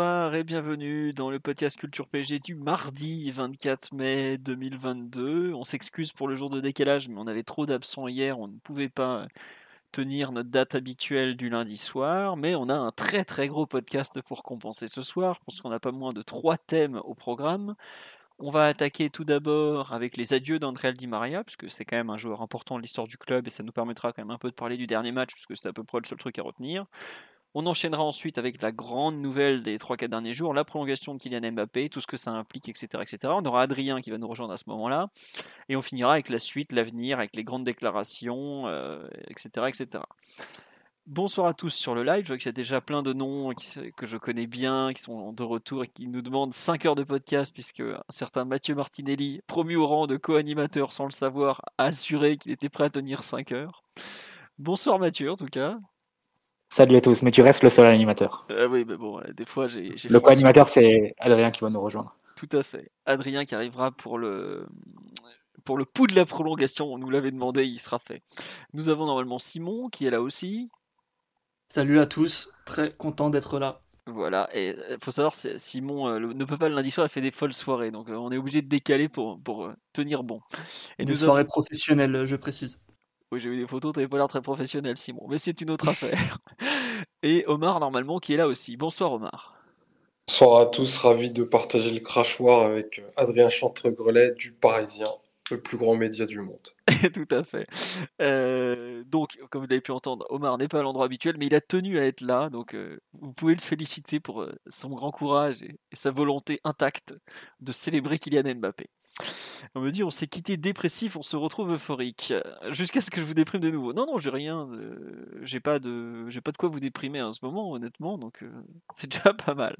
Bonsoir et bienvenue dans le podcast Culture PG du mardi 24 mai 2022. On s'excuse pour le jour de décalage, mais on avait trop d'absents hier, on ne pouvait pas tenir notre date habituelle du lundi soir, mais on a un très très gros podcast pour compenser ce soir, parce qu'on a pas moins de trois thèmes au programme. On va attaquer tout d'abord avec les adieux d'André Di Maria, puisque c'est quand même un joueur important de l'histoire du club et ça nous permettra quand même un peu de parler du dernier match, puisque c'est à peu près le seul truc à retenir. On enchaînera ensuite avec la grande nouvelle des 3-4 derniers jours, la prolongation de Kylian Mbappé, tout ce que ça implique, etc., etc. On aura Adrien qui va nous rejoindre à ce moment-là. Et on finira avec la suite, l'avenir, avec les grandes déclarations, etc., euh, etc. Bonsoir à tous sur le live. Je vois qu'il y a déjà plein de noms que je connais bien, qui sont de retour et qui nous demandent 5 heures de podcast, puisque un certain Mathieu Martinelli, promu au rang de co-animateur sans le savoir, a assuré qu'il était prêt à tenir 5 heures. Bonsoir Mathieu, en tout cas. Salut à tous, mais tu restes le seul animateur. Euh, oui, mais bon, des fois j'ai. Le co-animateur, c'est Adrien qui va nous rejoindre. Tout à fait. Adrien qui arrivera pour le pour le pouls de la prolongation. On nous l'avait demandé, il sera fait. Nous avons normalement Simon qui est là aussi. Salut à tous, très content d'être là. Voilà, et il euh, faut savoir, Simon euh, ne peut pas le lundi soir, il fait des folles soirées, donc on est obligé de décaler pour, pour tenir bon. Et des soirées professionnelles, je précise. Oui, j'ai vu des photos, t'avais pas l'air très professionnel, Simon. Mais c'est une autre affaire. Et Omar, normalement, qui est là aussi. Bonsoir, Omar. Bonsoir à tous, ravi de partager le crachoir avec euh, Adrien Chantre-Grelet du Parisien, le plus grand média du monde. Tout à fait. Euh, donc, comme vous l'avez pu entendre, Omar n'est pas à l'endroit habituel, mais il a tenu à être là. Donc, euh, vous pouvez le féliciter pour son grand courage et, et, sa volonté intacte de célébrer Kylian Mbappé. On me dit on s'est quitté dépressif, on se retrouve euphorique. Jusqu'à ce que je vous déprime de nouveau. Non, non, j'ai rien. J'ai pas de, pas de quoi vous déprimer en ce moment, honnêtement. Donc euh, c'est déjà pas mal.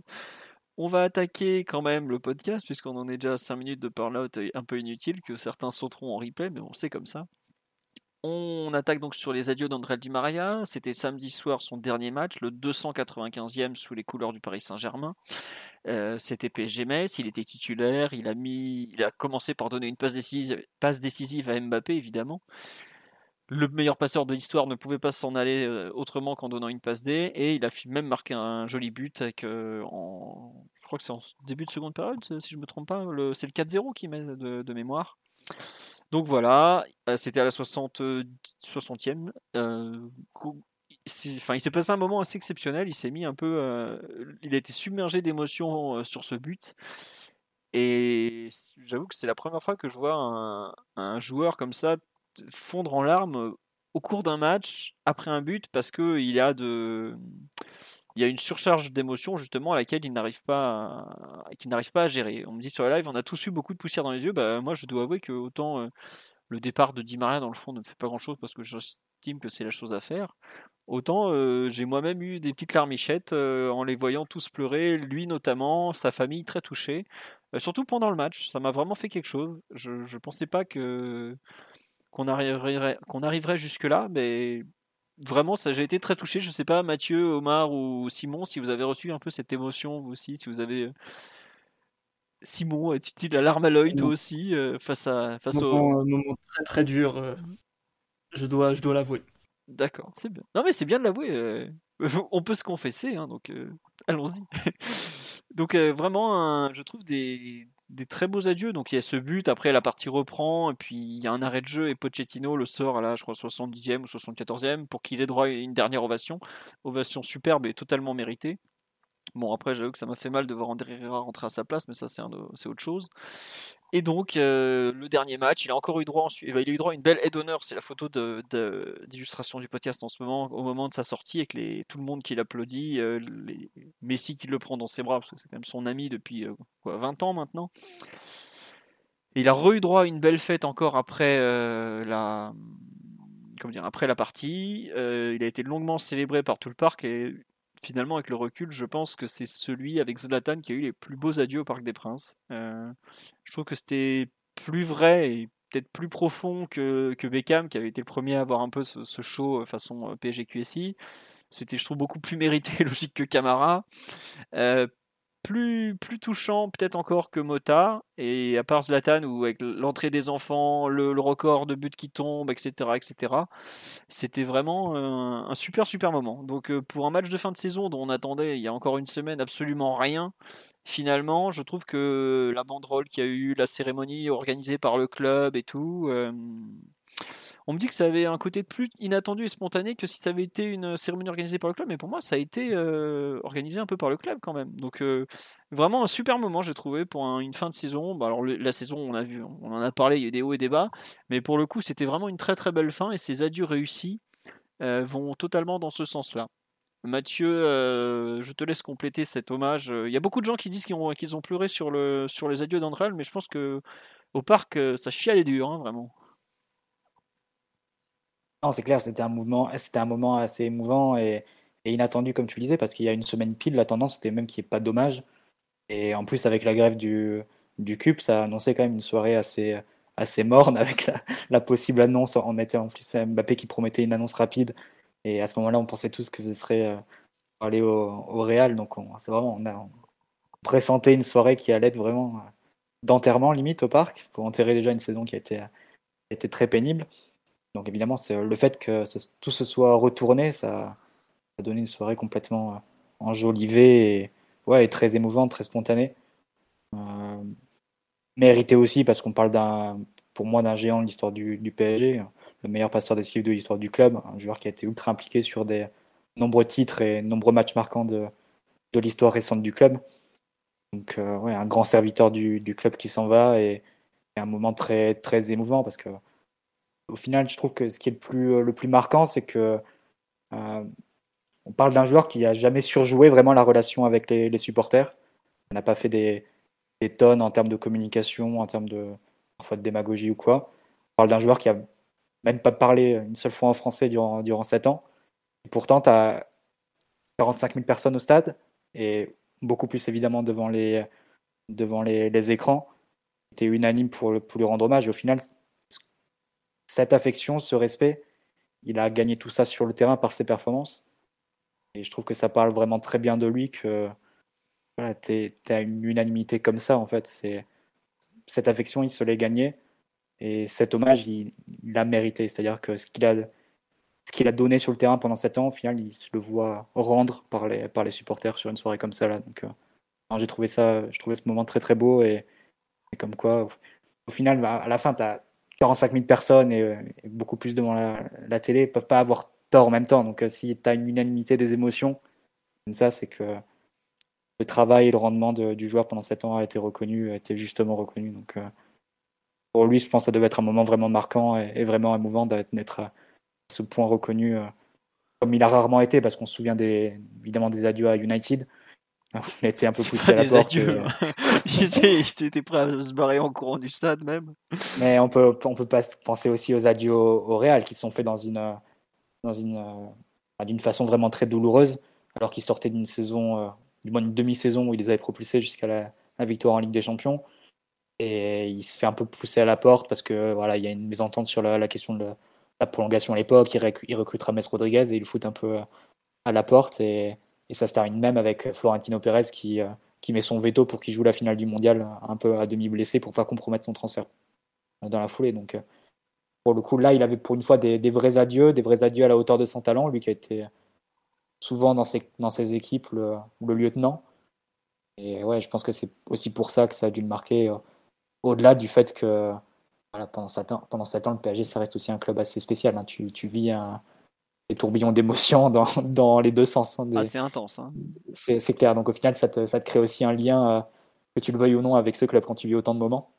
On va attaquer quand même le podcast puisqu'on en est déjà à 5 minutes de parlout un peu inutile que certains sauteront en replay, mais on sait comme ça. On attaque donc sur les adieux d'André Di Maria. C'était samedi soir son dernier match, le 295e sous les couleurs du Paris Saint-Germain. Euh, c'était PSG Metz, il était titulaire, il a, mis, il a commencé par donner une passe décisive, passe décisive à Mbappé évidemment. Le meilleur passeur de l'histoire ne pouvait pas s'en aller euh, autrement qu'en donnant une passe D, et il a même marqué un joli but avec, euh, je crois que c'est en début de seconde période, si je ne me trompe pas, c'est le 4-0 qui met de, de, mémoire. Donc voilà, c'était à la 60, 60e enfin, il s'est passé un moment assez exceptionnel. Il s'est mis un peu, euh, il a été submergé d'émotions euh, sur ce but. Et j'avoue que c'est la première fois que je vois un, joueur comme ça fondre en larmes euh, au cours d'un match après un but parce que il a de, il y a une surcharge d'émotions justement à laquelle il n'arrive pas, à, n'arrive pas à gérer. On me dit sur le live, on a tous eu beaucoup de poussière dans les yeux. Bah, moi, je dois avouer que autant le départ de Di Maria dans le fond ne me fait pas grand chose parce que j'estime que c'est la chose à faire. Autant euh, j'ai moi-même eu des petites larmichettes euh, en les voyant tous pleurer, lui notamment, sa famille très touchée, euh, surtout pendant le match. Ça m'a vraiment fait quelque chose. Je ne pensais pas que qu'on arriverait, qu'on arriverait jusque-là, mais vraiment, ça, j'ai été très touché. Je ne sais pas, Mathieu, Omar ou Simon, si vous avez reçu un peu cette émotion, vous aussi, si vous avez. Simon, es-tu la larme à l'œil, toi aussi, face, à, face au. Un moment très très dur, je dois, je dois l'avouer. D'accord, c'est bien. Non mais c'est bien de l'avouer. Euh, on peut se confesser, hein, donc euh, allons-y. donc euh, vraiment, je trouve des, très beaux adieux. Donc il y a ce but, après la partie reprend, et puis il y a un arrêt de jeu et Pochettino le sort à la, je crois, 70e ou 74e pour qu'il ait droit à une dernière ovation. Ovation superbe et totalement méritée. Bon, après, j'avoue que ça m'a fait mal de voir André Herrera rentrer à sa place, mais ça, c'est autre chose. Et donc, euh, le dernier match, il a encore eu droit, il a eu droit à une belle aide d'honneur. C'est la photo d'illustration du podcast en ce moment, au moment de sa sortie, avec tout le monde qui l'applaudit, euh, Messi qui le prend dans ses bras, parce que c'est quand même son ami depuis euh, quoi, 20 ans maintenant. il a re eu droit à une belle fête encore après la. Comment dire, après la partie, il a été longuement célébré par tout le parc et finalement, avec le recul, je pense que c'est celui avec Zlatan qui a eu les plus beaux adieux au Parc des Princes. Euh, je trouve que c'était plus vrai et peut-être plus profond que, que Beckham, qui avait été le premier à avoir un peu ce, show façon PSG QSI. C'était, je trouve, beaucoup plus mérité et logique que Camara. Euh, plus, plus touchant peut-être encore que Mota. Et à part Zlatan, où avec l'entrée des enfants, le, record de buts qui tombe, etc., etc., c'était vraiment un, super, super moment. Donc euh, pour un match de fin de saison dont on attendait il y a encore une semaine absolument rien, finalement, je trouve que la banderole qu'il y a eu, la cérémonie organisée par le club et tout, euh, on me dit que ça avait un côté plus inattendu et spontané que si ça avait été une cérémonie organisée par le club, mais pour moi, ça a été euh, organisé un peu par le club quand même. Donc, euh, vraiment un super moment, j'ai trouvé, pour une fin de saison. Bah, alors, la saison, on a vu, on en a parlé, il y a eu des hauts et des bas, mais pour le coup, c'était vraiment une très très belle fin et ces adieux réussis euh, vont totalement dans ce sens-là. Mathieu, je te laisse compléter cet hommage. Il y a beaucoup de gens qui disent qu'ils ont, ont pleuré sur, le, sur les adieux d'Andrel, mais je pense que au parc, ça chialait dur, hein, vraiment. Non, c'est clair, c'était un mouvement, c'était un moment assez émouvant et, inattendu, comme tu le disais, parce qu'il y a une semaine pile, la tendance c'était même qu'il n'y ait pas de dommages. Et en plus, avec la grève du, du CUP, ça annonçait quand même une soirée assez, assez morne, avec la, possible annonce. On mettait en plus Mbappé qui promettait une annonce rapide. Et à ce moment-là, on pensait tous que ce serait euh, aller au, Real. Donc, c'est vraiment, on a pressentait une soirée qui allait être vraiment euh, d'enterrement, limite, au parc, pour enterrer déjà une saison qui a été, été très pénible. Donc évidemment, c'est le fait que tout se soit retourné, ça a donné une soirée complètement euh, enjolivée et, ouais, très émouvante, très spontanée. Euh, méritée aussi parce qu'on parle d'un, pour moi, d'un géant de l'histoire du, PSG, le meilleur passeur décisif de l'histoire du club, un joueur qui a été ultra impliqué sur des nombreux titres et nombreux matchs marquants de, l'histoire récente du club. Donc euh, ouais, un grand serviteur du, du club qui s'en va et, et, un moment très très émouvant parce que au final, je trouve que ce qui est le plus, euh, le plus marquant, c'est que euh, on parle d'un joueur qui a jamais surjoué vraiment la relation avec les, supporters. On n'a pas fait des, tonnes en termes de communication, en termes de parfois de démagogie ou quoi. On parle d'un joueur qui a même pas parlé une seule fois en français durant, durant 7 ans. Et pourtant, tu as 45 000 personnes au stade et beaucoup plus évidemment devant les, devant les, les écrans. Es unanime pour, pour lui rendre hommage. au final, cette affection, ce respect, il a gagné tout ça sur le terrain par ses performances. Et je trouve que ça parle vraiment très bien de lui que voilà, tu as une unanimité comme ça, en fait. C'est Cette affection, il se l'est gagné. Et cet hommage, il l'a mérité. C'est-à-dire que ce qu'il a, a donné sur le terrain pendant sept ans, au final, il se le voit rendre par les, par les supporters sur une soirée comme ça. Là. Donc, euh, j'ai trouvé ça, je trouvais ce moment très très beau. Et, et comme quoi, au final, à la fin, tu as 45 000 personnes et, beaucoup plus devant la, télé ne peuvent pas avoir tort en même temps. Donc, euh, si tu as une unanimité des émotions, comme ça, c'est que le travail et le rendement du joueur pendant 7 ans a été reconnu, a été justement reconnu. Donc, euh, pour lui, je pense que ça devait être un moment vraiment marquant et, vraiment émouvant d'être à ce point reconnu, euh, comme il a rarement été, parce qu'on se souvient évidemment des adieux à United. On était un peu poussé à la porte. Adieux. Ils étaient prêts à se barrer en courant du stade même. Mais on peut, on peut pas penser aussi aux adieux au, Real qui sont faits dans une, dans une, euh, d'une façon vraiment très douloureuse, alors qu'ils sortaient d'une saison, euh, du moins une demi-saison où ils les avaient propulsés jusqu'à la, victoire en Ligue des Champions. Et il se fait un peu pousser à la porte parce que voilà, il y a une mésentente sur la, question de la, prolongation à l'époque. Il, il recrute Rames Rodriguez et il le fout un peu à la porte. Et, et ça se termine même avec Florentino Pérez qui, euh, qui met son veto pour qu'il joue la finale du mondial un peu à demi blessé pour pas compromettre son transfert dans la foulée. Donc, euh, pour le coup, là, il avait pour une fois des, vrais adieux, des vrais adieux à la hauteur de son talent, lui qui a été souvent dans ses, dans ses équipes le, lieutenant. Et ouais, je pense que c'est aussi pour ça que ça a dû le marquer, euh, au-delà du fait que voilà, pendant, 7 ans, pendant 7 ans, le PSG, ça reste aussi un club assez spécial. Hein. Tu, vis un, des tourbillons d'émotions dans, dans, les deux sens. Hein, ah, c'est intense. Hein. C'est clair. Donc au final, ça te, ça te, crée aussi un lien, euh, que tu le veuilles ou non, avec ce club quand tu vis autant de moments.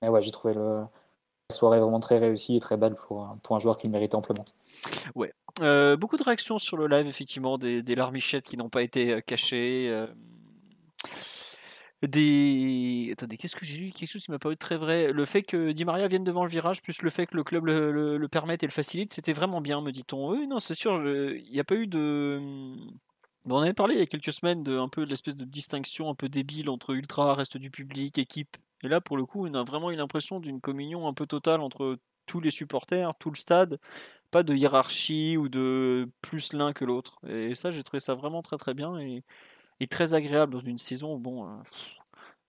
Mais ouais, j'ai trouvé le, la soirée vraiment très réussie et très belle pour, pour un joueur qui le mérite amplement. Ouais. Euh, beaucoup de réactions sur le live, effectivement, des, des larmichettes qui n'ont pas été euh, cachées des. Attendez, qu'est-ce que j'ai lu? Quelque chose qui m'a paru très vrai. Le fait que Di Maria vienne devant le virage, plus le fait que le club le, permette et le facilite, c'était vraiment bien, me dit-on. Oui, non, c'est sûr, il n'y a pas eu de. on avait parlé il y a quelques semaines de peu de l'espèce de distinction un peu débile entre ultra, reste du public, équipe. Et là, pour le coup, on a vraiment eu l'impression d'une communion un peu totale entre tous les supporters, tout le stade. Pas de hiérarchie ou de plus l'un que l'autre. Et ça, j'ai trouvé ça vraiment très très bien et très agréable dans une saison. Bon, euh,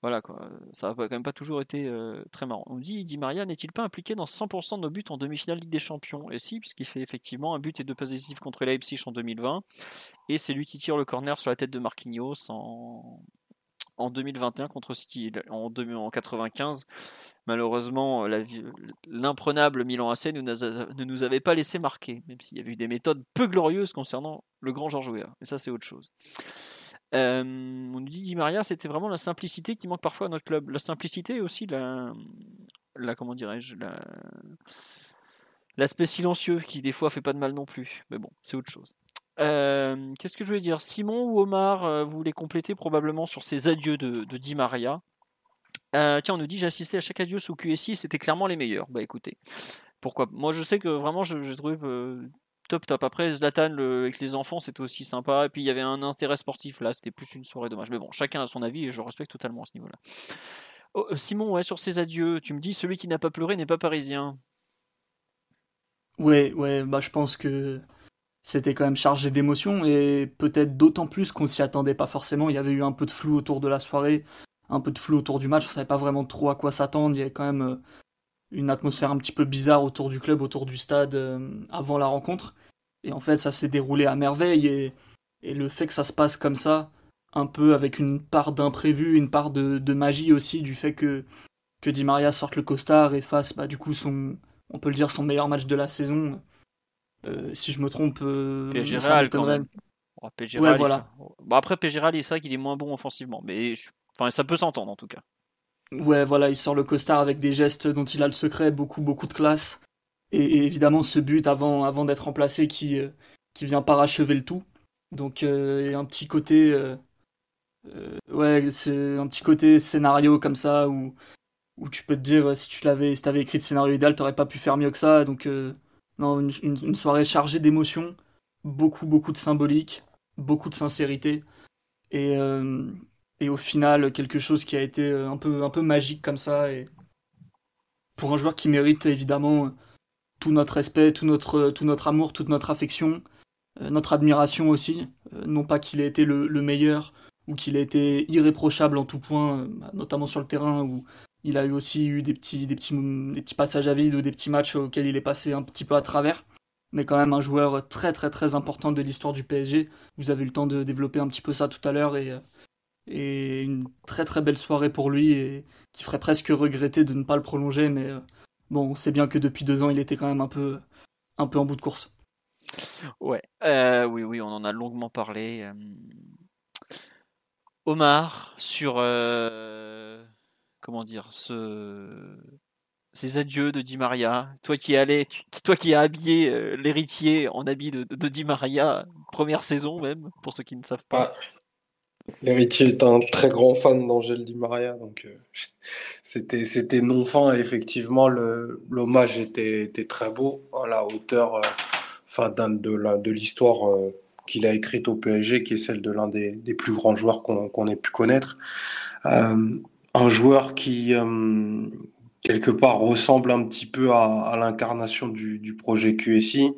voilà quoi, ça n'a quand même pas toujours été euh, très marrant. On dit, Di Maria n'est-il pas impliqué dans 100% de nos buts en demi-finale Ligue des Champions? Et si, puisqu'il fait effectivement un but et deux passes décisives contre Leipzig en 2020, et c'est lui qui tire le corner sur la tête de Marquinhos en, en 2021 contre City. En, 1995, malheureusement, l'imprenable Milan AC ne nous avait pas laissé marquer, même s'il y avait eu des méthodes peu glorieuses concernant le grand Georges Weah. Mais ça, c'est autre chose. Euh, on nous dit Di Maria, c'était vraiment la simplicité qui manque parfois à notre club. La simplicité aussi la, la comment dirais-je, l'aspect silencieux qui des fois fait pas de mal non plus. Mais bon, c'est autre chose. Euh, qu'est-ce que je voulais dire? Simon ou Omar, euh, vous voulez compléter probablement sur ces adieux de, de Di Maria? tiens, on nous dit j'ai assisté à chaque adieu sous QSI, c'était clairement les meilleurs. Bah écoutez, pourquoi? Moi je sais que vraiment je, trouve top top. Après, Zlatan avec les enfants, c'était aussi sympa. Et puis il y avait un intérêt sportif là, c'était plus une soirée dommage. Mais bon, chacun a son avis et je respecte totalement à ce niveau-là. Oh, euh, Simon, ouais, sur ces adieux, tu me dis celui qui n'a pas pleuré n'est pas parisien. Ouais, ouais, bah je pense que c'était quand même chargé d'émotions et peut-être d'autant plus qu'on s'y attendait pas forcément. Il y avait eu un peu de flou autour de la soirée, un peu de flou autour du match. On savait pas vraiment trop à quoi s'attendre. Il y avait quand même euh, une atmosphère un petit peu bizarre autour du club, autour du stade euh, avant la rencontre. Et en fait, ça s'est déroulé à merveille. Et, et, le fait que ça se passe comme ça, un peu avec une part d'imprévu, une part de, de, magie aussi, du fait que, que Di Maria sorte le costard et fasse bah, du coup son, on peut le dire, son meilleur match de la saison. Euh, si je me trompe, euh, ça m'étonnerait. Oh, ouais, voilà. Bon, après, Pégiral, c'est vrai qu'il est moins bon offensivement, mais enfin, ça peut s'entendre en tout cas. Ouais, voilà, il sort le costard avec des gestes dont il a le secret, beaucoup, beaucoup de classe. Et, évidemment, ce but avant, avant d'être remplacé qui, euh, qui vient parachever le tout. Donc, euh, un petit côté. Euh, ouais, c'est un petit côté scénario comme ça où, où tu peux te dire si tu l'avais, si avais écrit le scénario idéal, t'aurais pas pu faire mieux que ça. Donc, non, une, une, soirée chargée d'émotions, beaucoup, beaucoup de symbolique, beaucoup de sincérité. Et, et au final quelque chose qui a été euh, un peu, un peu magique comme ça. Et pour un joueur qui mérite évidemment tout notre respect, tout notre, tout notre amour, toute notre affection, euh, notre admiration aussi. Euh, non pas qu'il ait été le, meilleur ou qu'il ait été irréprochable en tout point, notamment sur le terrain où il a eu aussi eu des petits, des petits, des petits passages à vide ou des petits matchs auxquels il est passé un petit peu à travers. Mais quand même un joueur très très très important de l'histoire du PSG. Vous avez eu le temps de développer un petit peu ça tout à l'heure et et une très très belle soirée pour lui et qui ferait presque regretter de ne pas le prolonger mais euh, bon on sait bien que depuis deux ans il était quand même un peu un peu en bout de course. Ouais. Euh, oui oui on en a longuement parlé. Euh. Omar sur comment dire ce ces adieux de Di Maria toi qui allais toi qui as habillé l'héritier en habit de, de, Di Maria première saison même pour ceux qui ne savent pas L'héritier est un très grand fan d'Angèle Di Maria, donc euh, c'était non fin. effectivement, l'hommage était, était, très beau à la hauteur euh, de, de l'histoire euh, qu'il a écrite au PSG, qui est celle de l'un des, des, plus grands joueurs qu'on ait pu connaître. un joueur qui quelque part ressemble un petit peu à, à l'incarnation du, du, projet QSI.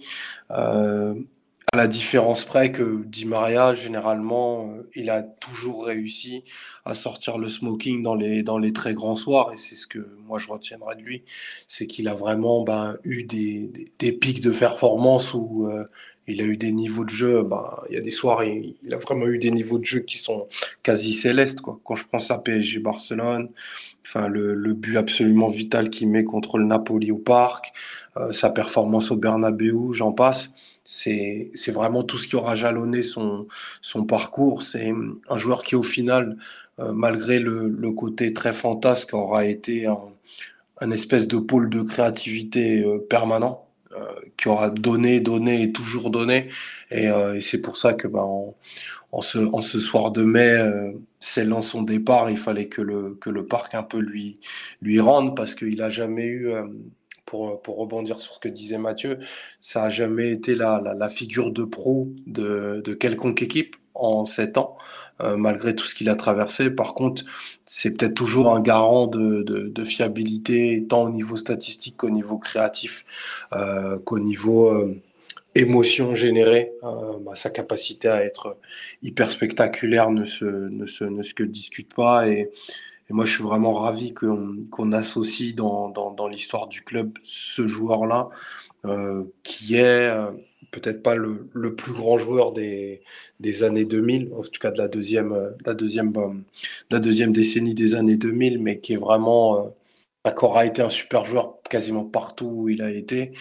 La différence près que Di Maria, généralement, euh, il a toujours réussi à sortir le smoking dans les, dans les très grands soirs. Et c'est ce que moi je retiendrai de lui. C'est qu'il a vraiment ben, eu des, des, pics de performance où euh, il a eu des niveaux de jeu. Ben, il y a des soirs, il, il, a vraiment eu des niveaux de jeu qui sont quasi célestes. Quoi. Quand je pense à PSG Barcelone, enfin, le, le but absolument vital qu'il met contre le Napoli au parc, euh, sa performance au Bernabeu, j'en passe c'est vraiment tout ce qui aura jalonné son, son parcours. C'est un joueur qui, au final, euh, malgré le, le, côté très fantasque, aura été un, un, espèce de pôle de créativité euh, permanent, euh, qui aura donné, donné et toujours donné. Et, et c'est pour ça que, bah, en, ce, en ce soir de mai, scellant son départ, il fallait que le, que le parc un peu lui, lui rende, parce qu'il a jamais eu pour, pour, rebondir sur ce que disait Mathieu, ça a jamais été la, figure de pro de, quelconque équipe. en 7 ans, malgré tout ce qu'il a traversé. Par contre, c'est peut-être toujours un garant de, fiabilité, tant au niveau statistique qu'au niveau créatif, qu'au niveau émotion générée. Bah, sa capacité à être hyper spectaculaire ne se, ne se, ne se discute pas. Et, moi, je suis vraiment ravi qu'on associe dans, l'histoire du club ce joueur-là, euh, qui est euh, peut-être pas le, plus grand joueur des, années 2000, en tout cas de la deuxième, euh, deuxième décennie des années 2000, mais qui est vraiment, d'accord, a été un super joueur quasiment partout où il a été,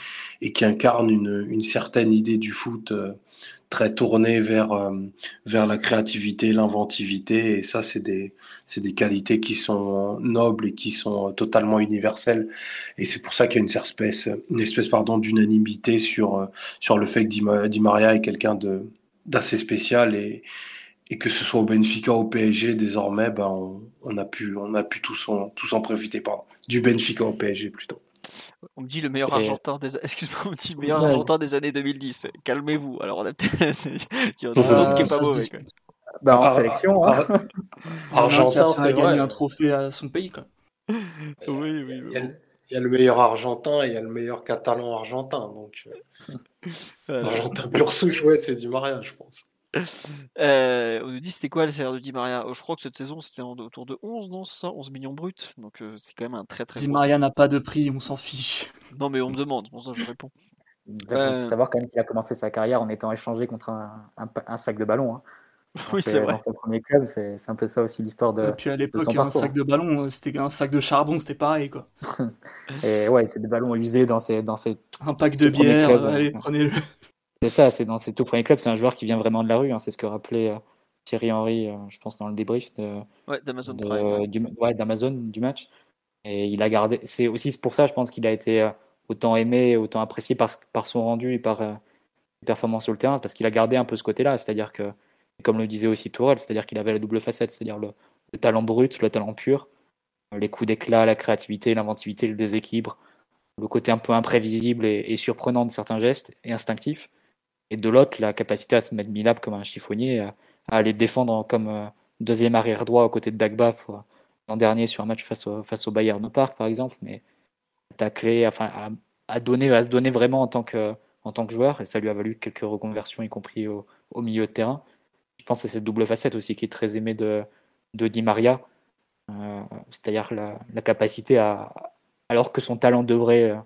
et qui incarne une certaine idée du foot très tourné vers, euh, vers la créativité, l'inventivité. Et ça, c'est des, des qualités qui sont nobles et qui sont totalement universelles. Et c'est pour ça qu'il y a une espèce, une espèce pardon, d'unanimité sur, euh, sur le fait que Di, Maria est quelqu'un de, d'assez spécial. Et, et que ce soit au Benfica, au PSG, désormais, ben, on, on a pu, on a pu tous en, tous en profiter. Pardon. Du Benfica au PSG plutôt. On me dit le meilleur Argentin des excuse-moi, on me dit meilleur Argentin des années 2010. Calmez-vous. Alors on a peut-être il y en a un autre qui est pas mauvais. Bah, en ah, sélection. Hein. Ah, Argentin, c'est gagné un trophée à son pays quoi. oui, oui, oui. Il y, a, le meilleur Argentin et il y a le meilleur Catalan argentin. Donc, euh, Argentin pur souche, ouais, c'est du Maria, je pense. Euh, on nous dit c'était quoi le salaire de Di Maria? Oh, Je crois que cette saison c'était autour de 11, non ça? 11 millions bruts. Donc euh, c'est quand même un très très Di Maria n'a pas de prix, on s'en fiche. Non mais on me demande, pour ça je réponds. Il faut euh, savoir quand même qu'il a commencé sa carrière en étant échangé contre un, un, sac de ballon. Hein. Oui, c'est vrai. Dans son premier club, c'est un peu ça aussi l'histoire de. Et puis à l'époque, un sac de ballon, c'était un sac de charbon, c'était pareil quoi. Et ouais, c'est des ballons usés dans ces, dans ces. Un pack de bière, allez, prenez-le. C'est ça, c'est dans ses tout premiers clubs, c'est un joueur qui vient vraiment de la rue, hein, c'est ce que rappelait euh, Thierry Henry, euh, je pense, dans le débrief de, d'Amazon du, ouais, d'Amazon du match. Et il a gardé. C'est aussi pour ça, je pense qu'il a été euh, autant aimé, autant apprécié par, par son rendu et par ses performances sur le terrain, parce qu'il a gardé un peu ce côté-là. C'est-à-dire que, comme le disait aussi Tourelle, c'est-à-dire qu'il avait la double facette, c'est-à-dire le, talent brut, le talent pur, les coups d'éclat, la créativité, l'inventivité, le déséquilibre, le côté un peu imprévisible et, et surprenant de certains gestes et instinctif et de l'autre, la capacité à se mettre minable comme un chiffonnier, à, aller défendre comme euh, deuxième arrière droit aux côtés de Dagba l'an dernier sur un match face au, face au Bayern Park, par exemple, mais tacler, enfin, à, donner, à se donner vraiment en tant, que, en tant que joueur, et ça lui a valu quelques reconversions, y compris au, milieu de terrain. Je pense c'est cette double facette aussi qui est très aimée de, de Di Maria, euh, c'est-à-dire la, la, capacité à, alors que son talent devrait euh,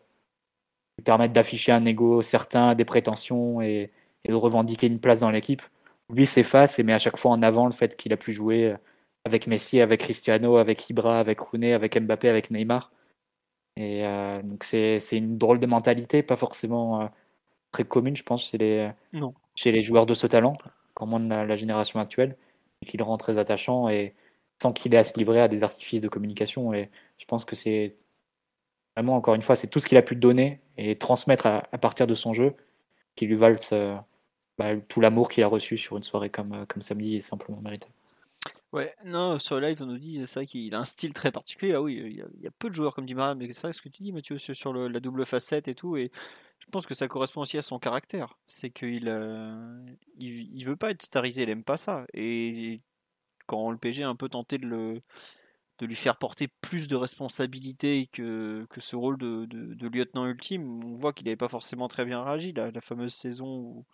lui permettre d'afficher un ego certain, des prétentions et, de revendiquer une place dans l'équipe. Lui s'efface et met à chaque fois en avant le fait qu'il a pu jouer avec Messi, avec Cristiano, avec Ibra, avec Rooney, avec Mbappé, avec Neymar. Et euh, donc c'est une drôle de mentalité, pas forcément euh, très commune, je pense, chez les, chez les joueurs de ce talent, comme on la, la génération actuelle, et qui le rend très attachant et sans qu'il ait à se livrer à des artifices de communication. Et je pense que c'est Vraiment, encore une fois, c'est tout ce qu'il a pu donner et transmettre à, partir de son jeu qui lui valent bah, tout l'amour qu'il a reçu sur une soirée comme, euh, comme samedi et simplement mérité. Ouais, non, sur le live, on nous dit c'est vrai qu'il a un style très particulier. Ah oui, il y, a, peu de joueurs comme dit mais c'est vrai ce que tu dis, Mathieu, sur la double facette et tout. Et je pense que ça correspond aussi à son caractère. C'est qu'il euh, il, veut pas être starisé, il aime pas ça. Et quand le PG a un peu tenté de le, de lui faire porter plus de responsabilités que, que ce rôle de, de, lieutenant ultime. On voit qu'il n'avait pas forcément très bien réagi. La, la fameuse saison où,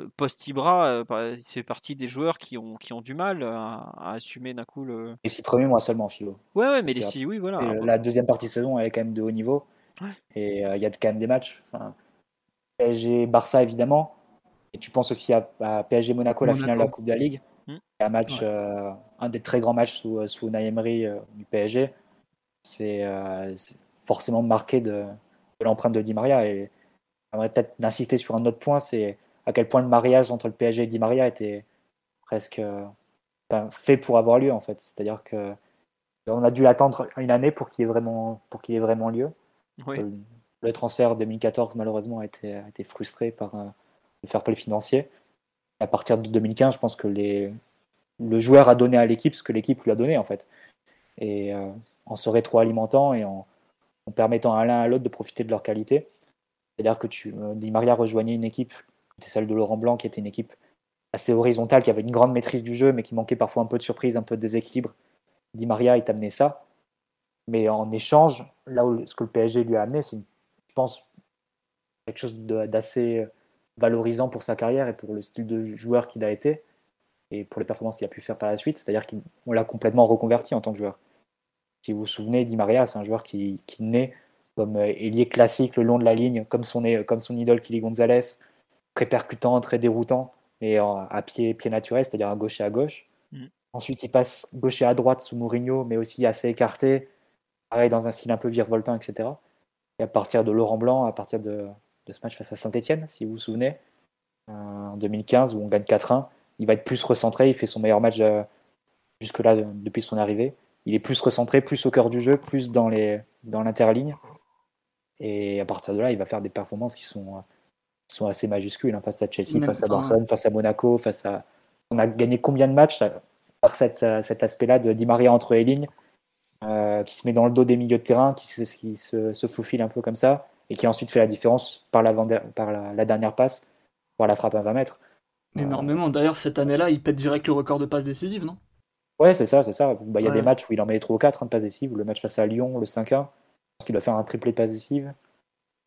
euh, post-Ibra, euh, bah, c'est partie des joueurs qui ont, qui ont du mal à, assumer d'un coup le. Les six premiers mois seulement, Philo. Ouais, ouais, mais les six, oui, voilà. La deuxième partie de saison, elle est quand même de haut niveau. Et euh, il y a quand même des matchs. Enfin, PSG, Barça, évidemment. Et tu penses aussi à, PSG Monaco, la finale de la Coupe de la Ligue. Hmm. Un match, euh, un des très grands matchs sous, euh, sous Naemri euh, du PSG. C'est forcément marqué de, l'empreinte de Di Maria. Et j'aimerais peut-être d'insister sur un autre point, c'est à quel point le mariage entre le PSG et Di Maria était presque fait pour avoir lieu en fait. C'est-à-dire que on a dû attendre une année pour qu'il ait vraiment pour qu'il ait vraiment lieu. Le transfert 2014 malheureusement a été, a été frustré par le fair play financier à partir de 2015, je pense que les, le joueur a donné à l'équipe ce que l'équipe lui a donné, en fait. Et euh, en se rétroalimentant et en, permettant à l'un à l'autre de profiter de leur qualité. C'est-à-dire que tu, euh, Di Maria rejoignait une équipe, c'était celle de Laurent Blanc, qui était une équipe assez horizontal, qui avait une grande maîtrise du jeu, mais qui manquait parfois un peu de surprise, un peu de déséquilibre. Di Maria, il t'a amené ça. Mais en échange, là où ce que le PSG lui a amené, c'est, je pense, quelque chose d'assez valorisant pour sa carrière et pour le style de joueur qu'il a été et pour les performances qu'il a pu faire par la suite. C'est-à-dire qu'on l'a complètement reconverti en tant que joueur. Si vous vous souvenez, Di Maria, c'est un joueur qui, qui naît comme euh, ailier classique le long de la ligne, comme son, comme son idole Kili Gonzalez, très percutant, très déroutant, et à pied, pied naturel, c'est-à-dire à gauche et à gauche. Mm. Ensuite, il passe gauche et à droite sous Mourinho, mais aussi assez écarté, pareil dans un style un peu virevoltant, etc. Et à partir de Laurent Blanc, à partir de, de ce match face à Saint-Etienne, si vous vous souvenez, euh, en 2015, où on gagne 4-1, il va être plus recentré, il fait son meilleur match euh, jusque-là depuis son arrivée. Il est plus recentré, plus au cœur du jeu, plus dans l'interligne. Dans et à partir de là, il va faire des performances qui sont, sont assez majuscules hein, face à Chelsea, face à Barcelone, face à Monaco, face à. On a gagné combien de matchs euh, par cet aspect-là de Di Maria entre les lignes, euh, qui se met dans le dos des milieux de terrain, qui, se, qui se, faufile un peu comme ça, et qui ensuite fait la différence par, la, par la, dernière passe, par la frappe à 20 mètres. Énormément. D'ailleurs, cette année-là, il pète direct le record de passes décisives, non? Ouais, c'est ça, c'est ça. Bah, il y a des matchs où il en met 3 ou 4 de passes décisives. Le match face à Lyon, le 5-1 pense qu'il doit faire un triplé de passes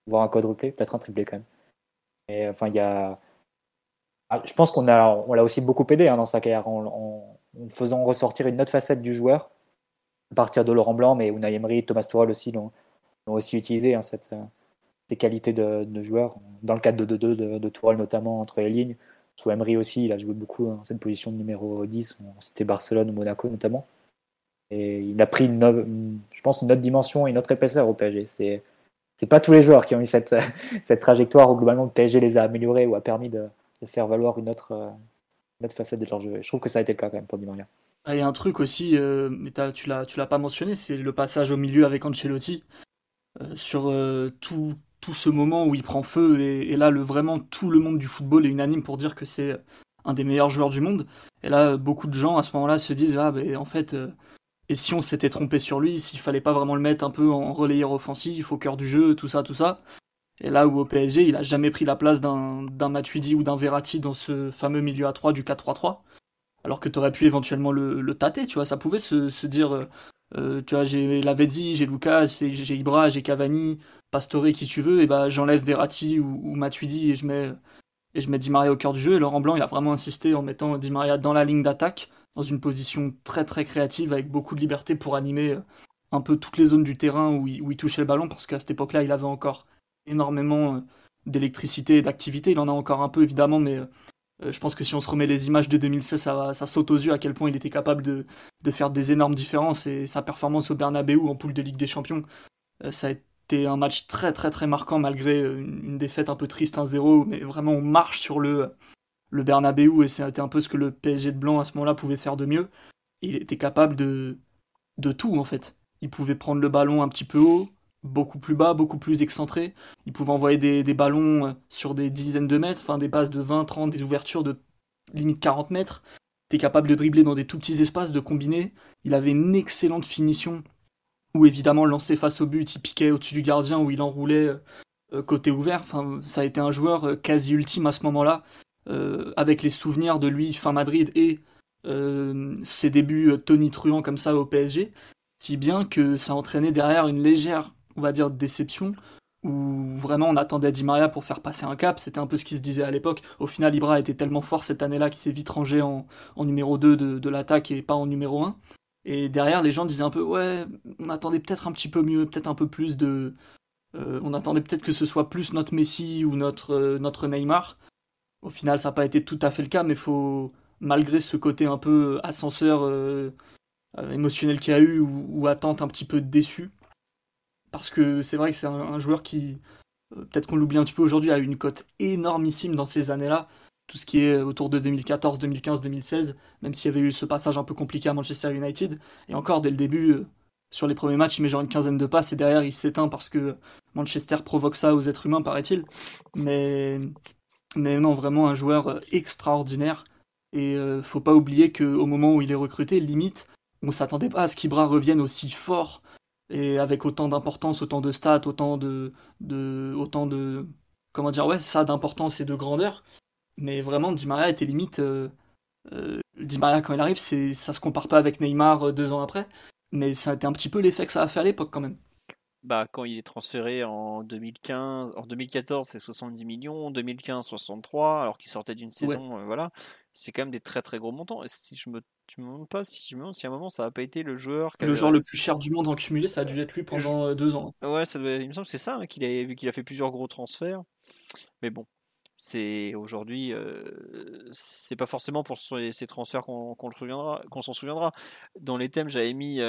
voire un quadruplé, peut-être un triplé quand même. Et enfin, il y a. Ah, je pense qu'on a, on l'a aussi beaucoup aidé hein, dans sa carrière en, faisant ressortir une autre facette du joueur, à partir de Laurent Blanc, mais Unai Emery, Thomas Tuchel aussi l'ont, aussi utilisé, hein, cette, ces qualités de, joueur. Dans le cadre de 2-2 de, de Tourelle notamment, entre les lignes. Sous Emery aussi, il a joué beaucoup dans cette position de numéro 10. C'était Barcelone ou Monaco notamment. Et il a pris, une, je pense, une autre dimension et une autre épaisseur au PSG. C'est c'est pas tous les joueurs qui ont eu cette, cette trajectoire où globalement le PSG les a améliorés ou a permis de, faire valoir une autre, une autre, facette de leur jeu. Je trouve que ça a été le cas quand même pour Di Maria. Ah, il y a un truc aussi, euh, mais tu l'as pas mentionné, c'est le passage au milieu avec Ancelotti euh, sur euh, tout, tout ce moment où il prend feu et, là le vraiment tout le monde du football est unanime pour dire que c'est un des meilleurs joueurs du monde. Et là beaucoup de gens à ce moment-là se disent ah ben en fait et si on s'était trompé sur lui, s'il fallait pas vraiment le mettre un peu en relayeur offensif, au cœur du jeu, tout ça, tout ça. Et là où au PSG, il a jamais pris la place d'un Matuidi ou d'un Verratti dans ce fameux milieu à 3 du 4-3-3. Alors que tu aurais pu éventuellement le, tâter, tu vois. Ça pouvait se, dire, euh, tu vois, j'ai Lavezzi, j'ai Lucas, j'ai Ibra, j'ai Cavani, Pastore, qui tu veux, et bah j'enlève Verratti ou, ou, Matuidi et je mets et je mets Di Maria au cœur du jeu. Et Laurent Blanc, il a vraiment insisté en mettant Di Maria dans la ligne d'attaque dans une position très très créative avec beaucoup de liberté pour animer euh, un peu toutes les zones du terrain où il, touchait le ballon parce qu'à cette époque-là il avait encore énormément euh, d'électricité et d'activité. Il en a encore un peu évidemment, mais je pense que si on se remet les images de 2016, ça, saute aux yeux à quel point il était capable de, faire des énormes différences et sa performance au Bernabeu en poule de Ligue des Champions, ça a été un match très très très marquant malgré une défaite un peu triste 1-0, mais vraiment on marche sur le, le Bernabeu et c'était un peu ce que le PSG de Blanc à ce moment-là pouvait faire de mieux. Il était capable de, de tout en fait. Il pouvait prendre le ballon un petit peu haut, beaucoup plus bas, beaucoup plus excentré. Il pouvait envoyer des, ballons euh, sur des dizaines de mètres, enfin des passes de 20, 30, des ouvertures de limite 40 mètres. Était capable de dribbler dans des tout petits espaces, de combiner. Il avait une excellente finition où évidemment lancé face au but, il piquait au-dessus du gardien, où il enroulait euh, côté ouvert. Enfin, ça a été un joueur euh, quasi ultime à ce moment-là. Euh, avec les souvenirs de lui fin Madrid et euh, ses débuts euh, Tony Truant comme ça au PSG, si bien que ça entraînait derrière une légère, on va dire, déception, où vraiment on attendait Di Maria pour faire passer un cap, c'était un peu ce qui se disait à l'époque. Au final, Ibra était tellement fort cette année-là qu'il s'est vite rangé en, numéro 2 de, l'attaque et pas en numéro 1. Et derrière, les gens disaient un peu, ouais, on attendait peut-être un petit peu mieux, peut-être un peu plus de... on attendait peut-être que ce soit plus notre Messi ou notre, notre Neymar. Au final, ça n'a pas été tout à fait le cas, mais faut, malgré ce côté un peu ascenseur euh, euh, émotionnel qu'il y a eu ou, attente un petit peu déçu, parce que c'est vrai que c'est un, joueur qui, euh, peut-être qu'on l'oublie un petit peu aujourd'hui, a une cote énormissime dans ces années-là. Tout ce qui est autour de 2014, 2015, 2016, même s'il y avait eu ce passage un peu compliqué à Manchester United. Et encore, dès le début, sur les premiers matchs, il met genre une quinzaine de passes et derrière, il s'éteint parce que Manchester provoque ça aux êtres humains, paraît-il. Mais mais non, vraiment un joueur euh, extraordinaire. Et euh, faut pas oublier qu'au moment où il est recruté, limite, on s'attendait pas à ce qu'Ibra revienne aussi fort et avec autant d'importance, autant de stats, autant de, de, autant de, comment dire, ouais, ça d'importance et de grandeur. Mais vraiment, Di Maria était limite. Euh, euh, Di Maria, quand il arrive, c'est, ça se compare pas avec Neymar deux ans après. Mais ça a été un petit peu l'effet que ça a fait à l'époque quand même. Bah, quand il est transféré en 2015, en 2014 c'est 70 millions, en 2015 63, alors qu'il sortait d'une saison, voilà, c'est quand même des très très gros montants. si je me, tu me demandes pas si je me demande si à un moment ça n'a pas été le joueur, le joueur le plus cher du monde en cumulé, ça a dû être lui pendant deux ans. Ouais, ça il me semble que c'est ça hein, qu'il a vu qu'il a fait plusieurs gros transferts, mais bon, c'est aujourd'hui, c'est pas forcément pour ces transferts qu'on qu'on s'en souviendra. Dans les thèmes, j'avais mis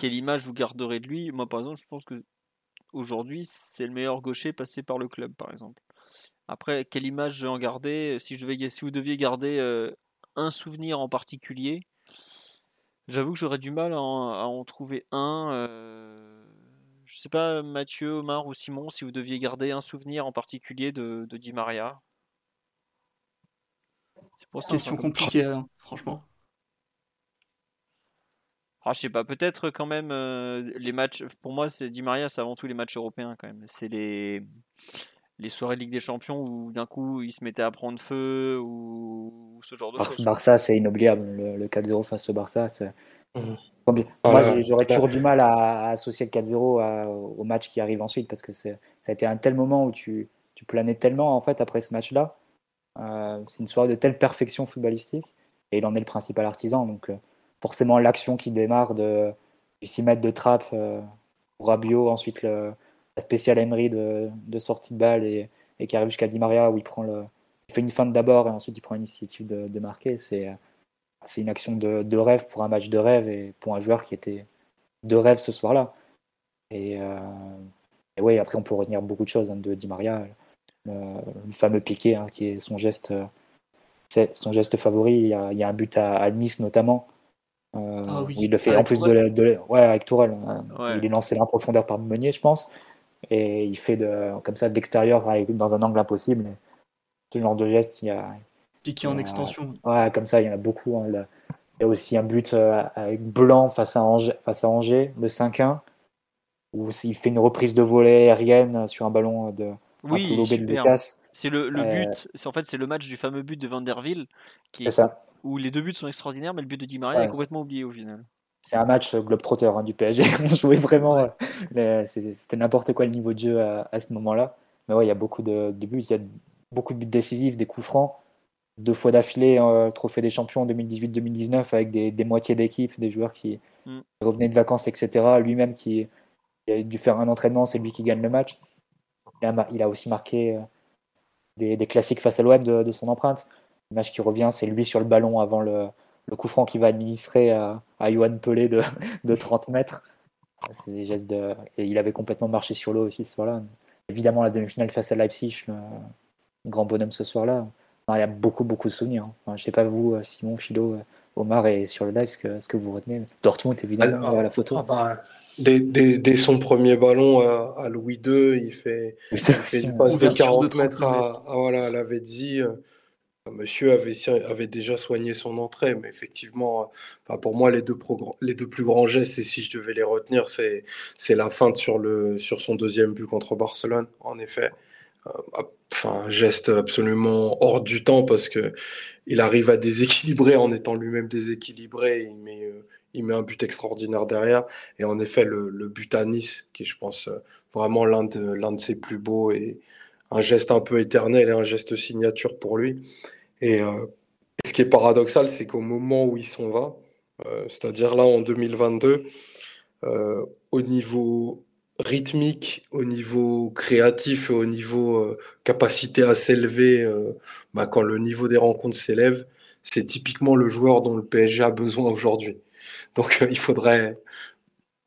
quelle image vous garderez de lui? Moi, par exemple, je pense que aujourd'hui, c'est le meilleur gaucher passé par le club, par exemple. Après, quelle image je vais en garder? Si je devais, si vous deviez garder un souvenir en particulier, j'avoue que j'aurais du mal à en, trouver un je sais pas, Mathieu, Omar ou Simon, si vous deviez garder un souvenir en particulier de, de Di Maria. C'est pour Question compliquée, hein, franchement. Ah, je sais pas, peut-être quand même euh, les matchs. Pour moi, c'est Di Maria, c'est avant tout les matchs européens quand même. C'est les les soirées de Ligue des Champions où d'un coup il se mettait à prendre feu ou, ce genre de choses. Barça, c'est inoubliable. Le, 4-0 face au Barça, c'est. Mmh. Moi, j'aurais toujours du mal à, associer le 4-0 au match qui arrive ensuite parce que ça a été un tel moment où tu, tu planais tellement en fait après ce match-là. Euh, c'est une soirée de telle perfection footballistique et il en est le principal artisan. Donc, euh, forcément, l'action qui démarre de, 6 mètres de trappe euh, pour Rabiot, ensuite le, la spéciale Emery de, de, sortie de balle et, qui arrive jusqu'à Di Maria où il, prend le, fait une fin d'abord et ensuite il prend l'initiative de, de marquer. C'est c'est une action de, rêve pour un match de rêve et pour un joueur qui était de rêve ce soir-là. Et, euh, oui, après, on peut retenir beaucoup de choses hein, de Di Maria. Le, fameux piqué, hein, qui est son geste, c'est son geste favori. Il y, a, un but à, Nice notamment. Euh, ah il le fait en plus de, ouais, avec Tourelle. Il est lancé en profondeur par Meunier, je pense. Et il fait de, comme ça de l'extérieur dans un angle impossible. ce genre de geste, il y a, Piqué en extension. Ouais, comme ça, il y en a beaucoup. Hein, il y a aussi un but euh, avec Blanc face à Angers, face à Angers le 5-1, où il fait une reprise de volée aérienne sur un ballon de, oui. C'est le, le euh, but, c'est en fait c'est le match du fameux but de Vanderville qui ça. Où les deux buts sont extraordinaires, mais le but de Di Maria est complètement oublié au final. C'est un match globe-trotter hein, du PSG. On jouait vraiment, euh, c'était n'importe quoi le niveau de jeu à, ce moment-là. Mais ouais, il y a beaucoup de, de buts, il y a beaucoup de buts décisifs, des coups francs deux fois d'affilée euh, trophée des champions en 2018-2019 avec des, des moitiés d'équipe, des joueurs qui mm. revenaient de vacances, etc. Lui-même qui, a dû faire un entraînement, c'est lui qui gagne le match. Il a, aussi marqué euh, des, classiques face à l'OM de, son empreinte. Match qui revient, c'est lui sur le ballon avant le, coup franc qu'il va administrer à, à Johan Pelé de, de 30 mètres. C'est des gestes de... Et il avait complètement marché sur l'eau aussi ce soir-là. Évidemment, la demi-finale face à Leipzig, le grand bonhomme ce soir-là il y a beaucoup, beaucoup de souvenirs. Enfin, je sais pas vous, Simon, Philo, Omar et sur le live, ce que, ce que vous retenez. Dortmund, évidemment, à la photo. Ah bah, dès, son premier ballon à, Louis II, il fait, il fait une passe de 40 mètres à, à, voilà, à. Euh, monsieur avait, déjà soigné son entrée, mais effectivement, pour moi, les deux, plus grands gestes, et si je devais les retenir, c'est la feinte sur, son deuxième but contre Barcelone, en effet enfin, un geste absolument hors du temps parce que il arrive à déséquilibrer en étant lui-même déséquilibré. Il met, euh, il met un but extraordinaire derrière. Et en effet, le, but à Nice, qui est, je pense, euh, vraiment l'un de, ses plus beaux un geste un peu éternel et un geste signature pour lui. Et euh, ce qui est paradoxal, c'est qu'au moment où il s'en va, c'est-à-dire là en 2022, au niveau rythmique, au niveau créatif au niveau euh, capacité à s'élever, euh, bah, quand le niveau des rencontres s'élève, c'est typiquement le joueur dont le PSG a besoin aujourd'hui. Donc euh, il faudrait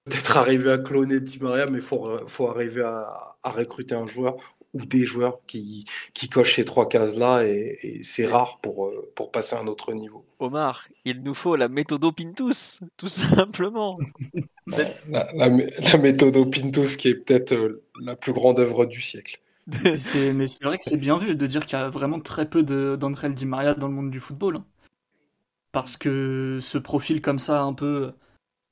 peut-être arriver à cloner Di Maria, mais il faut, arriver à, recruter un joueur ou des joueurs qui, qui cochent ces trois cases-là et, c'est rare pour, pour passer à un autre niveau. Omar, il nous faut la méthode Pintus, tout simplement. la, la, méthode Pintus qui est peut-être euh, la plus grande œuvre du siècle. mais c'est vrai que c'est bien vu de dire qu'il y a vraiment très peu d'André Di Maria dans le monde du football. Hein. Parce que ce profil comme ça, un peu euh,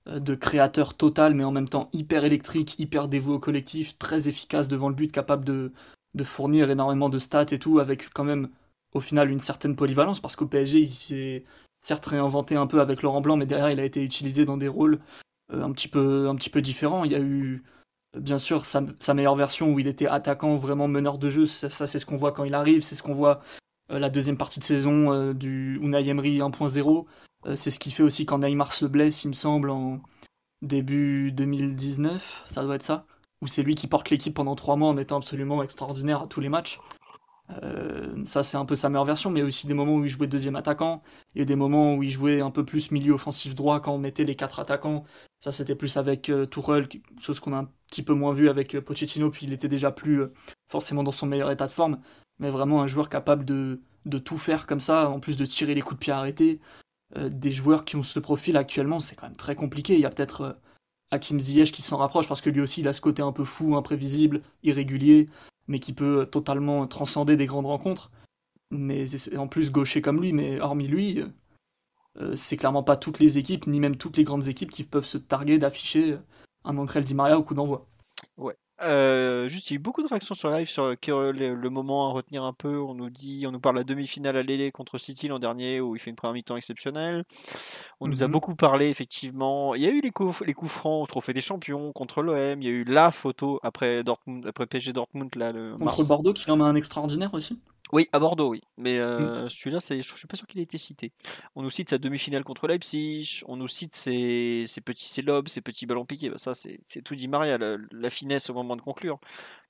de créateur total, mais en même temps hyper électrique, hyper dévoué au collectif, très efficace devant le but, capable de, fournir énormément de stats et tout, avec quand même au final une certaine polyvalence, parce qu'au PSG, il s'est certes réinventé un peu avec Laurent Blanc, mais derrière, il a été utilisé dans des rôles euh, un, petit peu, un petit peu différents. Il y a eu, bien sûr, sa, meilleure version où il était attaquant, vraiment meneur de jeu. Ça, c'est ce qu'on voit quand il arrive, c'est ce qu'on voit euh, la deuxième partie de saison euh, du Unai Emery 1.0. c'est ce qui fait aussi quand Neymar se blesse, il me semble, en début 2019, ça doit être ça où c'est lui qui porte l'équipe pendant trois mois en étant absolument extraordinaire à tous les matchs. Euh, ça, c'est un peu sa meilleure version, mais aussi des moments où il jouait deuxième attaquant, et des moments où il jouait un peu plus milieu offensif droit quand on mettait les quatre attaquants. Ça, c'était plus avec euh, chose qu'on a un petit peu moins vu avec euh, Pochettino, puis il était déjà plus forcément dans son meilleur état de forme, mais vraiment un joueur capable de, de tout faire comme ça, en plus de tirer les coups de pied arrêtés. Des joueurs qui ont ce profil actuellement, c'est quand même très compliqué. Il y a peut-être Hakim Ziyech qui s'en rapproche parce que lui aussi il a ce côté un peu fou, imprévisible, irrégulier, mais qui peut totalement transcender des grandes rencontres. Mais en plus gaucher comme lui, mais hormis lui, euh, c'est clairement pas toutes les équipes, ni même toutes les grandes équipes qui peuvent se targuer d'afficher un Ancrel Di Maria au coup d'envoi. Euh, juste, il y a eu beaucoup de réactions sur live sur le, moment à retenir un peu. On nous dit, on nous parle de la demi-finale à l'Élé contre City l'an dernier où il fait une première mi-temps exceptionnelle. On nous a mhm. beaucoup parlé, effectivement. Il y a eu les coups, les coups francs au Trophée des Champions contre l'OM. Il y a eu la photo après Dortmund, après PSG Dortmund là, le contre Bordeaux qui en met un extraordinaire aussi. Oui, à Bordeaux, oui. Mais euh, mmh. celui-là, je ne suis pas sûr qu'il ait été cité. On nous cite sa demi-finale contre Leipzig, on nous cite ses, petits ses lobes, ses petits ballons piqués. Bah, ça, c'est tout dit Maria, la, finesse au moment de conclure.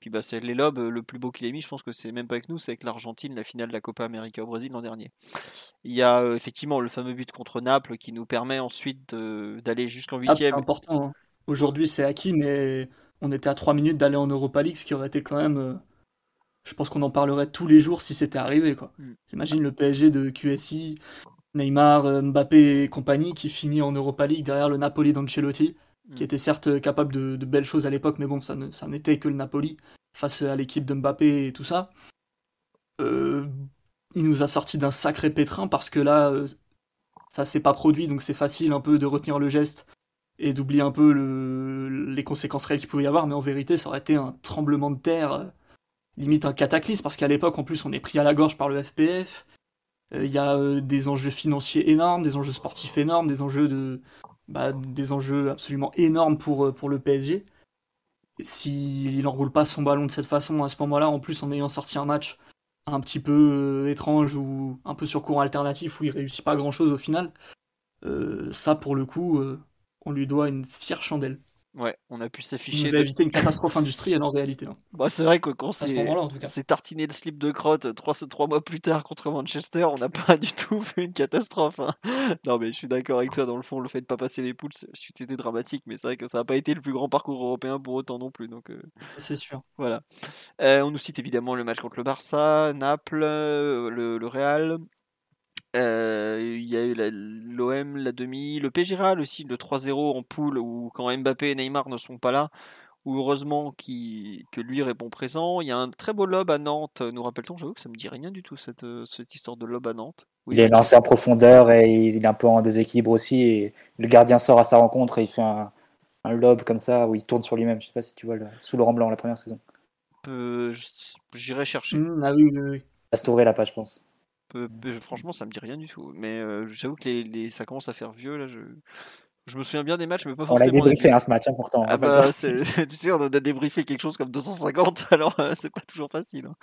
Puis bah, c'est les lobes, le plus beau qu'il ait mis, je pense que c'est même pas avec nous, c'est avec l'Argentine, la finale de la Copa América au Brésil l'an dernier. Il y a euh, effectivement le fameux but contre Naples qui nous permet ensuite d'aller jusqu'en ah, huitième. c'est important. Hein. Aujourd'hui, c'est acquis, mais on était à 3 minutes d'aller en Europa League, ce qui aurait été quand même euh, je pense qu'on en parlerait tous les jours si c'était arrivé. Quoi. Mm. J'imagine le PSG de QSI, Neymar, euh, Mbappé et compagnie qui finit en Europa League derrière le Napoli d'Ancelotti, mm. qui était certes capable de, belles choses à l'époque, mais bon, ça, n'était que le Napoli face à l'équipe de Mbappé et tout ça. Euh, il nous a sorti d'un sacré pétrin parce que là, euh, ça s'est pas produit, donc c'est facile un peu de retenir le geste et d'oublier un peu les conséquences réelles qu'il pouvait y avoir, mais en vérité, ça aurait été un tremblement de terre limite un cataclysme, parce qu'à l'époque, en plus, on est pris à la gorge par le FPF. Euh, il y a euh, des enjeux financiers énormes, des enjeux sportifs énormes, des enjeux de, bah, des enjeux absolument énormes pour, euh, pour le PSG. S'il n'enroule pas son ballon de cette façon à ce moment-là, en plus en ayant sorti un match un petit peu étrange ou un peu sur courant alternatif où il réussit pas grand-chose au final, ça pour le coup, on lui doit une fière chandelle. Ouais, on a pu s'afficher. Vous a évité une catastrophe industrielle en réalité. Hein. Bah, c'est vrai que quand s'est tartiné le slip de crotte trois, trois mois plus tard contre Manchester, on n'a pas du tout fait une catastrophe. Hein. Non, mais je suis d'accord avec toi. Dans le fond, le fait de pas passer les poules, c'était dramatique, mais c'est vrai que ça n'a pas été le plus grand parcours européen pour autant non plus. Donc, euh, c'est sûr. Voilà. Euh, on nous cite évidemment le match contre le Barça, Naples, euh, le, le Real. Euh, il y a eu l'OM, la, demi, le PGRAL aussi, le 3-0 en poule, où quand Mbappé et Neymar ne sont pas là, où heureusement que lui répond présent. Il y a un très beau lob à Nantes, nous rappelle-t-on J'avoue que ça me dit rien du tout, cette, euh, cette histoire de lob à Nantes. il est lancé en profondeur et il est un peu en déséquilibre aussi. Et le gardien sort à sa rencontre et il fait un, un lob comme ça où il tourne sur lui-même. Je sais pas si tu vois, le, sous Laurent Blanc, la première saison. J'irai chercher. Mmh, ah oui, oui, oui. Page, je pense franchement, ça me dit rien du tout. Mais euh, j'avoue que les, ça commence à faire vieux là. Je, je me souviens bien des matchs, mais pas forcément. On a débriefé hein, ce match, important. Ah bah, tu sais, on a débriefé quelque chose comme 250, alors euh, c'est pas toujours facile. Hein.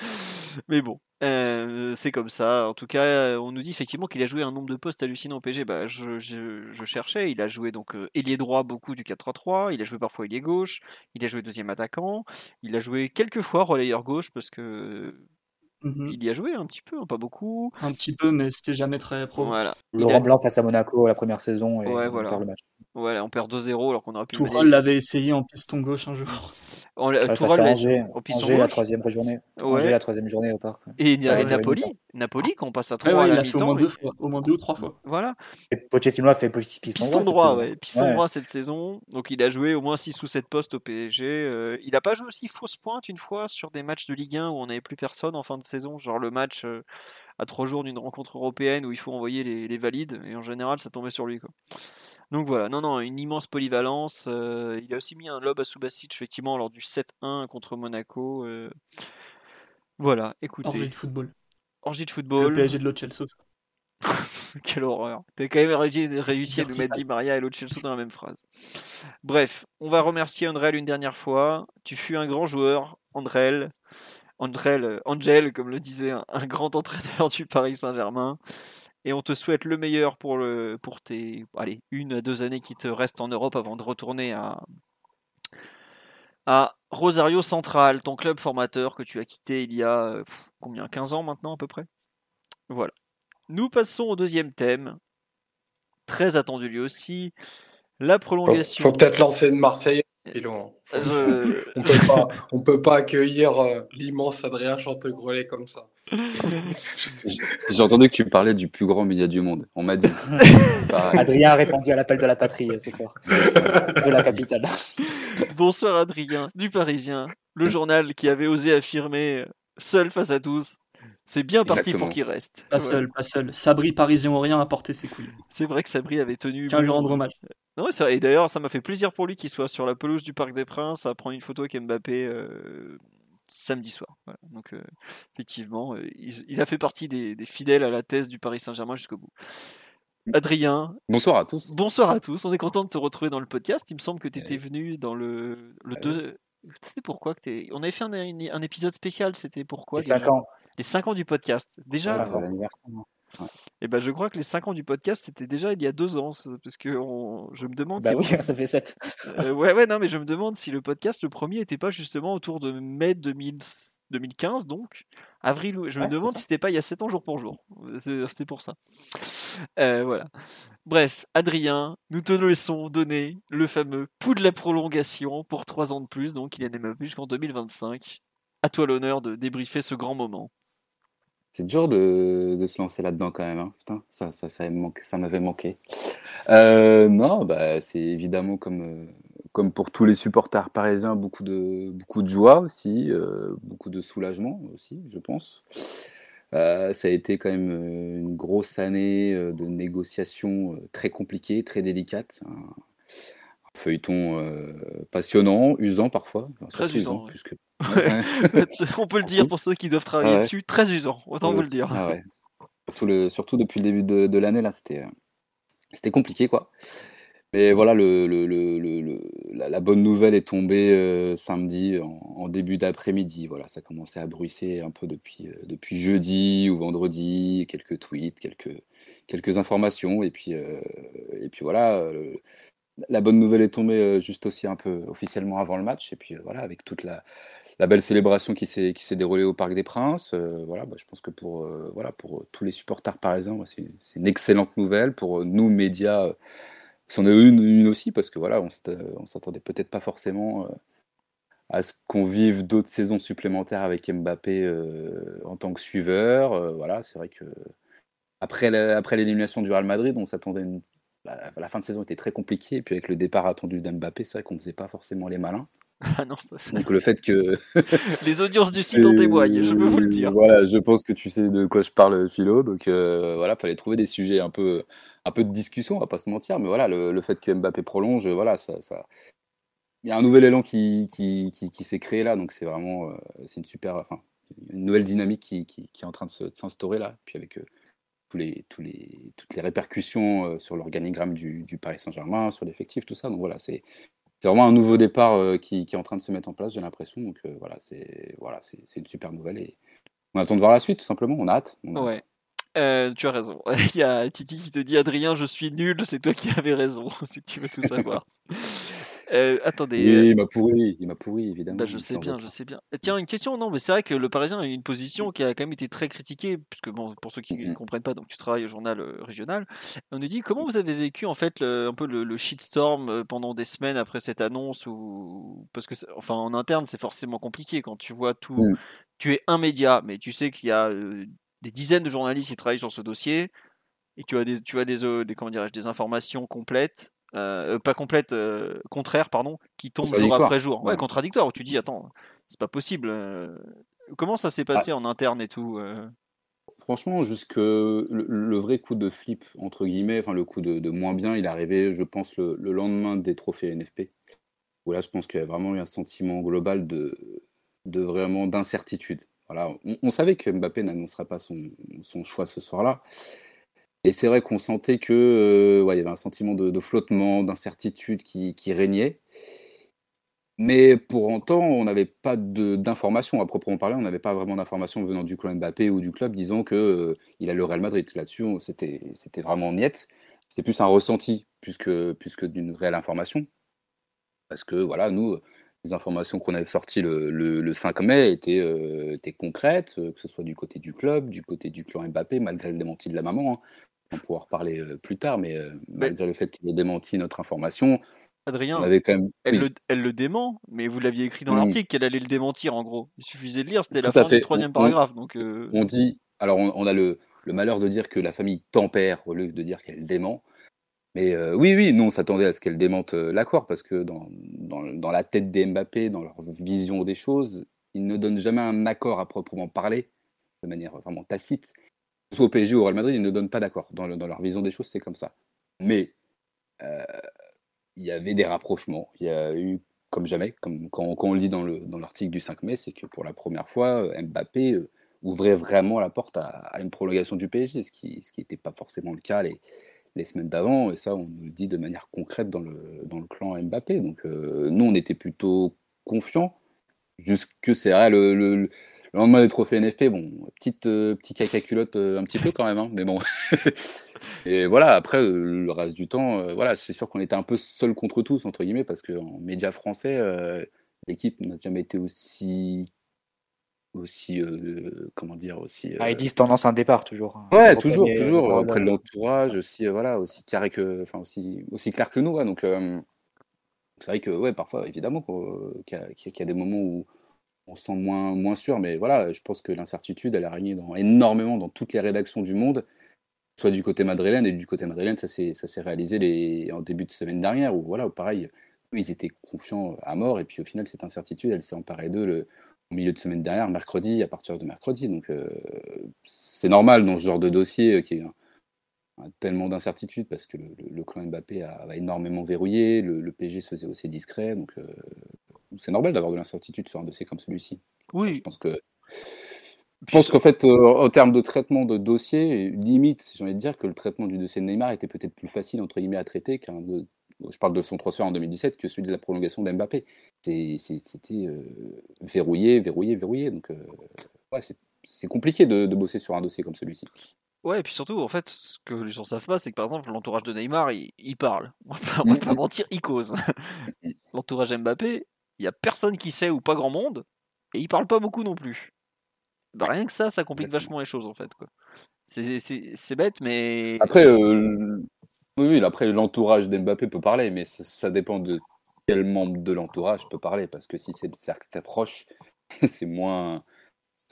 Mais bon, euh, c'est comme ça. En tout cas, on nous dit effectivement qu'il a joué un nombre de postes hallucinant au PG. Bah, je, je, cherchais. Il a joué donc ailier droit beaucoup du 4-3-3. Il a joué parfois ailier gauche. Il a joué deuxième attaquant. Il a joué quelques fois relayeur gauche parce que Mmh il y a joué un petit peu, hein, pas beaucoup. Un petit peu, mais c'était jamais très pro. Voilà. Laurent Blanc face à Monaco la première saison et perd le match. Voilà, on perd 2-0 alors qu'on aurait pu. Tourelle l'avait essayé en piston gauche un jour. On, ouais, Tourelle Angers, en piston Angers, gauche. la troisième journée. Ouais. la troisième journée au parc. Et, et Napoli, Napoli quand on passe à 3 ouais, il a fait au moins, deux fois, au moins deux ou trois fois. Voilà. Et Pochettino a fait piston, piston droit, ouais. Piston droit cette saison. Donc il a joué au moins 6 ou 7 postes au PSG. Euh, il a pas joué aussi fausse pointe une fois sur des matchs de Ligue 1 où on n'avait plus personne en fin de saison, genre le match euh, à 3 jours d'une rencontre européenne où il faut envoyer les, les, valides et en général ça tombait sur lui quoi. Donc voilà, non, non, une immense polyvalence. Euh, il a aussi mis un lob à Subasic, effectivement, lors du 7-1 contre Monaco. Euh. Voilà, écoutez. Orgie de football. Orgie de Le football. PSG de Lo Celso. Quelle horreur. T'as quand même réussi, réussi à nous mettre Di Maria et Lo Celso dans la même phrase. Bref, on va remercier Andrel une dernière fois. Tu fus un grand joueur, Andrel. Andrel, euh, Angel, comme le disait un, un grand entraîneur du Paris Saint-Germain. Et on te souhaite le meilleur pour, le, pour tes allez, une à deux années qui te restent en Europe avant de retourner à, à Rosario Central, ton club formateur que tu as quitté il y a euh, pff, combien 15 ans maintenant à peu près? Voilà. Nous passons au deuxième thème, très attendu lui aussi, la Faut, prolongation. faut peut-être lancer une Marseillaise. Euh, On peut pas, on peut pas accueillir euh, l'immense Adrien Chantegrelet comme ça. J'ai entendu que tu parlais du plus grand média du monde. On m'a dit. Adrien a répondu à l'appel de la patrie euh, ce soir, de la capitale. Bonsoir Adrien, du Parisien, le journal qui avait osé affirmer seul face à tous. C'est bien parti Exactement. pour qu'il reste. Pas Ouais. seul, pas seul. Sabri parisien ou rien a porté ses couilles. C'est vrai que Sabri avait tenu. Tiens, lui rendre hommage. Non, vrai. Et d'ailleurs, ça m'a fait plaisir pour lui qu'il soit sur la pelouse du Parc des Princes à prendre une photo avec Mbappé euh, samedi soir. Voilà. Donc, euh, effectivement, euh, il, il a fait partie des, des fidèles à la thèse du Paris Saint-Germain jusqu'au bout. Adrien, Bonsoir à tous. bonsoir à tous. On est content de te retrouver dans le podcast. Il me semble que tu étais Ouais. venu dans le, le Ouais. deux- C'était pourquoi que t'es... On avait fait un, un épisode spécial. C'était pourquoi Les 5 déjà? ans. Les 5 ans du podcast. Déjà, Cinq ans. l'anniversaire. eh ben, je crois que les 5 ans du podcast, c'était déjà il y a deux ans. c'est- Parce que on- je me demande Bah si oui, ça fait 7. Euh, ouais, ouais, non, mais je me demande si le podcast, le premier, était pas justement autour de mai 2000 2015, donc avril. ou- Je me Ouais, demande si c'était pas il y a 7 ans jour pour jour. C'est- C'était pour ça. Euh, voilà. Bref, Adrien, nous te laissons donner le fameux pouls de la prolongation pour 3 ans de plus, donc il en a plus jusqu'en 2025. À toi l'honneur de débriefer ce grand moment. C'est dur de, de se lancer là-dedans quand même. hein. Putain, ça, ça, ça, ça m'avait manqué. Euh, non, bah, c'est évidemment comme, euh, comme pour tous les supporters parisiens, beaucoup de, beaucoup de joie aussi, euh, beaucoup de soulagement aussi, je pense. Ça a été quand même une grosse année de négociations très compliquées, très délicates. Un feuilleton euh, passionnant, usant parfois. Enfin, Très usant, ouais. plus que- On peut le dire pour ceux qui doivent travailler Ah ouais. dessus, très usant, autant vous le dire. Ah. Surtout, le, surtout depuis le début de, de l'année, là, c'était, euh, c'était compliqué, quoi. Mais voilà, le, le, le, la, la bonne nouvelle est tombée euh, samedi en, en début d'après-midi. Voilà, ça commençait à bruisser un peu depuis, euh, depuis jeudi ou vendredi, quelques tweets, quelques, quelques informations. Et puis, et puis voilà, la bonne nouvelle est tombée euh, juste aussi un peu officiellement avant le match. Et puis euh, voilà, avec toute la, belle célébration qui s'est déroulée au Parc des Princes. euh, voilà, bah, je pense que pour tous les supporters parisiens, c'est une excellente nouvelle. Pour nous médias, c'en est une, aussi parce que voilà, on s'att- on s'attendait peut-être pas forcément à ce qu'on vive d'autres saisons supplémentaires avec Mbappé en tant que suiveur. Voilà, c'est vrai que après l'élimination du Real Madrid, on s'attendait une- la, la fin de saison était très compliquée et puis avec le départ attendu d'Mbappé, c'est vrai qu'on faisait pas forcément les malins. Ah non, ça, Donc le fait que les audiences du site en témoignent, je peux vous le dire. Voilà, je pense que tu sais de quoi je parle, Philo. Donc euh, voilà, fallait trouver des sujets un peu, un peu de discussion, on va pas se mentir. Mais voilà, le, le fait que Mbappé prolonge, voilà, ça, ça, il y a un nouvel élan qui, qui, qui, qui s'est créé là. Donc c'est vraiment, euh, c'est une super, enfin, une nouvelle dynamique qui, qui, qui est en train de s'instaurer là. Puis avec euh, tous les, tous les, toutes les répercussions euh, sur l'organigramme du, du Paris Saint-Germain, sur l'effectif, tout ça. Donc voilà, c'est vraiment un nouveau départ euh, qui, qui est en train de se mettre en place, j'ai l'impression. Donc euh, voilà, c'est voilà, une super nouvelle et on attend de voir la suite, tout simplement. On a hâte. on a hâte. Ouais. Euh, tu as raison. Il y a Titi qui te dit Adrien, je suis nul, c'est toi qui avais raison, si tu veux tout savoir. Euh, attendez. Oui, il m'a pourri, il m'a pourri, évidemment. Bah, je sais bien, je sais bien. Tiens, une question, non, mais c'est vrai que le Parisien a une position qui a quand même été très critiquée, puisque bon, pour ceux qui ne Mhm. comprennent pas, donc tu travailles au journal euh, régional. On nous dit comment vous avez vécu en fait le- un peu le, le shitstorm euh, pendant des semaines après cette annonce, ou parce que enfin en interne c'est forcément compliqué quand tu vois tout. Mhm. Tu es un média, mais tu sais qu'il y a euh, des dizaines de journalistes qui travaillent sur ce dossier et tu as des, tu as des, euh, des comment des informations complètes, euh, pas complètes, euh, contraires, pardon, qui tombent jour après jour. Ouais, Ouais. contradictoires, où tu dis, attends, c'est pas possible. euh, Comment ça s'est passé en interne et tout Franchement, jusque le, le vrai coup de flip, entre guillemets, enfin le coup de, de moins bien, il est arrivé, je pense, le, le lendemain des trophées NFP. Où là, je pense qu'il y a vraiment eu un sentiment global de, de vraiment d'incertitude. voilà, on, savait que Mbappé n'annoncerait pas son, son, choix ce soir-là. Et c'est vrai qu'on sentait que euh, il y avait un sentiment de, flottement, d'incertitude qui, régnait. Mais pour autant, on n'avait pas d'informations à proprement parler. On n'avait pas vraiment d'informations venant du club Mbappé ou du club disant qu'il euh, il a le Real Madrid. Là-dessus, c'était vraiment niette. C'était plus un ressenti plus que, plus que d'une réelle information. Parce que voilà, nous, les informations qu'on avait sorties le, le, 5 mai étaient, euh, concrètes, euh, que ce soit du côté du club, du côté du clan Mbappé, malgré le démenti de la maman. Hein. On pourra en reparler euh, plus tard, mais, malgré le fait qu'il ait démenti notre information, Adrien, avait quand même... elle, le, elle, le, dément, mais vous l'aviez écrit dans l'article qu'elle allait le démentir en gros. Il suffisait de lire, c'était la fin du troisième paragraphe. Donc, On dit, alors on, a le, le, malheur de dire que la famille tempère au lieu de dire qu'elle dément. Mais oui, oui, nous on s'attendait à ce qu'elle démente l'accord parce que dans, dans, la tête des Mbappé, dans leur vision des choses, ils ne donnent jamais un accord à proprement parler, de manière vraiment tacite. Soit au PSG ou au Real Madrid, ils ne donnent pas d'accord. Dans, leur vision des choses, c'est comme ça. Mais il y avait des rapprochements. Il y a eu, comme jamais, comme quand, quand on le dit dans l'article du 5 mai, c'est que pour la première fois, Mbappé ouvrait vraiment la porte à, une prolongation du PSG, ce qui n'était pas forcément le cas les, semaines d'avant, et ça, on nous le dit de manière concrète dans le, le clan Mbappé. Donc, euh, nous, on était plutôt confiants, jusque c'est vrai, le, le, lendemain des trophées NFP, bon, petite, euh, petit caca culotte euh, un petit peu quand même, hein, mais bon. et voilà, après, le reste du temps, voilà, c'est sûr qu'on était un peu seul contre tous, entre guillemets, parce qu'en médias français, l'équipe n'a jamais été aussi aussi, euh, comment dire, aussi. Ah, ils disent tendance à un départ toujours. Hein. Ouais, toujours, toujours euh, auprès de l'entourage, aussi, euh, voilà, aussi carré que, enfin aussi, aussi clair que nous, ouais, donc c'est vrai que, ouais, parfois, évidemment, qu'il y, y, a des moments où on se sent moins, moins sûr, mais voilà, je pense que l'incertitude, elle a régné dans, énormément dans toutes les rédactions du monde, soit du côté madrilène et du côté madrilène, ça s'est, réalisé en début de semaine dernière, où voilà, pareil, ils étaient confiants à mort, et puis au final, cette incertitude, elle s'est emparée d'eux au milieu de semaine dernière, mercredi, à partir de mercredi. Donc euh, c'est normal dans ce genre de dossier euh, qui est tellement d'incertitudes parce que le, clan Mbappé a, énormément verrouillé, le, PG se faisait aussi discret, donc euh, c'est normal d'avoir de l'incertitude sur un dossier comme celui-ci. Oui. Je pense que je pense qu'en fait, en termes de traitement de dossier, limite, j'ai envie de dire que le traitement du dossier de Neymar était peut-être plus facile entre guillemets à traiter qu'un je parle de son transfert en 2017, que celui de la prolongation d'Mbappé. C'était euh, verrouillé, verrouillé, verrouillé. Donc, euh, ouais, c'est compliqué de, bosser sur un dossier comme celui-ci. Ouais, et puis surtout, en fait, ce que les gens savent pas, c'est que par exemple, l'entourage de Neymar, il, parle. On va pas, mentir, il cause. l'entourage Mbappé, il y a personne qui sait ou pas grand monde, et il parle pas beaucoup non plus. Bah, rien que ça, ça complique vachement les choses en fait. C'est bête, mais. Après, euh, oui, après, l'entourage d'Mbappé peut parler, mais ça, dépend de quel membre de l'entourage peut parler, parce que si c'est le cercle très proche, c'est moins,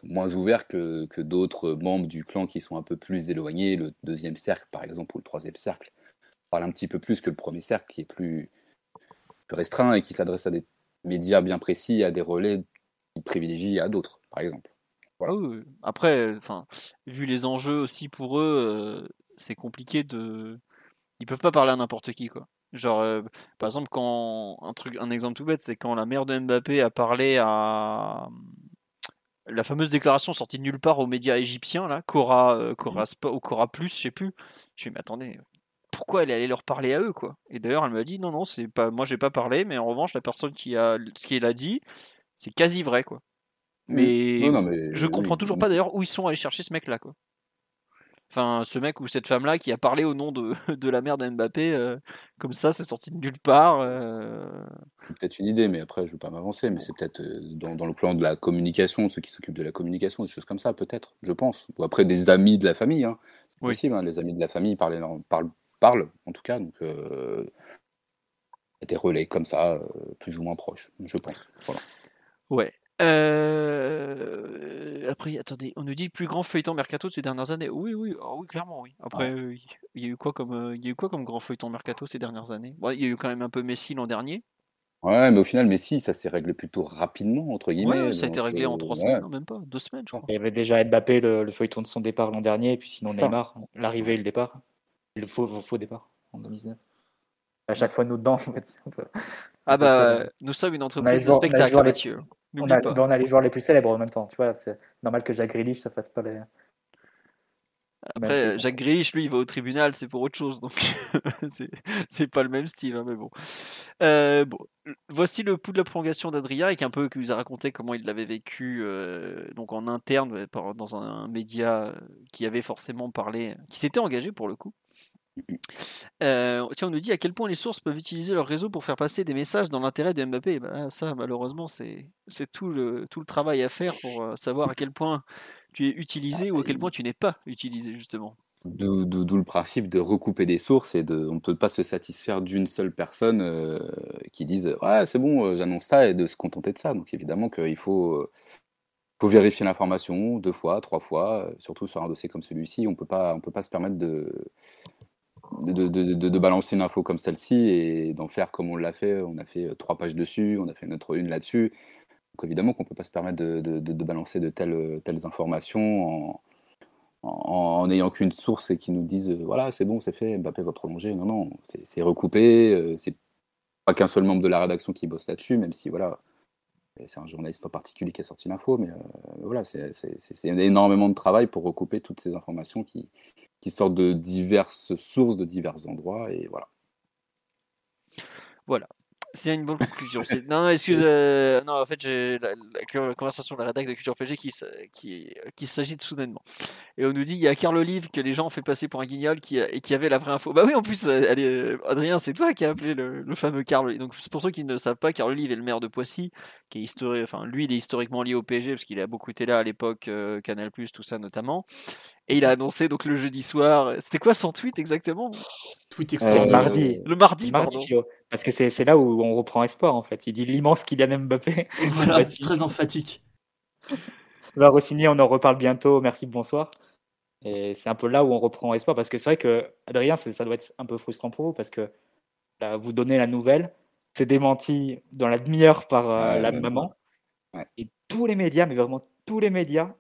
moins ouvert que, que d'autres membres du clan qui sont un peu plus éloignés, le deuxième cercle par exemple, ou le troisième cercle, parle un petit peu plus que le premier cercle qui est plus, restreint et qui s'adresse à des médias bien précis, à des relais qui privilégient à d'autres, par exemple. Voilà. Après, enfin, vu les enjeux aussi pour eux, euh, c'est compliqué de ils peuvent pas parler à n'importe qui quoi. Genre euh, par exemple quand un truc un exemple tout bête c'est quand la mère de Mbappé a parlé à la fameuse déclaration sortie de nulle part aux médias égyptiens là, Cora euh, Cora mmh. ou Cora Plus, je sais plus. Je me mais attendez, pourquoi elle est allée leur parler à eux quoi? Et d'ailleurs elle m'a dit non non, c'est pas moi j'ai pas parlé mais en revanche la personne qui a ce qu'elle a dit, c'est quasi vrai quoi. Mais, mais je comprends toujours pas d'ailleurs où ils sont allés chercher ce mec là quoi. Enfin, ce mec ou cette femme-là qui a parlé au nom de, de la mère d'Mbappé, euh, comme ça, c'est sorti de nulle part. Euh... Peut-être une idée, mais après, je ne veux pas m'avancer, mais c'est peut-être euh, dans, dans, le plan de la communication, ceux qui s'occupent de la communication, des choses comme ça, peut-être, je pense. Ou après, des amis de la famille, hein. c'est possible, hein, les amis de la famille parlent, parlent, parlent en tout cas, donc euh, des relais comme ça, euh, plus ou moins proches, je pense. Voilà. Ouais. Euh, après, attendez, on nous dit le plus grand feuilleton mercato de ces dernières années. Oui, oui, ah oui, clairement, oui. Après, il y a eu quoi comme, euh, il y a eu quoi comme grand feuilleton mercato ces dernières années? Il y a eu quand même un peu Messi l'an dernier. Ouais, mais au final, Messi, ça s'est réglé plutôt rapidement, entre guillemets. Ouais, ça a été réglé en trois semaines, même pas, deux semaines, je crois. Il y avait déjà Mbappé, le, le feuilleton de son départ l'an dernier, et puis sinon Neymar, l'arrivée et le départ. Le faux, faux départ en 2019. À chaque fois, nous dedans, en fait. Ah bah, nous sommes une entreprise de spectacle, Mathieu. On, a, ben, on a les joueurs les plus célèbres en même temps. Tu vois, c'est normal que Jack Grealish ça fasse pas les. Après, Jacques Grealish, lui, il va au tribunal, c'est pour autre chose, donc c'est- pas le même style, hein, mais bon. Euh, bon, voici le pouls de la prolongation d'Adrien, et un peu qui vous a raconté comment il l'avait vécu euh, donc en interne dans un, média qui avait forcément parlé, qui s'était engagé pour le coup. Euh, tiens, on nous dit à quel point les sources peuvent utiliser leur réseau pour faire passer des messages dans l'intérêt de Mbappé. Ben, ça, malheureusement, c'est tout le, tout le travail à faire pour euh, savoir à quel point tu es utilisé ou à quel point tu n'es pas utilisé, justement. D'où le principe de recouper des sources et de, on ne peut pas se satisfaire d'une seule personne euh, qui dise ouais c'est bon j'annonce ça et de se contenter de ça. Donc évidemment qu'il faut, faut vérifier l'information deux fois, trois fois, surtout sur un dossier comme celui-ci. On on peut pas se permettre de de, balancer une info comme celle-ci et d'en faire comme on l'a fait. On a fait euh, trois pages dessus, on a fait notre une là-dessus. Donc évidemment qu'on peut pas se permettre de, balancer de telles, telles informations en, n'ayant qu'une source et qui nous disent euh, voilà c'est bon c'est fait Mbappé va prolonger non non c'est recoupé euh, c'est pas qu'un seul membre de la rédaction qui bosse là-dessus même si voilà c'est un journaliste en particulier qui a sorti l'info mais euh, voilà c'est énormément de travail pour recouper toutes ces informations qui, qui sortent de diverses sources de divers endroits et voilà C'est une bonne conclusion. C'est- Non, non, excuse. euh, non, en fait, j'ai la, la- la conversation de la rédac de Culture PG qui, qui, qui s'agite soudainement. Et on nous dit il y a Carl Olive que les gens ont fait passer pour un guignol qui, et qui avait la vraie info. Bah oui, en plus, euh, elle est- Adrien, c'est toi qui as appelé le, le fameux Carl Olive. Donc, c'est pour ceux qui ne le savent pas, Carl Olive est le maire de Poissy, qui est historique. Enfin, lui, il est historiquement lié au PSG parce qu'il a beaucoup été là à l'époque, euh, Canal, tout ça notamment. Et il a annoncé donc le jeudi soir. C'était quoi son tweet exactement? Tweet C'était extra. le mardi. Le mardi, Mardi, pardon. Philo. Parce que c'est là où on reprend espoir en fait. Il dit l'immense Kylian Mbappé Voilà, c'est très emphatique. va re-signer, on en reparle bientôt, merci, bonsoir. Et c'est un peu là où on reprend espoir parce que c'est vrai que Adrien, ça doit être un peu frustrant pour vous parce que là, vous donnez la nouvelle, c'est démenti dans la demi-heure par euh, Ouais, la ouais, maman. ouais. Et tous les médias, mais vraiment tous les médias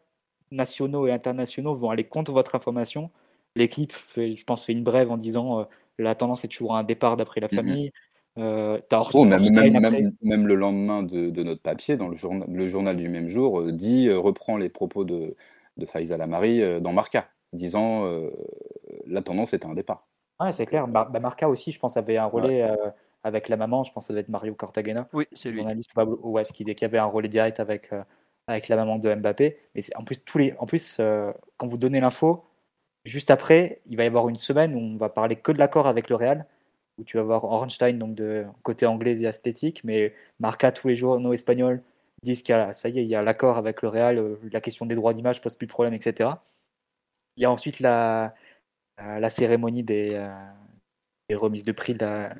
nationaux et internationaux vont aller contre votre information. L'équipe, je pense, fait une brève en disant euh, la tendance est toujours à un départ d'après la famille. Euh, Oh, même, Horstein même, après. même, même le lendemain de, de notre papier, dans le journal, le journal du même jour, euh, dit, euh, reprend les propos de, de euh, dans Marca, disant euh, la tendance est à un départ. Ouais, c'est clair. Bah, bah, Marca aussi, je pense, avait un relais euh, avec la maman. Je pense que ça devait être Mario Cartagena, Oui, c'est lui. journaliste ou Pablo Ouest, qui, qui avait un relais direct avec, euh, avec la maman de Mbappé. Mais c'est- en plus, tous les, en plus euh, quand vous donnez l'info, juste après, il va y avoir une semaine où on va parler que de l'accord avec le Real, où tu vas voir Ornstein, donc de côté anglais et athlétique, mais Marca, tous les journaux espagnols disent qu'il y a, ça y est, il y a l'accord avec le Real, euh, la question des droits d'image pose plus de problème, etc. Il y a ensuite la, euh, la cérémonie des, euh, des remises de prix de la,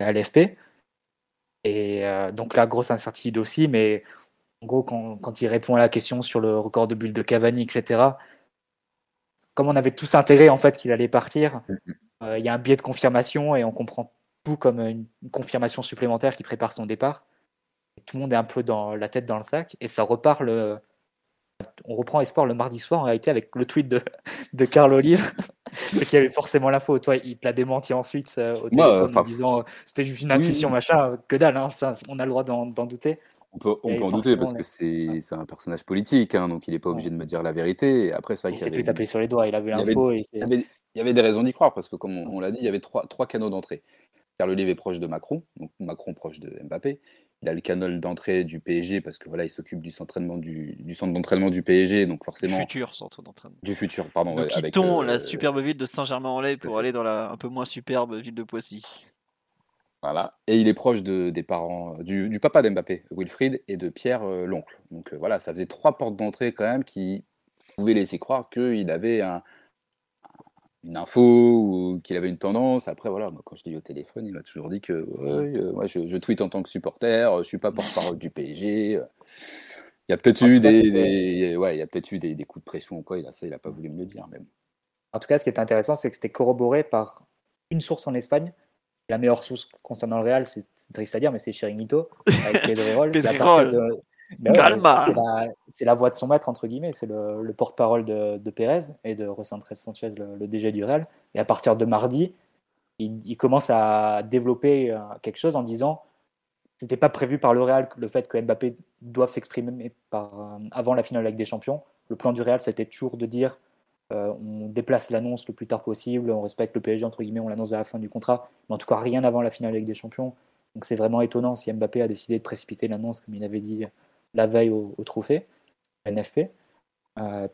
LFP. Et donc la grosse incertitude aussi, mais en gros, quand, quand il répond à la question sur le record de bulle de Cavani, etc., comme on avait tous intérêt en fait qu'il allait partir, euh, il y a un biais de confirmation et on comprend tout comme une, confirmation supplémentaire qui prépare son départ. Et tout le monde est un peu dans la tête dans le sac et ça repart le. On reprend espoir le mardi soir en réalité avec le tweet de, de Carl Olive qui avait forcément l'info. Toi, il te l'a démenti ensuite euh, au téléphone en disant euh, c'était juste une intuition, oui. machin. Que dalle, hein, ça, on a le droit d'en douter. On peut, on peut en douter parce que c'est c'est un personnage politique, hein, donc il n'est pas obligé de me dire la vérité. Après, vrai Il s'est fait taper sur les doigts, il avait il y avait- l'info. et il y c'est- avait, il y avait des raisons d'y croire, parce que comme on, on l'a dit, il y avait trois, trois canaux d'entrée. Carl Olive est proche de Macron, donc Macron proche de Mbappé. Il a le canal d'entrée du PSG, parce que voilà, il s'occupe du, du, du centre d'entraînement du PSG, donc forcément Futur centre d'entraînement. du futur, pardon. Nous ouais, avec, euh, la superbe ville de Saint-Germain-en-Laye pour aller dans la un peu moins superbe ville de Poissy. Voilà. Et il est proche de, des parents, du, du papa d'Mbappé, Wilfried, et de Pierre, euh, l'oncle. Donc euh, voilà, ça faisait trois portes d'entrée quand même qui pouvaient laisser croire qu'il avait un, une info ou qu'il avait une tendance. Après, voilà, moi, quand je l'ai eu au téléphone, il m'a toujours dit que euh, moi, je, je tweete en tant que supporter, euh, je suis pas porte-parole du PSG. Il y a peut-être eu cas, des, ouais, il y a peut-être eu des, des coups de pression ou quoi. Il a ça, il a pas voulu me le dire. Mais bon. En tout cas, ce qui est intéressant, c'est que c'était corroboré par une source en Espagne. La meilleure source concernant le Real, c'est triste à dire, mais c'est Chiringuito, avec Pedrerol. qui, à partir Pedrerol. de- Ben ouais, Calma. C'est la, voix de son maître, entre guillemets. C'est le, le porte-parole de, de Pérez et de Rocentrel Sanchez, le, le DG du Real. Et à partir de mardi, il, il commence à développer euh, quelque chose en disant c'était pas prévu par le Real le fait que Mbappé doive s'exprimer avant la finale avec des champions. Le plan du Real, c'était toujours de dire on déplace l'annonce le plus tard possible, on respecte le PSG entre guillemets, on l'annonce à la fin du contrat, mais en tout cas rien avant la finale avec des champions. Donc c'est vraiment étonnant si Mbappé a décidé de précipiter l'annonce comme il avait dit la veille au, trophée NFP.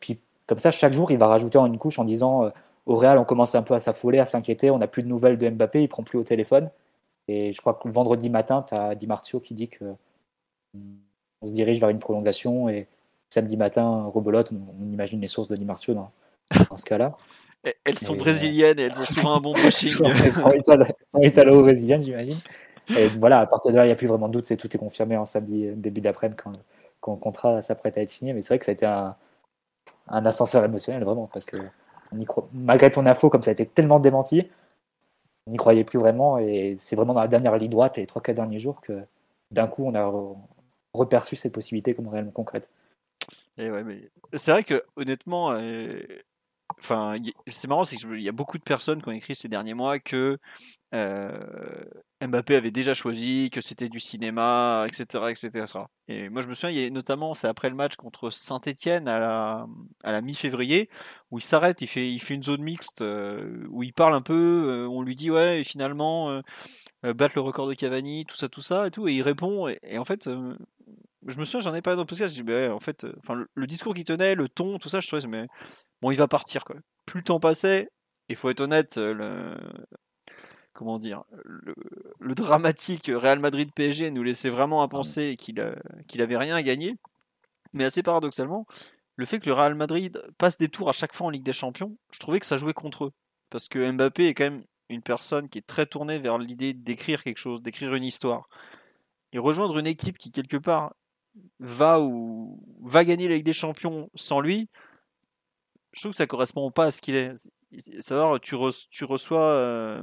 puis comme ça, chaque jour, il va rajouter en une couche en disant au Real, on commence un peu à s'affoler, à s'inquiéter. On n'a plus de nouvelles de Mbappé, il prend plus au téléphone. Et je crois que le vendredi matin, tu as Di Marzio qui dit que on se dirige vers une prolongation. Et samedi matin, Robolote, on, imagine les sources de Di Marzio dans, ce cas-là. Elles sont brésiliennes et elles ont souvent un bon brushing. elles sont, italo-brésiliennes, j'imagine. Et voilà, à partir de là, il n'y a plus vraiment de doute, c'est tout est confirmé en samedi, début d'après-midi, quand, le contrat s'apprête à être signé. Mais c'est vrai que ça a été un, ascenseur émotionnel, vraiment, parce que malgré ton info, comme ça a été tellement démenti, on n'y croyait plus vraiment. Et c'est vraiment dans la dernière ligne droite, les 3-4 derniers jours, que d'un coup, on a reperçu cette possibilité comme réellement concrète. Et ouais, mais c'est vrai que honnêtement, euh, enfin, c'est marrant, c'est qu'il y a beaucoup de personnes qui ont écrit ces derniers mois que Mbappé avait déjà choisi, que c'était du cinéma, etc., etc. Et moi, je me souviens, notamment, c'est après le match contre Saint-Etienne à la, mi-février, où il s'arrête, il fait, une zone mixte, euh, où il parle un peu, euh, on lui dit, ouais, et finalement, battre le record de Cavani, tout ça, tout ça, et tout, et il répond, et, en fait, je me souviens, j'en ai parlé dans le podcast, je dis, bah, en fait, le, discours qu'il tenait, le ton, tout ça, je trouvais, mais bon, il va partir, quoi. Plus le temps passait, il faut être honnête, le, comment dire, le, dramatique Real Madrid-PSG nous laissait vraiment à penser qu'il qu'il avait rien à gagner. Mais assez paradoxalement, le fait que le Real Madrid passe des tours à chaque fois en Ligue des Champions, je trouvais que ça jouait contre eux. Parce que Mbappé est quand même une personne qui est très tournée vers l'idée d'écrire quelque chose, d'écrire une histoire. Et rejoindre une équipe qui, quelque part, va ou va gagner la Ligue des Champions sans lui, je trouve que ça correspond pas à ce qu'il est. Savoir, tu, tu reçois.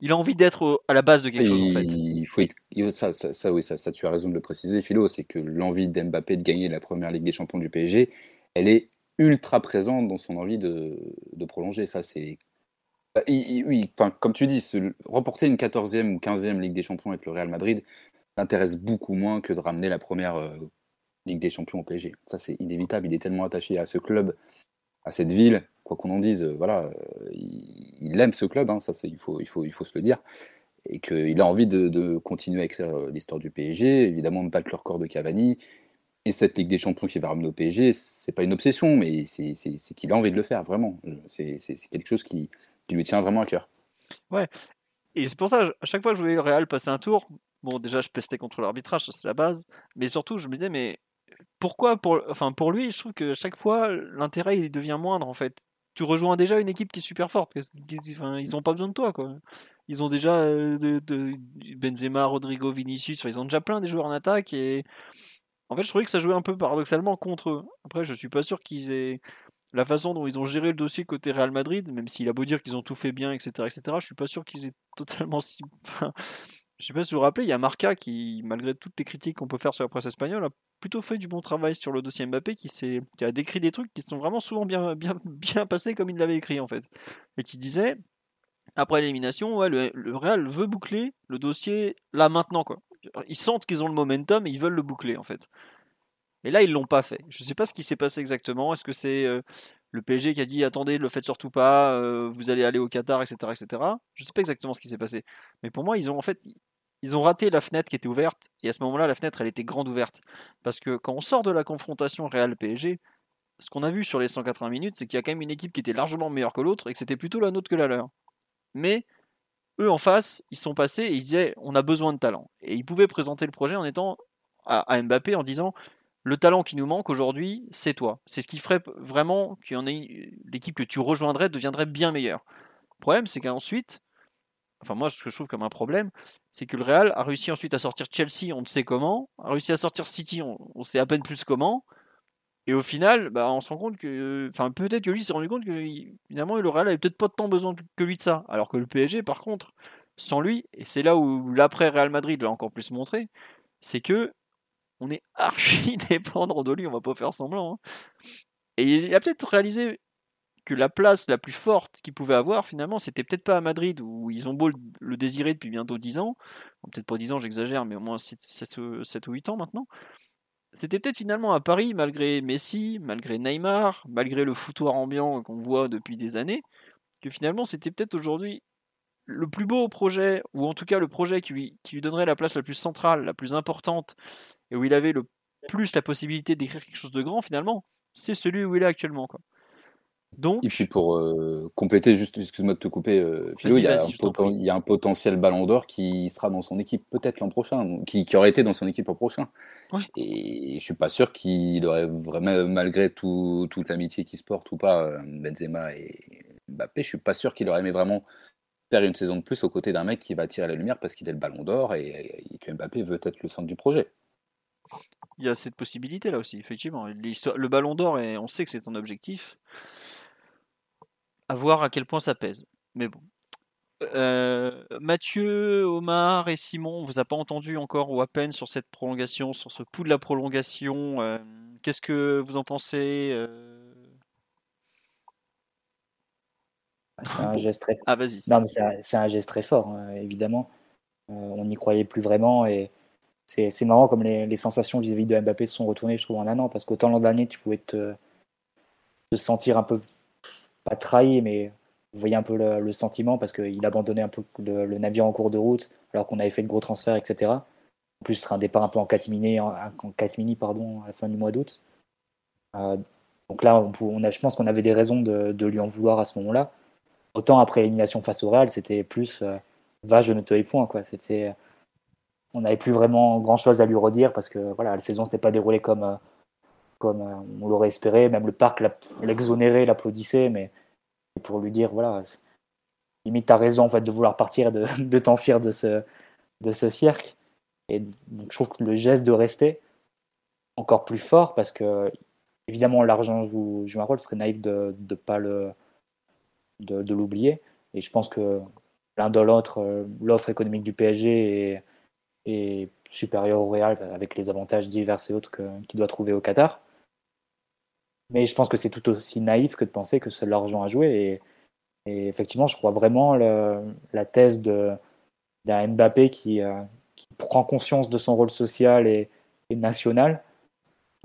Il a envie d'être à la base de quelque chose, en fait. Il faut ça, ça, oui, ça, ça, tu as raison de le préciser, Philo, c'est que l'envie d'Mbappé de gagner la première Ligue des Champions du PSG, elle est ultra présente dans son envie de, de prolonger. Ça, c'est. Bah, oui, comme tu dis, reporter une 14e ou 15e Ligue des Champions avec le Real Madrid l'intéresse beaucoup moins que de ramener la première Ligue des Champions au PSG. Ça, c'est inévitable. Il est tellement attaché à ce club, à cette ville, qu'on en dise. Euh, voilà, euh, il, aime ce club. Hein, ça, il faut, il faut, il faut se le dire. Et qu'il a envie de, continuer à écrire euh, l'histoire du PSG. Évidemment, de battre le record de Cavani. Et cette Ligue des Champions qui va ramener au PSG, c'est pas une obsession, mais c'est qu'il a envie de le faire, vraiment. C'est quelque chose qui, lui tient vraiment à cœur. Ouais. Et c'est pour ça, à chaque fois que je voyais le Real passer un tour, bon, déjà, je pestais contre l'arbitrage, c'est la base. Mais surtout, je me disais, mais pourquoi pour, enfin, pour lui, je trouve que chaque fois, l'intérêt il devient moindre en fait. Tu rejoins déjà une équipe qui est super forte. Enfin, ils n'ont pas besoin de toi. Quoi. Ils ont déjà euh, Benzema, Rodrigo, Vinicius. ils ont déjà plein des joueurs en attaque. Et en fait, je trouvais que ça jouait un peu paradoxalement contre eux. Après, je suis pas sûr qu'ils aient la façon dont ils ont géré le dossier côté Real Madrid, même s'il a beau dire qu'ils ont tout fait bien, etc., etc. Je suis pas sûr qu'ils aient totalement si. je sais pas si vous vous rappelez, il y a Marca qui, malgré toutes les critiques qu'on peut faire sur la presse espagnole, a plutôt fait du bon travail sur le dossier Mbappé, qui, qui a décrit des trucs qui sont vraiment souvent bien, bien, bien passés comme il l'avait écrit en fait. Et qui disait, après l'élimination, ouais, le, Real veut boucler le dossier là maintenant. quoi. Ils sentent qu'ils ont le momentum et ils veulent le boucler en fait. Et là, ils l'ont pas fait. Je sais pas ce qui s'est passé exactement. Est-ce que c'est euh, le PSG qui a dit attendez, le faites surtout pas, euh, vous allez aller au Qatar, etc., etc. Je sais pas exactement ce qui s'est passé. Mais pour moi, ils ont en fait, ils ont raté la fenêtre qui était ouverte, et à ce moment-là, la fenêtre, elle était grande ouverte. Parce que quand on sort de la confrontation Real-PSG, ce qu'on a vu sur les 180 minutes, c'est qu'il y a quand même une équipe qui était largement meilleure que l'autre, et que c'était plutôt la nôtre que la leur. Mais eux, en face, ils sont passés et ils disaient on a besoin de talent. Et ils pouvaient présenter le projet en étant à, Mbappé en disant le talent qui nous manque aujourd'hui, c'est toi. C'est ce qui ferait vraiment ait l'équipe que tu rejoindrais deviendrait bien meilleure. Le problème, c'est qu'ensuite, enfin moi ce que je trouve comme un problème, c'est que le Real a réussi ensuite à sortir Chelsea, on ne sait comment, a réussi à sortir City, on, sait à peine plus comment, et au final, bah, on se rend compte que, enfin peut-être que lui s'est rendu compte que finalement le Real avait peut-être pas tant besoin que lui de ça, alors que le PSG par contre, sans lui, et c'est là où l'après Real Madrid l'a encore plus montré, c'est que on est archi dépendant de lui, on va pas faire semblant. Hein. Et il a peut-être réalisé que la place la plus forte qu'ils pouvaient avoir, finalement, c'était peut-être pas à Madrid, où ils ont beau le, désirer depuis bientôt 10 ans, peut-être pas 10 ans, j'exagère, mais au moins 7, 7, ou 8 ans maintenant. C'était peut-être finalement à Paris, malgré Messi, malgré Neymar, malgré le foutoir ambiant qu'on voit depuis des années, que finalement c'était peut-être aujourd'hui le plus beau projet, ou en tout cas le projet qui lui, donnerait la place la plus centrale, la plus importante, et où il avait le plus la possibilité d'écrire quelque chose de grand finalement, c'est celui où il est actuellement. Donc, et puis pour euh, compléter, juste, excuse-moi de te couper, euh, Philo, il y, a un potentiel ballon d'or qui sera dans son équipe peut-être l'an prochain, qui, qui, aurait été dans son équipe l'an prochain. Et je suis pas sûr qu'il aurait vraiment, malgré tout, toute l'amitié qui se porte ou pas, euh, Benzema et Mbappé, je suis pas sûr qu'il aurait aimé vraiment faire une saison de plus aux côtés d'un mec qui va tirer la lumière parce qu'il est le ballon d'or et, et que Mbappé veut être le centre du projet. Il y a cette possibilité là aussi, effectivement. Le ballon d'or, on sait que c'est un objectif à voir à quel point ça pèse. Mais bon. Euh, Mathieu, Omar et Simon, on vous a pas entendu encore ou à peine sur cette prolongation, sur ce pouls de la prolongation. Euh, qu'est-ce que vous en pensez euh? C'est un geste très. Ah vas-y. Non mais c'est un, geste très fort, hein, évidemment. on n'y croyait plus vraiment et c'est marrant comme les, sensations vis-à-vis de Mbappé se sont retournées, je trouve, en un an, parce qu'autant l'an dernier, tu pouvais te, te sentir un peu pas trahi, mais vous voyez un peu le, sentiment parce qu'il abandonnait un peu le, navire en cours de route alors qu'on avait fait de gros transferts, etc. En plus, ce sera un départ un peu en catimini, en, en pardon, à la fin du mois d'août. Euh, donc là, on, a, je pense qu'on avait des raisons de, lui en vouloir à ce moment-là. Autant après l'élimination face au Real, c'était plus euh, va, je ne te point. Quoi. C'était, on n'avait plus vraiment grand-chose à lui redire parce que voilà, la saison s'était pas déroulée comme, euh, comme euh, on l'aurait espéré. Même le parc l'exonérait, l'applaudissait, mais pour lui dire, voilà, limite, tu as raison en fait, de vouloir partir, de, de t'enfuir de ce, de ce cirque. Et je trouve que le geste de rester encore plus fort parce que, évidemment, l'argent joue, un rôle, ce serait naïf de ne pas le, de, l'oublier. Et je pense que l'un de l'autre, euh, l'offre économique du PSG est, est supérieure au Real avec les avantages divers et autres qu'il doit trouver au Qatar. Mais je pense que c'est tout aussi naïf que de penser que c'est l'argent à jouer. Et, effectivement, je crois vraiment la thèse d'un Mbappé qui, euh, qui, prend conscience de son rôle social et, national,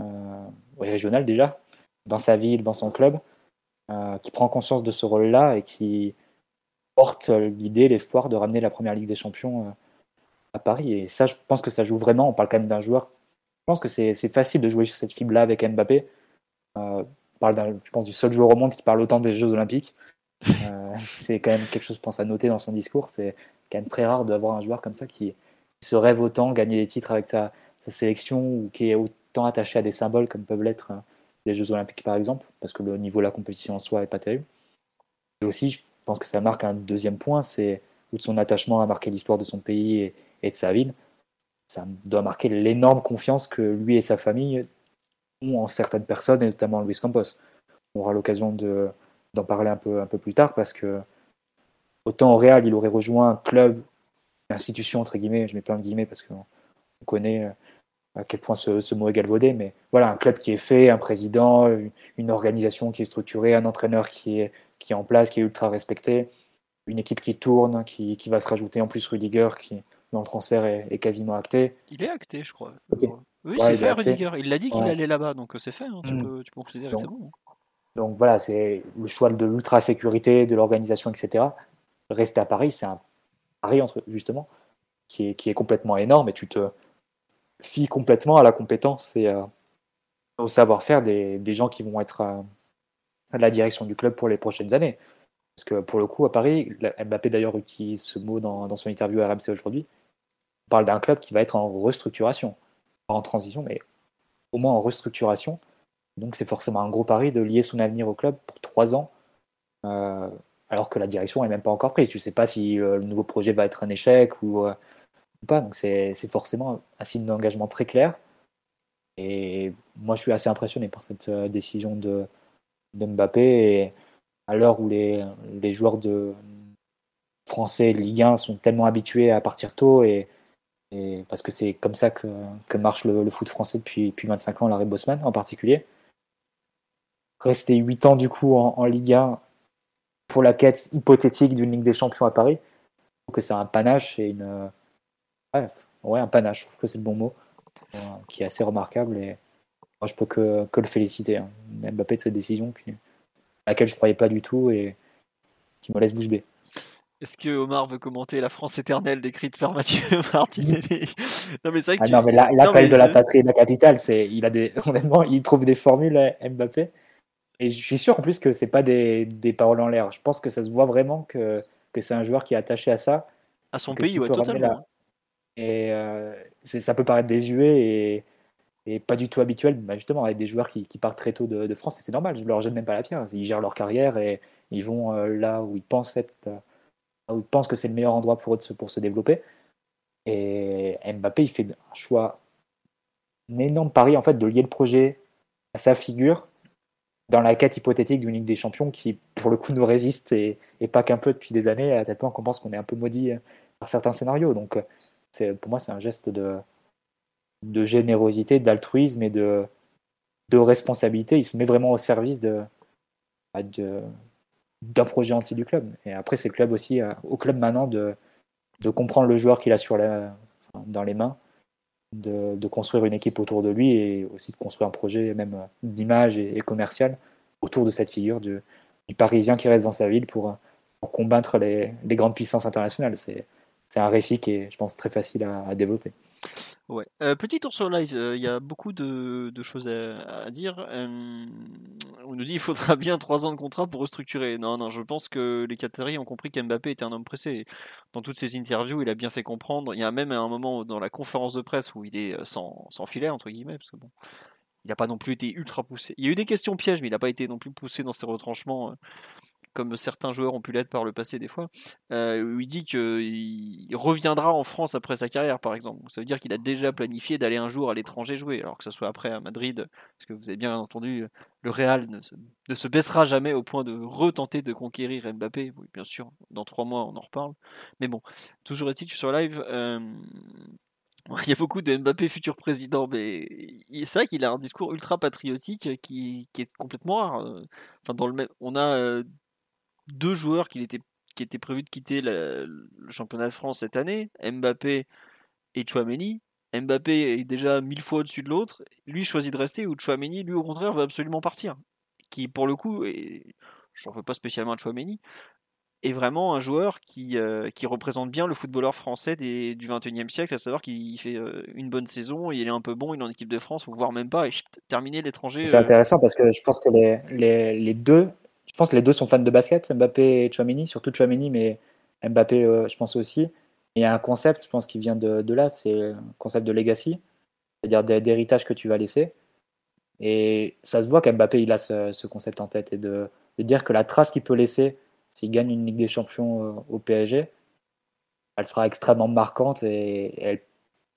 euh, régional déjà, dans sa ville, dans son club, euh, qui prend conscience de ce rôle-là et qui porte l'idée, l'espoir de ramener la première Ligue des Champions à Paris. Et ça, je pense que ça joue vraiment. On parle quand même d'un joueur. Je pense que c'est facile de jouer sur cette fibre-là avec Mbappé. Euh, parle je pense, du seul joueur au monde qui parle autant des Jeux Olympiques. Euh, c'est quand même quelque chose, je pense, à noter dans son discours. C'est quand même très rare d'avoir un joueur comme ça qui, se rêve autant, gagner des titres avec sa, sélection ou qui est autant attaché à des symboles comme peuvent l'être hein, les Jeux Olympiques, par exemple, parce que le niveau de la compétition en soi est pas terrible. Et aussi, je pense que ça marque un deuxième point, c'est de son attachement à marquer l'histoire de son pays et, et de sa ville. Ça doit marquer l'énorme confiance que lui et sa famille en certaines personnes, et notamment Luis Campos. On aura l'occasion d'en parler un peu, un peu plus tard parce que autant au Real, il aurait rejoint un club, une institution, entre guillemets, je mets plein de guillemets parce qu'on connaît euh, à quel point ce, mot est galvaudé, mais voilà, un club qui est fait, un président, une organisation qui est structurée, un entraîneur qui est, qui est en place, qui est ultra respecté, une équipe qui tourne, qui, qui va se rajouter en plus Rudiger, qui, dont le transfert est, quasiment acté. Il est acté, je crois. Oui, c'est fait, Rudiger. Il l'a dit qu'il allait là-bas, donc euh, c'est fait. Hein. Tu, mm. peux, tu, peux, considérer que c'est bon. Hein. Donc voilà, c'est le choix de l'ultra-sécurité, de l'organisation, etc. Rester à Paris, c'est un pari, entre, justement, qui est, qui est complètement énorme et tu te fies complètement à la compétence et euh, au savoir-faire des, des, gens qui vont être à, la direction du club pour les prochaines années. Parce que pour le coup, à Paris, Mbappé d'ailleurs utilise ce mot dans, dans son interview à RMC aujourd'hui, on parle d'un club qui va être en restructuration en transition, mais au moins en restructuration. Donc c'est forcément un gros pari de lier son avenir au club pour trois ans, euh, alors que la direction n'est même pas encore prise. Tu ne sais pas si euh, le nouveau projet va être un échec ou, euh, pas. Donc c'est forcément un signe d'engagement très clair. Et moi je suis assez impressionné par cette décision de, Mbappé. Et à l'heure où les, les joueurs de français Ligue 1 sont tellement habitués à partir tôt et parce que c'est comme ça que, marche le, foot français depuis, depuis 25 ans, Larry Bosman en particulier. rester 8 ans du coup en, Ligue 1 pour la quête hypothétique d'une Ligue des Champions à Paris. Je trouve que c'est un panache et une. Ouais, un panache, je trouve que c'est le bon mot, euh, qui est assez remarquable et moi je peux que, le féliciter. Hein. Mbappé de cette décision, à laquelle je ne croyais pas du tout et qui me laisse bouche bée. Est-ce que Omar veut commenter la France éternelle décrite par Mathieu Martinelli? Non mais c'est vrai que ah non, mais l'appel de la patrie et de la capitale, c'est il a des honnêtement, il trouve des formules Mbappé. Et je suis sûr en plus que c'est pas des, des, paroles en l'air. Je pense que ça se voit vraiment que, que c'est un joueur qui est attaché à ça. À son pays, ouais, totalement. Et euh, ça peut paraître désuet et, et, pas du tout habituel, bah justement, avec des joueurs qui, qui partent très tôt de, de France, et c'est normal, je leur jette même pas la pierre. Ils gèrent leur carrière et ils vont euh, là où ils pensent être, euh, ils pensent que c'est le meilleur endroit pour eux pour se développer. Et Mbappé, il fait un choix, un énorme pari en fait de lier le projet à sa figure dans la quête hypothétique d'une Ligue des Champions qui, pour le coup, nous résiste et, et pas qu'un peu depuis des années, à tel point qu'on pense qu'on est un peu maudit par certains scénarios. Donc, pour moi, c'est un geste de, de générosité, d'altruisme et de, de responsabilité. Il se met vraiment au service de, bah, de d'un projet anti du club. Et après, c'est le club aussi, euh, au club maintenant, de, de comprendre le joueur qu'il a sur la, dans les mains, de, de, construire une équipe autour de lui et aussi de construire un projet même euh, d'image et, commercial autour de cette figure du, Parisien qui reste dans sa ville pour, pour combattre les, les grandes puissances internationales. C'est c'est un récit qui est, je pense, très facile à, développer. Ouais. Euh, petit tour sur live, euh, il y a beaucoup de, choses à, dire. Euh, on nous dit qu'il faudra bien trois ans de contrat pour restructurer. Non, non, je pense que les Qataris ont compris qu'Mbappé était un homme pressé. Dans toutes ses interviews, il a bien fait comprendre. Il y a même un moment dans la conférence de presse où il est sans, sans filet, entre guillemets, parce que bon, il n'a pas non plus été ultra poussé. Il y a eu des questions pièges, mais il n'a pas été non plus poussé dans ses retranchements comme certains joueurs ont pu l'être par le passé des fois, euh, où il dit qu'il reviendra en France après sa carrière, par exemple. Ça veut dire qu'il a déjà planifié d'aller un jour à l'étranger jouer, alors que ce soit après à Madrid, parce que vous avez bien entendu, le Real ne se, baissera jamais au point de retenter de conquérir Mbappé. Oui, bien sûr, dans trois mois on en reparle. Mais bon, toujours est-il que sur live, euh, il y a beaucoup de Mbappé futur président, mais c'est vrai qu'il a un discours ultra patriotique qui, est complètement rare. Euh. Enfin, dans le même, on a deux joueurs qui étaient, qui étaient prévus de quitter le, championnat de France cette année, Mbappé et Chouameni. Mbappé est déjà mille fois au-dessus de l'autre. Lui choisit de rester, ou Chouameni, lui au contraire, veut absolument partir. Qui, pour le coup, je n'en veux pas spécialement à Chouameni, est vraiment un joueur qui, euh, qui représente bien le footballeur français des, du 21e siècle, à savoir qu'il fait euh, une bonne saison, il est un peu bon, il est en équipe de France, voire même pas, et terminer l'étranger. C'est euh, intéressant parce que je pense que les, les, les deux je pense que les deux sont fans de basket, Mbappé et Chouameni, surtout Chouameni, mais Mbappé, euh, je pense aussi. Il y a un concept, je pense, qui vient de, là, c'est le concept de legacy, c'est-à-dire d'héritage que tu vas laisser. Et ça se voit qu'Mbappé, il a ce, concept en tête, et de, dire que la trace qu'il peut laisser s'il gagne une Ligue des Champions euh, au PSG, elle sera extrêmement marquante et,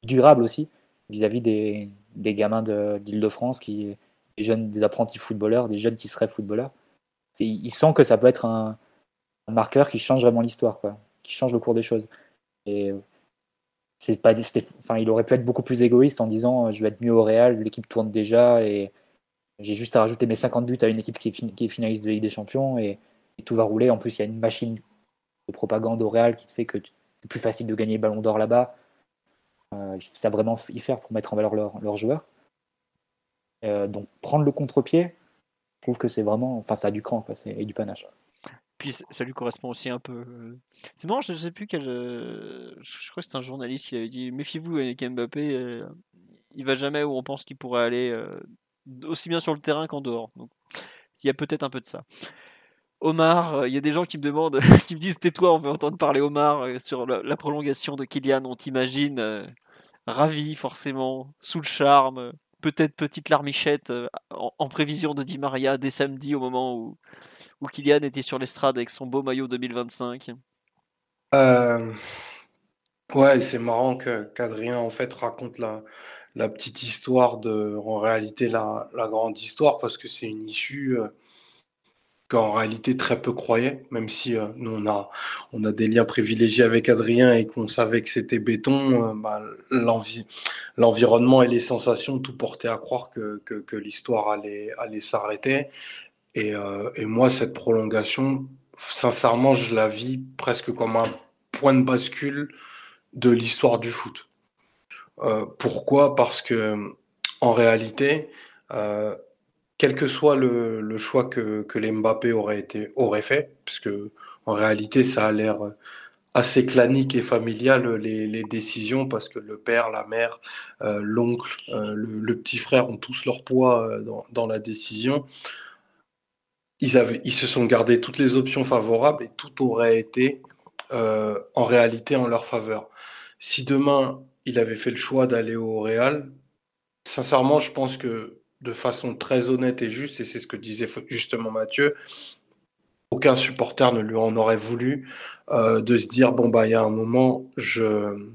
durable aussi vis-à-vis des, gamins d'Île-de-France, qui, des jeunes, des apprentis footballeurs, des jeunes qui seraient footballeurs il sent que ça peut être un, marqueur qui change vraiment l'histoire, quoi, qui change le cours des choses. Et c'est pas, enfin, il aurait pu être beaucoup plus égoïste en disant je vais être mieux au Real, l'équipe tourne déjà et j'ai juste à rajouter mes 50 buts à une équipe qui est, qui est finaliste de Ligue des Champions et, tout va rouler. En plus, il y a une machine de propagande au Real qui fait que c'est plus facile de gagner le Ballon d'Or là-bas. Euh, savent vraiment y faire pour mettre en valeur leurs joueurs. Euh, donc prendre le contre-pied, je trouve que c'est vraiment, enfin, ça a du cran, quoi, et du panache. Puis ça lui correspond aussi un peu. Euh, c'est marrant, je ne sais plus quel. Euh, je crois que c'est un journaliste qui avait dit Méfiez-vous avec Mbappé, euh, il va jamais où on pense qu'il pourrait aller, aussi bien sur le terrain qu'en dehors. Donc, il y a peut-être un peu de ça. Omar, il y a des gens qui me demandent, qui me disent Tais-toi, on veut entendre parler Omar sur la, prolongation de Kylian. On t'imagine ravi, forcément, sous le charme peut-être petite larmichette euh, en, prévision de Di Maria dès samedi au moment où, où Kylian était sur l'estrade avec son beau maillot 2025 euh, Ouais, c'est marrant qu'Adrien en fait raconte la, la petite histoire de, en réalité la, la grande histoire parce que c'est une issue euh, qu'en réalité très peu croyaient, même si euh, nous on a, on a des liens privilégiés avec Adrien et qu'on savait que c'était béton, euh, bah, l'environnement et les sensations tout portaient à croire que, que, l'histoire allait, allait s'arrêter. Et, euh, et moi, cette prolongation, sincèrement, je la vis presque comme un point de bascule de l'histoire du foot. Euh, pourquoi? Parce que en réalité, euh, quel que soit le, le choix que, que les Mbappé auraient été auraient fait, puisque en réalité, ça a l'air assez clanique et familial les, les, décisions parce que le père, la mère, euh, l'oncle, euh, le, le, petit frère ont tous leur poids euh, dans, dans, la décision. Ils, avaient, ils se sont gardés toutes les options favorables et tout aurait été euh, en réalité en leur faveur. Si demain il avait fait le choix d'aller au Real, sincèrement, je pense que de façon très honnête et juste, et c'est ce que disait justement Mathieu, aucun supporter ne lui en aurait voulu euh, de se dire bon bah il y a un moment je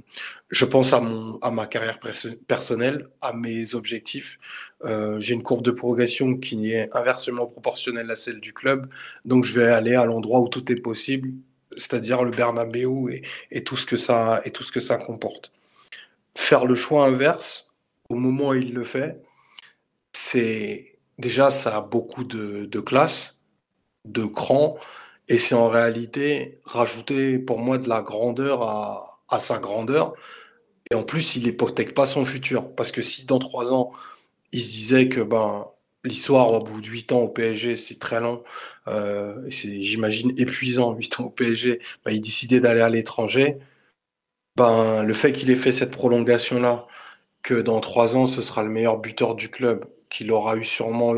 je pense à mon à ma carrière personnelle à mes objectifs. Euh, j'ai une courbe de progression qui est inversement proportionnelle à celle du club donc je vais aller à l'endroit où tout est possible c'est-à-dire le Bernabeu et, et tout ce que ça et tout ce que ça comporte. Faire le choix inverse au moment où il le fait c'est déjà ça a beaucoup de, classe de cran et c'est en réalité rajouter pour moi de la grandeur à, sa grandeur. Et en plus, il hypothèque pas son futur. Parce que si dans trois ans, il se disait que ben, l'histoire au bout de huit ans au PSG, c'est très long, euh, c'est, j'imagine, épuisant, huit ans au PSG, ben, il décidait d'aller à l'étranger, ben, le fait qu'il ait fait cette prolongation-là, que dans trois ans, ce sera le meilleur buteur du club, qu'il aura eu sûrement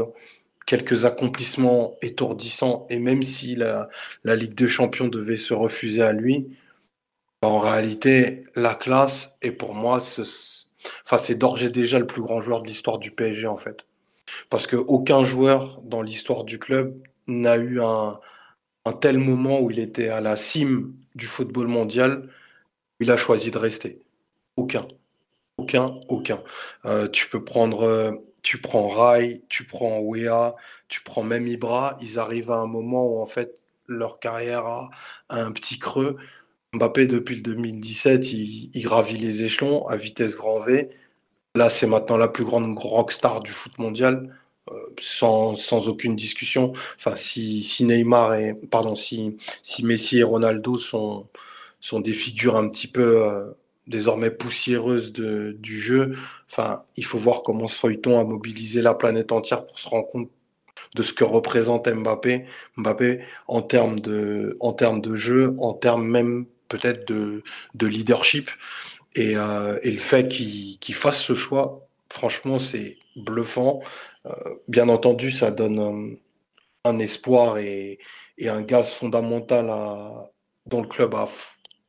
quelques accomplissements étourdissants, et même si la, Ligue des Champions devait se refuser à lui, en réalité, la classe est pour moi, ce, enfin, c'est d'ores et déjà le plus grand joueur de l'histoire du PSG, en fait. Parce qu'aucun joueur dans l'histoire du club n'a eu un, un tel moment où il était à la cime du football mondial, il a choisi de rester. Aucun. Aucun, aucun. Euh, tu peux prendre euh, tu prends Rai, tu prends Wea, tu prends même Ibra, ils arrivent à un moment où en fait leur carrière a, un petit creux. Mbappé, depuis le 2017, il, il, gravit les échelons à vitesse grand V. Là, c'est maintenant la plus grande rockstar du foot mondial, euh, sans, aucune discussion. Enfin, si, si, Neymar pardon, si, si Messi et Ronaldo sont, sont des figures un petit peu euh, désormais poussiéreuse du jeu. Enfin, il faut voir comment ce feuilleton a mobilisé la planète entière pour se rendre compte de ce que représente Mbappé. Mbappé en termes de, en termes de jeu, en termes même peut-être de, de leadership. Et, euh, le fait qu'il qu fasse ce choix, franchement, c'est bluffant. Euh, bien entendu, ça donne un, espoir et, et, un gaz fondamental à, dont le club a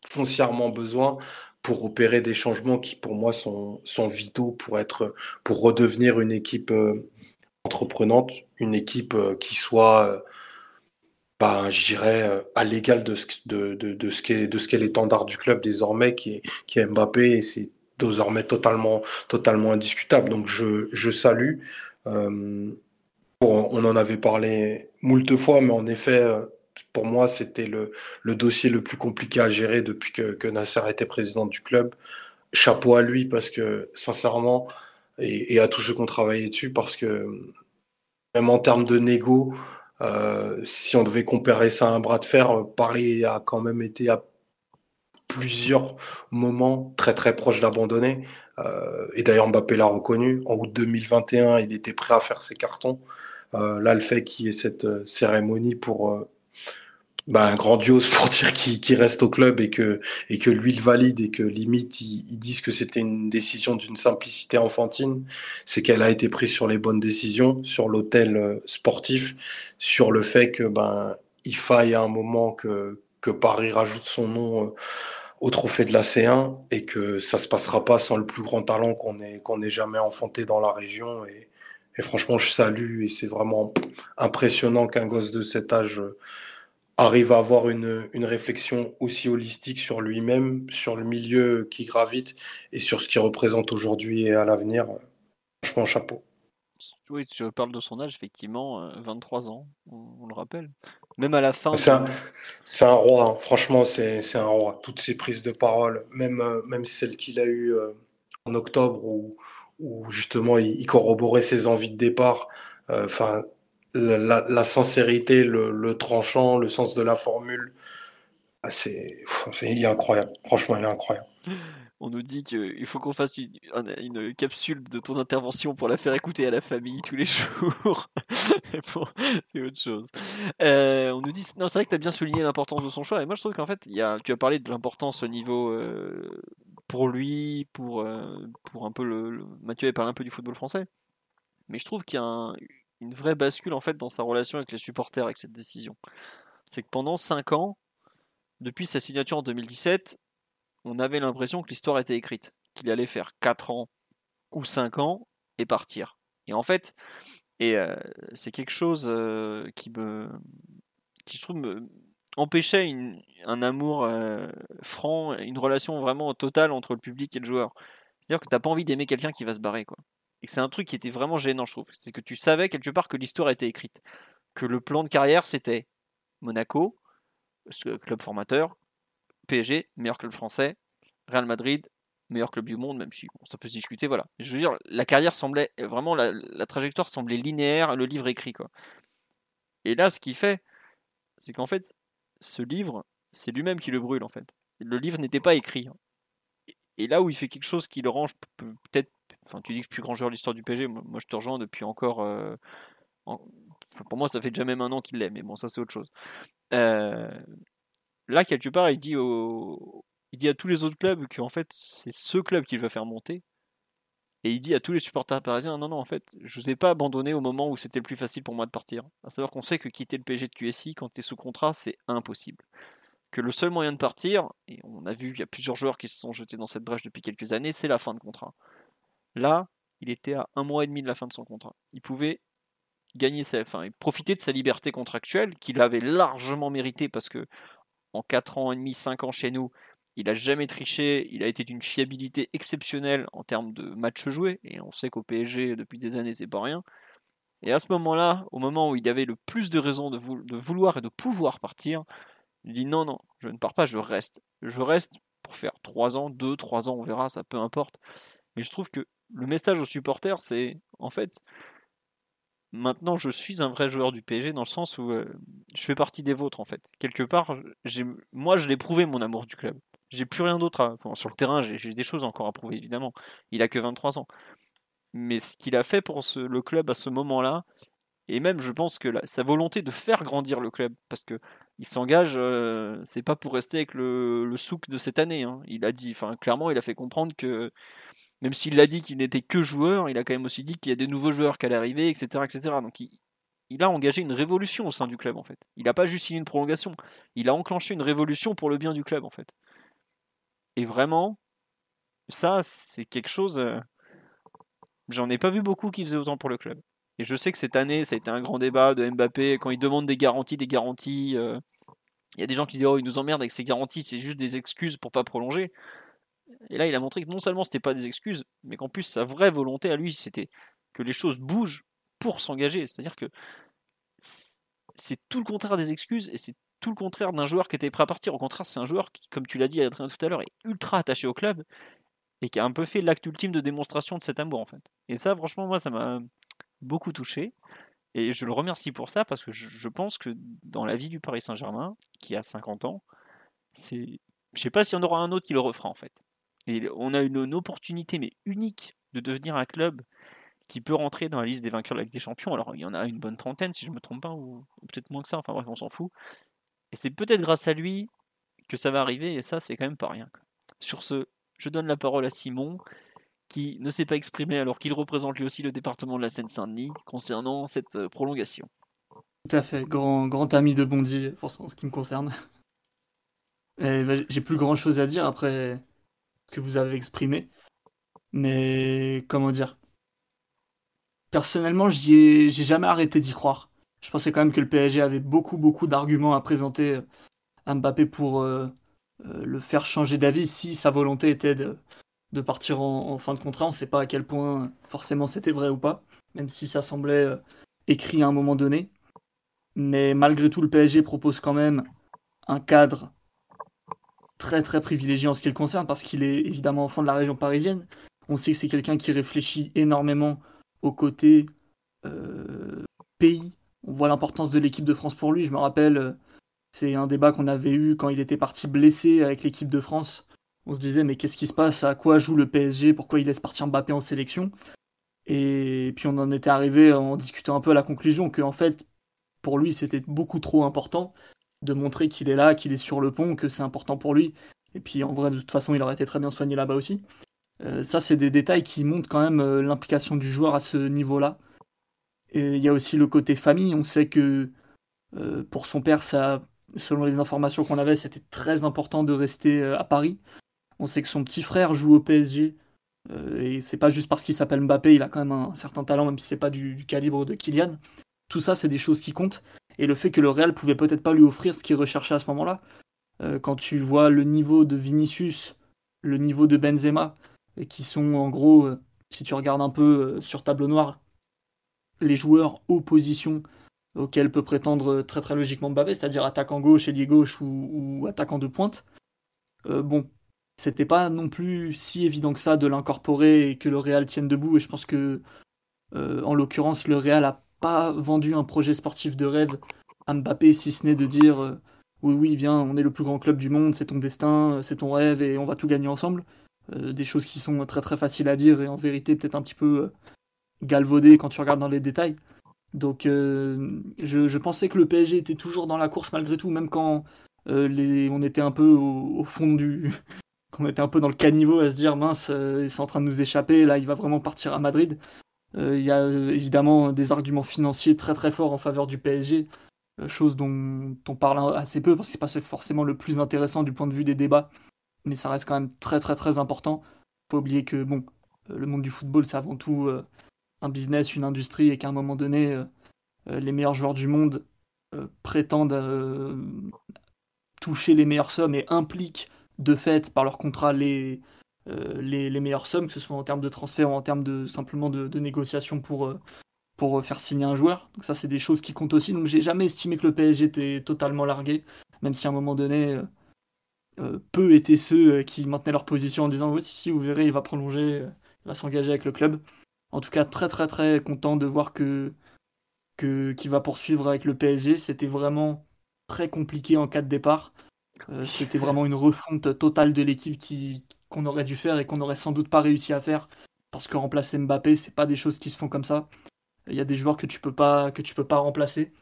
foncièrement besoin pour opérer des changements qui pour moi sont, vitaux pour être pour redevenir une équipe euh, entreprenante, une équipe euh, qui soit euh, bah, je dirais à l'égal de ce de, de, de ce qu'est qu'est l'étendard du club désormais qui est qui Mbappé et c'est désormais totalement totalement indiscutable. Donc je, je salue on en avait parlé moult fois, mais en effet, pour moi, c'était le, dossier le plus compliqué à gérer depuis que, Nasser était président du club. Chapeau à lui parce que, sincèrement, et, à tous ceux qui ont travaillé dessus, parce que même en termes de négo, euh, si on devait comparer ça à un bras de fer, Paris a quand même été à plusieurs moments très très proche d'abandonner. Euh, et d'ailleurs, Mbappé l'a reconnu. En août 2021, il était prêt à faire ses cartons. Euh, là, le fait qu'il y ait cette cérémonie pour ben, grandiose pour dire qu'il qu reste au club et que, et que lui le valide et que limite ils, ils disent que c'était une décision d'une simplicité enfantine, c'est qu'elle a été prise sur les bonnes décisions, sur l'hôtel euh, sportif, sur le fait que ben il faille à un moment que, que Paris rajoute son nom euh, au trophée de la C1 et que ça se passera pas sans le plus grand talent qu'on ait, qu'on ait jamais enfanté dans la région et, et franchement je salue et c'est vraiment impressionnant qu'un gosse de cet âge euh, arrive à avoir une, une réflexion aussi holistique sur lui-même, sur le milieu qui gravite et sur ce qu'il représente aujourd'hui et à l'avenir. Franchement, chapeau. Oui, tu parles de son âge, effectivement, 23 ans, on, le rappelle. Même à la fin. C'est un, roi, hein. franchement, c'est un roi. Toutes ses prises de parole, même, même celle qu'il a eues en octobre, où, où justement il, il, corroborait ses envies de départ. Enfin, euh, la, sincérité, le, tranchant, le sens de la formule. Ah, c'est, il est incroyable. Franchement, il est incroyable. On nous dit qu'il faut qu'on fasse une, capsule de ton intervention pour la faire écouter à la famille tous les jours. c'est autre chose. Euh, on nous dit, non, c'est vrai que tu as bien souligné l'importance de son choix. Et moi, je trouve qu'en fait, y a, tu as parlé de l'importance au niveau euh, pour lui, pour, euh, pour un peu le, Mathieu a parlé un peu du football français. Mais je trouve qu'il y a une vraie bascule en fait dans sa relation avec les supporters avec cette décision. C'est que pendant 5 ans, depuis sa signature en 2017, on avait l'impression que l'histoire était écrite, qu'il allait faire 4 ans ou 5 ans et partir. Et en fait, et euh, c'est quelque chose euh, qui me, qui je trouve me empêchait un amour euh, franc, une relation vraiment totale entre le public et le joueur. C'est-à-dire que t'as pas envie d'aimer quelqu'un qui va se barrer, quoi. Et c'est un truc qui était vraiment gênant, je trouve. C'est que tu savais quelque part que l'histoire était écrite, que le plan de carrière c'était Monaco, club formateur, PSG, meilleur club français, Real Madrid, meilleur club du monde, même si ça peut se discuter, voilà. Je veux dire, la carrière semblait vraiment, la, trajectoire semblait linéaire, le livre écrit, quoi. Et là, ce qu'il fait, c'est qu'en fait, ce livre, c'est lui-même qui le brûle, en fait. Le livre n'était pas écrit. Et là où il fait quelque chose qui le range peut-être, enfin, tu dis que le plus grand joueur de l'histoire du PSG, moi je te rejoins depuis encore. Euh, pour moi, ça fait déjà même un an qu'il l'est, mais bon, ça c'est autre chose. Euh, là, quelque part, il dit, il dit à tous les autres clubs qu'en fait, c'est ce club qu'il va faire monter. Et il dit à tous les supporters parisiens non, non, en fait, je vous ai pas abandonné au moment où c'était le plus facile pour moi de partir. À savoir qu'on sait que quitter le PSG de QSI quand tu es sous contrat, c'est impossible. Que le seul moyen de partir, et on a vu, il y a plusieurs joueurs qui se sont jetés dans cette brèche depuis quelques années, c'est la fin de contrat. Là, il était à un mois et demi de la fin de son contrat. Il pouvait gagner sa, profiter de sa liberté contractuelle qu'il avait largement méritée parce que en 4 ans et demi, 5 ans chez nous, il n'a jamais triché, il a été d'une fiabilité exceptionnelle en termes de matchs joués, et on sait qu'au PSG, depuis des années, c'est pas rien. Et à ce moment-là, au moment où il avait le plus de raisons de, vouloir et de pouvoir partir, il dit non, non, je ne pars pas, je reste. Je reste pour faire 3 ans, 2, 3 ans, on verra, ça peu importe. Mais je trouve que le message aux supporters, c'est en fait, maintenant je suis un vrai joueur du PSG dans le sens où euh, je fais partie des vôtres en fait. Quelque part, moi je l'ai prouvé mon amour du club. J'ai plus rien d'autre sur le terrain, j'ai des choses encore à prouver évidemment. Il a que 23 ans. Mais ce qu'il a fait pour le club à ce moment-là, et même je pense que sa volonté de faire grandir le club, parce que il s'engage, euh, c'est pas pour rester avec le, souk de cette année. Hein. Il a dit, enfin clairement, il a fait comprendre que même s'il l'a dit qu'il n'était que joueur, il a quand même aussi dit qu'il y a des nouveaux joueurs qui allaient arriver, etc., etc. Donc il, a engagé une révolution au sein du club en fait. Il n'a pas juste signé une prolongation, il a enclenché une révolution pour le bien du club en fait. Et vraiment, ça c'est quelque chose. Euh, j'en ai pas vu beaucoup qui faisaient autant pour le club. Et je sais que cette année, ça a été un grand débat de Mbappé quand il demande des garanties, des garanties. Euh, il y a des gens qui disent oh il nous emmerde avec ces garanties, c'est juste des excuses pour pas prolonger. Et là, il a montré que non seulement c'était pas des excuses, mais qu'en plus sa vraie volonté à lui, c'était que les choses bougent pour s'engager. C'est-à-dire que c'est tout le contraire des excuses et c'est tout le contraire d'un joueur qui était prêt à partir. Au contraire, c'est un joueur qui, comme tu l'as dit Adrien tout à l'heure, est ultra attaché au club et qui a un peu fait l'acte ultime de démonstration de cet amour en fait. Et ça, franchement, moi, ça m'a beaucoup touché. Et je le remercie pour ça parce que je, pense que dans la vie du Paris Saint-Germain, qui a 50 ans, c'est, je sais pas s'il y en aura un autre qui le refera en fait. Et on a une, opportunité mais unique de devenir un club qui peut rentrer dans la liste des vainqueurs de la Ligue des Champions. Alors il y en a une bonne trentaine si je me trompe pas, ou, peut-être moins que ça. Enfin bref, on s'en fout. Et c'est peut-être grâce à lui que ça va arriver. Et ça, c'est quand même pas rien. Sur ce, je donne la parole à Simon qui ne s'est pas exprimé alors qu'il représente lui aussi le département de la Seine-Saint-Denis concernant cette euh, prolongation. Tout à fait, grand, ami de Bondy pour ce qui me concerne. Bah, j'ai plus grand chose à dire après ce que vous avez exprimé. Mais comment dire? Personnellement, j'ai jamais arrêté d'y croire. Je pensais quand même que le PSG avait beaucoup, beaucoup d'arguments à présenter à Mbappé pour euh, euh, le faire changer d'avis si sa volonté était de, de partir en, fin de contrat. On ne sait pas à quel point forcément c'était vrai ou pas, même si ça semblait euh, écrit à un moment donné. Mais malgré tout, le PSG propose quand même un cadre très très privilégié en ce qui le concerne parce qu'il est évidemment enfant de la région parisienne. On sait que c'est quelqu'un qui réfléchit énormément au côté euh, pays, on voit l'importance de l'équipe de France pour lui. Je me rappelle, c'est un débat qu'on avait eu quand il était parti blessé avec l'équipe de France. On se disait, mais qu'est-ce qui se passe? À quoi joue le PSG Pourquoi il laisse partir Mbappé en sélection? Et puis on en était arrivé en discutant un peu à la conclusion que, en fait, pour lui, c'était beaucoup trop important de montrer qu'il est là, qu'il est sur le pont, que c'est important pour lui. Et puis en vrai, de toute façon, il aurait été très bien soigné là-bas aussi. Euh, ça, c'est des détails qui montrent quand même euh, l'implication du joueur à ce niveau-là. Et il y a aussi le côté famille. On sait que euh, pour son père, ça, selon les informations qu'on avait, c'était très important de rester à Paris. On sait que son petit frère joue au PSG. et c'est pas juste parce qu'il s'appelle Mbappé, il a quand même un, certain talent, même si c'est pas du, calibre de Kylian. Tout ça, c'est des choses qui comptent. Et le fait que le Real pouvait peut-être pas lui offrir ce qu'il recherchait à ce moment-là. quand tu vois le niveau de Vinicius, le niveau de Benzema, qui sont en gros, euh, si tu regardes un peu euh, sur tableau noir, les joueurs opposition auxquels peut prétendre très très logiquement Mbappé, c'est-à-dire attaquant gauche, ailier gauche ou, attaquant de pointe. Euh, bon, c'était pas non plus si évident que ça de l'incorporer et que le Real tienne debout. Et je pense que, en l'occurrence, le Real a pas vendu un projet sportif de rêve à Mbappé, si ce n'est de dire oui, oui, viens, on est le plus grand club du monde, c'est ton destin, c'est ton rêve et on va tout gagner ensemble. Euh, des choses qui sont très très faciles à dire et en vérité peut-être un petit peu euh, galvaudées quand tu regardes dans les détails. Donc euh, je, pensais que le PSG était toujours dans la course malgré tout, même quand les, on était un peu au, fond du... qu'on était un peu dans le caniveau à se dire mince, c'est en train de nous échapper, là il va vraiment partir à Madrid. Il y a évidemment des arguments financiers très très forts en faveur du PSG, chose dont on parle assez peu parce que c'est pas forcément le plus intéressant du point de vue des débats mais ça reste quand même très très très important. Faut oublier que bon, euh, le monde du football c'est avant tout euh, un business, une industrie, et qu'à un moment donné, euh, les meilleurs joueurs du monde prétendent toucher les meilleures sommes et impliquent de fait par leur contrat les, les, meilleures sommes, que ce soit en termes de transfert ou en termes de simplement de, négociation pour, pour faire signer un joueur. Donc ça c'est des choses qui comptent aussi. Donc j'ai jamais estimé que le PSG était totalement largué, même si à un moment donné euh, peu étaient ceux euh, qui maintenaient leur position en disant oui si, si vous verrez il va prolonger, euh, il va s'engager avec le club. En tout cas très très très content de voir que qu'il va poursuivre avec le PSG. C'était vraiment très compliqué en cas de départ. C'était vraiment une refonte totale de l'équipe qui qu'on aurait dû faire et qu'on n'aurait sans doute pas réussi à faire parce que remplacer Mbappé c'est pas des choses qui se font comme ça. Il y a des joueurs que tu peux pas que tu peux pas remplacer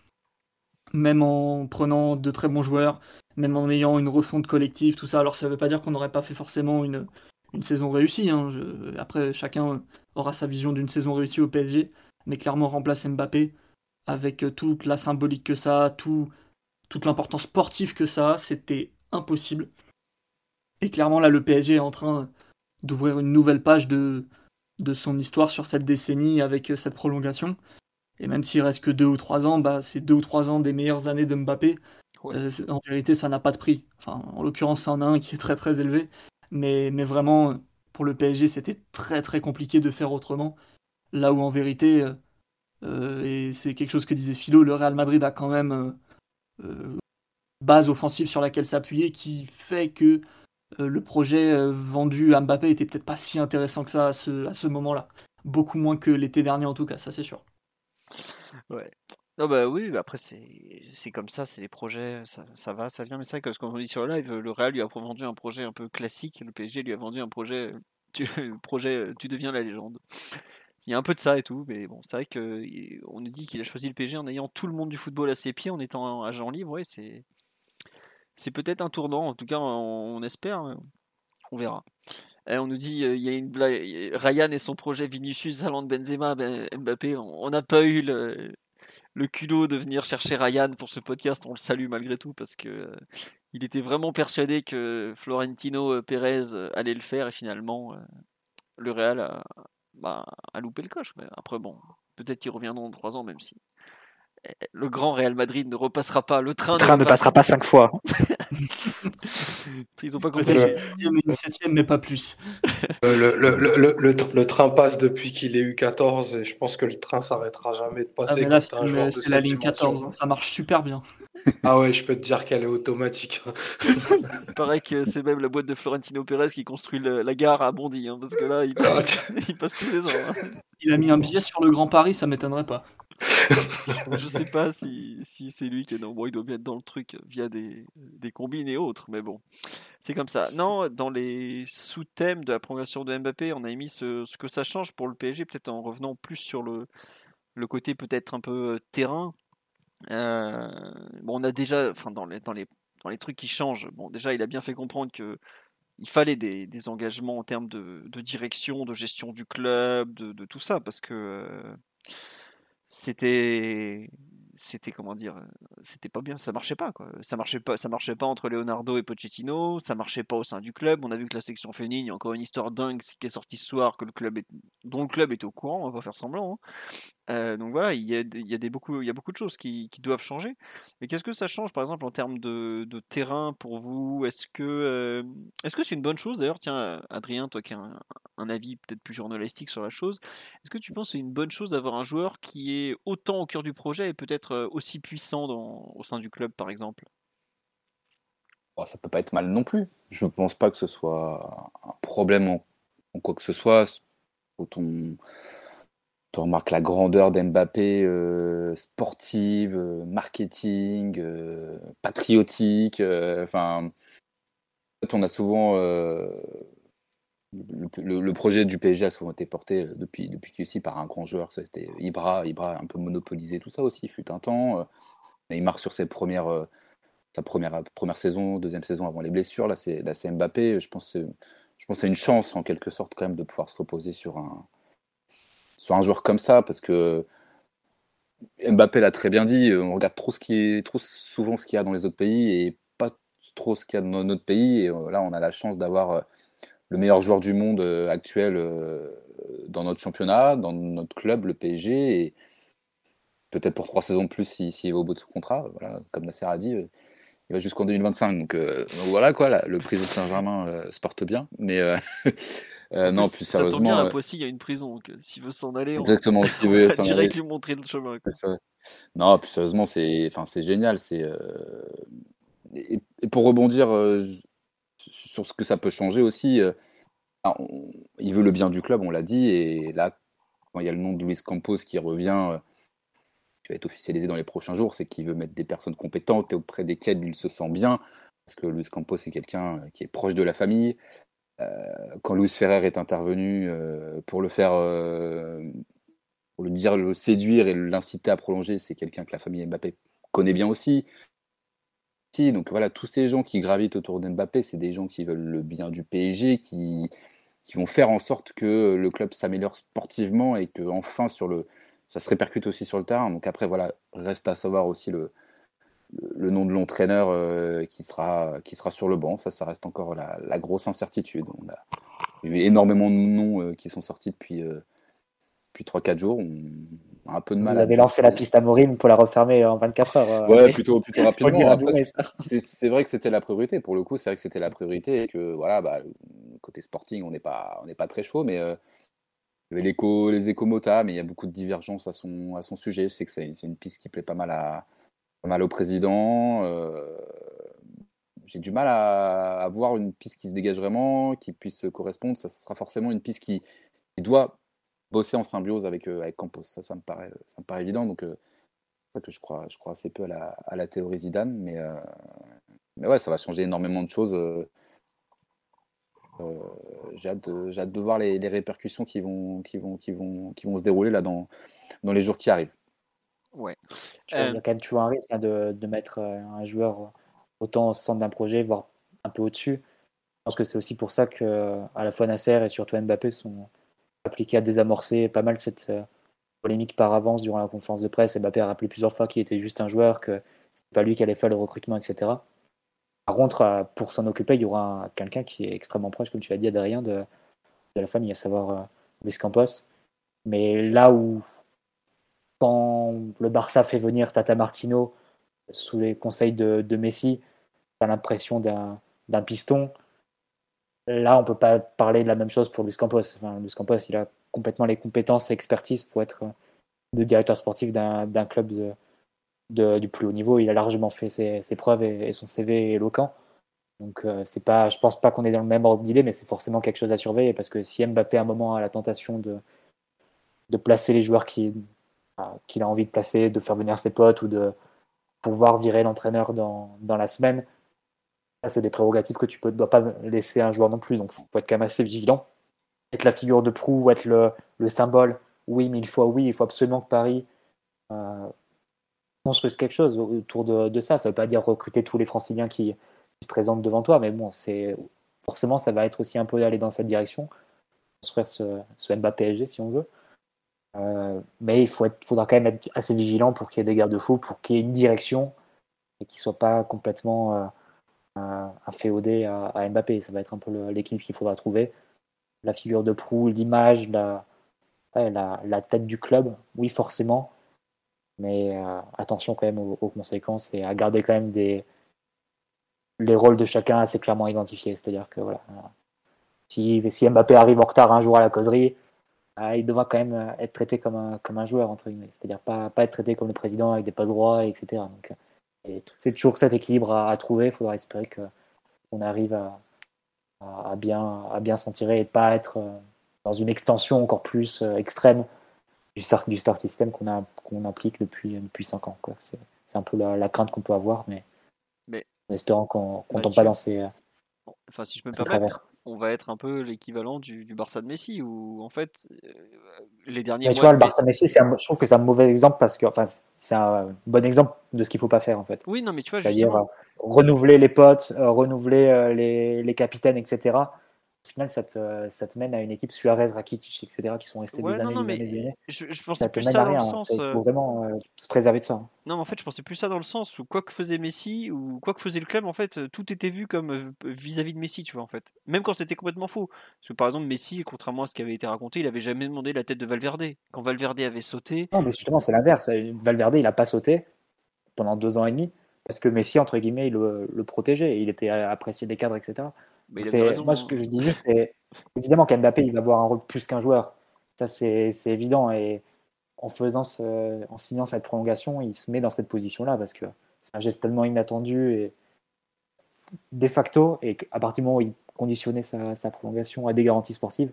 même en prenant de très bons joueurs, même en ayant une refonte collective, tout ça. Alors ça ne veut pas dire qu'on n'aurait pas fait forcément une, une saison réussie. Hein. après, chacun aura sa vision d'une saison réussie au PSG, mais clairement remplacer Mbappé avec toute la symbolique que ça a, tout, toute l'importance sportive que ça a, c'était impossible. Et clairement là, le PSG est en train d'ouvrir une nouvelle page de, de son histoire sur cette décennie avec cette prolongation. Et même s'il reste que deux ou trois ans, bah, c'est deux ou trois ans des meilleures années de Mbappé. Euh, en vérité, ça n'a pas de prix. Enfin, en l'occurrence, c'est en a un qui est très très élevé. Mais, mais vraiment, pour le PSG, c'était très très compliqué de faire autrement. Là où en vérité, euh, euh, et c'est quelque chose que disait Philo, le Real Madrid a quand même euh, base offensive sur laquelle s'appuyer qui fait que le projet vendu à Mbappé était peut-être pas si intéressant que ça à ce, ce moment-là. Beaucoup moins que l'été dernier en tout cas, ça c'est sûr. Ouais. Non, bah oui, après, c'est comme ça, c'est les projets, ça, ça va, ça vient. Mais c'est vrai que, comme on dit sur le live, le Real lui a vendu un projet un peu classique, le PSG lui a vendu un projet, tu, projet, tu deviens la légende. Il y a un peu de ça et tout, mais bon, c'est vrai qu'on nous dit qu'il a choisi le PSG en ayant tout le monde du football à ses pieds, en étant agent libre. Ouais, c'est c'est peut-être un tournant, en tout cas, on, espère, on verra. Et on nous dit, il y a une blague, Ryan et son projet Vinicius, de Benzema, ben, Mbappé, on n'a pas eu le, culot de venir chercher Ryan pour ce podcast. On le salue malgré tout parce que euh, il était vraiment persuadé que Florentino euh, Pérez euh, allait le faire et finalement le Real a, bah, a loupé le coche. Mais après bon, peut-être qu'ils reviendront dans trois ans même si le grand Real Madrid ne repassera pas. Le train, le train ne, passera pas cinq fois. Ils n'ont pas compris. Une septième, mais pas plus. Euh, le, le, le, le, train passe depuis qu'il est eu 14 et je pense que le train s'arrêtera jamais de passer. Ah, c'est la ligne 14, hein. ça marche super bien. Ah ouais, je peux te dire qu'elle est automatique. il paraît que c'est même la boîte de Florentino Pérez qui construit la gare à Bondy, hein, parce que là, il, passe, tous les ans. Hein. Il a mis un billet sur le Grand Paris, ça m'étonnerait pas. Je sais pas si, c'est lui qui est dans. Bon, il doit bien être dans le truc via des, des combines et autres, mais bon, c'est comme ça. Non, dans les sous-thèmes de la progression de Mbappé, on a émis ce, que ça change pour le PSG, peut-être en revenant plus sur le, le côté peut-être un peu euh, terrain. Euh, bon, on a déjà, enfin, dans les, dans, les, dans les trucs qui changent, bon, déjà, il a bien fait comprendre que il fallait des, engagements en termes de, direction, de gestion du club, de, de tout ça, parce que. Euh, c'était c'était comment dire c'était pas bien ça marchait pas quoi ça marchait pas ça marchait pas entre Leonardo et Pochettino ça marchait pas au sein du club on a vu que la section féminine il y a encore une histoire dingue qui est sortie ce soir que le club est, dont le club est au courant on va pas faire semblant hein. Donc voilà, il y a, des beaucoup, il y a beaucoup de choses qui, doivent changer. Mais qu'est-ce que ça change, par exemple, en termes de, terrain pour vous? Est-ce que est-ce que c'est une bonne chose? D'ailleurs, tiens, Adrien, toi qui as un, avis peut-être plus journalistique sur la chose, est-ce que tu penses que c'est une bonne chose d'avoir un joueur qui est autant au cœur du projet et peut-être aussi puissant dans, au sein du club, par exemple? Oh, Ça peut pas être mal non plus. Je ne pense pas que ce soit un problème en, quoi que ce soit. Quand on remarque la grandeur d'Mbappé euh, sportive, euh, marketing, euh, patriotique. Enfin, on a souvent le, projet du PSG a souvent été porté depuis depuis QC par un grand joueur. C'était Ibra, Ibra un peu monopolisé tout ça aussi. Fut un temps. Neymar sur sa première première saison, deuxième saison avant les blessures. Là, c'est là c'est Mbappé. Je pense je pense c'est une chance en quelque sorte quand même de pouvoir se reposer sur un sur un joueur comme ça, parce que Mbappé l'a très bien dit, on regarde trop, souvent ce qu'il y a dans les autres pays et pas trop ce qu'il y a dans notre pays. Et euh, là, on a la chance d'avoir euh, le meilleur joueur du monde euh, actuel dans notre championnat, dans notre club, le PSG. Et peut-être pour trois saisons de plus s'il si, va au bout de son contrat. Voilà, comme Nasser a dit, il va jusqu'en 2025. Donc, voilà quoi, le président Saint-Germain se porte bien. Mais non, plus, ça tombe bien, à Poissy, il y a une prison. S'il veut s'en aller, Exactement, on, veut s'en direct lui montrer le chemin. Non, plus sérieusement, c'est enfin, génial. C'est euh... et, et, pour rebondir euh, sur ce que ça peut changer aussi, euh, on... il veut le bien du club, on l'a dit. Et là, quand il y a le nom de Luis Campos qui revient, euh, qui va être officialisé dans les prochains jours, c'est qu'il veut mettre des personnes compétentes et auprès desquelles il se sent bien. Parce que Luis Campos, c'est quelqu'un qui est proche de la famille, euh, quand Luis Ferrer est intervenu euh, pour le faire, euh, pour le dire, le séduire et l'inciter à prolonger, c'est quelqu'un que la famille Mbappé connaît bien aussi. Donc voilà, tous ces gens qui gravitent autour d'Mbappé, c'est des gens qui veulent le bien du PSG, qui, qui vont faire en sorte que le club s'améliore sportivement et que enfin sur le, ça se répercute aussi sur le terrain. Donc après voilà, reste à savoir aussi le, le nom de l'entraîneur euh, qui, sera, qui sera sur le banc. Ça, ça reste encore la, la grosse incertitude. On a eu énormément de noms euh, qui sont sortis depuis, euh, depuis 3-4 jours. On a un peu de mal. Vous avez lancé la piste à Morim pour la refermer en 24 heures. ouais, plutôt, plutôt rapidement. C'est vrai que c'était la priorité. Pour le coup, c'est vrai que c'était la priorité et que voilà, bah, côté sporting, on n'est pas, on pas très chaud, mais. il y avait les échos Mota, mais il y a beaucoup de divergences à son, à son sujet. Je sais que c'est une piste qui plaît pas mal à, mal au président. Euh, j'ai du mal à, avoir voir une piste qui se dégage vraiment, qui puisse correspondre. Ça sera forcément une piste qui, doit bosser en symbiose avec, euh, avec Campos. Ça, ça me paraît, ça me paraît évident. Donc, euh, que je crois, je crois assez peu à la, à théorie Zidane. Mais, mais ouais, ça va changer énormément de choses. j'ai hâte, hâte, de voir les, les, répercussions qui vont, qui, vont, qui, vont, qui vont se dérouler là dans, dans les jours qui arrivent. Ouais. il y a quand même toujours un risque hein, de, de, mettre euh, un joueur autant au centre d'un projet, voire un peu au-dessus. Je pense que c'est aussi pour ça que à la fois Nasser et surtout Mbappé sont appliqués à désamorcer pas mal cette euh, polémique par avance durant la conférence de presse. Mbappé a rappelé plusieurs fois qu'il était juste un joueur, que c'est pas lui qui allait faire le recrutement, etc. Par contre, euh, pour s'en occuper, il y aura quelqu'un qui est extrêmement proche, comme tu l'as dit, Adrien, de, de la famille, à savoir Luis Campos. Mais là où quand le Barça fait venir Tata Martino sous les conseils de, Messi, tu as l'impression d'un piston. Là, on peut pas parler de la même chose pour Luis Campos. Enfin, Luis Campos, il a complètement les compétences et expertise pour être le directeur sportif d'un club de, du plus haut niveau. Il a largement fait ses, preuves et, son CV est éloquent. Donc, euh, c'est pas, je pense pas qu'on est dans le même ordre d'idée, mais c'est forcément quelque chose à surveiller parce que si Mbappé à un moment a la tentation de, de placer les joueurs qui, qu'il a envie de placer, de faire venir ses potes ou de pouvoir virer l'entraîneur dans, la semaine. C'est des prérogatives que tu ne dois pas laisser à un joueur non plus. Donc, il faut être quand même assez vigilant. Être la figure de proue, être le, le symbole, oui, mais il faut, absolument que Paris euh, construise quelque chose autour de, ça. Ça ne veut pas dire recruter tous les franciliens qui, se présentent devant toi, mais bon, c'est forcément, ça va être aussi un peu d'aller dans cette direction, construire ce, ce Mbappé si on veut. Euh, mais il faudra quand même être assez vigilant pour qu'il y ait des garde-fous, pour qu'il y ait une direction et qu'il ne soit pas complètement euh, inféodé à, à, Mbappé. Ça va être un peu l'équipe qu'il faudra trouver. La figure de proue, l'image, la, tête du club, oui, forcément. Mais euh, attention quand même aux, conséquences et à garder quand même les rôles de chacun assez clairement identifiés. C'est-à-dire que voilà, si Mbappé arrive en retard un jour à la causerie, ah, il devra quand même euh, être traité comme un, comme un joueur, entre guillemets. C'est-à-dire pas, pas être traité comme le président avec des pas droits, etc. Donc, euh, c'est toujours cet équilibre à, à trouver. Il faudra espérer qu'on arrive à, à, bien, à bien s'en tirer et pas être euh, dans une extension encore plus extrême du start, du start system qu'on qu'on applique depuis, depuis 5 ans. C'est un peu la, la crainte qu'on peut avoir, mais, mais en espérant qu'on ne tombe pas dans ces. Enfin, si je peux me permettre, on va être un peu l'équivalent du, du, Barça de Messi, où en fait, euh, les derniers. Mais tu vois, le Barça de Messi, je trouve que c'est un mauvais exemple parce que, enfin, c'est un bon exemple de ce qu'il faut pas faire en fait. Oui, non, mais tu vois, c'est-à-dire euh, renouveler les potes, euh, renouveler les, les, capitaines, etc au final, ça te, ça te, mène à une équipe Suarez, Rakitic, etc., qui sont restés ouais, des années, non, non, des années, mais des années. Je, je pensais plus ça dans le sens. Il faut vraiment euh, se préserver de ça. Hein. Non, mais en fait, je pensais plus ça dans le sens où quoi que faisait Messi ou quoi que faisait le club, en fait, tout était vu comme vis-à-vis -vis de Messi, tu vois, en fait. Même quand c'était complètement faux. Parce que par exemple, Messi, contrairement à ce qui avait été raconté, il avait jamais demandé la tête de Valverde. Quand Valverde avait sauté. Non, mais justement, c'est l'inverse. Valverde, il a pas sauté pendant deux ans et demi parce que Messi, entre guillemets, il le, le protégeait. Il était apprécié des cadres, etc. Raison, moi, ce que je disais, c'est évidemment qu'Mbappé, il va avoir un rôle plus qu'un joueur. Ça, c'est évident. Et en, faisant ce, en signant cette prolongation, il se met dans cette position-là parce que c'est un geste tellement inattendu et de facto. Et à partir du moment où il conditionnait sa, sa prolongation à des garanties sportives,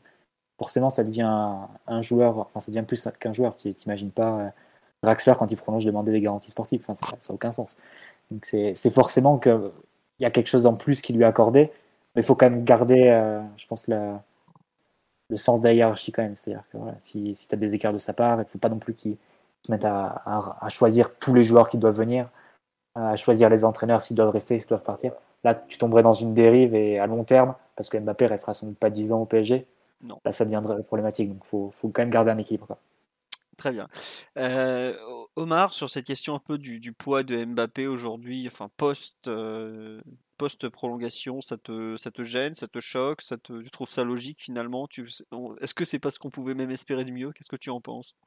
forcément, ça devient un, un joueur. Enfin, ça devient plus qu'un joueur. Tu n'imagines pas euh, Draxler, quand il prolonge, demander des garanties sportives. Enfin, ça n'a aucun sens. Donc, c'est forcément qu'il y a quelque chose en plus qui lui est accordé mais il faut quand même garder, euh, je pense, la, le sens de la hiérarchie quand même. C'est-à-dire que voilà, si, si tu as des écarts de sa part, il ne faut pas non plus qu'il se mette à, à, à, choisir tous les joueurs qui doivent venir, à choisir les entraîneurs s'ils doivent rester, s'ils doivent partir. Là, tu tomberais dans une dérive et à long terme, parce que Mbappé restera sans doute pas 10 ans au PSG, non. là, ça deviendrait problématique. Donc, il faut, faut, quand même garder un équilibre. Quoi. Très bien. Omar, sur cette question un peu du, poids de Mbappé aujourd'hui, enfin post, post prolongation, ça te, ça te gêne, ça te choque, ça te, tu trouves ça logique finalement? Est-ce que c'est parce qu'on pouvait même espérer du mieux? Qu'est-ce que tu en penses?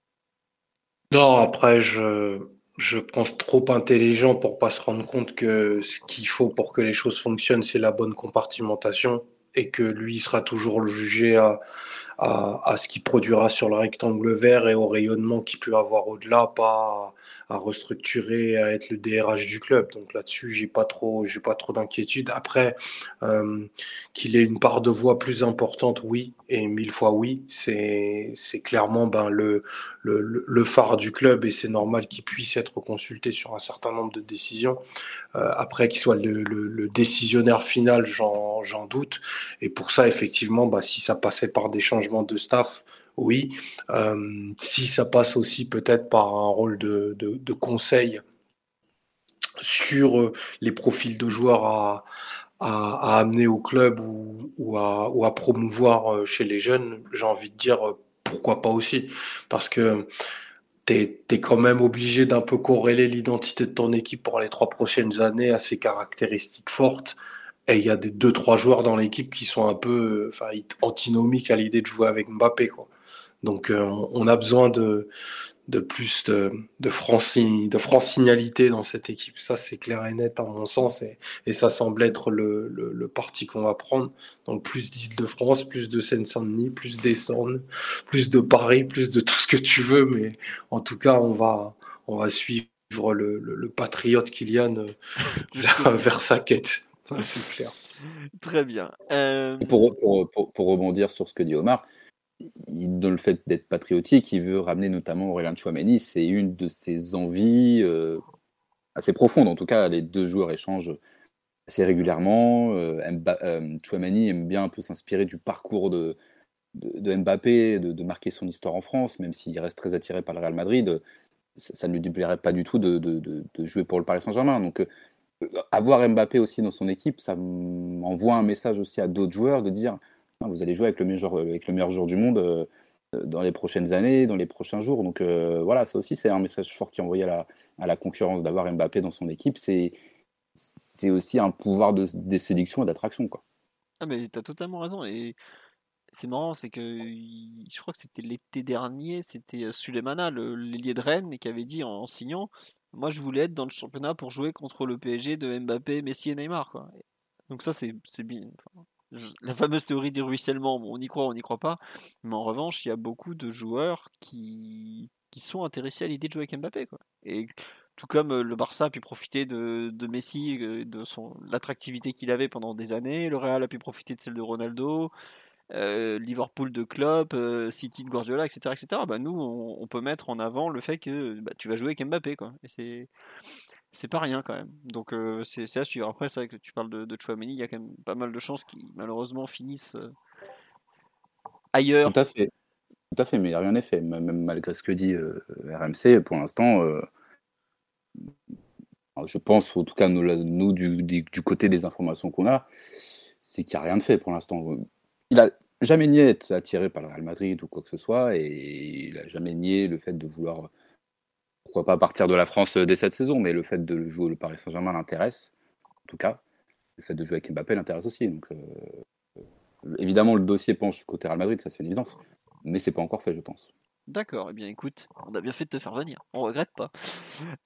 Non, après je, je pense trop intelligent pour pas se rendre compte que ce qu'il faut pour que les choses fonctionnent, c'est la bonne compartimentation et que lui sera toujours jugé à ce qu'il produira sur le rectangle vert et au rayonnement qu'il peut avoir au-delà, pas à, restructurer, à être le DRH du club. Donc là-dessus, j'ai pas trop, j'ai pas trop d'inquiétude. Après, euh, qu'il ait une part de voix plus importante, oui, et mille fois oui, c'est c'est clairement ben le, le le phare du club et c'est normal qu'il puisse être consulté sur un certain nombre de décisions. Euh, après qu'il soit le, le, décisionnaire final, j'en doute. Et pour ça, effectivement, bah, si ça passait par des changements de staff, oui. Euh, si ça passe aussi peut-être par un rôle de, de, conseil sur euh, les profils de joueurs à, à, amener au club ou, à, ou, à, promouvoir euh, chez les jeunes, j'ai envie de dire pourquoi pas aussi. Parce que tu es, quand même obligé d'un peu corréler l'identité de ton équipe pour les trois prochaines années à ses caractéristiques fortes. Et il y a des deux, trois joueurs dans l'équipe qui sont un peu enfin, antinomiques à l'idée de jouer avec Mbappé. Quoi. Donc euh, on a besoin de, de plus de, de, franci, de francignalité dans cette équipe. Ça, c'est clair et net à mon sens, et, et ça semble être le, le, le parti qu'on va prendre. Donc plus d'Île-de-France, plus de Seine-Saint-Denis, plus d'Essonne, plus de Paris, plus de tout ce que tu veux, mais en tout cas, on va, on va suivre le, le, le patriote Kylian euh, vers sa quête. C'est clair. Très bien. Euh... Pour, pour, pour, pour, rebondir sur ce que dit Omar, dans le fait d'être patriotique, il veut ramener notamment Aurélien Chouameni. C'est une de ses envies euh, assez profondes. En tout cas, les deux joueurs échangent assez régulièrement. Euh, euh, Chouameni aime bien un peu s'inspirer du parcours de, Mbappé, de, marquer son histoire en France, même s'il reste très attiré par le Real Madrid. Ça, ne lui déplairait pas du tout de, jouer pour le Paris Saint-Germain. Donc, avoir Mbappé aussi dans son équipe, ça envoie un message aussi à d'autres joueurs de dire vous allez jouer avec le meilleur joueur, avec le meilleur joueur du monde euh, dans les prochaines années, dans les prochains jours. Donc euh, voilà, ça aussi, c'est un message fort qui est envoyé à la, à la concurrence d'avoir Mbappé dans son équipe. C'est, c'est aussi un pouvoir de, séduction et d'attraction. Quoi. Ah, mais tu as totalement raison. Et c'est marrant, c'est que je crois que c'était l'été dernier, c'était euh, Sulemana, l'ailier de Rennes, qui avait dit en, signant Moi, je voulais être dans le championnat pour jouer contre le PSG de Mbappé, Messi et Neymar. Quoi. Donc, ça, c'est, c'est bien la fameuse théorie du ruissellement, on y croit, on n'y croit pas. Mais en revanche, il y a beaucoup de joueurs qui, qui sont intéressés à l'idée de jouer avec Mbappé. Quoi. Et tout comme euh, le Barça a pu profiter de, de Messi, euh, de son l'attractivité qu'il avait pendant des années, le Real a pu profiter de celle de Ronaldo, euh, Liverpool de Klopp, City de Guardiola, etc. etc. Bah, nous, on, peut mettre en avant le fait que bah, tu vas jouer avec Mbappé. Quoi. Et c'est c'est pas rien quand même. Donc euh, c'est à suivre. Après, c'est vrai que tu parles de, de Chouameni, il y a quand même pas mal de chances qui malheureusement finissent euh, ailleurs. Tout à fait. Tout à fait, mais il n'y a rien n'est fait. Même malgré ce que dit euh, RMC, pour l'instant, je pense, en tout cas, nous, du, du, côté des informations qu'on a, c'est qu'il n'y a rien de fait pour l'instant. Il a jamais nié être attiré par le Real Madrid ou quoi que ce soit, et il a jamais nié le fait de vouloir pourquoi pas partir de la France euh, dès cette saison, mais le fait de jouer le Paris Saint-Germain l'intéresse, en tout cas. Le fait de jouer avec Mbappé l'intéresse aussi. Donc, euh, évidemment, le dossier penche côté Real Madrid, ça c'est une évidence, mais c'est pas encore fait, je pense. D'accord, eh bien écoute, on a bien fait de te faire venir, on regrette pas.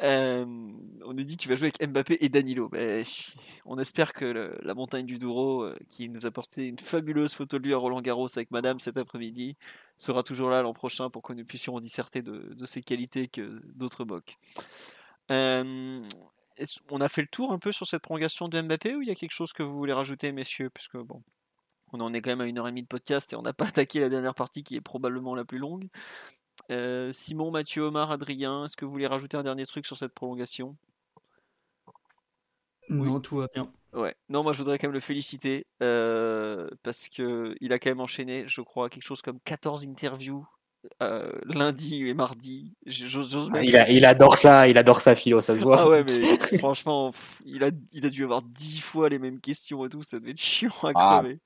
On nous dit tu vas jouer avec Mbappé et Danilo. Ben, on espère que la montagne du Douro, euh, qui nous a porté une fabuleuse photo de lui à Roland Garros avec Madame cet après-midi, sera toujours là l'an prochain pour que nous puissions en disserter de, ses qualités que d'autres moquent. On a fait le tour un peu sur cette prolongation de Mbappé ou il y a quelque chose que vous voulez rajouter, messieurs? Puisque bon, on en est quand même à une heure et demie de podcast et on n'a pas attaqué la dernière partie qui est probablement la plus longue. Euh, Simon, Mathieu, Omar, Adrien, est-ce que vous voulez rajouter un dernier truc sur cette prolongation? Non, tout va bien. Ouais. Non, moi je voudrais quand même le féliciter euh, parce que il a quand même enchaîné, je crois, quelque chose comme 14 interviews euh, lundi et mardi. Ah, il, adore ça, il adore sa philo, ça se voit. Ah ouais, mais franchement, il, a, il a dû avoir 10 fois les mêmes questions et tout, ça devait être chiant à ah, crever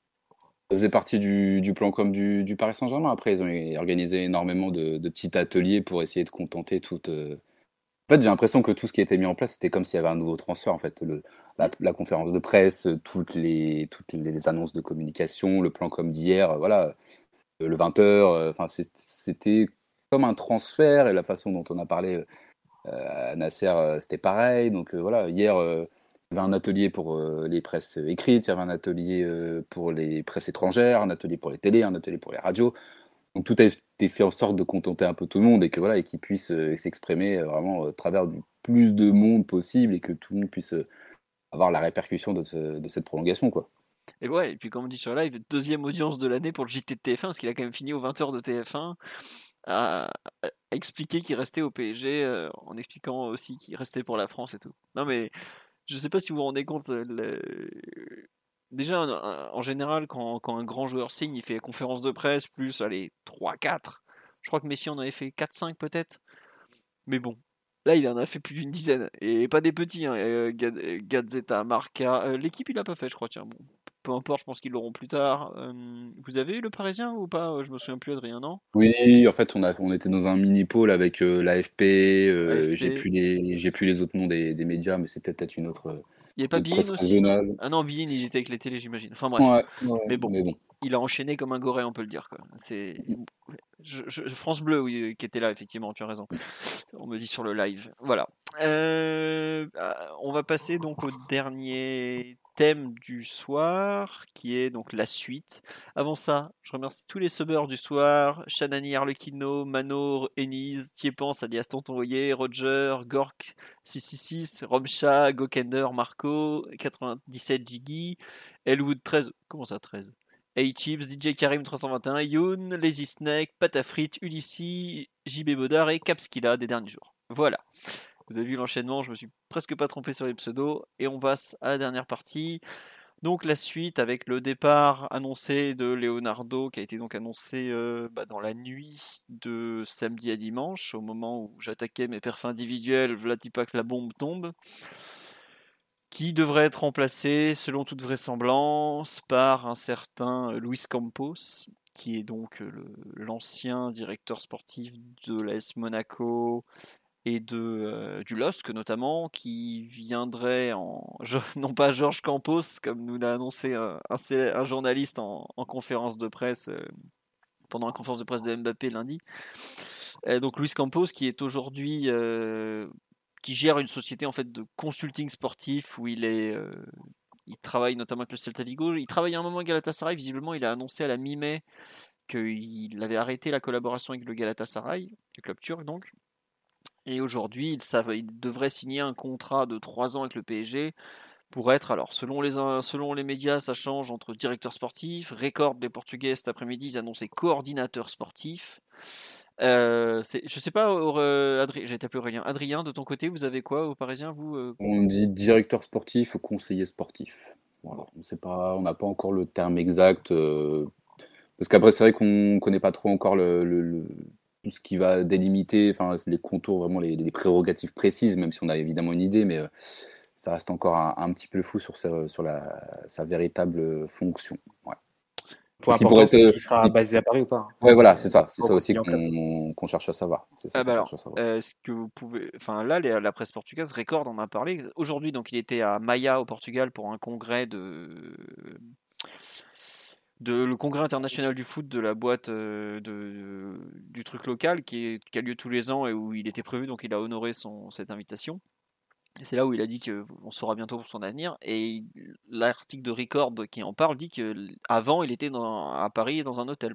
faisait partie du, plan comme du, Paris Saint-Germain. Après, ils ont organisé énormément de, petits ateliers pour essayer de contenter toute. Euh, en fait, j'ai l'impression que tout ce qui été mis en place, c'était comme s'il y avait un nouveau transfert. En fait, la, conférence de presse, toutes les, toutes les annonces de communication, le plan comme d'hier, euh, voilà, euh, le 20h. Enfin, c'était comme un transfert et la façon dont on a parlé à Nasser, c'était pareil. Donc voilà, hier il y avait un atelier pour euh, les presses écrites, il y avait un atelier euh, pour les presses étrangères, un atelier pour les télés, un atelier pour les radios. Donc tout a été fait en sorte de contenter un peu tout le monde et que voilà, et qu'ils puissent euh, s'exprimer vraiment au travers du plus de monde possible et que tout le monde puisse avoir la répercussion de, cette prolongation, quoi. Et ouais, et puis comme on dit sur live, deuxième audience de l'année pour le JT de TF1, parce qu'il a quand même fini aux 20h de TF1 à, expliquer qu'il restait au PSG, en expliquant aussi qu'il restait pour la France et tout. Non mais je sais pas si vous vous rendez compte. Déjà, en général, quand, un grand joueur signe, il fait conférence de presse, plus, allez, 3-4. Je crois que Messi en avait fait 4-5 peut-être. Mais bon, là, il en a fait plus d'une dizaine. Et pas des petits. Hein. Euh, Gazetta, Marca. Euh, l'équipe, il a pas fait, je crois. Tiens, bon, peu importe, je pense qu'ils l'auront plus tard. vous avez eu le Parisien ou pas? Je me souviens plus, Adrien, non? Oui, en fait, on, a, on était dans un mini pôle avec l'AFP. j'ai plus les, j'ai plus les autres noms des, médias, mais c'est peut-être une autre. Il n'y a pas Bein aussi? Ah non, Bein, il était avec les télés, j'imagine. Enfin bref. mais, bon, il a enchaîné comme un goré, on peut le dire. C'est France Bleu, oui, qui était là, effectivement, tu as raison. On me dit sur le live. Voilà. Euh, on va passer donc au dernier thème du soir, qui est donc la suite. Avant ça, je remercie tous les subbers du soir, Shanani Arlequino, Mano, Enise, Tiepans, alias Tonton Roger, Gork 666, Romcha, Gokender, Marco, 97 Jiggy, Elwood 13, comment ça 13 A-Chips, DJ Karim 321, Youn, Lazy Snake, Patafrit, Ulissi, JB Bodar et Capskilla des derniers jours. Voilà. Vous avez vu l'enchaînement, je me suis presque pas trompé sur les pseudos. Et on passe à la dernière partie. Donc la suite avec le départ annoncé de Leonardo qui a été donc annoncé euh, bah, dans la nuit de samedi à dimanche, au moment où j'attaquais mes perfs individuels, Vladipak la bombe tombe, qui devrait être remplacé selon toute vraisemblance par un certain Luis Campos, qui est donc l'ancien directeur sportif de l'AS Monaco et de, euh, du LOSC notamment, qui viendrait en, non pas Georges Campos, comme nous l'a annoncé un, un, journaliste en, conférence de presse, euh, pendant la conférence de presse de Mbappé lundi. donc Luis Campos, qui est aujourd'hui, euh, qui gère une société en fait de consulting sportif où il est, il travaille notamment avec le Celta Vigo. Il travaille à un moment avec Galatasaray. Visiblement, il a annoncé à la mi-mai qu'il avait arrêté la collaboration avec le Galatasaray, le club turc donc. Et aujourd'hui, il, devrait signer un contrat de 3 ans avec le PSG pour être, alors selon les, selon les médias, ça change entre directeur sportif, record des Portugais cet après-midi, ils annonçaient coordinateur sportif. Euh, je sais pas, j'ai tapé Aurélien. Adrien, de ton côté, vous avez quoi au Parisien vous euh? On dit directeur sportif ou conseiller sportif. Voilà. On sait pas, on n'a pas encore le terme exact. Euh, parce qu'après, c'est vrai qu'on connaît pas trop encore le, tout ce qui va délimiter, enfin les contours, vraiment les, prérogatives précises, même si on a évidemment une idée, mais euh, ça reste encore un, petit peu flou sur, sa, sur la, sa véritable fonction. Ouais. Point important, c'est s'il sera basé à Paris ou pas. Ouais, voilà, c'est ça, c'est ça aussi qu'on cherche à savoir. Ah bah est-ce que vous pouvez, enfin là, la presse portugaise, Record en a parlé aujourd'hui, donc il était à Maia au Portugal pour un congrès de le congrès international du foot de la boîte euh, de, du truc local qui, a lieu tous les ans et où il était prévu, donc il a honoré cette invitation. Et c'est là où il a dit qu'on saura bientôt pour son avenir. Et l'article de Record qui en parle dit qu'avant, il était à Paris dans un hôtel.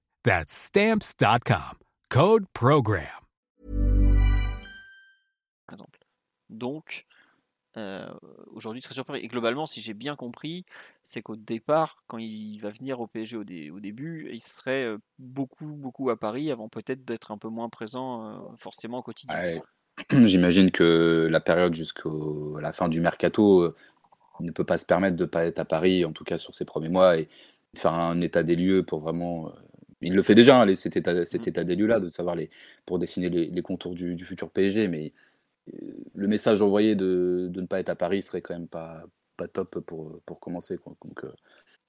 That's stamps.com. Code Program. Par exemple. Donc, euh, aujourd'hui, très surpris. Et globalement, si j'ai bien compris, c'est qu'au départ, quand il va venir au PSG au, au, début, il serait euh, beaucoup, beaucoup à Paris avant peut-être d'être un peu moins présent euh, forcément au quotidien. Ouais. J'imagine que la période jusqu'à la fin du mercato, euh, il ne peut pas se permettre de ne pas être à Paris, en tout cas sur ses premiers mois, et faire un état des lieux pour vraiment euh, il le fait déjà, hein, cet, état, mmh. état des lieux-là, de savoir les, pour dessiner les, contours du, futur PSG, mais euh, le message envoyé de, ne pas être à Paris serait quand même pas, pas top pour, pour commencer. Donc, euh,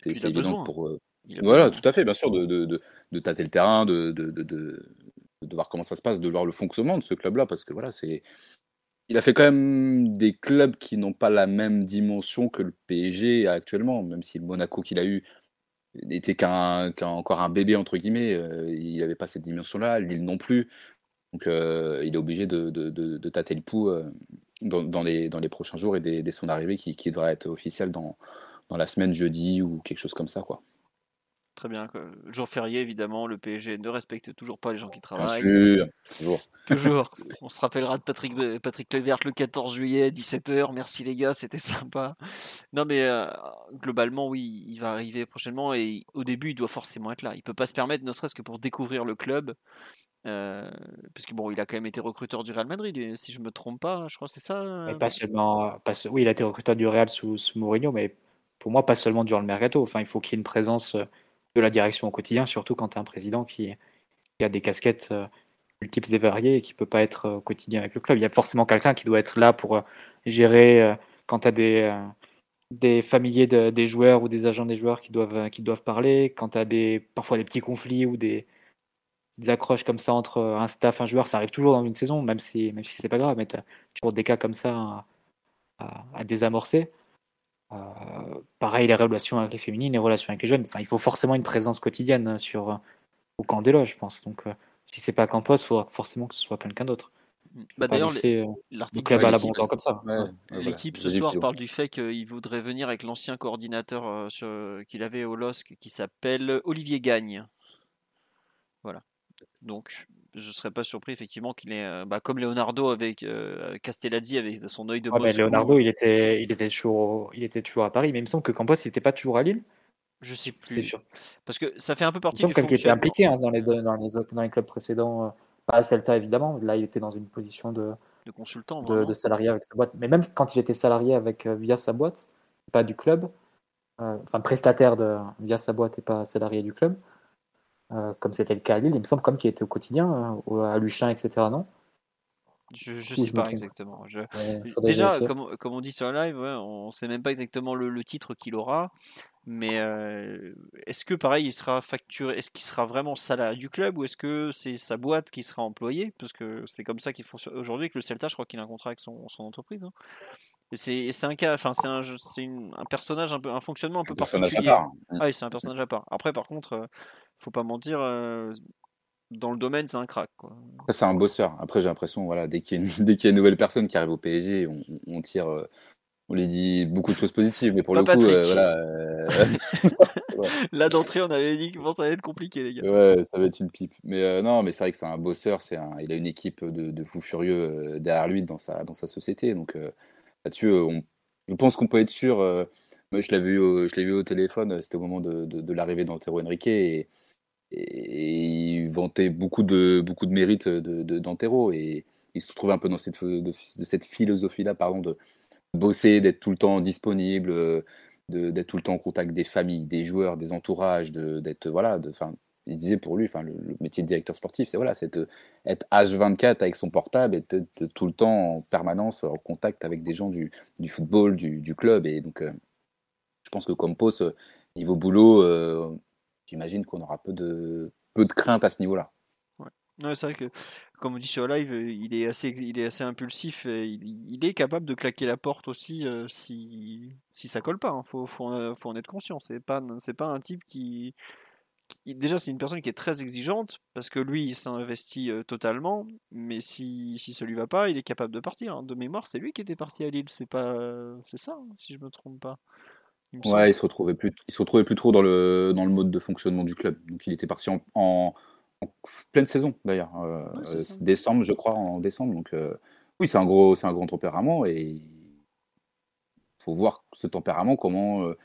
c'est évident pour. Euh, voilà, tout à fait, bien sûr, de, de, tâter le terrain, de, de, voir comment ça se passe, de voir le fonctionnement de ce club-là, parce que voilà, c'est. Il a fait quand même des clubs qui n'ont pas la même dimension que le PSG actuellement, même si le Monaco qu'il a eu n'était qu'un encore un bébé entre guillemets. Euh, il n'avait pas cette dimension-là, Lille non plus. Donc euh, il est obligé de, de, tâter le pouls euh, dans, les, prochains jours et dès, son arrivée qui, qui devrait être officielle dans, la semaine jeudi ou quelque chose comme ça. Très bien. quoi. Jour férié, évidemment, le PSG ne respecte toujours pas les gens qui Bien travaillent. sûr, toujours. Toujours. On se rappellera de Patrick, Patrick Kluivert le 14 juillet, 17h. Merci les gars, c'était sympa. Non, mais euh, globalement, oui, il va arriver prochainement et au début, il doit forcément être là. Il peut pas se permettre, ne serait-ce que pour découvrir le club. euh, parce que bon, il a quand même été recruteur du Real Madrid, et si je me trompe pas, je crois que c'est ça. Mais euh, pas seulement. Pas, se- oui, il a été recruteur du Real sous, sous Mourinho, mais pour moi, pas seulement durant le mercato. Enfin, il faut qu'il y ait une présence euh, de la direction au quotidien, surtout quand tu as un président qui, a des casquettes euh, multiples et variées et qui peut pas être euh, au quotidien avec le club. Il y a forcément quelqu'un qui doit être là pour euh, gérer quand tu as des, familiers de- des joueurs ou des agents des joueurs qui doivent, parler, quand tu as des, parfois des petits conflits ou des, accroches comme ça entre un staff, un joueur, ça arrive toujours dans une saison, même si, même si c'est pas grave, mais tu as toujours des cas comme ça à désamorcer. Euh, pareil, les relations avec les féminines, les relations avec les jeunes. Enfin, il faut forcément une présence quotidienne euh, sur, euh, au camp des loges, je pense. Donc, euh, si c'est pas Campos, il faudra forcément que ce soit quelqu'un d'autre. Bah, Pas D'ailleurs, l'article Ouais, comme ça. Ouais, ouais, voilà. L'équipe ce soir parle du fait qu'il voudrait venir avec l'ancien coordinateur euh, qu'il avait au LOSC qui s'appelle Olivier Gagne. Voilà. Donc je serais pas surpris effectivement qu'il est euh, bah, comme Leonardo avec euh, Castellazzi avec son œil de Ouais, mais Bosco. Leonardo, il était, il, était toujours, il était toujours à Paris, mais il me semble que Campos, il n'était pas toujours à Lille. Je sais C'est plus sûr. parce que ça fait un peu Il me partie semble qu'il était impliqué hein, dans, les, deux- dans, les, autres- dans les clubs précédents. euh, Pas à Celta, évidemment. Là, il était dans une position de, de consultant. de, salarié avec sa boîte. Mais même quand il était salarié avec, euh, via sa boîte, pas du club, euh, enfin prestataire de, via sa boîte et pas salarié du club, euh, comme c'était le cas à Lille, il me semble comme qu'il était au quotidien, euh, au- à Luchin, etc. Non? Je, Ou sais je pas exactement. Je- Ouais, faudrait Déjà, comme, comme on dit sur le live, ouais, on sait même pas exactement le, le titre qu'il aura. Mais euh, est-ce que pareil, il sera facturé Est-ce qu'il sera vraiment salarié du club ou est-ce que c'est sa boîte qui sera employée? Parce que c'est comme ça qu'il fonctionne aujourd'hui. Avec le Celta, je crois qu'il a un contrat avec son, son entreprise. hein. C'est un cas, enfin c'est un, personnage un peu, un fonctionnement un peu Personnage à particulier. part. Ah oui, c'est un personnage à part. Après, par contre, euh, faut pas mentir, euh, dans le domaine, c'est un crack. Quoi. C'est un bosseur. Après, j'ai l'impression, voilà, dès qu'il y, a une- dès qu'il y a une nouvelle personne qui arrive au PSG, on, on tire, euh, on lui dit beaucoup de choses positives, mais pour Pas le coup, euh, voilà, Là d'entrée, on avait dit que bon, ça allait être compliqué, les gars. ouais, ça va être une pipe. Mais non, mais c'est vrai que c'est un bosseur, c'est un, il a une équipe de, de fous furieux derrière lui dans sa, dans sa société. Donc là-dessus, on- je pense qu'on peut être sûr. moi, je l'ai vu, au, je l'ai vu au téléphone. C'était au moment de, de, de l'arrivée d'Antero Henrique et, et il vantait beaucoup de, beaucoup de mérites de, de, d'Antero. Et il se trouvait un peu dans cette, de, de cette philosophie-là, pardon, de bosser, d'être tout le temps disponible, euh, de- d'être tout le temps en contact des familles, des joueurs, des entourages, de- d'être voilà, de, il disait pour lui, enfin, le, métier de directeur sportif, c'est voilà, c'est de- être H24 avec son portable et d'être tout le temps en permanence en contact avec des gens du, du football, du, du club. Et donc euh, je pense que Campos, euh, niveau boulot, euh, j'imagine qu'on aura peu de peu de crainte à ce niveau-là. Ouais, c'est vrai que, comme on dit sur live, euh, il est assez, il est assez impulsif. Et il, il est capable de claquer la porte aussi euh, si, si ça colle pas. hein. Faut, faut, en- faut en être conscient. C'est pas, pas un type qui, déjà c'est une personne qui est très exigeante parce que lui il s'investit euh, totalement. Mais si, si ça lui va pas, il est capable de partir. hein. De mémoire, c'est lui qui était parti à Lille. C'est pas, c'est ça, hein, si je me trompe pas. Il. Ouais, il se retrouvait plus, il se retrouvait plus trop dans le dans le mode de fonctionnement du club. Donc il était parti en, en- en pleine saison d'ailleurs, euh, Ouais, euh, décembre, je crois, en décembre. Donc euh, oui, c'est un gros, c'est un grand tempérament et faut voir ce tempérament comment euh,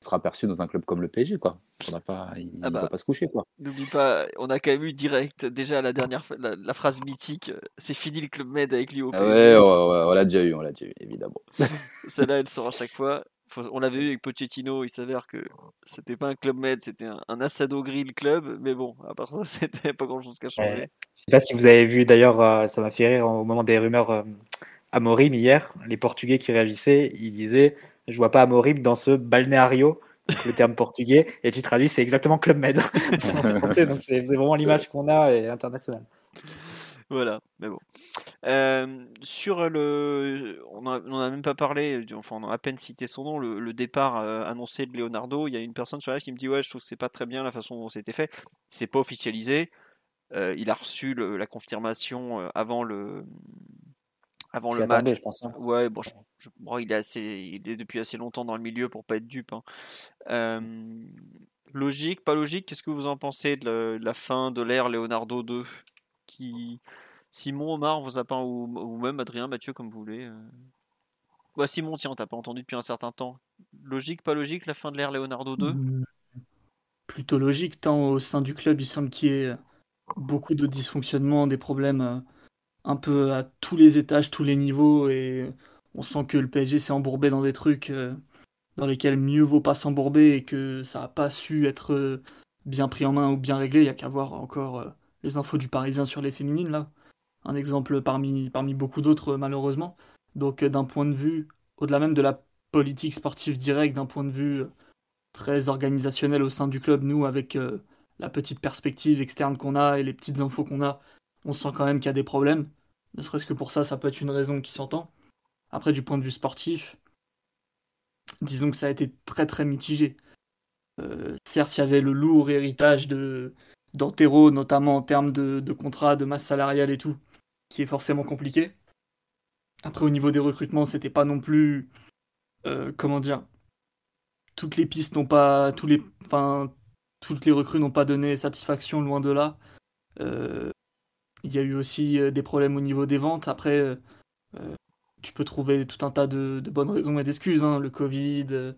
il sera perçu dans un club comme le PSG quoi. Faudra pas, il, Ah bah. va pas se coucher quoi. N'oublie pas, on a quand même eu direct déjà la dernière la, la phrase mythique. C'est fini le club med avec lui au Ah PSG. ouais, ouais, ouais, on l'a déjà eu, on l'a déjà eu évidemment. Celle-là, elle sort à chaque fois. On l'avait eu avec Pochettino, il s'avère que c'était pas un club med, c'était un, un Asado Grill club, mais bon, à part ça, c'était pas grand-chose qui a changé. Ouais. Je sais pas si vous avez vu d'ailleurs, euh, ça m'a fait rire au moment des rumeurs euh, Amorim hier, les Portugais qui réagissaient, ils disaient Je vois pas Amorim dans ce balneario, donc le terme portugais, et tu traduis, c'est exactement Club Med en français, donc c'est c'est vraiment l'image qu'on a et internationale. Voilà, mais bon. Euh, sur le. On n'en a même pas parlé, enfin, on a à peine cité son nom, le, le départ euh, annoncé de Leonardo. Il y a une personne sur la qui me dit Ouais, je trouve que c'est pas très bien la façon dont c'était fait. C'est pas officialisé. Euh, il a reçu le- la confirmation avant le. Avant le match. attendait, je pense. hein. Ouais, bon, je- je- bon, il est assez, il est depuis assez longtemps dans le milieu pour pas être dupe. hein. Logique, pas logique, qu'est-ce que vous en pensez de la, fin de l'ère Leonardo 2 qui... Simon, Omar, vous a ou, même Adrien, Mathieu, comme vous voulez. Ouais, Simon, tiens, on t'a pas entendu depuis un certain temps. Logique, pas logique, la fin de l'ère Leonardo 2 mmh. Plutôt logique, tant au sein du club, il semble qu'il y ait beaucoup de dysfonctionnements, des problèmes un peu à tous les étages, tous les niveaux, et on sent que le PSG s'est embourbé dans des trucs dans lesquels mieux vaut pas s'embourber et que ça n'a pas su être euh, bien pris en main ou bien réglé. Il y a qu'à voir encore euh, les infos du Parisien sur les féminines, là. Un exemple parmi, beaucoup d'autres, malheureusement. Donc, euh, d'un point de vue, au-delà même de la politique sportive directe, d'un point de vue très organisationnel au sein du club, nous, avec la petite perspective externe qu'on a et les petites infos qu'on a, on sent quand même qu'il y a des problèmes. Ne serait-ce que pour ça, ça peut être une raison qui s'entend. Après, du point de vue sportif, disons que ça a été très très mitigé. Euh, certes, il y avait le lourd héritage de d'Antero, notamment en termes de, contrat, de masse salariale et tout, qui est forcément compliqué. Après, au niveau des recrutements, c'était pas non plus. Euh, comment dire Toutes les pistes n'ont pas. Tous les, enfin, toutes les recrues n'ont pas donné satisfaction, loin de là. Euh, il y a eu aussi des problèmes au niveau des ventes. Après, tu peux trouver tout un tas de, bonnes raisons et d'excuses, hein, le Covid, euh,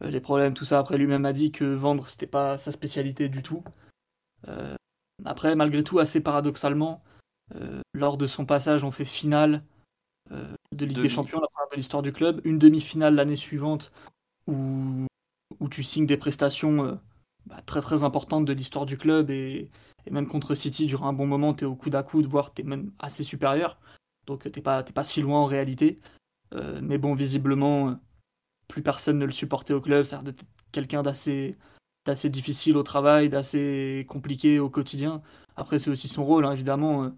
les problèmes, tout ça. Après, lui-même a dit que vendre, c'était pas sa spécialité du tout. Euh, après, malgré tout, assez paradoxalement, euh, lors de son passage en fait finale de Ligue des Champions, la première de l'histoire du club, une demi-finale l'année suivante où, où tu signes des prestations bah, très très importantes de l'histoire du club et, et, même contre City, durant un bon moment, tu es au coude à coude, voire tu es même assez supérieur. Donc t'es pas, pas si loin en réalité. Euh, mais bon, visiblement, plus personne ne le supportait au club. Ça d'être quelqu'un d'assez d'assez difficile au travail, d'assez compliqué au quotidien. Après, c'est aussi son rôle, hein, évidemment. Euh,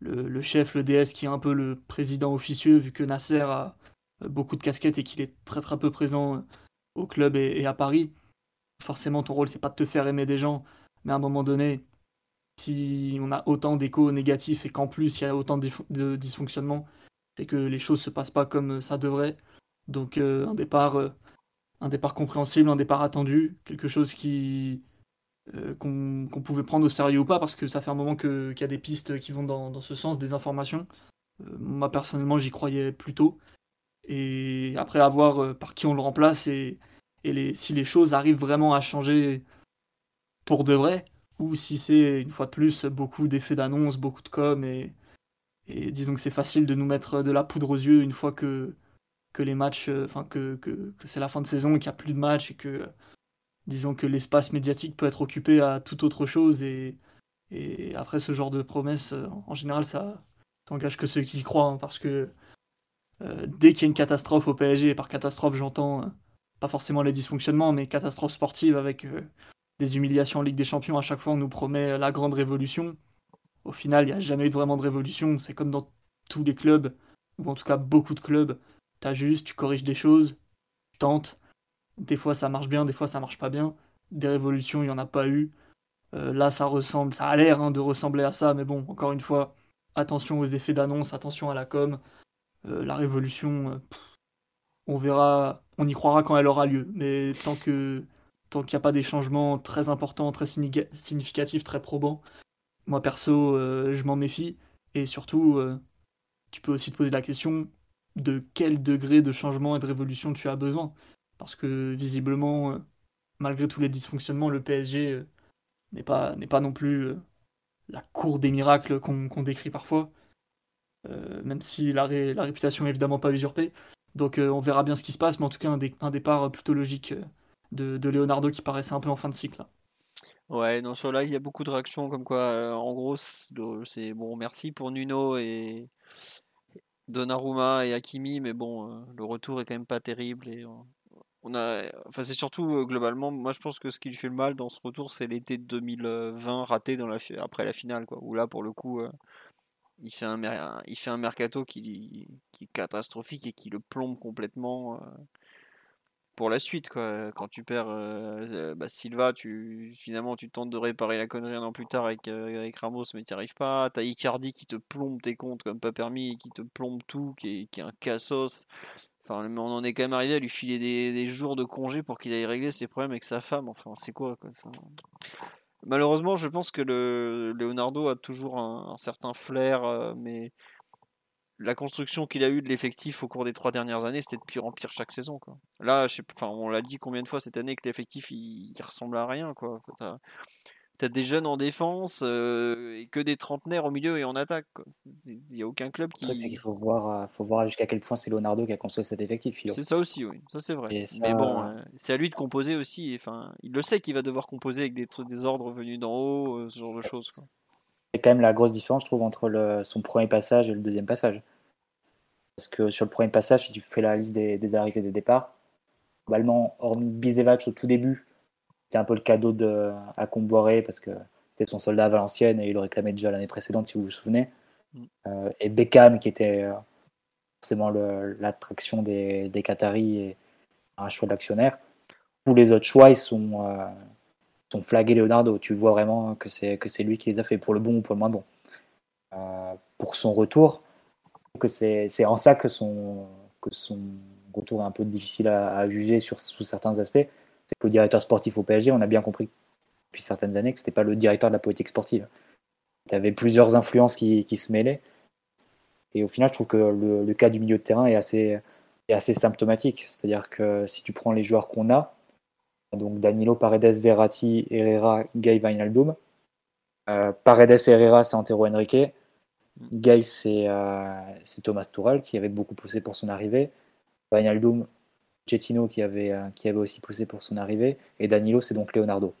le, chef, le DS, qui est un peu le président officieux, vu que Nasser a beaucoup de casquettes et qu'il est très très peu présent euh, au club et, à Paris. Forcément, ton rôle, c'est pas de te faire aimer des gens, mais à un moment donné, si on a autant d'échos négatifs et qu'en plus il y a autant de dysfonctionnements, c'est que les choses se passent pas comme ça devrait. Donc euh, un départ, euh, un départ compréhensible, un départ attendu, quelque chose qui euh, qu'on pouvait prendre au sérieux ou pas, parce que ça fait un moment qu'il y a des pistes qui vont dans, ce sens, des informations. moi personnellement, j'y croyais plutôt. Et après avoir par qui on le remplace et, et les, si les choses arrivent vraiment à changer pour de vrai, ou si c'est une fois de plus beaucoup d'effets d'annonce, beaucoup de com et disons que c'est facile de nous mettre de la poudre aux yeux une fois que, que les matchs, euh, enfin que, que, c'est la fin de saison et qu'il n'y a plus de matchs et que disons que l'espace médiatique peut être occupé à toute autre chose et, et après ce genre de promesses, euh, en général ça, s'engage que ceux qui y croient hein, parce que euh, dès qu'il y a une catastrophe au PSG, et par catastrophe j'entends pas forcément les dysfonctionnements, mais catastrophe sportive avec des humiliations en Ligue des Champions, à chaque fois on nous promet la grande révolution. Au final, il n'y a jamais eu vraiment de révolution. C'est comme dans tous les clubs, ou en tout cas beaucoup de clubs. Tu juste, tu corriges des choses, tu tentes. Des fois ça marche bien, des fois ça marche pas bien. Des révolutions, il n'y en a pas eu. Euh, là, ça ressemble, ça a l'air hein, de ressembler à ça, mais bon, encore une fois, attention aux effets d'annonce, attention à la com. Euh, la révolution, euh, on verra, on y croira quand elle aura lieu. Mais tant que tant qu'il n'y a pas des changements très importants, très significatifs, très probants. Moi perso, je m'en méfie. Et surtout, tu peux aussi te poser la question de quel degré de changement et de révolution tu as besoin. Parce que visiblement, euh, malgré tous les dysfonctionnements, le PSG n'est pas, pas non plus la cour des miracles qu'on décrit parfois. même si la, réputation est évidemment pas usurpée. Donc on verra bien ce qui se passe, mais en tout cas un, départ plutôt logique de, Leonardo qui paraissait un peu en fin de cycle. Ouais, non, sur là, il y a beaucoup de réactions comme quoi, euh, en gros, c'est bon, merci pour Nuno et Donnarumma et Hakimi, mais bon, euh, le retour est quand même pas terrible et on a, enfin, c'est surtout euh, globalement, moi je pense que ce qui lui fait le mal dans ce retour, c'est l'été 2020 raté dans la, après la finale, quoi, où là, pour le coup, il fait un, il fait un mercato qui, qui est catastrophique et qui le plombe complètement pour la suite quoi. Quand tu perds euh, euh, bah, Silva, tu finalement tu tentes de réparer la connerie un an plus tard avec, euh, avec Ramos, mais tu n'y arrives pas. T'as Icardi qui te plombe tes comptes comme pas permis, qui te plombe tout, qui est, qui est un cassos. Enfin, on en est quand même arrivé à lui filer des, des jours de congé pour qu'il aille régler ses problèmes avec sa femme. Enfin, c'est quoi, quoi ça? Malheureusement, je pense que le Leonardo a toujours un, un certain flair, euh, mais la construction qu'il a eue de l'effectif au cours des trois dernières années, c'était de pire en pire chaque saison. Quoi. Là, je sais, enfin, on l'a dit combien de fois cette année que l'effectif il, il ressemble à rien. Quoi. T'as, t'as des jeunes en défense euh, et que des trentenaires au milieu et en attaque. C'est- c'est- Il n'y a aucun club c'est qui. qu'il faut voir, euh, faut voir jusqu'à quel point c'est Leonardo qui a construit cet effectif. Philo. C'est ça aussi, oui. Ça, c'est vrai. Mais bon, euh, c'est à lui de composer aussi. Enfin, il le sait qu'il va devoir composer avec des, ordres venus d'en haut, euh, ce genre de choses. quoi. C'est quand même la grosse différence, je trouve, entre le, son premier passage et le deuxième passage. Parce que sur le premier passage, si tu fais la liste des, des arrivées et des départs, globalement, hormis Bizevac au tout début, c'était un peu le cadeau de, à Comboiré parce que c'était son soldat à Valenciennes et il le réclamait déjà l'année précédente, si vous vous souvenez. Mm. Euh, et Beckham, qui était euh, forcément l'attraction des, des Qataris et un choix de l'actionnaire. Tous les autres choix, ils sont, euh, sont Leonardo. Tu vois vraiment que c'est que c'est lui qui les a fait pour le bon ou pour le moins bon. Euh, pour son retour, que c'est en ça que son, que son retour est un peu difficile à, juger sur, sous certains aspects. C'est que le directeur sportif au PSG, on a bien compris depuis certaines années que c'était pas le directeur de la politique sportive. Il y avait plusieurs influences qui, qui se mêlaient. Et au final, je trouve que le, le cas du milieu de terrain est assez, est assez symptomatique. C'est-à-dire que si tu prends les joueurs qu'on a, donc Danilo, Paredes, Verratti, Herrera, Gay, Wijnaldum, euh, Paredes et Herrera, c'est Antero Henrique. Gay, c'est euh, c'est Thomas Tuchel qui avait beaucoup poussé pour son arrivée. Wijnaldum, Chetino qui avait, euh, qui avait aussi poussé pour son arrivée. Et Danilo, c'est donc Leonardo.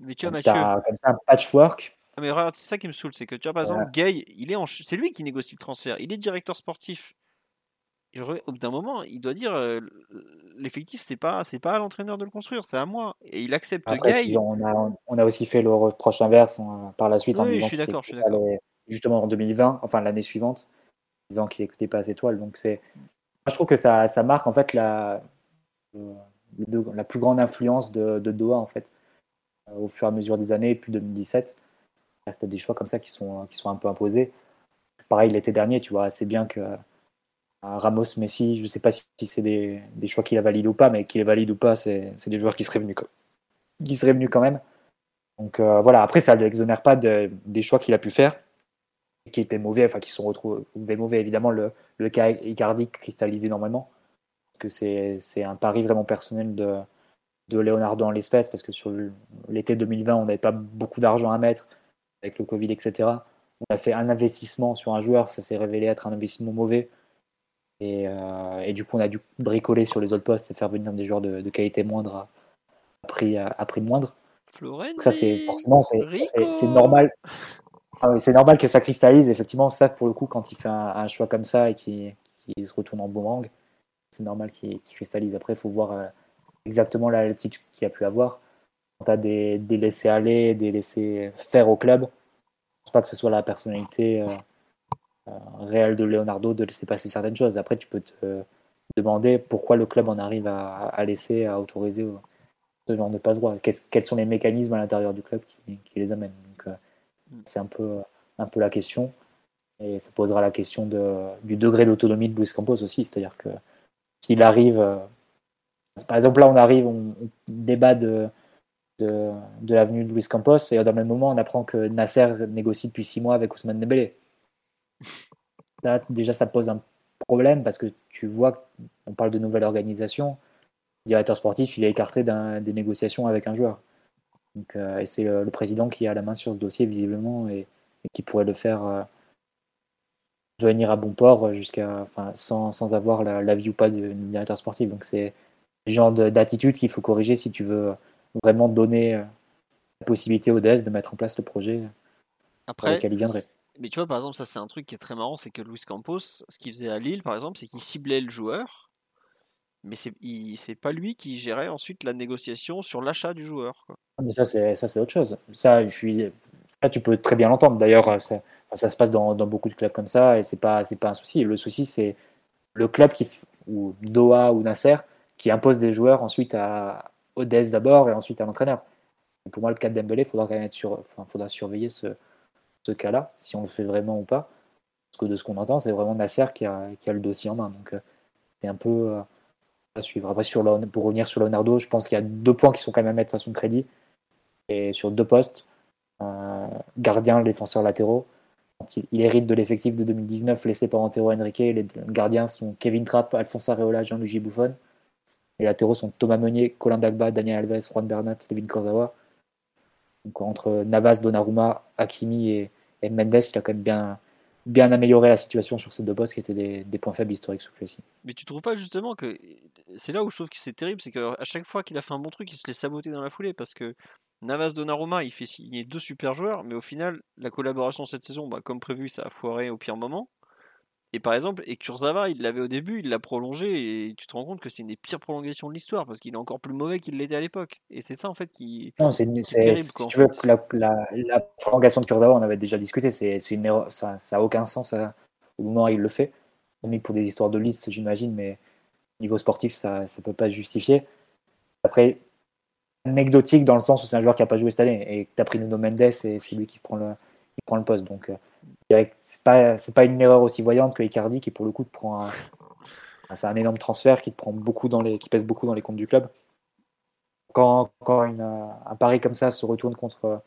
Mais tu vois, Mathieu, t'as comme ça un patchwork. ah, mais regarde, c'est ça qui me saoule, c'est que tu vois, par exemple, Gay, il est en c'est lui qui négocie le transfert, il est directeur sportif. Au bout d'un moment, il doit dire euh, l'effectif, c'est pas, c'est pas à l'entraîneur de le construire, c'est à moi. Et il accepte Après, tu- on, a, on a aussi fait le reproche inverse en- par la suite en Oui, je disant suis qu'il d'accord, je suis d'accord. les- justement en 2020, enfin l'année suivante, en disant qu'il écoutait pas ses étoiles. Donc c'est, je trouve que ça, ça marque en fait la, euh, la plus grande influence de, de Doha en fait euh, au fur et à mesure des années, puis 2017. Il y a peut-être des choix comme ça qui sont, qui sont un peu imposés. Pareil l'été dernier, tu vois, c'est bien que Ramos, Messi, je sais pas si, c'est des, choix qu'il a validés ou pas, mais qu'il les valide ou pas, c'est des joueurs qui seraient venus, qui seraient venus quand même. Donc euh, voilà, après ça ne l'exonère pas de- des choix qu'il a pu faire, qui étaient mauvais, enfin qui sont retrouvés mauvais, évidemment, le, le cas Icardi cristallisé normalement, parce que c'est un pari vraiment personnel de, de Leonardo en l'espèce, parce que sur l'été 2020, on n'avait pas beaucoup d'argent à mettre, avec le Covid, etc. On a fait un investissement sur un joueur, ça s'est révélé être un investissement mauvais. Et, euh, et du coup, on a dû bricoler sur les autres postes et faire venir des joueurs de, de qualité moindre à, à prix, à, à prix moindre. Florenzi, Donc ça, c'est forcément, c'est- normal. Ah oui, c'est normal que ça cristallise. Effectivement, ça, pour le coup, quand il fait un, un choix comme ça et qu'il se retourne en boomerang, c'est normal qu'il cristallise. Après, il faut voir euh, exactement la latitude qu'il a pu avoir. Quand tu as des, des laissés aller, des laissés faire au club, je pense pas que ce soit la personnalité euh, réelle de Leonardo de laisser passer certaines choses. Après, tu peux te demander pourquoi le club en arrive à, à laisser, à autoriser ce genre de passe droit. Quels sont les mécanismes à l'intérieur du club qui, qui les amènent? Donc, euh, Mm. c'est un peu, un peu la question. Et ça posera la question de, du degré d'autonomie de Luis Campos aussi. C'est-à-dire que s'il arrive. euh, par exemple, là, on arrive, on, on débat de, de, de l'avenue de Luis Campos, et dans le même moment, on apprend que Nasser négocie depuis six mois avec Ousmane Dembélé. Déjà, ça pose un problème parce que tu vois, on parle de nouvelle organisation. Le directeur sportif, il est écarté des négociations avec un joueur. Donc, euh, et c'est le, le président qui a la main sur ce dossier, visiblement, et, et qui pourrait le faire euh, venir à bon port jusqu'à, enfin, sans, sans avoir la- l'avis ou pas du directeur sportif. Donc, c'est le genre de- d'attitude qu'il faut corriger si tu veux vraiment donner euh, la possibilité au DS de mettre en place le projet pour Après, lequel il viendrait. Mais tu vois, par exemple, ça c'est un truc qui est très marrant, c'est que Luis Campos, ce qu'il faisait à Lille, par exemple, c'est qu'il ciblait le joueur, mais c'est c'est pas lui qui gérait ensuite la négociation sur l'achat du joueur. Ah, Mais ça, c'est autre chose. Ça, je suis, ça, tu peux très bien l'entendre. D'ailleurs, euh, ça, ça se passe dans, dans beaucoup de clubs comme ça, et c'est pas, pas un souci. Le souci, c'est le club qui, ou Doha ou Nasser, qui impose des joueurs ensuite à Odès d'abord et ensuite à l'entraîneur. Pour moi, le cas de Dembélé, il faudra faudra surveiller ce, ce cas-là, si on le fait vraiment ou pas. Parce que de ce qu'on entend, c'est vraiment Nasser qui a, le dossier en main. Donc, euh, c'est un peu euh, à suivre. Après, sur Leon- pour revenir sur Leonardo, je pense qu'il y a deux points qui sont quand même à mettre à son crédit. Et sur deux postes, euh, gardien, défenseur latéraux. Il, il hérite de l'effectif de 2019 laissé par Antero Henrique. Les gardiens sont Kevin Trapp, Alphonse Areola, Gianluigi Buffon. Les latéraux sont Thomas Meunier, Colin Dagba, Daniel Alves, Juan Bernat, David Kurzawa. Donc entre Navas, Donnarumma, Hakimi et, et Mendes, il a quand même bien, bien amélioré la situation sur ces deux postes qui étaient des, points faibles historiques sous Chelsea. Mais tu trouves pas justement que c'est là où je trouve que c'est terrible, c'est qu'à chaque fois qu'il a fait un bon truc, il se laisse saboter dans la foulée parce que Navas Donnarumma, il fait signer deux super joueurs, mais au final, la collaboration cette saison, bah, comme prévu, ça a foiré au pire moment. Et par exemple, et Kurzawa, il l'avait au début, il l'a prolongé, et tu te rends compte que c'est une des pires prolongations de l'histoire parce qu'il est encore plus mauvais qu'il l'était à l'époque. Et c'est ça en fait qui. Non, c'est terrible, si quoi, tu veux, la, la, la prolongation de Kurzawa, on avait déjà discuté, c'est une erreur, ça n'a aucun sens à- au moment où il le fait. Mais pour des histoires de liste, j'imagine, mais niveau sportif, ça ne peut pas justifier. Après, anecdotique dans le sens où c'est un joueur qui n'a pas joué cette année et que tu as pris Nuno Mendes et c'est lui qui prend le, qui prend le poste. Donc, c'est pas, c'est pas une erreur aussi voyante que Icardi qui, pour le coup, te prend un, c'est un énorme transfert qui te prend beaucoup dans les, qui pèse beaucoup dans les comptes du club. Quand, quand une, un pari comme ça se retourne contre,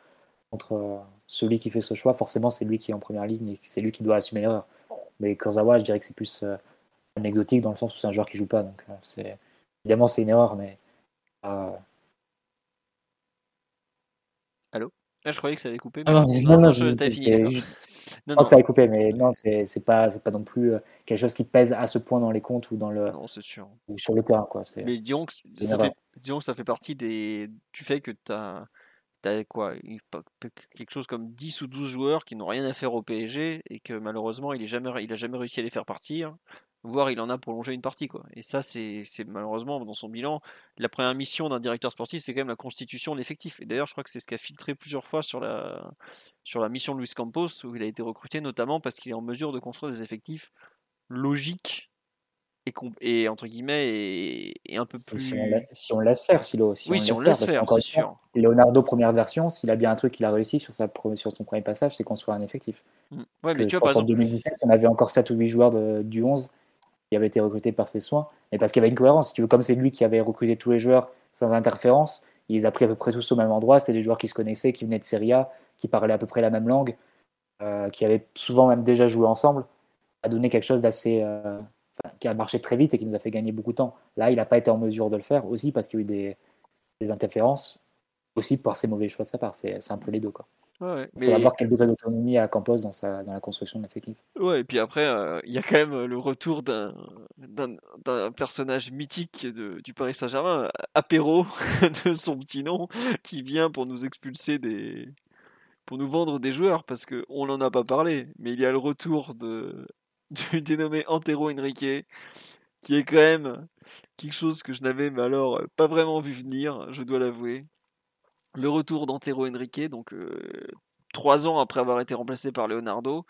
contre celui qui fait ce choix, forcément, c'est lui qui est en première ligne et c'est lui qui doit assumer l'erreur. Mais Kurzawa, je dirais que c'est plus euh, anecdotique dans le sens où c'est un joueur qui joue pas. Donc, euh, c'est, évidemment, c'est une erreur, mais euh, Ah, je croyais que ça avait coupé. non, non, non, fini, je- Non, que ça a coupé, mais non, c'est pas, pas non plus euh, quelque chose qui pèse à ce point dans les comptes ou, dans le, non, c'est sûr. ou sur le terrain. Quoi. Mais disons que, ça fait, disons que ça fait partie des, du fait que tu as, quoi, pas- pas- quelque chose comme 10 ou 12 joueurs qui n'ont rien à faire au PSG et que malheureusement il n'a jamais, il a jamais réussi à les faire partir, voire il en a prolongé une partie. Quoi. Et ça, c'est malheureusement dans son bilan, la première mission d'un directeur sportif, c'est quand même la constitution de l'effectif. Et d'ailleurs, je crois que c'est ce qui a filtré plusieurs fois sur la, sur la mission de Luis Campos, où il a été recruté notamment parce qu'il est en mesure de construire des effectifs logiques et, entre guillemets et, et un peu plus. si on, la- si on laisse faire, Philo. Si oui, si on laisse faire, c'est sûr. Leonardo, première version, s'il a bien un truc qu'il a réussi sur, sa, sur son premier passage, c'est construire un effectif. Mm. Ouais, Que mais tu vois, par en exemple, 2017, on avait encore 7 ou 8 joueurs de- du 11 qui avaient été recrutés par ses soins. Mais parce qu'il y avait une cohérence. Comme c'est lui qui avait recruté tous les joueurs sans interférence, il les a pris à peu près tous au même endroit. C'était des joueurs qui se connaissaient, qui venaient de Serie A, qui parlaient à peu près la même langue, euh, qui avaient souvent même déjà joué ensemble. Ça a donné quelque chose d'assez. euh, qui a marché très vite et qui nous a fait gagner beaucoup de temps. Là, il n'a pas été en mesure de le faire aussi parce qu'il y a eu des, interférences, aussi par ses mauvais choix de sa part. C'est un peu les deux. Ouais, ouais. Il faut Mais- voir quel degré d'autonomie a Campos dans, sa, dans la construction de l'effectif. Ouais, et puis après, euh, il y a quand même euh, le retour d'un d'un d'un personnage mythique de, du Paris Saint-Germain, Apéro, de son petit nom, qui vient pour nous expulser des. pour nous vendre des joueurs, parce qu'on n'en a pas parlé, mais il y a le retour de, du dénommé Antero Henrique, qui est quand même quelque chose que je n'avais, mais alors, euh, pas vraiment vu venir, je dois l'avouer. Le retour d'Antero Henrique, donc euh, trois ans après avoir été remplacé par Leonardo,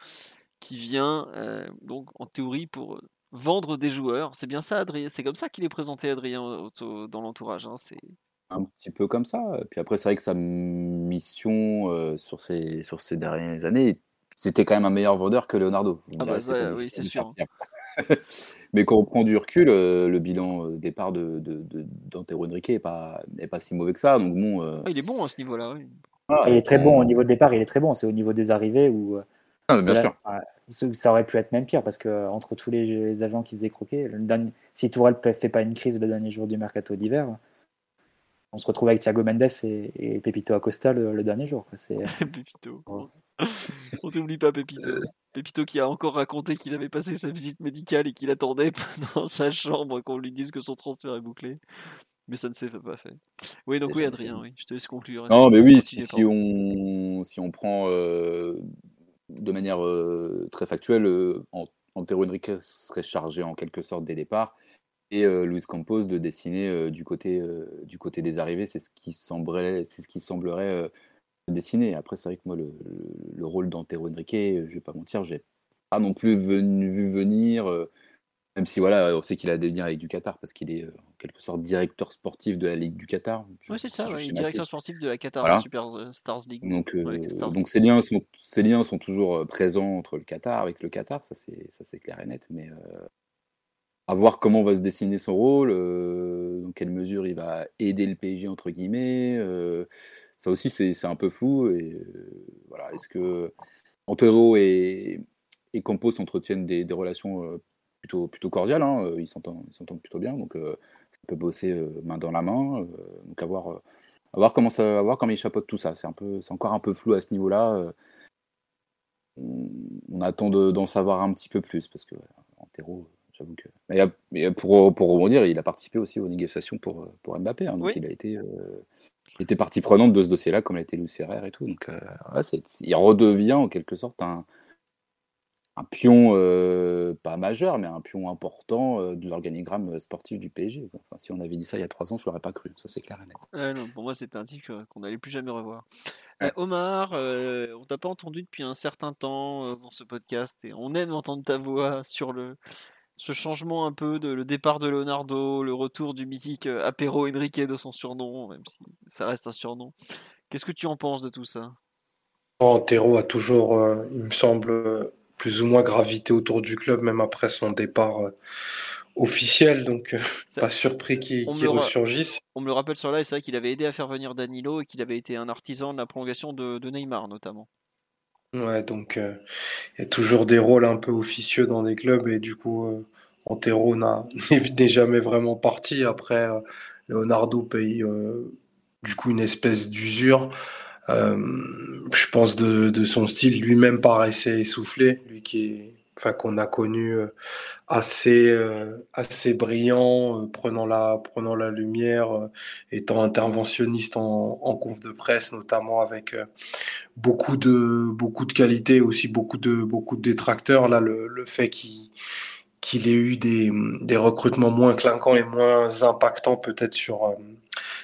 qui vient euh, donc en théorie pour euh, vendre des joueurs. C'est bien ça, Adrien? C'est comme ça qu'il est présenté, Adrien, dans l'entourage. hein, C'est Un petit peu comme ça. Puis après, c'est vrai que sa mission sur, ces, sur ces dernières années, c'était quand même un meilleur vendeur que Leonardo. Ah bah oui, c'est sûr. Mais quand on prend du recul, euh, le bilan euh, départ de, de, de- d'Antero Henrique n'est pas, est pas si mauvais que ça. Donc bon, euh, Ah, il est bon à ce niveau-là. oui. voilà, il est très on- bon au niveau de départ, il est très bon. C'est au niveau des arrivées où Ah, bien là, sûr. enfin, ça- aurait pu être même pire parce que entre tous les, les agents qui faisaient croquer, le dernier- si Tourelle ne fait pas une crise le dernier jour du mercato d'hiver, on se retrouve avec Thiago Mendes et, et Pepito Acosta le, le dernier jour. quoi. C'est Pépito. On t'oublie pas, Pépito. Pépito qui a encore raconté qu'il avait passé sa visite médicale et qu'il attendait dans sa chambre qu'on lui dise que son transfert est bouclé. Mais ça ne s'est pas fait. Oui, donc oui, Adrien, oui, je te laisse conclure. Non, mais oui, si, on, si on prend euh, de manière euh, très factuelle, euh, An- Antero Henrique serait chargé en quelque sorte des départs et euh, Luis Campos de dessiner euh, du, côté, euh, du côté des arrivées. C'est ce qui semblerait, c'est ce qui semblerait dessiner. Après, c'est vrai que moi, le, le- le rôle d'Antero Henrique, euh, je vais pas mentir, j'ai pas non plus venu- vu venir. euh, même si voilà, on sait qu'il a des liens avec du Qatar parce qu'il est euh, en quelque sorte directeur sportif de la Ligue du Qatar. Oui, c'est ça, ouais, directeur sportif de la Qatar Voilà. Super Stars League. Donc, euh, Ouais, avec Stars donc ces, liens sont, ces liens sont toujours présents entre le Qatar, avec le Qatar, ça c'est, clair et net. Mais, à voir comment va se dessiner son rôle, dans quelle mesure il va aider le PSG entre guillemets. Ça aussi, c'est un peu flou. Et voilà, est-ce que Antero et, et Campos entretiennent des, des relations plutôt, plutôt cordiales hein, Ils s'entendent plutôt bien, donc ça peut bosser main dans la main. donc à voir, à voir comment ça, à voir comment ils chapeautent tout ça. C'est encore un peu flou à ce niveau-là. On, attend d'en savoir un petit peu plus parce que Antero mais, pour, pour rebondir, il a participé aussi aux négociations pour, pour Mbappé. Hein, donc il a été, euh, était partie prenante de ce dossier-là, comme été Louis Ferrer et tout. Donc euh, il redevient en quelque sorte un, un pion, euh, pas majeur, mais un pion important de l'organigramme sportif du PSG. Enfin, si on avait dit ça il y a trois ans, je l'aurais pas cru. Ça, c'est clair pour moi, c'était un type qu'on n'allait plus jamais revoir. Omar, on t'a pas entendu depuis un certain temps dans ce podcast et on aime entendre ta voix sur le, ce changement un peu de le départ de Leonardo, le retour du mythique euh, Apero Enrique de son surnom, même si ça reste un surnom. Qu'est-ce que tu en penses de tout ça? Antero a toujours, euh, il me semble, plus ou moins gravité autour du club, même après son départ euh, officiel, donc pas surpris qu'il ressurgisse. On me le rappelle sur là, c'est vrai qu'il avait aidé à faire venir Danilo et qu'il avait été un artisan de la prolongation de Neymar notamment. Ouais, donc euh, il y a toujours des rôles un peu officieux dans des clubs et du coup, euh, Antero n'est jamais vraiment parti. Après, euh, Leonardo paye du coup une espèce d'usure. je pense de, de son style lui-même paraissait essoufflé, lui qui est qu'on a connu euh, assez euh, assez brillant, euh, prenant la prenant la lumière, étant interventionniste en, en conf de presse, notamment avec beaucoup de beaucoup de qualité, aussi beaucoup de beaucoup de détracteurs. Là, le, le fait qu'il qu'il ait eu des, des recrutements moins clinquants et moins impactants peut-être sur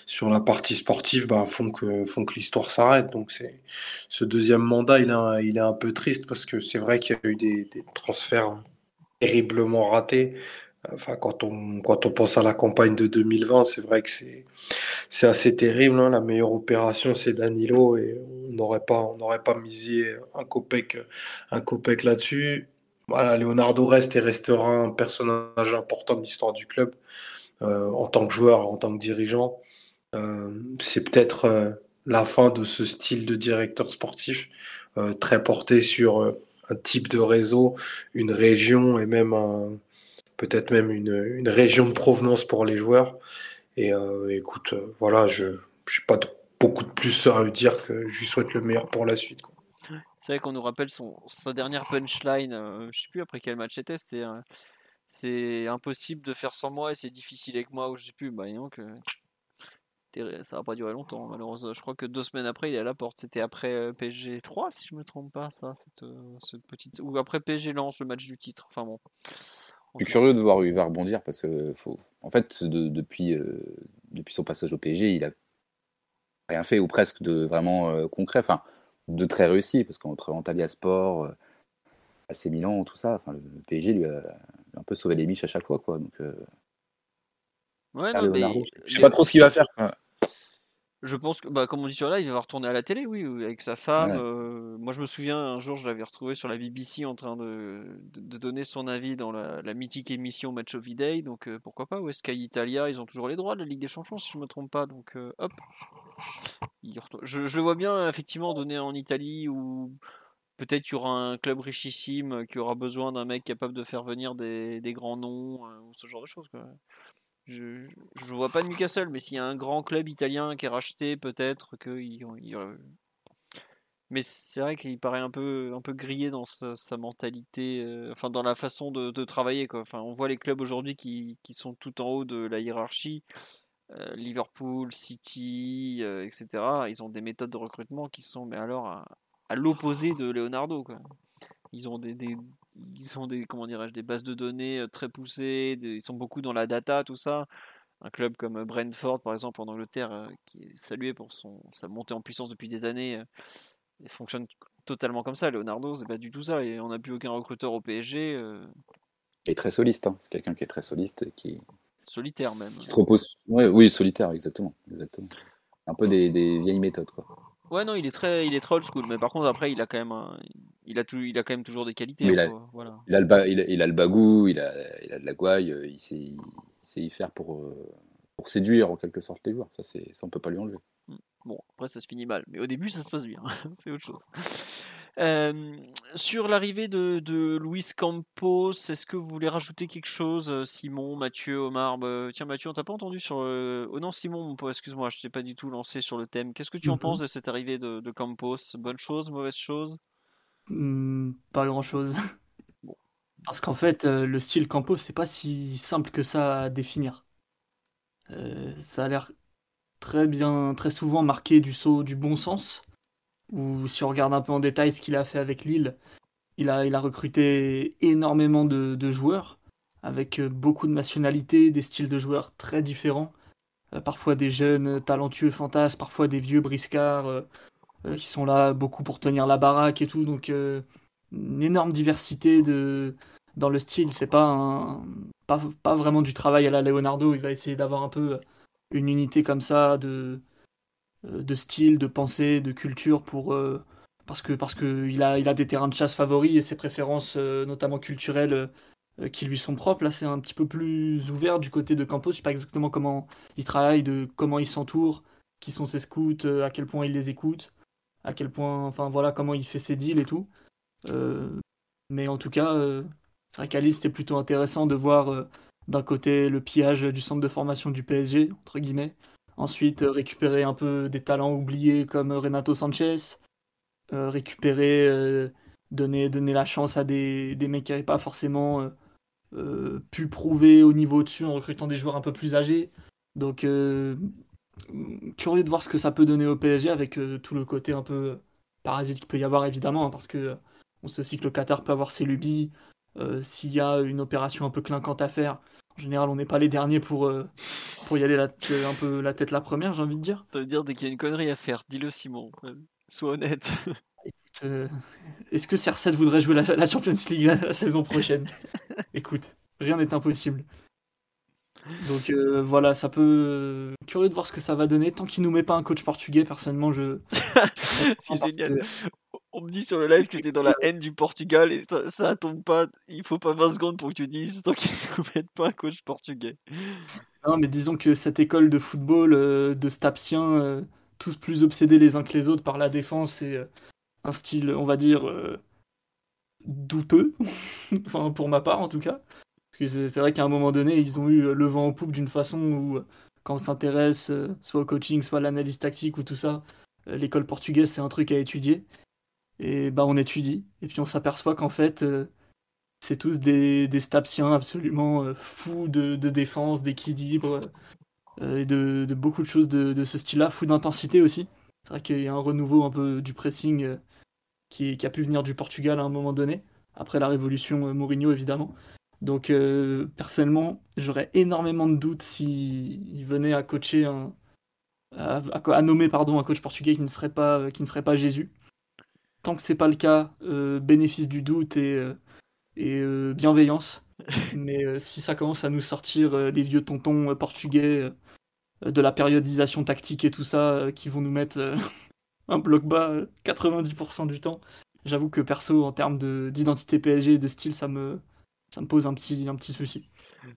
sur la partie sportive bah, font que font que l'histoire s'arrête. Donc c'est ce deuxième mandat, il est il est un peu triste parce que c'est vrai qu'il y a eu des, transferts terriblement ratés. Enfin, quand on quand on pense à la campagne de 2020, c'est vrai que c'est c'est assez terrible. Hein. La meilleure opération, c'est Danilo et on n'aurait pas on n'aurait pas misé un copec un copec là-dessus. Leonardo reste et restera un personnage important de l'histoire du club euh, en tant que joueur, en tant que dirigeant. Euh, c'est peut-être euh, la fin de ce style de directeur sportif euh, très porté sur un type de réseau, une région et même peut-être même une, région de provenance pour les joueurs. Et écoute, voilà, je n'ai pas beaucoup de plus à dire que je lui souhaite le meilleur pour la suite. C'est vrai qu'on nous rappelle son, sa dernière punchline, je je sais plus après quel match c'était, c'est impossible de faire sans moi et c'est difficile avec moi, ou je sais plus, bah donc, ça va pas durer longtemps, malheureusement. Je crois que deux semaines après, il est à la porte. C'était après euh, PSG 3, si je me trompe pas, ça, cette, euh, petite. Ou après PSG lance le match du titre. Enfin bon. Je suis curieux de voir où il va rebondir parce que, faut... en fait, depuis, euh, depuis son passage au PSG, il a rien fait ou presque de vraiment concret, enfin, de très réussi parce qu'entre Antalya Sport, AC Milan, tout ça, enfin, le PSG lui a un peu sauvé les biches à chaque fois, quoi. Donc, ouais, non, mais... je sais pas trop ce qu'il va faire. Je pense que, bah, comme on dit sur là, il va retourner à la télé, oui, avec sa femme. Euh, moi, je me souviens, un jour, je l'avais retrouvé sur la BBC en train de, de, donner son avis dans la, la mythique émission Match of the Day. Donc, euh, pourquoi pas Ou est-ce Italia, ils ont toujours les droits de la Ligue des Champions, si je ne me trompe pas. Donc, euh, hop. Je, je, le vois bien, effectivement, donner en Italie ou peut-être qu'il y aura un club richissime qui aura besoin d'un mec capable de faire venir des, des grands noms ou ce genre de choses. Quoi. Je ne vois pas de Newcastle, mais s'il y a un grand club italien qui est racheté, peut-être que. Mais c'est vrai qu'il paraît un peu, un peu grillé dans sa, mentalité, euh, enfin dans la façon de, travailler. Quoi. Enfin, on voit les clubs aujourd'hui qui, qui, sont tout en haut de la hiérarchie. Euh, Liverpool, City, euh, etc. Ils ont des méthodes de recrutement qui sont, mais alors, à, l'opposé de Leonardo. Quoi. Ils ont des, ils ont des, comment dirais-je, des bases de données euh, très poussées, ils sont beaucoup dans la data, tout ça. Un club comme euh, Brentford, par exemple, en Angleterre, euh, qui est salué pour son, sa montée en puissance depuis des années, fonctionne totalement comme ça. Leonardo, c'est pas du tout ça. Et on n'a plus aucun recruteur au PSG. Il est très soliste, hein. c'est quelqu'un qui est très soliste et qui. Solitaire même. Qui se repose. oui, solitaire, exactement. exactement. Un peu des, des, vieilles méthodes, quoi. Ouais, non, il est très, il est très old school, mais par contre, après, il a quand même un, il a, tout, il a quand même toujours des qualités. Il hein, a- faut- voilà. Il a le, ba- il a, il a le bagou, il a, il a de la gouaille, euh, il sait, il sait y faire pour, euh, pour séduire en quelque sorte les joueurs. Ça, c'est, ça on peut pas lui enlever. Bon, après ça se finit mal, mais au début ça se passe bien, c'est autre chose. Sur l'arrivée de, de Luis Campos, est-ce que vous voulez rajouter quelque chose, euh, Simon, Mathieu, Omar? Euh, Tiens, Mathieu, on t'a pas entendu sur. euh, Oh non, Simon, excuse-moi, je t'ai pas du tout lancé sur le thème. Qu'est-ce que tu en Mhm. penses de cette arrivée de, de Campos? Bonne chose, mauvaise chose? Hmm, pas grand-chose. Bon. Parce qu'en fait, euh, le style Campos, c'est pas si simple que ça à définir. Euh, ça a l'air très bien, très souvent marqué du saut du bon sens. Ou si on regarde un peu en détail ce qu'il a fait avec Lille, il a, il a recruté énormément de, joueurs, avec euh, beaucoup de nationalités, des styles de joueurs très différents. Euh, parfois des jeunes talentueux fantasmes, parfois des vieux briscards euh, euh, qui sont là beaucoup pour tenir la baraque et tout. Donc euh, une énorme diversité de, dans le style. C'est pas, pas, pas vraiment du travail à la Leonardo. Il va essayer d'avoir un peu une unité comme ça de, euh, de style, de pensée, de culture pour. euh, parce que parce que il a, il a des terrains de chasse favoris et ses préférences, euh, notamment culturelles, euh, qui lui sont propres. Là, c'est un petit peu plus ouvert du côté de Campos. Je sais pas exactement comment il travaille, de comment il s'entoure, qui sont ses scouts, euh, à quel point il les écoute, à quel point, enfin voilà, comment il fait ses deals et tout. Euh, mais en tout cas, euh, c'est vrai qu'à c'était plutôt intéressant de voir euh, d'un côté le pillage du centre de formation du PSG, entre guillemets. Ensuite, euh, récupérer un peu des talents oubliés comme Renato Sanchez. Euh, récupérer, euh, donner, la chance à des, des mecs qui n'avaient pas forcément euh, euh, pu prouver au niveau au-dessus en recrutant des joueurs un peu plus âgés. Donc, euh, curieux de voir ce que ça peut donner au PSG avec euh, tout le côté un peu parasite qu'il peut y avoir évidemment, hein, parce que euh, on sait aussi que le Qatar peut avoir ses lubies. Euh, S'il y a une opération un peu clinquante à faire, en général, on n'est pas les derniers pour, euh, pour y aller la, un peu la tête la première, j'ai envie de dire. Ça veut dire dès qu'il y a une connerie à faire, dis-le Simon. Euh, Sois honnête. Euh, Est-ce que CR7 voudrait jouer la, la Champions League la, la saison prochaine? Écoute, rien n'est impossible. Donc euh, voilà, ça peut. euh, Curieux de voir ce que ça va donner. Tant qu'il nous met pas un coach portugais, personnellement, je. C'est génial. On me dit sur le live que tu es dans la haine du Portugal et ça, ça tombe pas. Il faut pas 20 secondes pour que tu dises tant qu'ils ne mettent pas un coach portugais. Non, mais disons que cette école de football euh, de Stapsien, euh, tous plus obsédés les uns que les autres par la défense et euh, un style, on va dire, douteux, enfin pour ma part en tout cas. Parce que c'est vrai qu'à un moment donné, ils ont eu le vent en poupe d'une façon où, quand on s'intéresse soit au coaching, soit à l'analyse tactique ou tout ça, l'école portugaise c'est un truc à étudier. Et bah on étudie, et puis on s'aperçoit qu'en fait, euh, c'est tous des, des Stapsiens absolument euh, fous de, de défense, d'équilibre euh, et de, de beaucoup de choses de, de ce style-là, fous d'intensité aussi. C'est vrai qu'il y a un renouveau un peu du pressing qui, qui a pu venir du Portugal à un moment donné, après la révolution Mourinho évidemment. Donc personnellement, j'aurais énormément de doutes s'il venait à coacher un, à nommer pardon un coach portugais qui ne serait pas qui ne serait pas Jésus. Tant que c'est pas le cas, euh, bénéfice du doute et, euh, et euh, bienveillance. Mais si ça commence à nous sortir les vieux tontons portugais de la périodisation tactique et tout ça, qui vont nous mettre un bloc bas euh, 90% du temps, j'avoue que perso, en termes de- d'identité PSG et de style, ça me, ça me pose un petit, un petit souci.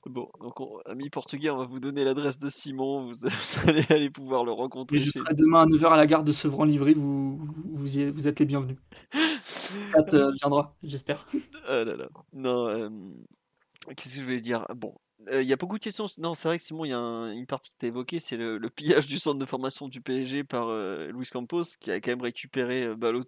Bon, donc on- amis portugais, on va vous donner l'adresse de Simon. Vous, vous allez aller pouvoir le rencontrer. Et je serai demain à 9h à la gare de Sevran-Livry, vous, vous, vous y êtes- vous êtes les bienvenus. Kat euh, viendra, j'espère. Ah là là. Non, euh, qu'est-ce que je voulais dire? Bon, euh, il y a beaucoup de questions. Non, c'est vrai que Simon, il y a un- une partie que tu as évoquée, c'est le, le pillage du centre de formation du PSG par euh, Luis Campos, qui a quand même récupéré euh, Balo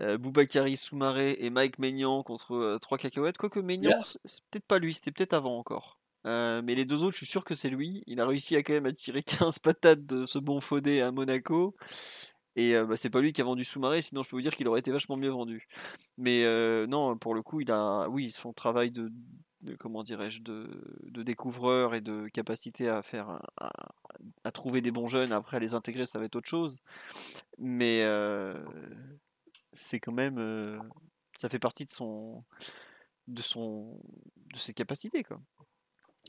Euh, Boubakari Soumaré et Mike Maignan contre euh, trois cacahuètes. Quoique Maignan, c'est c'est peut-être pas lui, c'était peut-être avant encore. Euh, mais les deux autres, je suis sûr que c'est lui. Il a réussi à quand même à tirer 15 patates de ce bon Faudé à Monaco. Et euh, bah, c'est pas lui qui a vendu Soumaré, sinon je peux vous dire qu'il aurait été vachement mieux vendu. Mais euh, non, pour le coup, il a, oui, son travail de, de- comment dirais-je, de, de découvreur et de capacité à faire, à, à trouver des bons jeunes, après à les intégrer, ça va être autre chose. Mais euh, c'est quand même, euh, ça fait partie de son, de son, de ses capacités, quoi.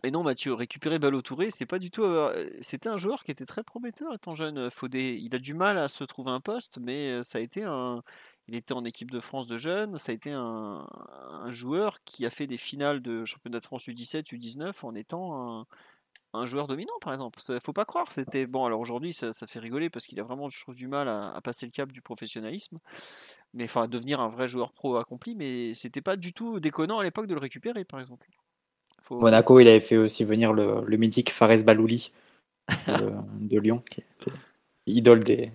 Et non, Mathieu, récupérer Balo Touré, c'est pas du tout. euh, C'était un joueur qui était très prometteur étant jeune, euh, Fodé. Il a du mal à se trouver un poste, mais ça a été un. il était en équipe de France de jeunes. Ça a été un, un joueur qui a fait des finales de championnat de France U17, U19 en étant un, un joueur dominant, par exemple. Il faut pas croire. C'était bon. Alors aujourd'hui, ça, ça fait rigoler parce qu'il a vraiment, je trouve, du mal à, à passer le cap du professionnalisme, mais enfin, à devenir un vrai joueur pro accompli. Mais c'était pas du tout déconnant à l'époque de le récupérer, par exemple. Faut- Monaco, il avait fait aussi venir le, le mythique Fares Balouli de, de Lyon, qui était idole des,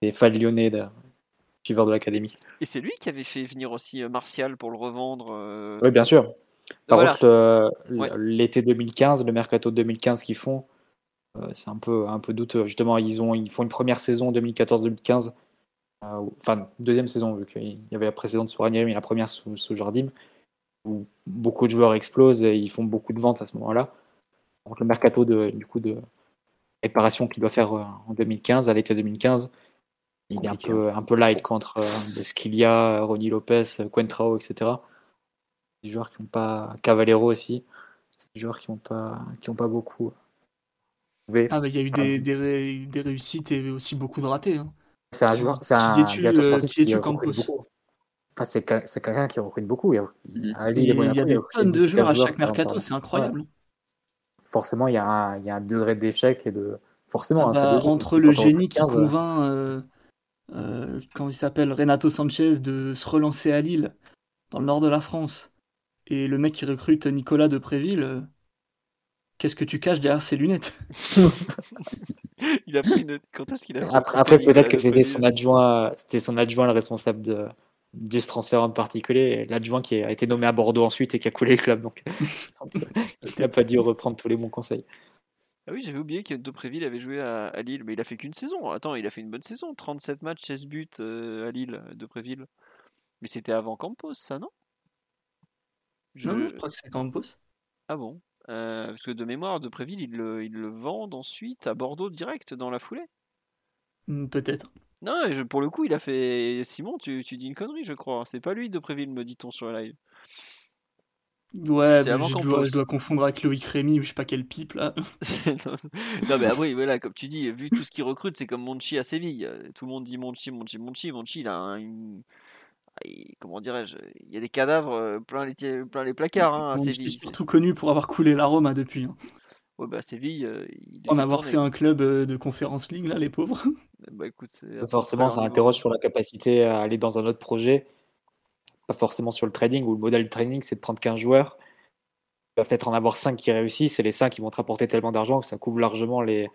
des fans lyonnais de, suiveurs de l'académie. Et c'est lui qui avait fait venir aussi euh, Martial pour le revendre. euh, Oui, bien sûr. Par voilà. contre, euh, Ouais. l'été 2015, le mercato 2015 qu'ils font, euh, c'est un peu, un peu douteux. Justement, ils, ont, ils font une première saison 2014-2015, euh, enfin, deuxième saison, vu qu'il y avait la précédente sous Ranieri, mais la première sous, sous Jardim, où beaucoup de joueurs explosent et ils font beaucoup de ventes à ce moment-là. Donc, le mercato de, du coup, de réparation qu'il doit faire en 2015, à l'été 2015, il est un peu, un peu light contre euh, de Scilia, Ronnie Lopez, Quentrao, etc. Des joueurs qui n'ont pas. Cavalero aussi. C'est des joueurs qui n'ont pas, qui ont pas beaucoup. joué. Ah, bah, il y a eu des, des, ré- des réussites et aussi beaucoup de ratés. hein. C'est un joueur, c'est Qui un directeur euh, sportif qui qui recrute Campos? beaucoup. Enfin, c'est quel- c'est quelqu'un qui recrute beaucoup. Il y a- Il y des tonnes de 10, joueurs à 15 chaque mercato, c'est incroyable. Forcément, il y, a un, il y a un degré d'échec et de. Forcément, Ah hein, bah, logique. entre Quand le génie qui 15, convainc, euh, euh, il s'appelle, Renato Sanchez de se relancer à Lille, dans le nord de la France, et le mec qui recrute Nicolas de Préville, euh, qu'est-ce que tu caches derrière ses lunettes? Il a pris une... Quand est-ce qu'il a Après, après peut-être que de c'était son adjoint, c'était son adjoint le responsable de, de ce transfert en particulier, l'adjoint qui a été nommé à Bordeaux ensuite et qui a coulé le club. Donc, il n'a pas dû reprendre tous les bons conseils. Ah oui, j'avais oublié que Depréville avait joué à, à Lille, mais il a fait qu'une saison. Attends, il a fait une bonne saison, 37 matchs, 16 buts euh, à Lille, Depréville. Mais c'était avant Campos, ça, non? Je- Non, non, je crois que c'est Campos. Ah bon Euh, Parce que de mémoire, Depréville, ils le, ils le vendent ensuite à Bordeaux direct, dans la foulée. Hmm, Peut-être. Non, je- pour le coup, il a fait... Simon, tu, tu dis une connerie, je crois. C'est pas lui, Depréville, me dit-on sur le live. Ouais, avant je dois, je dois confondre avec Loïc Rémy ou je sais pas quel pipe là. non, non, mais après, voilà, comme tu dis, vu tout ce qu'il recrute, c'est comme Monchi à Séville. Tout le monde dit Monchi, Monchi, Monchi. Monchi, il a un- une- Comment dirais-je Il y a des cadavres euh, plein les, plein les placards hein, à Bon, je Séville. suis surtout connu pour avoir coulé la Roma depuis. hein. Ouais, bah, Séville, euh, il En fait avoir tourner. fait un club euh, de conférence league là, les pauvres. Bah, écoute, c'est Forcément, ça interroge sur la capacité à aller dans un autre projet, pas forcément sur le trading, où le modèle du trading, c'est de prendre 15 joueurs. Il va peut-être en avoir 5 qui réussissent, et les 5 qui vont te rapporter tellement d'argent que ça couvre largement les,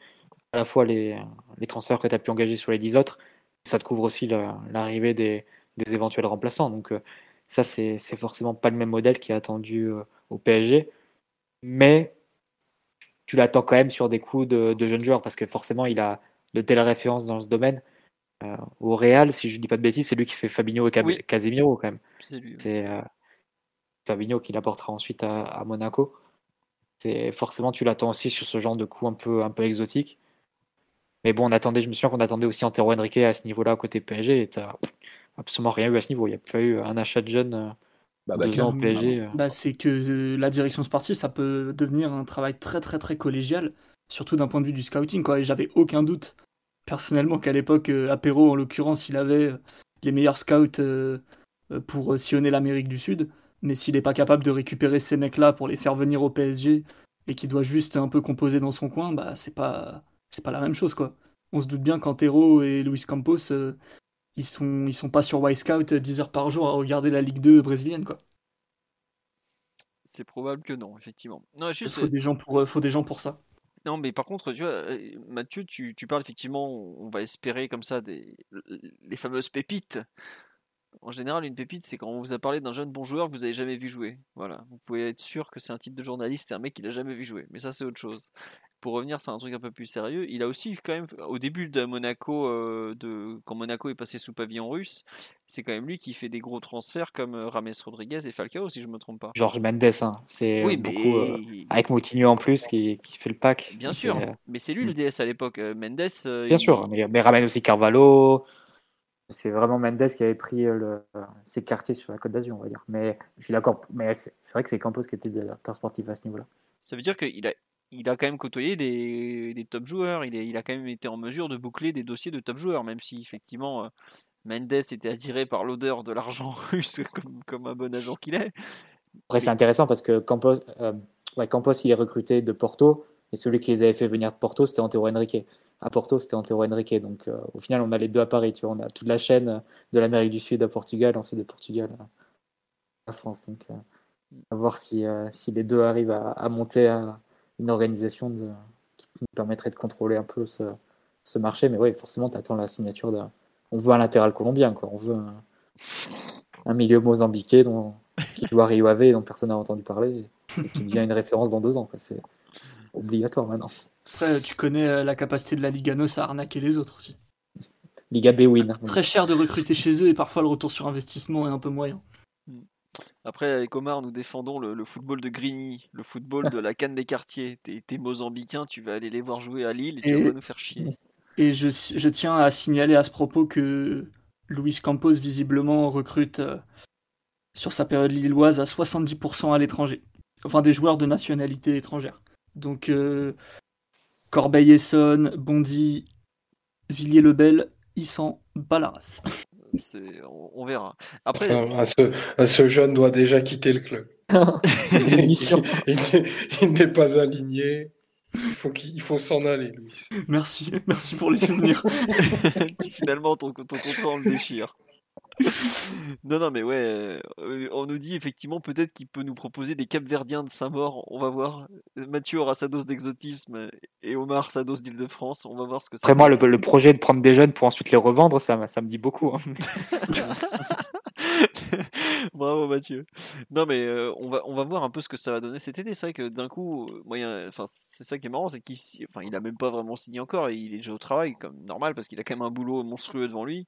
à la fois les, les transferts que tu as pu engager sur les 10 autres, ça te couvre aussi la- l'arrivée des, des éventuels remplaçants. Donc, euh, ça, c'est forcément pas le même modèle qui est attendu euh, au PSG. Mais tu l'attends quand même sur des coups de, de jeunes joueurs, parce que forcément, il a de telles références dans ce domaine. Euh, au Real, si je dis pas de bêtises, c'est lui qui fait Fabinho et Cam- Oui. Casemiro quand même. C'est. C'est euh, Fabinho qui l'apportera ensuite à, à Monaco. C'est forcément tu l'attends aussi sur ce genre de coup un peu un peu exotique. Mais bon, on attendait, je me souviens qu'on attendait aussi Antero Henrique à ce niveau-là côté PSG et absolument rien eu à ce niveau. Il n'y a pas eu un achat de jeunes euh, Bah, bah, deux ans au Bah, PSG. Bah, c'est que euh, la direction sportive, ça peut devenir un travail très très très collégial, surtout d'un point de vue du scouting. Quoi. Et j'avais aucun doute, personnellement, qu'à l'époque, euh, Apéro, en l'occurrence, il avait euh, les meilleurs scouts euh, pour sillonner l'Amérique du Sud. Mais s'il n'est pas capable de récupérer ces mecs-là pour les faire venir au PSG et qu'il doit juste un peu composer dans son coin, bah c'est pas c'est pas la même chose quoi. On se doute bien qu'Antero et Luis Campos, euh, ils sont ils sont pas sur Scout 10 heures par jour à regarder la Ligue 2 brésilienne quoi. C'est probable que non, effectivement. Non, Il faut des gens pour, euh, faut des gens pour ça. Non, mais par contre, tu vois, euh, Mathieu, tu, tu parles effectivement, on va espérer comme ça des, les fameuses pépites. En général, une pépite, c'est quand on vous a parlé d'un jeune bon joueur que vous n'avez jamais vu jouer. Voilà, vous pouvez être sûr que c'est un titre de journaliste, c'est un mec qui l'a jamais vu jouer. Mais ça, c'est autre chose. Pour revenir sur un truc un peu plus sérieux, il a aussi quand même, au début de Monaco, euh, de, quand Monaco est passé sous pavillon russe, c'est quand même lui qui fait des gros transferts comme euh, Rames Rodriguez et Falcao, si je me trompe pas. Georges Mendes, hein. c'est Oui, beaucoup euh, mais avec Moutinho en plus qui, qui fait le pack. bien sûr, mais c'est lui le DS à l'époque. Mendes, Bien il- sûr, mais, mais ramène aussi Carvalho. C'est vraiment Mendes qui avait pris le, ses quartiers sur la Côte d'Azur, on va dire. Mais je suis d'accord. Mais c'est c'est vrai que c'est Campos qui était directeur sportif à ce niveau-là. Ça veut dire qu'il a, il a quand même côtoyé des, des top joueurs. Il, est, il a quand même été en mesure de boucler des dossiers de top joueurs, même si effectivement, euh, Mendes était attiré par l'odeur de l'argent russe comme, comme un bon agent qu'il est. Après, c'est intéressant parce que Campos, euh, ouais, Campos, il est recruté de Porto et celui qui les avait fait venir de Porto, c'était Antero Henrique. À Porto, c'était Antero Henrique. Donc, euh, au final, on a les deux à Paris. Tu vois, on a toute la chaîne de l'Amérique du Sud à Portugal, ensuite de Portugal à, France. Donc, euh, à voir si, si les deux arrivent à, à monter à une organisation de, qui nous permettrait de contrôler un peu ce, ce marché. Mais oui, forcément, tu attends la signature d'un. On veut un latéral colombien, quoi. On veut un, un milieu mozambiquais dont, qui à Rio Ave dont personne n'a entendu parler et qui devient une référence dans deux ans. quoi. C'est obligatoire maintenant. Après, tu connais euh, la capacité de la Liga NOS à arnaquer les autres aussi. Liga B win. Très cher de recruter chez eux et parfois le retour sur investissement est un peu moyen. Après, avec Omar, nous défendons le, le football de Grigny, le football de la canne des quartiers. T'es t'es mozambicain, tu vas aller les voir jouer à Lille et tu vas nous faire chier. Et je, je tiens à signaler à ce propos que Luis Campos, visiblement, recrute euh, sur sa période lilloise à 70% à l'étranger. Enfin, des joueurs de nationalité étrangère. Donc, euh, Corbeil-Essonne, Bondy, Villiers-le-Bel, ils s'en bat la race. On, on verra. Après, Ah, ce, ce jeune doit déjà quitter le club. Il n'est- il n'est pas aligné. Il faut, qu'il- il faut s'en aller, Louis. Merci, merci pour les souvenirs. finalement, ton, ton contrat, on le déchire. non, non, mais ouais, euh, on nous dit effectivement peut-être qu'il peut nous proposer des Capverdiens de Saint-Maur. On va voir. Mathieu aura sa dose d'exotisme et Omar sa dose d'Île-de-France. On va voir ce que ça Après, moi, le, projet de prendre des jeunes pour ensuite les revendre, ça, me- ça me dit beaucoup. hein. Bravo Mathieu. Non mais euh, on va on va voir un peu ce que ça va donner cet été. C'est vrai que d'un coup, euh, enfin c'est ça qui est marrant, c'est qu'il enfin il a même pas vraiment signé encore. et Il est déjà au travail comme normal parce qu'il a quand même un boulot monstrueux devant lui.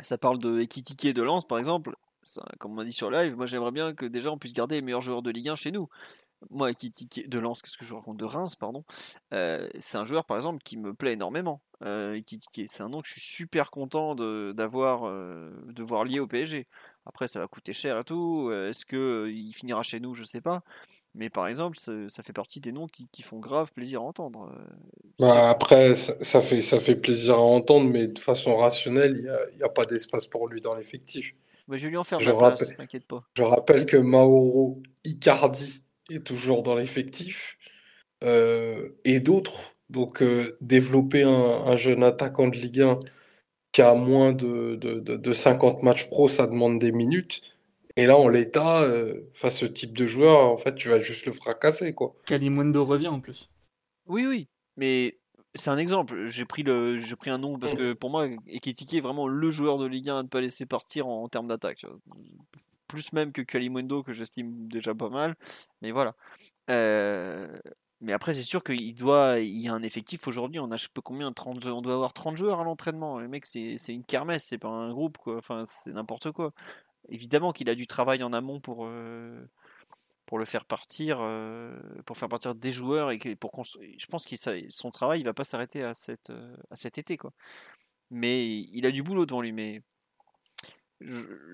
Ça parle de Ekitike de Lens par exemple. Comme on m'a dit sur live, moi j'aimerais bien que déjà on puisse garder les meilleurs joueurs de Ligue 1 chez nous. Moi, Ekitike de Lens, qu'est-ce que je raconte? De Reims, pardon. euh, c'est un joueur par exemple qui me plaît énormément. Euh, c'est un nom que je suis super content de d'avoir euh, de voir lié au PSG. Après, ça va coûter cher et tout. euh, Est-ce que euh, finira chez nous? Je sais pas. Mais par exemple, ça, ça fait partie des noms qui, qui font grave plaisir à entendre. euh, Bah, après, ça, ça fait, ça fait plaisir à entendre, mais de façon rationnelle, il n'y a, pas d'espace pour lui dans l'effectif. bah, je vais lui en faire Je la place, t'inquiète pas. Je rappelle que Mauro Icardi est toujours dans l'effectif euh, et d'autres. Donc, euh, développer un, un jeune attaquant de Ligue 1 qui a moins de, de, de- de 50 matchs pro, ça demande des minutes. Et là, en l'état, euh, face à ce type de joueur, en fait, tu vas juste le fracasser, quoi. Kalimundo revient en plus. Oui, oui. Mais c'est un exemple. J'ai pris, le, j'ai pris un nom parce que pour moi, Ekitike est vraiment le joueur de Ligue 1 à ne pas laisser partir en, en termes d'attaque. Plus même que Kalimundo, que j'estime déjà pas mal. Mais voilà. Euh, mais après, c'est sûr qu'il doit, il y a un effectif aujourd'hui. On a je sais pas combien, 30, on doit avoir 30 joueurs à l'entraînement. Le mec, c'est c'est une kermesse, c'est pas un groupe, quoi. Enfin, c'est n'importe quoi. Évidemment qu'il a du travail en amont pour, euh, pour le faire partir, euh, pour faire partir des joueurs et pour je pense que son travail, il va pas s'arrêter à, euh, à cet été, quoi. Mais il a du boulot devant lui. Mais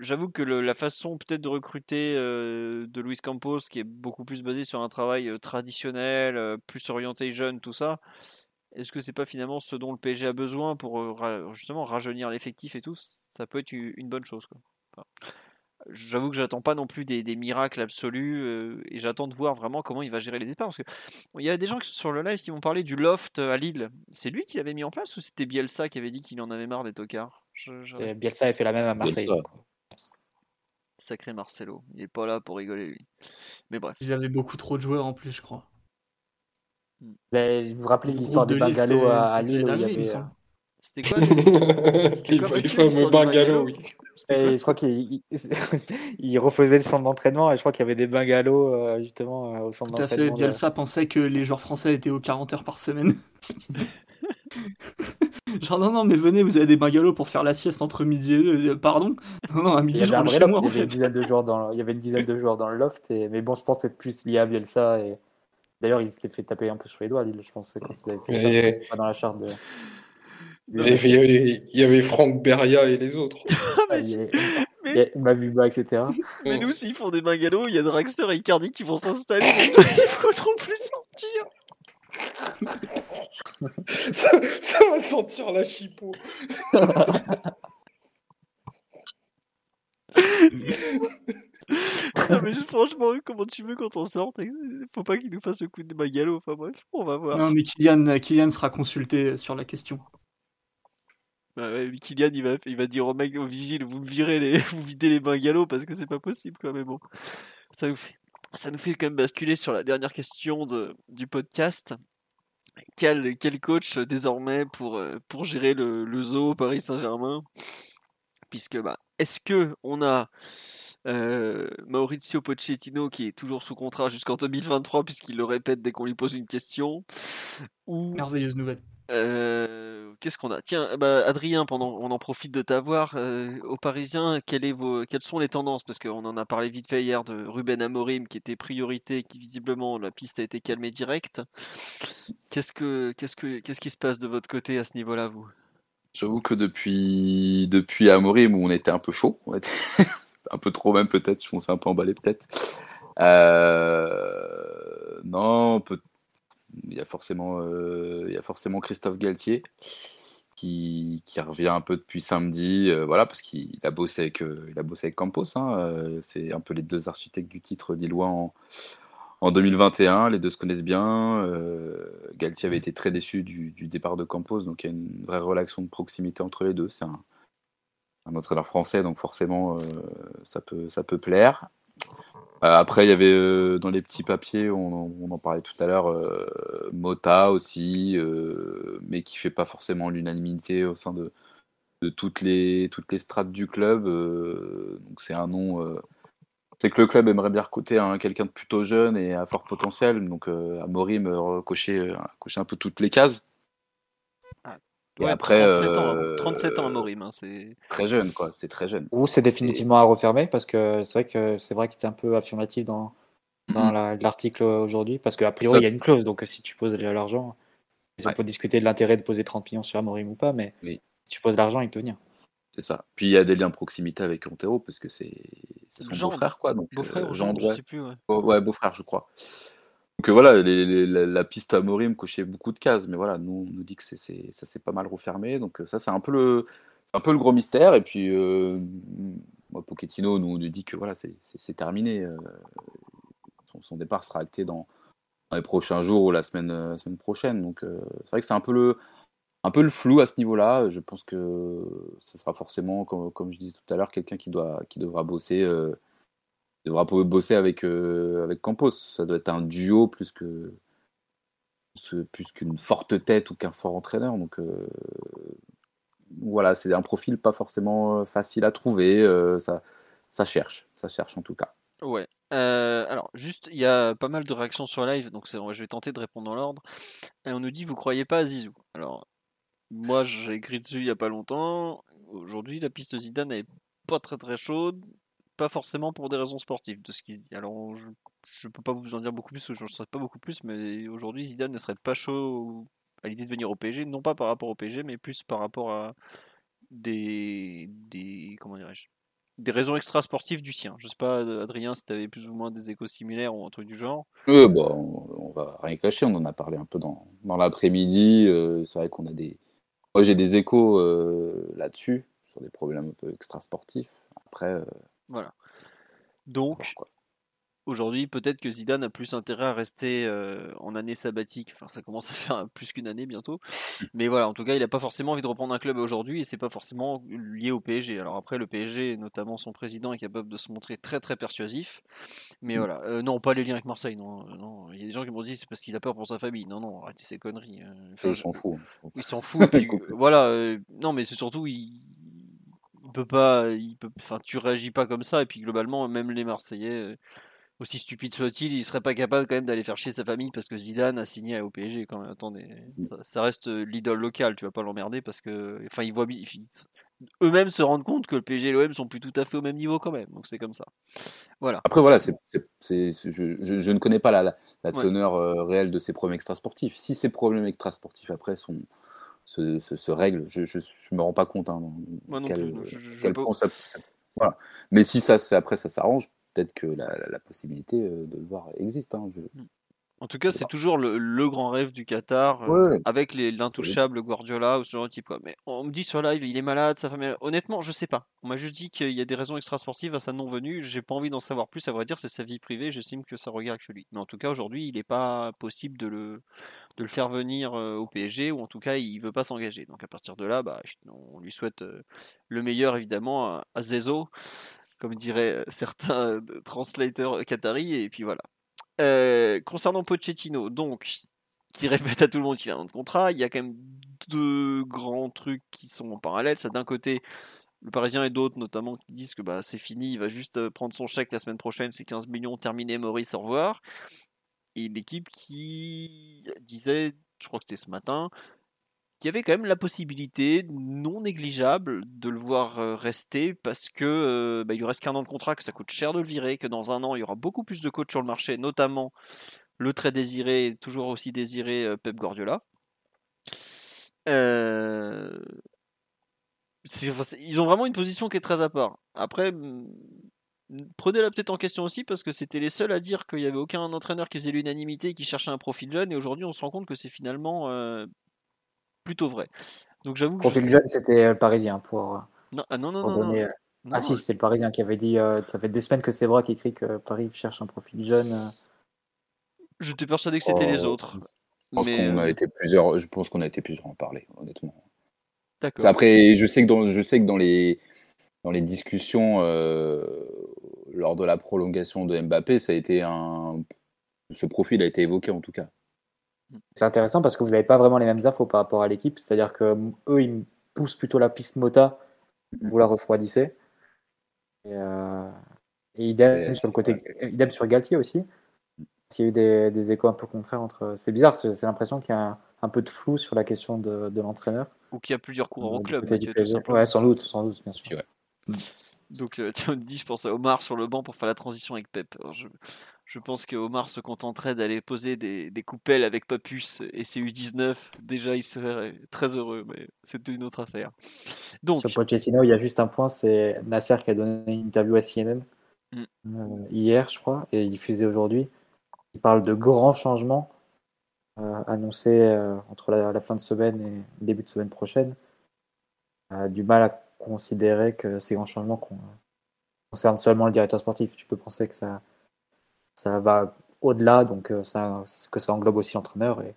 j'avoue que la façon peut-être de recruter de Luis Campos, qui est beaucoup plus basé sur un travail traditionnel, plus orienté jeune, tout ça, est-ce que c'est pas finalement ce dont le PSG a besoin pour justement rajeunir l'effectif et tout? Ça peut être une bonne chose, quoi. Enfin, J'avoue que j'attends pas non plus des, des miracles absolus euh, et j'attends de voir vraiment comment il va gérer les départs parce que il y a des gens qui sont sur le live qui m'ont parlé du loft à Lille. C'est lui qui l'avait mis en place ou c'était Bielsa qui avait dit qu'il en avait marre des tocards? Je- je- Et Bielsa a fait la même à Marseille. Sacré Marcelo, il est pas là pour rigoler lui. Mais bref. Ils avaient beaucoup trop de joueurs en plus, je crois. Vous avez- vous vous rappelez Le l'histoire de c'était- à, Lille où il y avait. C'était quoi C'était Les, fameux bungalows, oui. Et je crois qu'il il- il refaisait le centre d'entraînement et je crois qu'il y avait des bungalows euh, justement euh, au centre Tout à fait, d'entraînement. de- Bielsa pensait que les joueurs français étaient aux 40 heures par semaine. Genre, non, non, mais venez, vous avez des bungalows pour faire la sieste entre midi et deux. Euh, Pardon Non, non, à Il midi, y je avait un rentre vrai chez loft, moi, en il y avait une fait. dizaine de joueurs dans, il y avait une dizaine de joueurs dans le loft. Et... Mais bon, je pense que c'est plus lié à Bielsa. Et... D'ailleurs, ils s'étaient fait taper un peu sur les doigts, je pense, quand ils avaient fait ça. Et- C'est pas dans la charte de. Il y avait, il y Franck Beria et les autres. mais, il y a- mais- il y a Mavuba, etc. mais nous, s'ils font des bungalows, il y a Dragster et Icardi qui vont s'installer. Ils faudront plus sortir. Ça, ça va sentir la chipot. non, mais franchement, comment tu veux qu'on s'en sorte? Faut pas qu'il nous fasse le coup de Magalo. Enfin bref, on va voir. Non, mais Kylian, Kylian sera consulté sur la question. Bah ouais, Kylian, il va, il va dire au mec, au vigile, vous virez les, vous videz les bungalows parce que c'est pas possible, quoi. Mais bon, ça nous fait, ça nous fait quand même basculer sur la dernière question du podcast. Quel, quel coach désormais pour, euh, pour gérer le, le zoo Paris Saint-Germain? Puisque, bah, est-ce que on a euh, Maurizio Pochettino qui est toujours sous contrat jusqu'en 2023 puisqu'il le répète dès qu'on lui pose une question? Ou Merveilleuse nouvelle. Euh, qu'est-ce qu'on a? Tiens, bah, Adrien, pendant on en profite de t'avoir euh, aux Parisiens, quelles sont les tendances? Parce qu'on en a parlé vite fait hier de Ruben Amorim qui était priorité, qui visiblement la piste a été calmée direct. Qu'est-ce que, que, qu'est-ce qui se passe de votre côté à ce niveau-là, vous? J'avoue que depuis, depuis Amorim, où on était un peu chaud, on un peu trop même peut-être, je s'est un peu emballé peut-être. Euh, non, peut- il y a forcément, euh, il y a forcément Christophe Galtier qui, revient un peu depuis samedi, euh, voilà, parce qu'il a bossé avec, euh, il a bossé Campos. hein, c'est un peu les deux architectes du titre lillois en, en 2021. Les deux se connaissent bien. Galtier avait été très déçu du, départ de Campos, donc il y a une vraie relation de proximité entre les deux. C'est un, entraîneur français, donc forcément, ça peut plaire. Euh, après, il y avait euh, dans les petits papiers, on, en- parlait tout à l'heure, euh, Mota aussi, mais qui fait pas forcément l'unanimité au sein de, toutes les strates du club. donc c'est un nom. c'est que le club aimerait bien recruter un- quelqu'un de plutôt jeune et à fort potentiel. Donc Amorim euh, cocher un peu toutes les cases. Et Ouais, après, 37 ans, euh, 37 ans, Amorim. hein, c'est... Très jeune, quoi. C'est très jeune. Ou c'est définitivement à refermer parce que c'est vrai que c'est vrai qu'il était un peu affirmatif dans, dans Mhm. la- l'article aujourd'hui parce qu'a priori il y a une clause donc si tu poses l'argent, on Ouais. peut discuter de l'intérêt de poser 30 millions sur Amorim ou pas, mais Oui. si tu poses l'argent, il peut venir. C'est ça. Puis il y a des liens de proximité avec Antero parce que c'est son beau-frère, quoi. Donc, Beau-frère euh, ou je sais plus. Ouais. Oh, ouais, beau-frère, je crois. Donc euh, voilà, la, la piste à Morim cochait beaucoup de cases, mais voilà, nous on nous dit que ça s'est pas mal refermé, donc euh, ça c'est un peu le, gros mystère. Et puis euh, Pochettino nous, nous dit que voilà, c'est, terminé. son, départ sera acté dans, les prochains jours ou la semaine, prochaine. Donc c'est vrai que c'est un peu le, flou à ce niveau-là. Je pense que ce sera forcément, comme, je disais tout à l'heure, quelqu'un qui devra bosser. Euh, devra bosser avec, euh, avec Campos. Ça doit être un duo plus que plus- qu'une forte tête ou qu'un fort entraîneur. Donc euh, voilà, c'est un profil pas forcément euh, facile à trouver. ça, ça cherche, ça cherche en tout cas. Ouais. Alors, juste, il y a pas mal de réactions sur live, donc je vais tenter de répondre dans l'ordre. On nous dit, vous croyez pas à Zizou? Alors, moi, j'ai écrit dessus il y a pas longtemps. Aujourd'hui, la piste Zidane n'est pas très très chaude, pas forcément pour des raisons sportives, de ce qui se dit. Alors, je, je peux pas vous en dire beaucoup plus, je ne sais pas beaucoup plus, mais aujourd'hui, Zidane ne serait pas chaud à l'idée de venir au PSG, non pas par rapport au PSG, mais plus par rapport à des, des comment dirais-je, des raisons extra-sportives du sien. Je sais pas, Adrien, si tu avais plus ou moins des échos similaires ou un truc du genre. Euh, bah, on, on va rien cacher, on en a parlé un peu dans, dans l'après-midi. euh, c'est vrai qu'on a des. Moi, j'ai des échos euh, là-dessus, sur des problèmes un peu extra-sportifs. Après, euh, Voilà. Donc, aujourd'hui, peut-être que Zidane a plus intérêt à rester euh, en année sabbatique. Enfin, ça commence à faire plus qu'une année bientôt. Mais voilà, en tout cas, il n'a pas forcément envie de reprendre un club aujourd'hui et c'est pas forcément lié au PSG. Alors après, le PSG, notamment son président, est capable de se montrer très très persuasif. Mais Mm. voilà, Euh, non, pas les liens avec Marseille. Non, euh, non. Il y a des gens qui m'ont dit c'est parce qu'il a peur pour sa famille. Non, non, arrêtez ces conneries. Enfin, il s'en fout. il s'en fout. voilà. euh, non, mais c'est surtout il peut pas. Il peut. Enfin, tu réagis pas comme ça. Et puis globalement, même les Marseillais, euh, aussi stupides soient-ils, ils seraient pas capables quand même d'aller faire chier sa famille parce que Zidane a signé au PSG. Quand même. Attendez, Mm. ça, ça reste euh, l'idole locale. Tu vas pas l'emmerder parce que. Enfin, ils voient. Eux-mêmes se rendent compte que le PSG et l'OM sont plus tout à fait au même niveau quand même. Donc c'est comme ça. Voilà. Après, voilà, c'est, c'est- je, je- je ne connais pas la, la- la Ouais. teneur euh, réelle de ces problèmes extrasportifs. Si ces problèmes extrasportifs après sont, se, se- se règlent, je ne me rends pas compte hein, dans Moi non quel, plus. non, je- je- je quel vais pas- point ça, ça- voilà. Mais si ça, c'est- après ça s'arrange, peut-être que la, la- la possibilité euh, de le voir existe. hein, je- En tout cas, c'est toujours le, le grand rêve du Qatar, euh, Ouais, avec l'intouchable Guardiola ou ce genre de type. quoi. Mais on me dit sur live, il est malade, sa est... Honnêtement, je sais pas. On m'a juste dit qu'il y a des raisons extrasportives à sa non-venue. J'ai pas envie d'en savoir plus. À vrai dire, c'est sa vie privée. J'estime que ça regarde que lui. Mais en tout cas, aujourd'hui, il n'est pas possible de le, de le faire venir euh, au PSG, ou en tout cas, il veut pas s'engager. Donc à partir de là, bah, on lui souhaite euh, le meilleur, évidemment, à, à Zezo, comme diraient certains translateurs qataris. Et puis voilà. Euh, concernant Pochettino, donc, qui répète à tout le monde qu'il a un de contrat, il y a quand même deux grands trucs qui sont en parallèle. C'est d'un côté le Parisien et d'autres notamment qui disent que bah, c'est fini, il va juste euh, prendre son chèque la semaine prochaine, c'est 15 millions, terminé, Maurice, au revoir. Et l'équipe qui disait, je crois que c'était ce matin, qu'il y avait quand même la possibilité non négligeable de le voir euh, rester parce que euh, bah, il reste qu'un an de contrat, que ça coûte cher de le virer, que dans un an il y aura beaucoup plus de coachs sur le marché, notamment le très désiré, toujours aussi désiré euh, Pep Guardiola. Ils ont vraiment une position qui est très à part. Après, prenez-la peut-être en question aussi parce que c'était les seuls à dire qu'il n'y avait aucun entraîneur qui faisait l'unanimité et qui cherchait un profil jeune. Et aujourd'hui, on se rend compte que c'est finalement plutôt vrai. Donc j'avoue que je Profil sais- jeune, c'était le Parisien pour, Non, ah, non, non, pour non, non. donner. euh, Non, ah si, c'était le Parisien qui avait dit. euh, ça fait des semaines que c'est vrai qui écrit que Paris cherche un profil jeune. euh. je t'ai persuadé que c'était les Oh, autres. Je pense Mais qu'on a euh, été plusieurs. Je pense qu'on a été plusieurs à en parler, honnêtement. d'accord. Après, je sais que dans, je sais que dans les dans les discussions euh, lors de la prolongation de Mbappé, ça a été un ce profil a été évoqué en tout cas. C'est intéressant parce que vous n'avez pas vraiment les mêmes infos par rapport à l'équipe. C'est-à-dire que eux, ils poussent plutôt la piste Mota, vous la refroidissez. Et, euh, et idem Et- sur le côté, idem sur Galtier aussi. S'il y a eu des, des échos un peu contraires entre. C'est bizarre, c'est l'impression qu'il y a un, un peu de flou sur la question de, de l'entraîneur. Ou qu'il y a plusieurs coureurs euh, au club, Mathieu, tout PSG. simplement. Ouais, sans doute, sans doute, bien sûr. Ouais. Donc, euh, tu me dis, je pense à Omar sur le banc pour faire la transition avec Pep. Alors, je, je pense que Omar se contenterait d'aller poser des, des coupelles avec Papus et ses U19. Déjà, il serait très heureux, mais c'est une autre affaire. Donc, Sur Pochettino, il y a juste un point, c'est Nasser qui a donné une interview à CNN Mm. euh, hier, je crois, et diffusée aujourd'hui. Il parle de grands changements euh, annoncés euh, entre la, la fin de semaine et début de semaine prochaine. Du mal à considérer que ces grands changements con- concernent seulement le directeur sportif. Tu peux penser que ça, ça va au-delà, donc euh, ça, que ça englobe aussi l'entraîneur et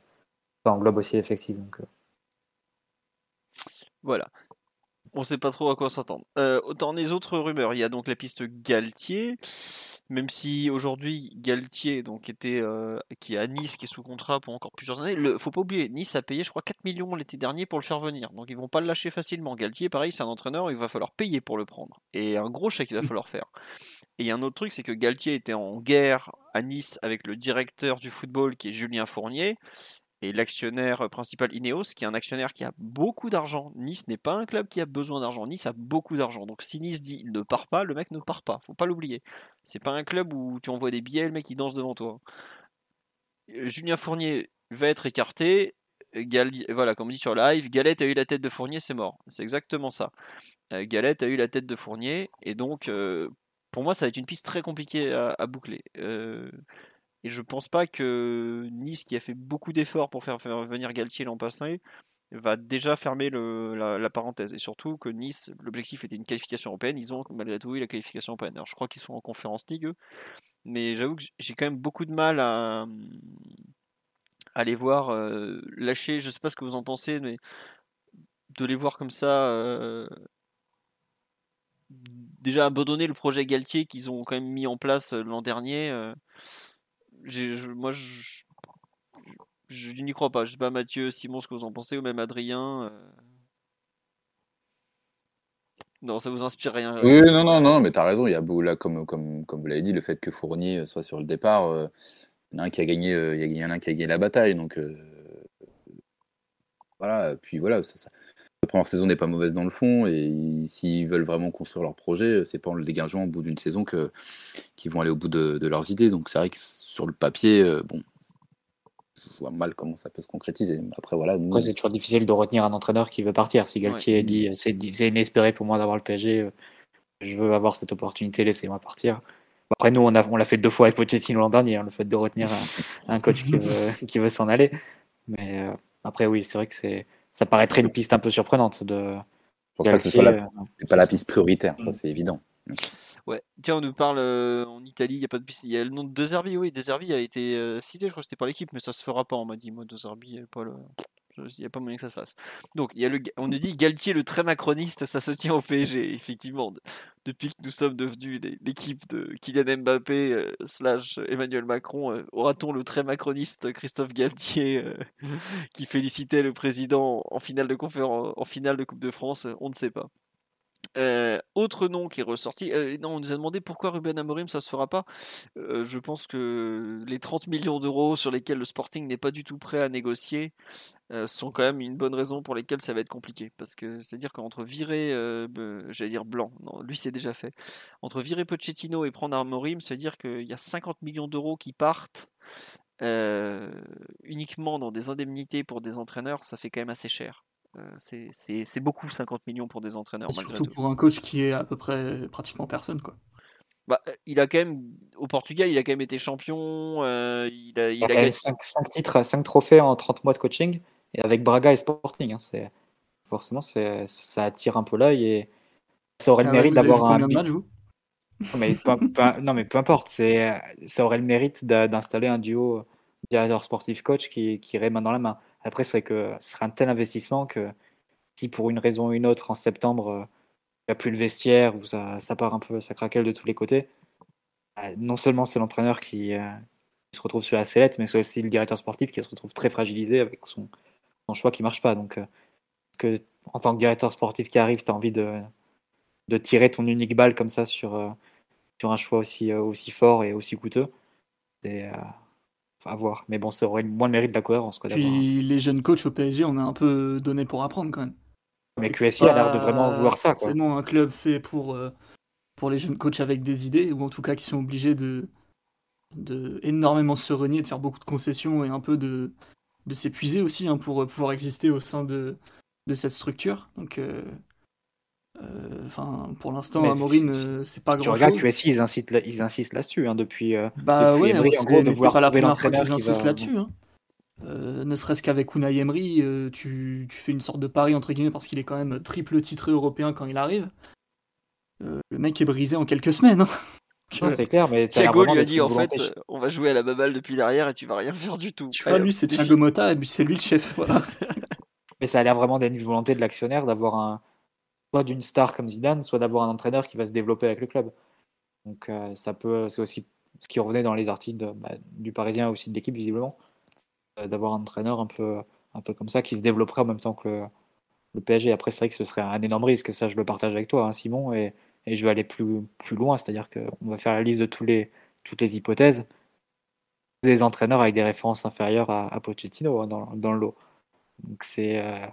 ça englobe aussi l'effectif. Euh, Voilà. On sait pas trop à quoi s'attendre. Euh, dans les autres rumeurs, il y a donc la piste Galtier. Même si aujourd'hui Galtier donc était euh, qui est à Nice, qui est sous contrat pour encore plusieurs années. Le, faut pas oublier, Nice a payé je crois 4 millions l'été dernier pour le faire venir. Donc ils vont pas le lâcher facilement. Galtier, pareil, c'est un entraîneur, il va falloir payer pour le prendre. Et un gros chèque il va falloir faire. Et il y a un autre truc, c'est que Galtier était en guerre à Nice avec le directeur du football qui est Julien Fournier et l'actionnaire principal Ineos, qui est un actionnaire qui a beaucoup d'argent. Nice n'est pas un club qui a besoin d'argent. Nice a beaucoup d'argent. Donc si Nice dit il ne part pas, le mec ne part pas. Faut pas l'oublier. C'est pas un club où tu envoies des billets, le mec il danse devant toi. Euh, Julien Fournier va être écarté. Voilà, comme on dit sur live, Galette a eu la tête de Fournier, c'est mort. C'est exactement ça. Euh, Galette a eu la tête de Fournier, et donc euh, pour moi, ça va être une piste très compliquée à, boucler. Euh, et je pense pas que Nice, qui a fait beaucoup d'efforts pour faire, venir Galtier l'an passé, va déjà fermer la, parenthèse. Et surtout que Nice, l'objectif était une qualification européenne. Ils ont malgré tout eu la qualification européenne. Alors je crois qu'ils sont en conférence Ligue, mais j'avoue que j'ai quand même beaucoup de mal à, les voir euh, lâcher. Je sais pas ce que vous en pensez, mais de les voir comme ça. euh, déjà abandonner le projet Galtier qu'ils ont quand même mis en place euh, l'an dernier. euh, je- moi, je, n'y crois pas. Je sais pas, Mathieu, Simon, ce que vous en pensez, ou même Adrien. euh. Non, ça vous inspire rien. Oui, non, non, non, mais tu as raison. Il y a beau, là, comme, comme, comme vous l'avez dit, le fait que Fournier soit sur le départ, euh, il y en a qui a gagné, y en a un qui a gagné la bataille. Donc, voilà. Puis voilà, ça, ça- la première saison n'est pas mauvaise dans le fond. Et s'ils veulent vraiment construire leur projet, c'est pas en le dégageant au bout d'une saison que qu'ils vont aller au bout de, de leurs idées. Donc, c'est vrai que sur le papier, euh, bon, je vois mal comment ça peut se concrétiser. Après, voilà. Nous, Après, c'est toujours difficile de retenir un entraîneur qui veut partir. Si Galtier dit c'est c'est inespéré pour moi d'avoir le PSG, euh, je veux avoir cette opportunité, laissez-moi partir. Après, nous, on, a, on l'a fait deux fois avec Pochettino l'an dernier, hein, le fait de retenir un, un coach qui veut, qui veut s'en aller. Mais euh, après, oui, c'est vrai que c'est, ça paraîtrait une piste un peu surprenante de. Je pense pas que ce soit la, euh, pas la piste prioritaire, ça c'est évident. Ouais. Tiens, on nous parle euh, en Italie, il y a pas de. Il y a le nom de De Zerbi, oui, De Zerbi a été euh, cité, je crois que c'était par l'équipe, mais ça se fera pas, on m'a dit. Moi, De Zerbi, il n'y a pas moyen que ça se fasse. Donc, y a le, on nous dit Galtier, le très macroniste, ça se tient au PSG, effectivement. De- Depuis que nous sommes devenus l'équipe de Kylian Mbappé euh, slash Emmanuel Macron, aura-t-on le très macroniste Christophe Galtier qui félicitait le président en finale de conférence, en finale de Coupe de France On ne sait pas. Euh, autre nom qui est ressorti, euh, non, on nous a demandé pourquoi Ruben Amorim ça se fera pas. Euh, je pense que les 30 millions d'euros sur lesquels le Sporting n'est pas du tout prêt à négocier euh, sont quand même une bonne raison pour lesquelles ça va être compliqué. Parce que c'est-à-dire qu'entre virer, j'allais dire blanc, non, lui c'est déjà fait. Entre virer Pochettino et prendre Amorim, ça veut dire qu'il y a 50 millions d'euros qui partent uniquement dans des indemnités pour des entraîneurs, ça fait quand même assez cher. Euh, c'est- c'est c'est beaucoup 50 millions pour des entraîneurs surtout tout. pour un coach qui est à peu près pratiquement personne, quoi. Bah, euh, il a quand même, au Portugal, il a quand même été champion. euh, il a, il a gagné. même 5, titres, 5 trophées en 30 mois de coaching, et avec Braga et Sporting. hein, c'est, forcément, c'est, ça attire un peu l'œil et ça aurait le Ah ouais, mérite d'avoir un. combien de bi- matchs, vous? Non, mais peu, peu- non, mais peu importe, c'est, ça aurait le mérite d'installer un duo directeur sportif coach qui, qui irait main dans la main. Après, que ce serait un tel investissement que si pour une raison ou une autre, en septembre, euh, il n'y a plus le vestiaire ou ça, part un peu, ça craquelle de tous les côtés, euh, non seulement c'est l'entraîneur qui, euh, qui se retrouve sur la sellette, mais c'est aussi le directeur sportif qui se retrouve très fragilisé avec son, choix qui marche pas. Donc, euh, que, en tant que directeur sportif qui arrive, tu as envie de, tirer ton unique balle comme ça sur, un choix aussi, aussi fort et aussi coûteux? C'est à voir. Mais bon, ça aurait moins le mérite de la cohérence. Quoi, un- Puis les jeunes coachs au PSG, on a un peu donné pour apprendre quand même. Mais C'est QSI c'est a l'air de vraiment vouloir ça. Quoi. forcément un club fait pour, euh, pour les jeunes coachs avec des idées, ou en tout cas qui sont obligés de, de énormément se renier, de faire beaucoup de concessions et un peu de, de s'épuiser aussi hein, pour euh, pouvoir exister au sein de, de cette structure. Donc, euh, enfin, pour l'instant, Amorim, si- euh, c'est pas Si tu grand regardes chose. QSI, ils insistent, là- ils insistent là-dessus hein, depuis, euh, Bah depuis ouais, Emery, en c'est- gros, de c'est pas la première fois l'entraîneur qu'ils qui insistent va- là-dessus. hein. Euh, ne serait-ce qu'avec Unai Emery, euh, tu, tu fais une sorte de pari entre guillemets parce qu'il est quand même triple titré européen quand il arrive. Euh, le mec est brisé en quelques semaines. hein. Non, Que- c'est clair, mais Thiago lui a dit en fait, euh, on va jouer à la baballe depuis l'arrière et tu vas rien faire du tout. tu vois, Allez, lui c'est. Thiago Motta et puis c'est lui le chef. Voilà. Mais ça a l'air vraiment d'être une volonté de l'actionnaire d'avoir un soit d'une star comme Zidane, soit d'avoir un entraîneur qui va se développer avec le club. Donc euh, ça peut, c'est aussi ce qui revenait dans les articles bah, du Parisien aussi de l'équipe visiblement, euh, d'avoir un entraîneur un peu, un peu comme ça qui se développerait en même temps que le, PSG. Après c'est vrai que ce serait un énorme risque, ça je le partage avec toi, hein, Simon, et, je vais aller plus, plus loin, c'est-à-dire qu'on va faire la liste de toutes les hypothèses des entraîneurs avec des références inférieures à, à Pochettino hein, dans, dans le lot. Donc c'est euh,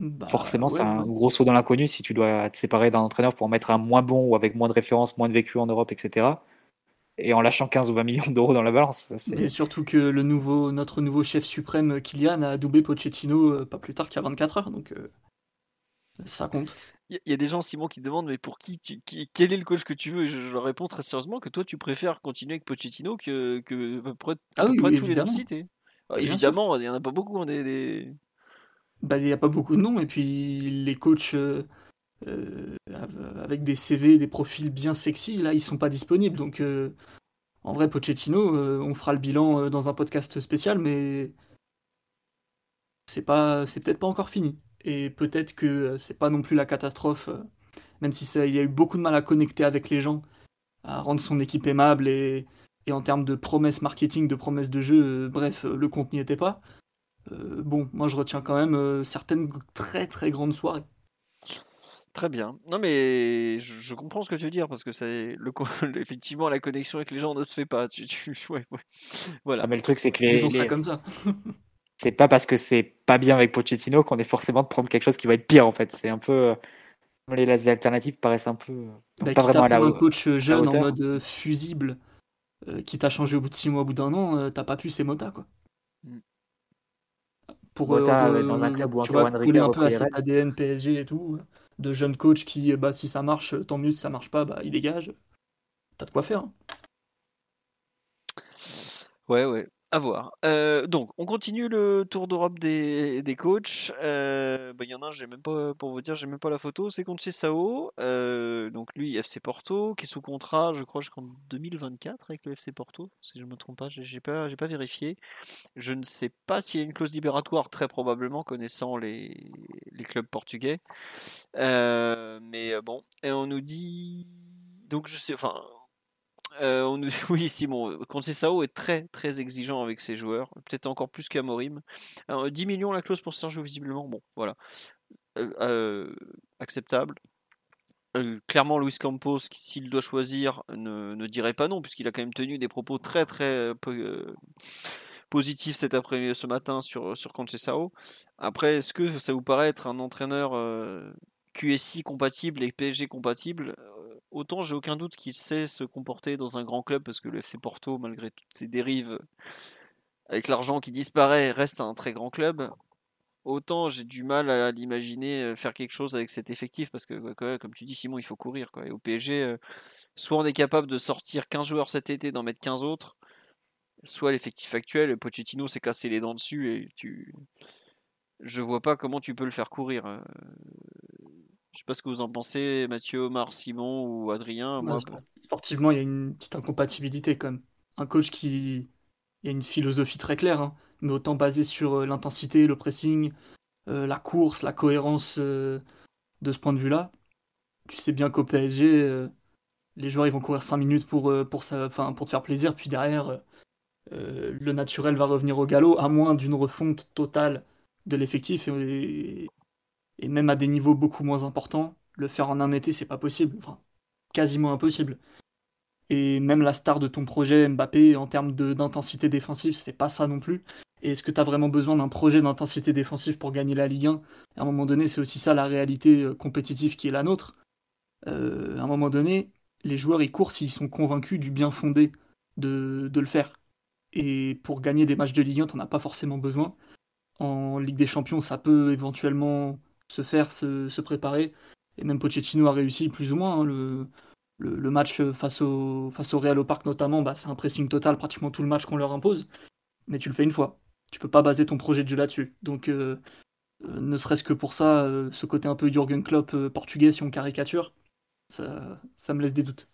Bah, forcément c'est un ouais. gros saut dans l'inconnu si tu dois te séparer d'un entraîneur pour en mettre un moins bon ou avec moins de références, moins de vécu en Europe, etc. Et en lâchant 15 ou 20 millions d'euros dans la balance, ça, c'est Et surtout que le nouveau, notre nouveau chef suprême Kylian a adoubé Pochettino euh, pas plus tard qu'à 24 heures, donc euh, ça compte. Il y a- il y a des gens, Simon, qui demandent mais pour qui, tu, qui- quel est le coach que tu veux? Et je, je leur réponds très sérieusement que toi, tu préfères continuer avec Pochettino que, que à peu près, à Ah peu oui, près oui, tous les noms évidemment. cités. Ah, évidemment, il n'y en a pas beaucoup. hein, des, des- Bah, il n'y a pas beaucoup de noms, et puis les coachs euh, euh, av- avec des CV, des profils bien sexy, là, ils sont pas disponibles. Donc, euh, en vrai, Pochettino, on fera le bilan dans un podcast spécial, mais c'est pas, c'est peut-être pas encore fini. Et peut-être que c'est pas non plus la catastrophe, même si ça, il y a eu beaucoup de mal à connecter avec les gens, à rendre son équipe aimable et, en termes de promesses marketing, de promesses de jeu, bref, le compte n'y était pas. Euh, bon, moi je retiens quand même euh, certaines très très grandes soirées. Très bien. Non, mais je, je comprends ce que tu veux dire parce que c'est le, effectivement la connexion avec les gens ne se fait pas. Tu, tu- ouais, ouais. Voilà. Ah, mais le truc c'est que les, Disons ça les- comme ça. c'est pas parce que c'est pas bien avec Pochettino qu'on est forcément de prendre quelque chose qui va être pire en fait. C'est un peu euh, les, les alternatives paraissent un peu Bah, pas vraiment à la un coach jeune en mode fusible, euh, qui t'a changé au bout de 6 mois, au bout d'un an, euh, t'as pas pu, c'est Mota quoi. Pour euh, ouais, dans un club où tu vois, a un peu à cet. ADN PSG et tout, euh, de jeunes coachs qui, euh, bah, si ça marche, tant mieux, si ça marche pas, bah, ils dégagent. t'as de quoi faire. hein. Ouais, ouais, à voir. Euh, donc, on continue le tour d'Europe des, des coachs. Euh, bah, Il y en a un, j'ai même pas, pour vous dire, j'ai même pas la photo. C'est contre Sao. Euh, donc, lui, FC Porto, qui est sous contrat, je crois, jusqu'en 2024 avec le FC Porto, si je ne me trompe pas. J'ai pas, pas vérifié. Je ne sais pas s'il y a une clause libératoire, très probablement, connaissant les, les clubs portugais. Mais bon, et on nous dit. Donc, je sais, enfin. Euh, on nous... Oui, Simon, Conceição est très très exigeant avec ses joueurs, peut-être encore plus qu'Amorim. Alors, 10 millions la clause pour Sergio, visiblement, bon, voilà. Euh, euh, acceptable. Clairement, Luis Campos, s'il doit choisir, ne, dirait pas non, puisqu'il a quand même tenu des propos très très po- positifs cet après ce matin sur, sur Conceição. Après, est-ce que ça vous paraît être un entraîneur QSI compatible et PSG compatible? Autant j'ai aucun doute qu'il sait se comporter dans un grand club, parce que le FC Porto, malgré toutes ses dérives, avec l'argent qui disparaît, reste un très grand club. Autant j'ai du mal à l'imaginer euh, faire quelque chose avec cet effectif parce que, comme tu dis, Simon, il faut courir. Quoi. Et au PSG, euh, soit on est capable de sortir 15 joueurs cet été, d'en mettre 15 autres, soit l'effectif actuel, Pochettino s'est cassé les dents dessus et tu. Je vois pas comment tu peux le faire courir. Je sais pas ce que vous en pensez, Mathieu, Omar, Simon ou Adrien. Moi, sport- sportivement, il y a une petite incompatibilité quand même. Un coach qui. Il y a une philosophie très claire, hein, mais autant basée sur euh, l'intensité, le pressing, euh, la course, la cohérence euh, de ce point de vue-là. Tu sais bien qu'au PSG, euh, les joueurs ils vont courir 5 minutes pour, pour, pour te faire plaisir, puis derrière, le naturel va revenir au galop, à moins d'une refonte totale de l'effectif. Et, et même à des niveaux beaucoup moins importants, le faire en un été, c'est pas possible. Enfin, quasiment impossible. Et même la star de ton projet, Mbappé, en termes d'intensité défensive, c'est pas ça non plus. Et est-ce que tu as vraiment besoin d'un projet d'intensité défensive pour gagner la Ligue 1 À un moment donné, c'est aussi ça la réalité euh, compétitive qui est la nôtre. Euh, à un moment donné, les joueurs ils courent s'ils sont convaincus du bien fondé de, de le faire. Et pour gagner des matchs de Ligue 1, t'en as pas forcément besoin. En Ligue des Champions, ça peut éventuellement se faire, se, préparer. Et même Pochettino a réussi plus ou moins. hein, le, match face au, face Real au Parc notamment, bah, c'est un pressing total pratiquement tout le match qu'on leur impose. Mais tu le fais une fois. Tu peux pas baser ton projet de jeu là-dessus. Donc, euh, euh, ne serait-ce que pour ça, euh, ce côté un peu Jürgen Klopp portugais, si on caricature, ça, ça me laisse des doutes.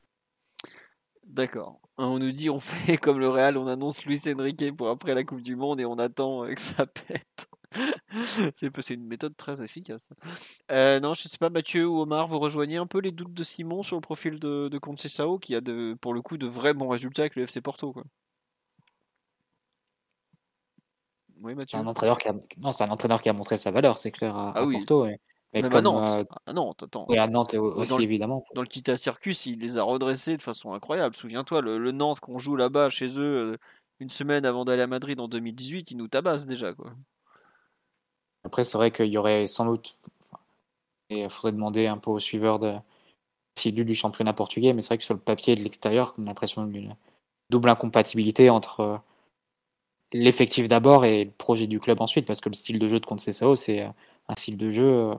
D'accord. On nous dit on fait comme le Real, on annonce Luis Enrique pour après la Coupe du Monde et on attend que ça pète. C'est une méthode très efficace. Euh, non, je sais pas, Mathieu ou Omar, vous rejoignez un peu les doutes de Simon sur le profil de, de Conceição qui a de, pour le coup de vrais bons résultats avec le FC Porto. Quoi. Oui, Mathieu. un entraîneur qui a, non, c'est un entraîneur qui a montré sa valeur, c'est clair, à, Ah à oui. Porto. et- mais Même à comme, Nantes. euh, Ah, Nantes, attends. oui, à Nantes Dans aussi, le- évidemment. Dans le Kita Circus, il les a redressés de façon incroyable. Souviens-toi, le, le Nantes qu'on joue là-bas chez eux euh, une semaine avant d'aller à Madrid en 2018, ils nous tabassent déjà. Quoi. Après, c'est vrai qu'il y aurait sans doute. enfin, et il faudrait demander un peu aux suiveurs de assidus du championnat portugais, mais c'est vrai que sur le papier de l'extérieur, on a l'impression d'une double incompatibilité entre euh, l'effectif d'abord et le projet du club ensuite, parce que le style de jeu de Conceição, c'est euh, un style de jeu euh,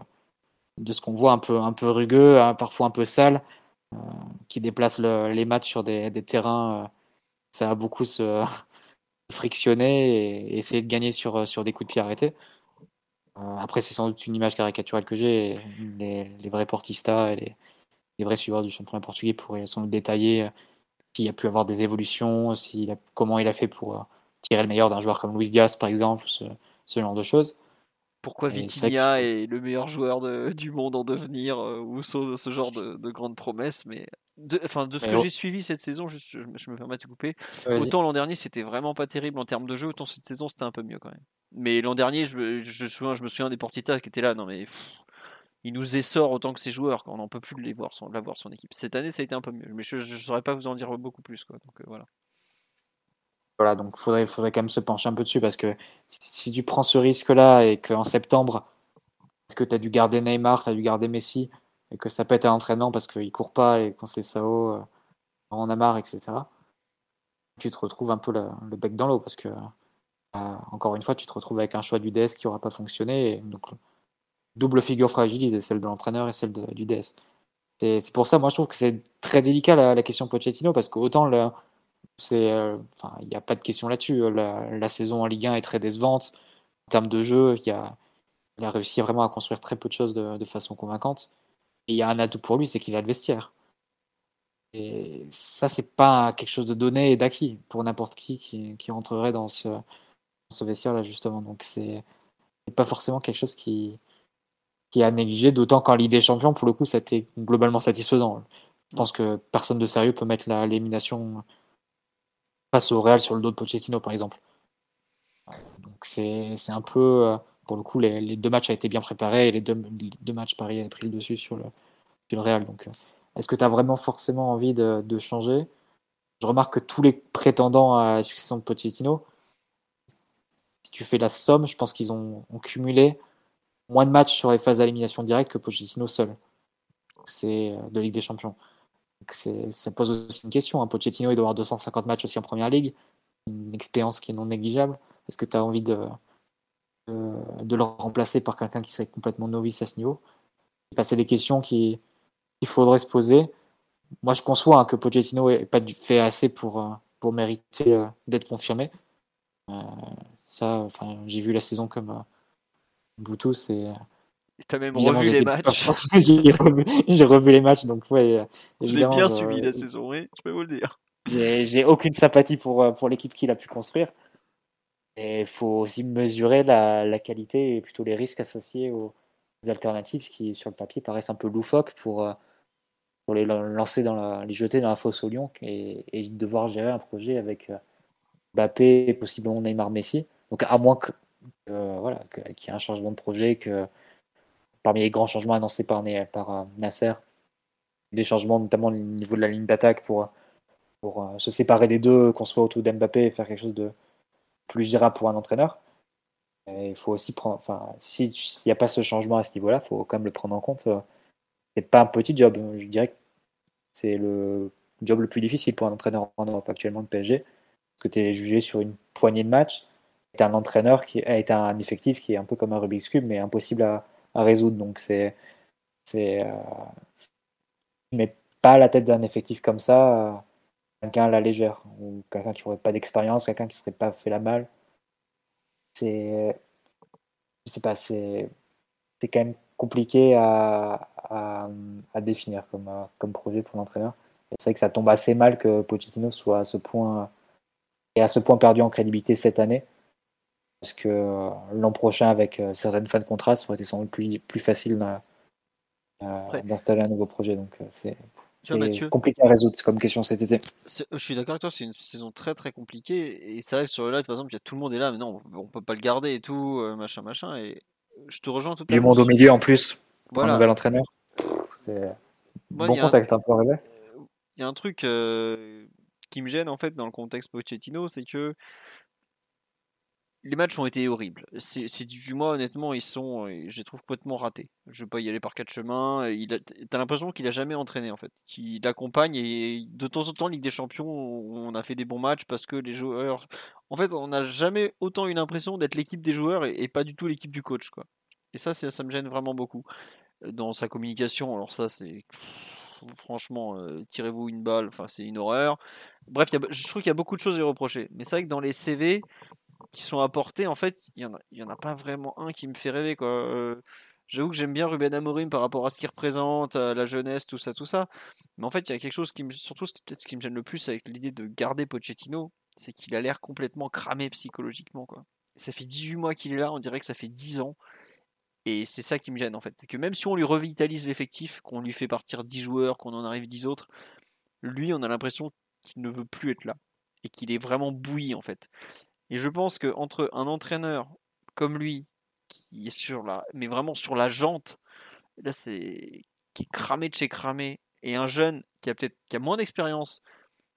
de ce qu'on voit un peu, un peu rugueux, hein, parfois un peu sale, qui déplace le- les matchs sur des, terrains. ça va beaucoup se frictionner et essayer de gagner sur, sur des coups de pied arrêtés. Euh, après, c'est sans doute une image caricaturale que j'ai. Les, les vrais portistas et les, les vrais suiveurs du championnat portugais pourraient sans doute détailler euh, s'il a pu avoir des évolutions, s'il a- comment il a fait pour euh, tirer le meilleur d'un joueur comme Luis Diaz, par exemple, ce, ce genre de choses. Pourquoi Et que Vitinha est le meilleur joueur de- du monde en devenir euh, ou ce, ce genre de, de grandes promesses mais de, enfin, de ce Mais que oh. j'ai suivi cette saison, je, me- je me permets de couper, autant l'an dernier c'était vraiment pas terrible en termes de jeu, autant cette saison c'était un peu mieux quand même. Mais l'an dernier, je, je, me souviens, des Portitas qui étaient là, non mais il nous essore autant que ses joueurs, quoi. on n'en peut plus de les voir, son, la voir son équipe. Cette année ça a été un peu mieux, mais je ne saurais pas vous en dire beaucoup plus. Quoi. Donc, euh, voilà. Voilà, donc faudrait, faudrait quand même se pencher un peu dessus parce que si tu prends ce risque-là et qu'en septembre, est-ce que tu as dû garder Neymar, tu as dû garder Messi et que ça pète à l'entraînement parce qu'il court pas et qu'on sait Sao euh, en a marre, etc. Tu te retrouves un peu le, le bec dans l'eau parce que, encore une fois, tu te retrouves avec un choix du DS qui aura pas fonctionné. Donc, double figure fragilisée, celle de l'entraîneur et celle du DS. C'est pour ça, moi, je trouve que c'est très délicat la, question Pochettino parce qu'autant euh, il n'y a pas de question là-dessus. La, la, saison en Ligue 1 est très décevante en termes de jeu. Il, a, réussi vraiment à construire très peu de choses de, façon convaincante. Et il y a un atout pour lui, c'est qu'il a le vestiaire. Et ça, c'est pas quelque chose de donné et d'acquis pour n'importe qui, qui, qui rentrerait dans ce, ce vestiaire-là, justement. Donc, c'est pas forcément quelque chose qui, qui est à négliger, d'autant qu'en Ligue des Champions, pour le coup, ça a été globalement satisfaisant. Je pense que personne de sérieux peut mettre l'élimination face au Real sur le dos de Pochettino, par exemple. Donc c'est un peu, euh, pour le coup, les, deux matchs ont été bien préparés et les deux, deux matchs, Paris a pris le dessus sur le, sur le Real. Donc, euh, est-ce que tu as vraiment forcément envie de, changer? Je remarque que tous les prétendants à la succession de Pochettino, si tu fais la somme, je pense qu'ils ont, cumulé moins de matchs sur les phases d'élimination directe que Pochettino seul. C'est euh, de Ligue des Champions. Ça pose aussi une question. Hein. Pochettino, il doit avoir 250 matchs aussi en Première Ligue, une expérience qui est non négligeable. Est-ce que tu as envie de, le remplacer par quelqu'un qui serait complètement novice à ce niveau? C'est des questions qu'il faudrait se poser. Moi, je conçois hein, que Pochettino n'ait pas fait assez pour, euh, pour mériter euh, d'être confirmé. Ça, enfin, j'ai vu la saison comme vous tous. Et, T'as même revu les matchs. j'ai revu, revu, les matchs, donc ouais. J'ai bien suivi la saison, oui, je peux vous le dire. J'ai aucune sympathie pour, pour l'équipe qu'il a pu construire. Et il faut aussi mesurer la, la, qualité et plutôt les risques associés aux alternatives qui, sur le papier, paraissent un peu loufoques pour, pour les lancer dans la, les jeter dans la fosse au lion et, et devoir gérer un projet avec Mbappé et possiblement Neymar Messi. Donc à moins que euh, voilà, qu'il y ait un changement de projet, que parmi les grands changements annoncés par, par euh, Nasser, des changements notamment au niveau de la ligne d'attaque pour, pour euh, se séparer des deux, qu'on soit autour d'Mbappé et faire quelque chose de plus gérable pour un entraîneur. il faut aussi prendre, enfin, s'il n'y a pas ce changement à ce niveau-là, il faut quand même le prendre en compte. C'est pas un petit job, je dirais que c'est le job le plus difficile pour un entraîneur en Europe actuellement de PSG, parce que tu es jugé sur une poignée de matchs est un entraîneur qui est un effectif qui est un peu comme un Rubik's Cube, mais impossible à, résoudre. Donc, c'est. c'est euh, mais pas à la tête d'un effectif comme ça, quelqu'un à la légère, ou quelqu'un qui n'aurait pas d'expérience, quelqu'un qui ne serait pas fait la malle. C'est. Je sais pas, c'est. C'est quand même compliqué à, à, définir comme, comme projet pour l'entraîneur. C'est vrai que ça tombe assez mal que Pochettino soit à ce point et à ce point perdu en crédibilité cette année parce que euh, l'an prochain, avec euh, certaines fins de contrat, ça aurait été sans doute plus, plus facile d'installer un nouveau projet. Donc euh, c'est compliqué à résoudre comme question cet été. Je suis d'accord avec toi, c'est une saison très très compliquée. Et c'est vrai que sur le live, par exemple, il y a tout le monde est là, mais non, on peut pas le garder et tout, machin, machin. Et je te rejoins tout à fait. Du monde au milieu en plus, voilà. un nouvel entraîneur. C'est bon contexte un peu rêvé. Il y a un truc qui me gêne en fait dans le contexte Pochettino, c'est que les matchs ont été horribles. C'est du moi honnêtement ils sont, je les trouve complètement ratés. Je vais pas y aller par quatre chemins. Il t'as l'impression qu'il a jamais entraîné en fait, qu'il accompagne et de temps en temps Ligue des Champions, on a fait des bons matchs parce que les joueurs, en fait, on n'a jamais autant eu l'impression d'être l'équipe des joueurs et, pas du tout l'équipe du coach quoi. Et ça, ça me gêne vraiment beaucoup dans sa communication. Alors ça, c'est franchement, euh, tirez-vous une balle, enfin c'est une horreur. Bref, je trouve qu'il y a beaucoup de choses à reprocher. Mais c'est vrai que dans les CV, qui sont apportés, en fait, il n'y en, a, y en a pas vraiment un qui me fait rêver. Quoi. Euh, j'avoue que j'aime bien Ruben Amorim par rapport à ce qu'il représente, la jeunesse, tout ça, tout ça. Mais en fait, il y a quelque chose qui me. Surtout, peut-être ce qui me gêne le plus avec l'idée de garder Pochettino, c'est qu'il a l'air complètement cramé psychologiquement. Quoi. Ça fait 18 mois qu'il est là, on dirait que ça fait 10 ans. Et c'est ça qui me gêne en fait. C'est que même si on lui revitalise l'effectif, qu'on lui fait partir 10 joueurs, qu'on en arrive 10 autres, lui, on a l'impression qu'il ne veut plus être là. Et qu'il est vraiment bouilli en fait. Et je pense que entre un entraîneur comme lui, qui est sur la, mais vraiment sur la jante, là c'est qui est cramé de chez cramé, et un jeune qui a peut-être qui a moins d'expérience,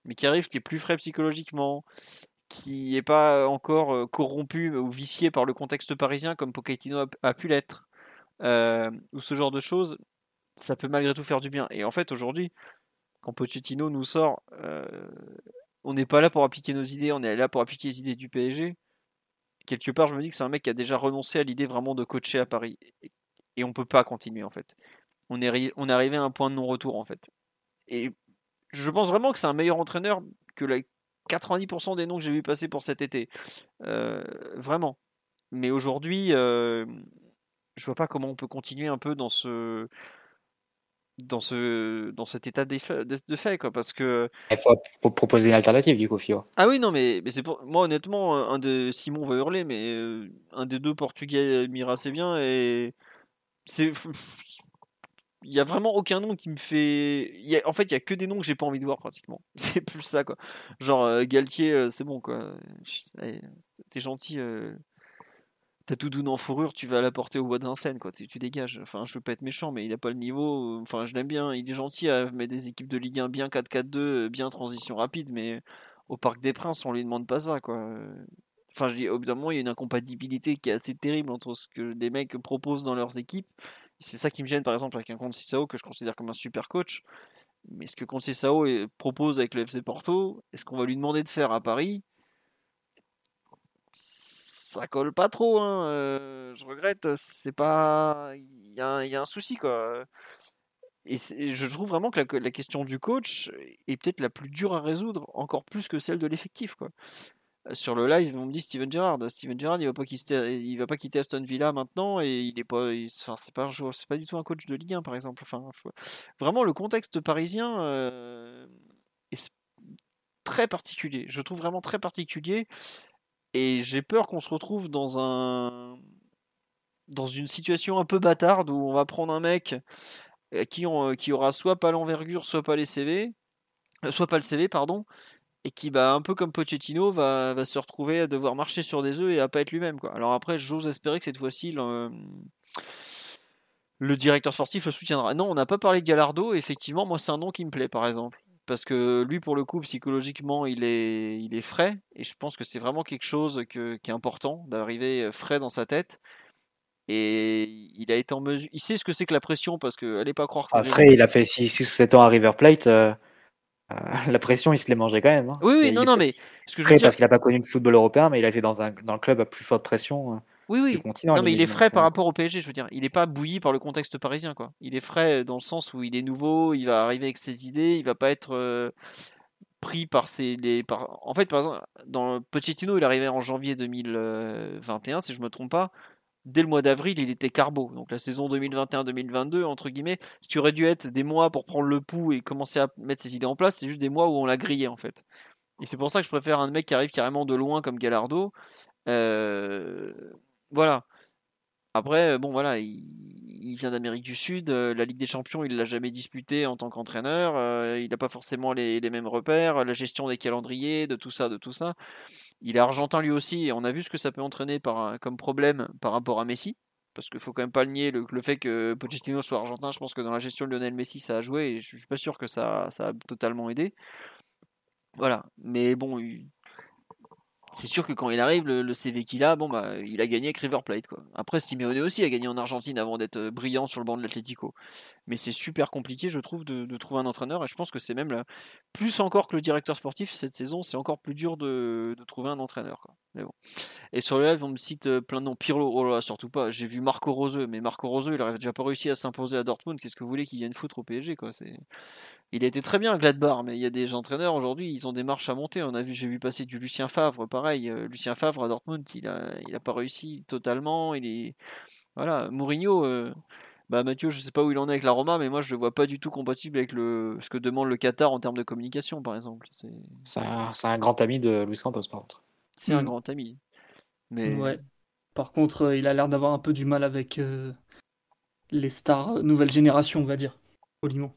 mais qui arrive, qui est plus frais psychologiquement, qui n'est pas encore euh, corrompu ou vicié par le contexte parisien comme Pochettino a, pu l'être, euh, ou ce genre de choses, ça peut malgré tout faire du bien. Et en fait aujourd'hui, quand Pochettino nous sort euh, on n'est pas là pour appliquer nos idées, on est là pour appliquer les idées du PSG. Quelque part, je me dis que c'est un mec qui a déjà renoncé à l'idée vraiment de coacher à Paris. Et on peut pas continuer en fait. on est, arrivé à un point de non-retour en fait. Et je pense vraiment que c'est un meilleur entraîneur que les 90% des noms que j'ai vu passer pour cet été. Euh, vraiment. Mais aujourd'hui, euh, je vois pas comment on peut continuer un peu dans ce dans ce dans cet état de, de fait quoi parce que il faut, proposer une alternative du coup Fio. Ah oui non mais, mais c'est pour moi honnêtement un de Simon va hurler mais euh, un des deux portugais m'ira assez bien et c'est il y a vraiment aucun nom qui me fait. En fait, il y a que des noms que j'ai pas envie de voir pratiquement. C'est plus ça quoi. Genre euh, Galtier, euh, c'est bon quoi. T'es gentil. Euh... Tout doux en fourrure, tu vas l'apporter au bois de Vincennes quoi. Tu, dégages. Enfin, je veux pas être méchant, mais il a pas le niveau. Enfin, je l'aime bien. Il est gentil à mettre des équipes de Ligue 1 bien 4-4-2, euh, bien transition rapide, mais au Parc des Princes, on lui demande pas ça quoi. Enfin, je dis, au d'un il y a une incompatibilité qui est assez terrible entre ce que les mecs proposent dans leurs équipes c'est ça qui me gêne par exemple avec un Conte Sao que je considère comme un super coach. Mais ce que Conte Sao propose avec le FC Porto, est-ce qu'on va lui demander de faire à Paris? Ça colle pas trop. Hein. Je regrette. C'est pas. Il y, a un souci quoi. Et je trouve vraiment que la, question du coach est peut-être la plus dure à résoudre, encore plus que celle de l'effectif. quoi sur le live, on me dit Steven Gerrard. Steven Gerrard, il va pas quitter, va pas quitter Aston Villa maintenant et il est pas, enfin, c'est pas, c'est pas du tout un coach de Ligue 1 par exemple. Enfin, vraiment le contexte parisien est très particulier. Je trouve vraiment très particulier et j'ai peur qu'on se retrouve dans un, dans une situation un peu bâtarde où on va prendre un mec euh, qui, qui aura soit pas l'envergure, soit pas les CV, euh, soit pas le CV, pardon, et qui, bah, un peu comme Pochettino, va, va, se retrouver à devoir marcher sur des œufs et à pas être lui-même. Quoi. Alors après, j'ose espérer que cette fois-ci, le, le, directeur sportif le soutiendra. Non, on n'a pas parlé de Gallardo. Effectivement, moi, c'est un nom qui me plaît, par exemple. Parce que lui, pour le coup, psychologiquement, il est, il est frais. Et je pense que c'est vraiment quelque chose que, qui est important, d'arriver frais dans sa tête. Et il a été en mesure. Il sait ce que c'est que la pression, parce que allez pas croire que. Ah, frais, il a fait 6 ou 7 ans à River Plate. Euh, euh, la pression, il se les mangeait quand même. Hein. Oui, oui, non, non, mais ce que je veux dire, parce qu'il n'a pas connu le football européen, mais il a fait dans, un, dans le club à plus forte pression. Euh, oui, oui. Non, mais il est frais par rapport au PSG, je veux dire. Il n'est pas bouilli par le contexte parisien, quoi. Il est frais dans le sens où il est nouveau, il va arriver avec ses idées, il va pas être euh, pris par ses. Les, par... En fait, par exemple, dans Pochettino, il arrivé en janvier 2021, si je me trompe pas dès le mois d'avril, il était carbo. Donc la saison 2021-2022, entre guillemets, ce qui aurait dû être des mois pour prendre le pouls et commencer à mettre ses idées en place, c'est juste des mois où on l'a grillé en fait. Et c'est pour ça que je préfère un mec qui arrive carrément de loin comme Gallardo. Euh, voilà. Après, bon voilà, il, vient d'Amérique du Sud. Euh, la Ligue des Champions, il l'a jamais disputé en tant qu'entraîneur. Euh, il n'a pas forcément les, mêmes repères. La gestion des calendriers, de tout ça, de tout ça. Il est argentin lui aussi, et on a vu ce que ça peut entraîner comme problème par rapport à Messi. Parce qu'il faut quand même pas le nier, le, fait que Pochettino soit argentin, je pense que dans la gestion de Lionel Messi, ça a joué, et je suis pas sûr que ça, ça a totalement aidé. Voilà, mais bon, c'est sûr que quand il arrive, le, CV qu'il a, bon bah, il a gagné avec River Plate quoi. Après, Simeone aussi a gagné en Argentine avant d'être euh, brillant sur le banc de l'Atlético. Mais c'est super compliqué, je trouve, de, trouver un entraîneur. Et je pense que c'est même plus encore que le directeur sportif cette saison, c'est encore plus dur de, trouver un entraîneur. Mais bon. Et sur le live, on me cite euh, plein de noms. Pirlo, oh là, surtout pas. J'ai vu Marco Roseux, mais Marco Roseux, il n'aurait déjà pas réussi à s'imposer à Dortmund. Qu'est-ce que vous voulez qu'il vienne foutre au PSG quoi? C'est il a été très bien à Gladbach, mais il y a des entraîneurs aujourd'hui, ils ont des marches à monter. On a vu, j'ai vu passer du Lucien Favre, pareil. Euh, Lucien Favre à Dortmund, il a, il a pas réussi totalement. Il est, voilà, Mourinho. Euh, bah Mathieu, je sais pas où il en est avec la Roma, mais moi je le vois pas du tout compatible avec le ce que demande le Qatar en termes de communication, par exemple. C'est un, grand ami de Luis Campos, par contre. C'est un hmm. grand ami. Mais ouais. Par contre, euh, il a l'air d'avoir un peu du mal avec les stars nouvelle génération, on va dire, au Limon.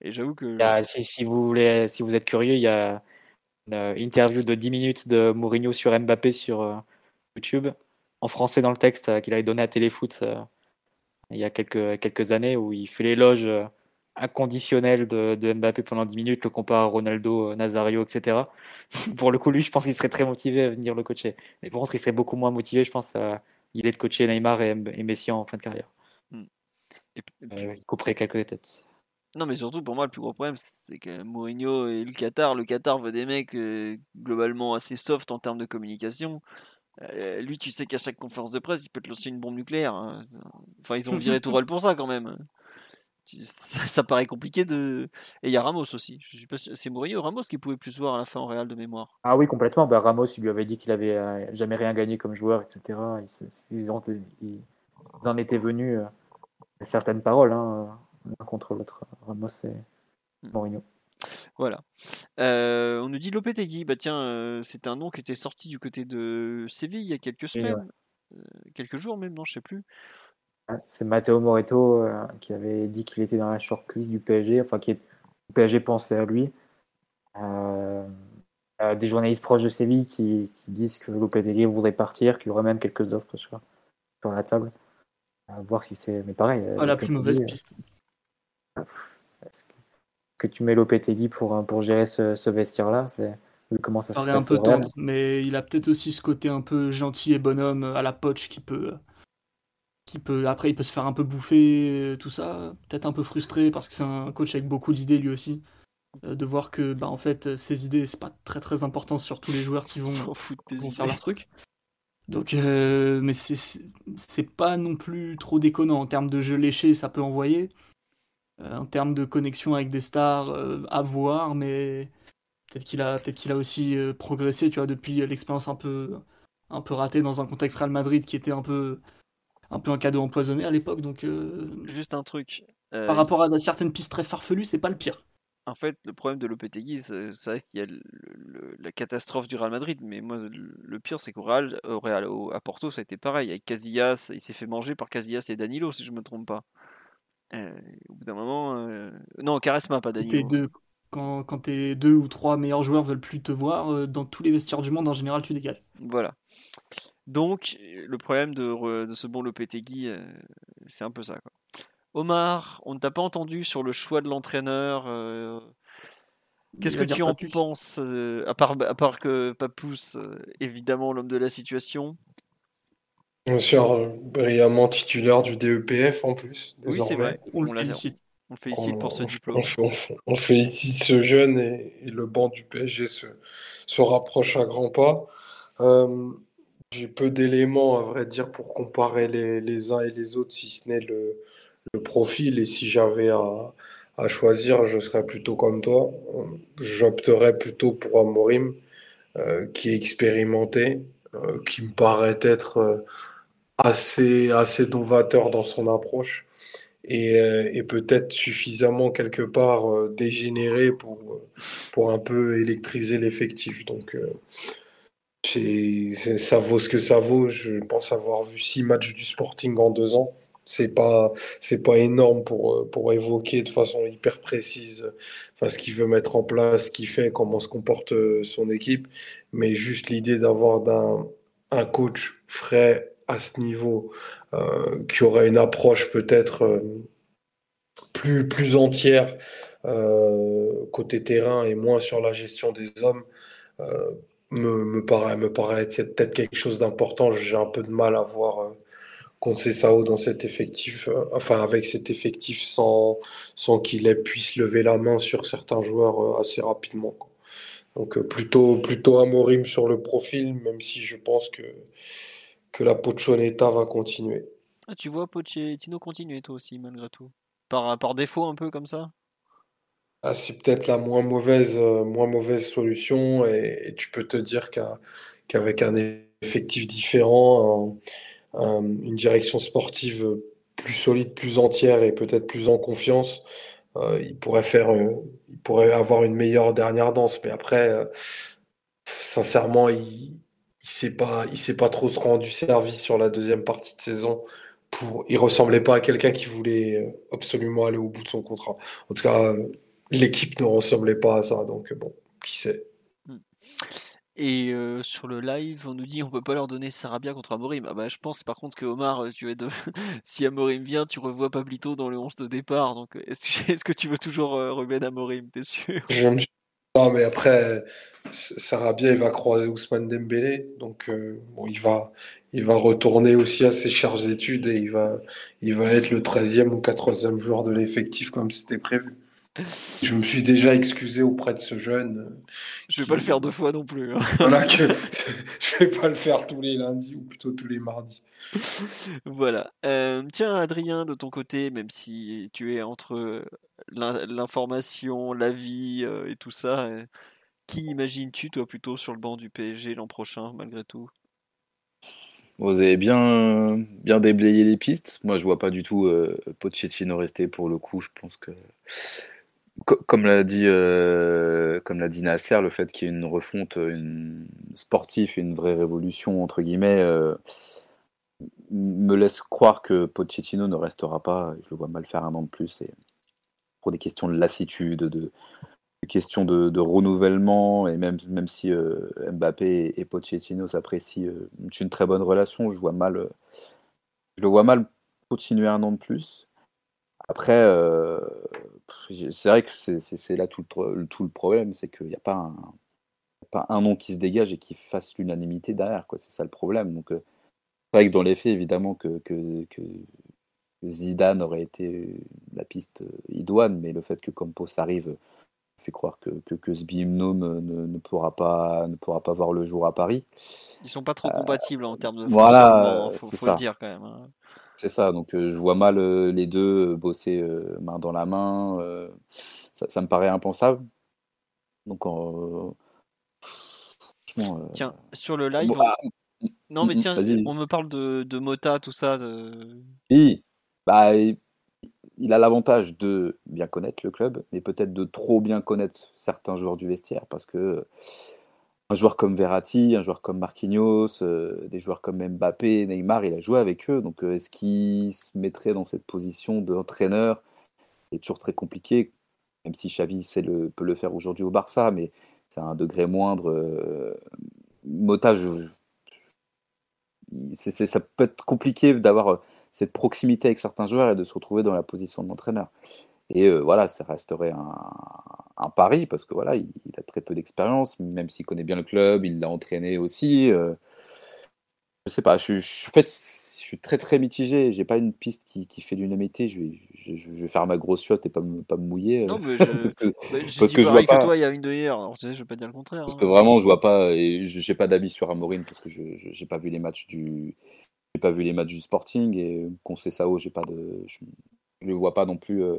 Et j'avoue que. si, vous voulez, si vous êtes curieux, il y a une euh, interview de 10 minutes de Mourinho sur Mbappé sur euh, YouTube, en français dans le texte, euh, qu'il avait donné à Téléfoot il y a quelques, quelques années, où il fait l'éloge inconditionnel de, de, Mbappé pendant 10 minutes, le compare à Ronaldo, Nazario, etc. pour le coup, lui, je pense qu'il serait très motivé à venir le coacher. Mais par contre, il serait beaucoup moins motivé, je pense, à l'idée de coacher Neymar et, Messi en fin de carrière. Hmm. Et il couperait quelques têtes. Non, mais surtout pour moi, le plus gros problème, c'est que Mourinho et le Qatar, le Qatar veut des mecs euh, globalement assez soft en termes de communication. Euh, lui, tu sais qu'à chaque conférence de presse, il peut te lancer une bombe nucléaire. Hein. Enfin, ils ont viré Tourelle pour ça quand même. ça, ça paraît compliqué de. Et il y a Ramos aussi. Je suis pas C'est Mourinho Ramos qui pouvait plus se voir à la fin en Real de mémoire. Ah oui, complètement. Bah, Ramos, il lui avait dit qu'il avait euh, jamais rien gagné comme joueur, etc. Ils, se- ils ont- ils- en étaient venus euh, à certaines paroles, hein, l'un contre l'autre, Ramos et Hmm. Mourinho. Voilà. Euh, on nous dit Lopetegui. Bah tiens, euh, c'était un nom qui était sorti du côté de Séville il y a quelques semaines, Euh, quelques jours même, non, je sais plus. Ouais, C'est Matteo Moreto euh, qui avait dit qu'il était dans la shortlist du PSG, enfin qui est- le PSG pensait à lui. Euh, euh, des journalistes proches de Séville qui, qui disent que Lopetegui voudrait partir, qu'il y aurait même quelques offres sur, sur la table. À voir si c'est. Mais pareil. Ah, la plus mauvaise piste. pff, est-ce que, que tu mets Lopetegui pour, euh, pour gérer ce, ce vestiaire-là, c'est vu comment ça se paraît un passe peu tendre, mais il a peut-être aussi ce côté un peu gentil et bonhomme à la poche qui peut, qui peut, après il peut se faire un peu bouffer, euh, tout ça, peut-être un peu frustré parce que c'est un coach avec beaucoup d'idées lui aussi, euh, de voir que bah en fait ses idées c'est pas très très important sur tous les joueurs qui On vont, faire leur truc. Donc, euh, mais c'est c'est pas non plus trop déconnant en termes de jeu léché, ça peut envoyer. Euh, en termes de connexion avec des stars, euh, à voir, mais peut-être qu'il a, peut-être qu'il a aussi euh, progressé, tu vois, depuis l'expérience un peu, un peu ratée dans un contexte Real Madrid qui était un peu, un peu un cadeau empoisonné à l'époque. Donc, Juste un truc. par rapport à certaines pistes très farfelues, c'est pas le pire. En fait, le problème de Lopetegui, c'est vrai qu'il y a le- le- la catastrophe du Real Madrid, mais moi, le pire, c'est qu'au Real, au Real, au- à Porto, ça a été pareil. Avec Casillas, il s'est fait manger par Casillas et Danilo, si je me trompe pas. Euh, au bout d'un moment, euh, non, Caresma, pas Danilo. deux, quand, quand tes deux ou trois meilleurs joueurs veulent plus te voir, euh, dans tous les vestiaires du monde, en général, tu dégages. Voilà. Donc, le problème de, de ce bon Lopetegui, c'est un peu ça. Quoi. Omar, on ne t'a pas entendu sur le choix de l'entraîneur. euh, Qu'est-ce que tu en plus. penses euh, à, part, à part que Papous, euh, évidemment, l'homme de la situation? Bien sûr, euh, brillamment titulaire du DEPF en plus, Oui, c'est vrai. On le félicite. On le félicite pour ce On- diplôme. On, félicite ce jeune et, et le banc du PSG se, se rapproche à grands pas. Euh, j'ai peu d'éléments, à vrai dire, pour comparer les, les uns et les autres, si ce n'est le, le profil. Et si j'avais à, à choisir, je serais plutôt comme toi. J'opterais plutôt pour Amorim, euh, qui est expérimenté, euh, qui me paraît être euh, assez, assez novateur dans son approche et, euh, et peut-être suffisamment quelque part euh, dégénéré pour, euh, pour un peu électriser l'effectif. Donc, ça vaut ce que ça vaut. Je pense avoir vu six matchs du Sporting en deux ans. C'est pas, c'est pas énorme pour, pour évoquer de façon hyper précise ce qu'il veut mettre en place, ce qu'il fait, comment se comporte son équipe. Mais juste l'idée d'avoir d'un, un coach frais à ce niveau, euh, qui aurait une approche peut-être euh, plus, plus entière euh, côté terrain et moins sur la gestion des hommes, me, me paraît, me paraît être peut-être quelque chose d'important. J'ai un peu de mal à voir Conceição dans cet effectif, enfin avec cet effectif sans, sans qu'il puisse lever la main sur certains joueurs assez rapidement. Donc euh, plutôt, plutôt Amorim sur le profil, même si je pense que, que la Pochoneta va continuer. Ah, tu vois Pochettino continuer toi aussi, malgré tout. Par, par défaut, un peu comme ça Ah, c'est peut-être la moins mauvaise, euh, moins mauvaise solution et, et tu peux te dire qu'avec un effectif différent, un- un- une direction sportive plus solide, plus entière et peut-être plus en confiance, euh, il pourrait faire, euh, il pourrait avoir une meilleure dernière danse. Mais après, sincèrement, il, il s'est pas, il s'est pas trop rendu service sur la deuxième partie de saison. Pour, il ressemblait pas à quelqu'un qui voulait euh, absolument aller au bout de son contrat. En tout cas, euh, l'équipe ne ressemblait pas à ça. Donc bon, qui sait. Et euh, sur le live, on nous dit on peut pas leur donner Sarabia contre Amorim. Ah bah je pense par contre que Omar, euh, tu vas de... si Amorim vient, tu revois Pablito dans le 11 de départ. Donc euh, est-ce que, est-ce que tu veux toujours euh, Ruben Amorim, t'es sûr? Je me suis... Non, mais après, Sarabia, il va croiser Ousmane Dembélé. Donc, euh, bon, il va, il va retourner aussi à ses chères études et il va, il va être le 13e ou 14e joueur de l'effectif comme c'était prévu. Je me suis déjà excusé auprès de ce jeune. Je vais pas le faire deux fois non plus. hein. Voilà que je vais pas le faire tous les lundis ou plutôt tous les mardis. Voilà. Euh, tiens, Adrien, de ton côté, même si tu es entre l'in- l'information, la vie euh, et tout ça, euh, qui imagines-tu, toi, plutôt sur le banc du PSG l'an prochain, malgré tout? Vous avez bien, bien déblayé les pistes. Moi, je vois pas du tout euh, Pochettino rester pour le coup. Je pense que, comme l'a dit, euh, dit Nasser, le fait qu'il y ait une refonte une sportive, une vraie révolution entre guillemets, euh, me laisse croire que Pochettino ne restera pas. Je le vois mal faire un an de plus. Pour des questions de lassitude, de, questions de, renouvellement, et même, même si euh, Mbappé et, et Pochettino s'apprécient euh, une très bonne relation, je vois mal, euh, je le vois mal continuer un an de plus. Après, euh, c'est vrai que c'est là tout le, tout le problème, c'est qu'il n'y a pas un, pas un nom qui se dégage et qui fasse l'unanimité derrière. C'est ça le problème. Donc, euh, c'est vrai que dans les faits, évidemment, que, que, que Zidane aurait été la piste euh, idoine, mais le fait que Campos arrive fait croire que, que, que ce binôme ne, ne pourra pas, ne pourra pas voir le jour à Paris. Ils sont pas trop compatibles en termes de Euh, voilà, fonctionnement, faut, faut ça. le dire quand même. hein. C'est ça, donc euh, je vois mal euh, les deux bosser main dans la main. ça, ça me paraît impensable. Donc, euh, franchement, Tiens, sur le live, bon, on- ah, non mais mm, mm, tiens, on me parle de, de Mota, tout ça. de- Oui, bah, il a l'avantage de bien connaître le club, mais peut-être de trop bien connaître certains joueurs du vestiaire, parce que un joueur comme Verratti, un joueur comme Marquinhos, euh, des joueurs comme Mbappé, Neymar, il a joué avec eux. Donc, euh, est-ce qu'il se mettrait dans cette position d'entraîneur? C'est toujours très compliqué, même si Xavi peut le faire aujourd'hui au Barça, mais c'est un degré moindre. euh, Mota, ça peut être compliqué d'avoir euh, cette proximité avec certains joueurs et de se retrouver dans la position de l'entraîneur. Et euh, voilà, ça resterait un, un pari parce que voilà, il, il a très peu d'expérience, même s'il connaît bien le club, il l'a entraîné aussi. euh, je sais pas, je, je- en fait, je suis très très mitigé. J'ai pas une piste qui, qui fait l'unanimité. Je vais, je, je vais faire ma grosse shot et pas me, pas me mouiller. euh, Non, mais parce que, bah, j'ai parce dit que je vois pareil que pas. toi il y a une demi-heure. Alors, je vais pas dire le contraire. Parce hein. que vraiment, je vois pas, et j'ai pas d'avis sur Amorim parce que je j'ai pas vu les matchs du, j'ai pas vu les matchs du Sporting et Conceição, j'ai pas de, je, je le vois pas non plus. euh,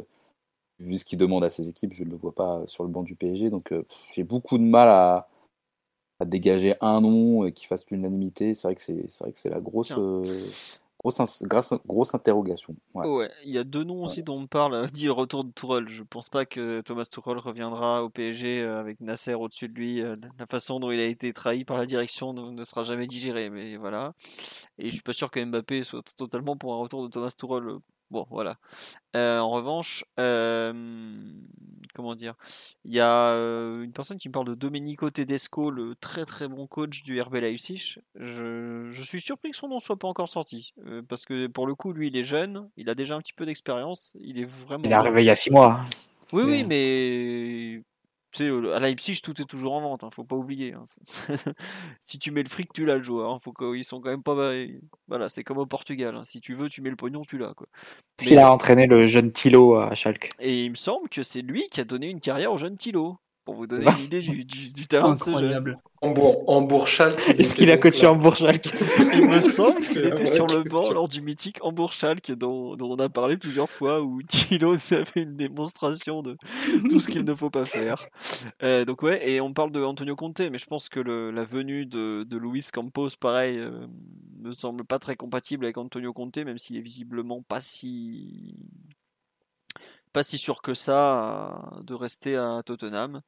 vu ce qu'il demande à ses équipes, je ne le vois pas sur le banc du PSG. Donc, euh, j'ai beaucoup de mal à, à dégager un nom euh, qui fasse l'unanimité. C'est vrai que c'est, c'est vrai que c'est la grosse, euh, grosse, grosse, grosse interrogation. Ouais. Ouais, il y a deux noms aussi dont on parle. euh, Dit le retour de Tourelle. Je pense pas que Thomas Tuchel reviendra au PSG avec Nasser au-dessus de lui. La façon dont il a été trahi par la direction ne, ne sera jamais digérée. Mais voilà. Et je suis pas sûr que Mbappé soit totalement pour un retour de Thomas Tuchel. Bon, voilà. Euh, en revanche, euh, comment dire, il y a une personne qui me parle de Domenico Tedesco, le très très bon coach du RB Leipzig. Je, je suis surpris que son nom soit pas encore sorti, euh, parce que pour le coup, lui, il est jeune, il a déjà un petit peu d'expérience, il est vraiment. Il est arrivé il y a six mois. hein. Oui, oui, mais à Leipzig, tout est toujours en vente, hein, faut pas oublier. hein. si tu mets le fric, tu l'as le joueur. hein, Faut qu'ils sont quand même pas. Voilà, c'est comme au Portugal. hein, Si tu veux, tu mets le pognon, tu l'as. Est-ce qu'il a entraîné le jeune Thilo à Schalke Et il me semble que c'est lui qui a donné une carrière au jeune Thilo. Pour vous donner Bah. une idée du, du- du talent de ce jeune. Incroyable. Hambourg, Est-ce qu'il a coaché là. en Bourg-Schalke Il me semble qu'il était sur le banc lors du mythique Hambourg-Schalke dont, dont on a parlé plusieurs fois où Thilo a fait une démonstration de tout ce qu'il ne faut pas faire. Euh, donc ouais, et on parle de Antonio Conte, mais je pense que le- la venue de, de Luis Campos, pareil, euh, me semble pas très compatible avec Antonio Conte, même s'il est visiblement pas si pas si sûr que ça euh, de rester à Tottenham.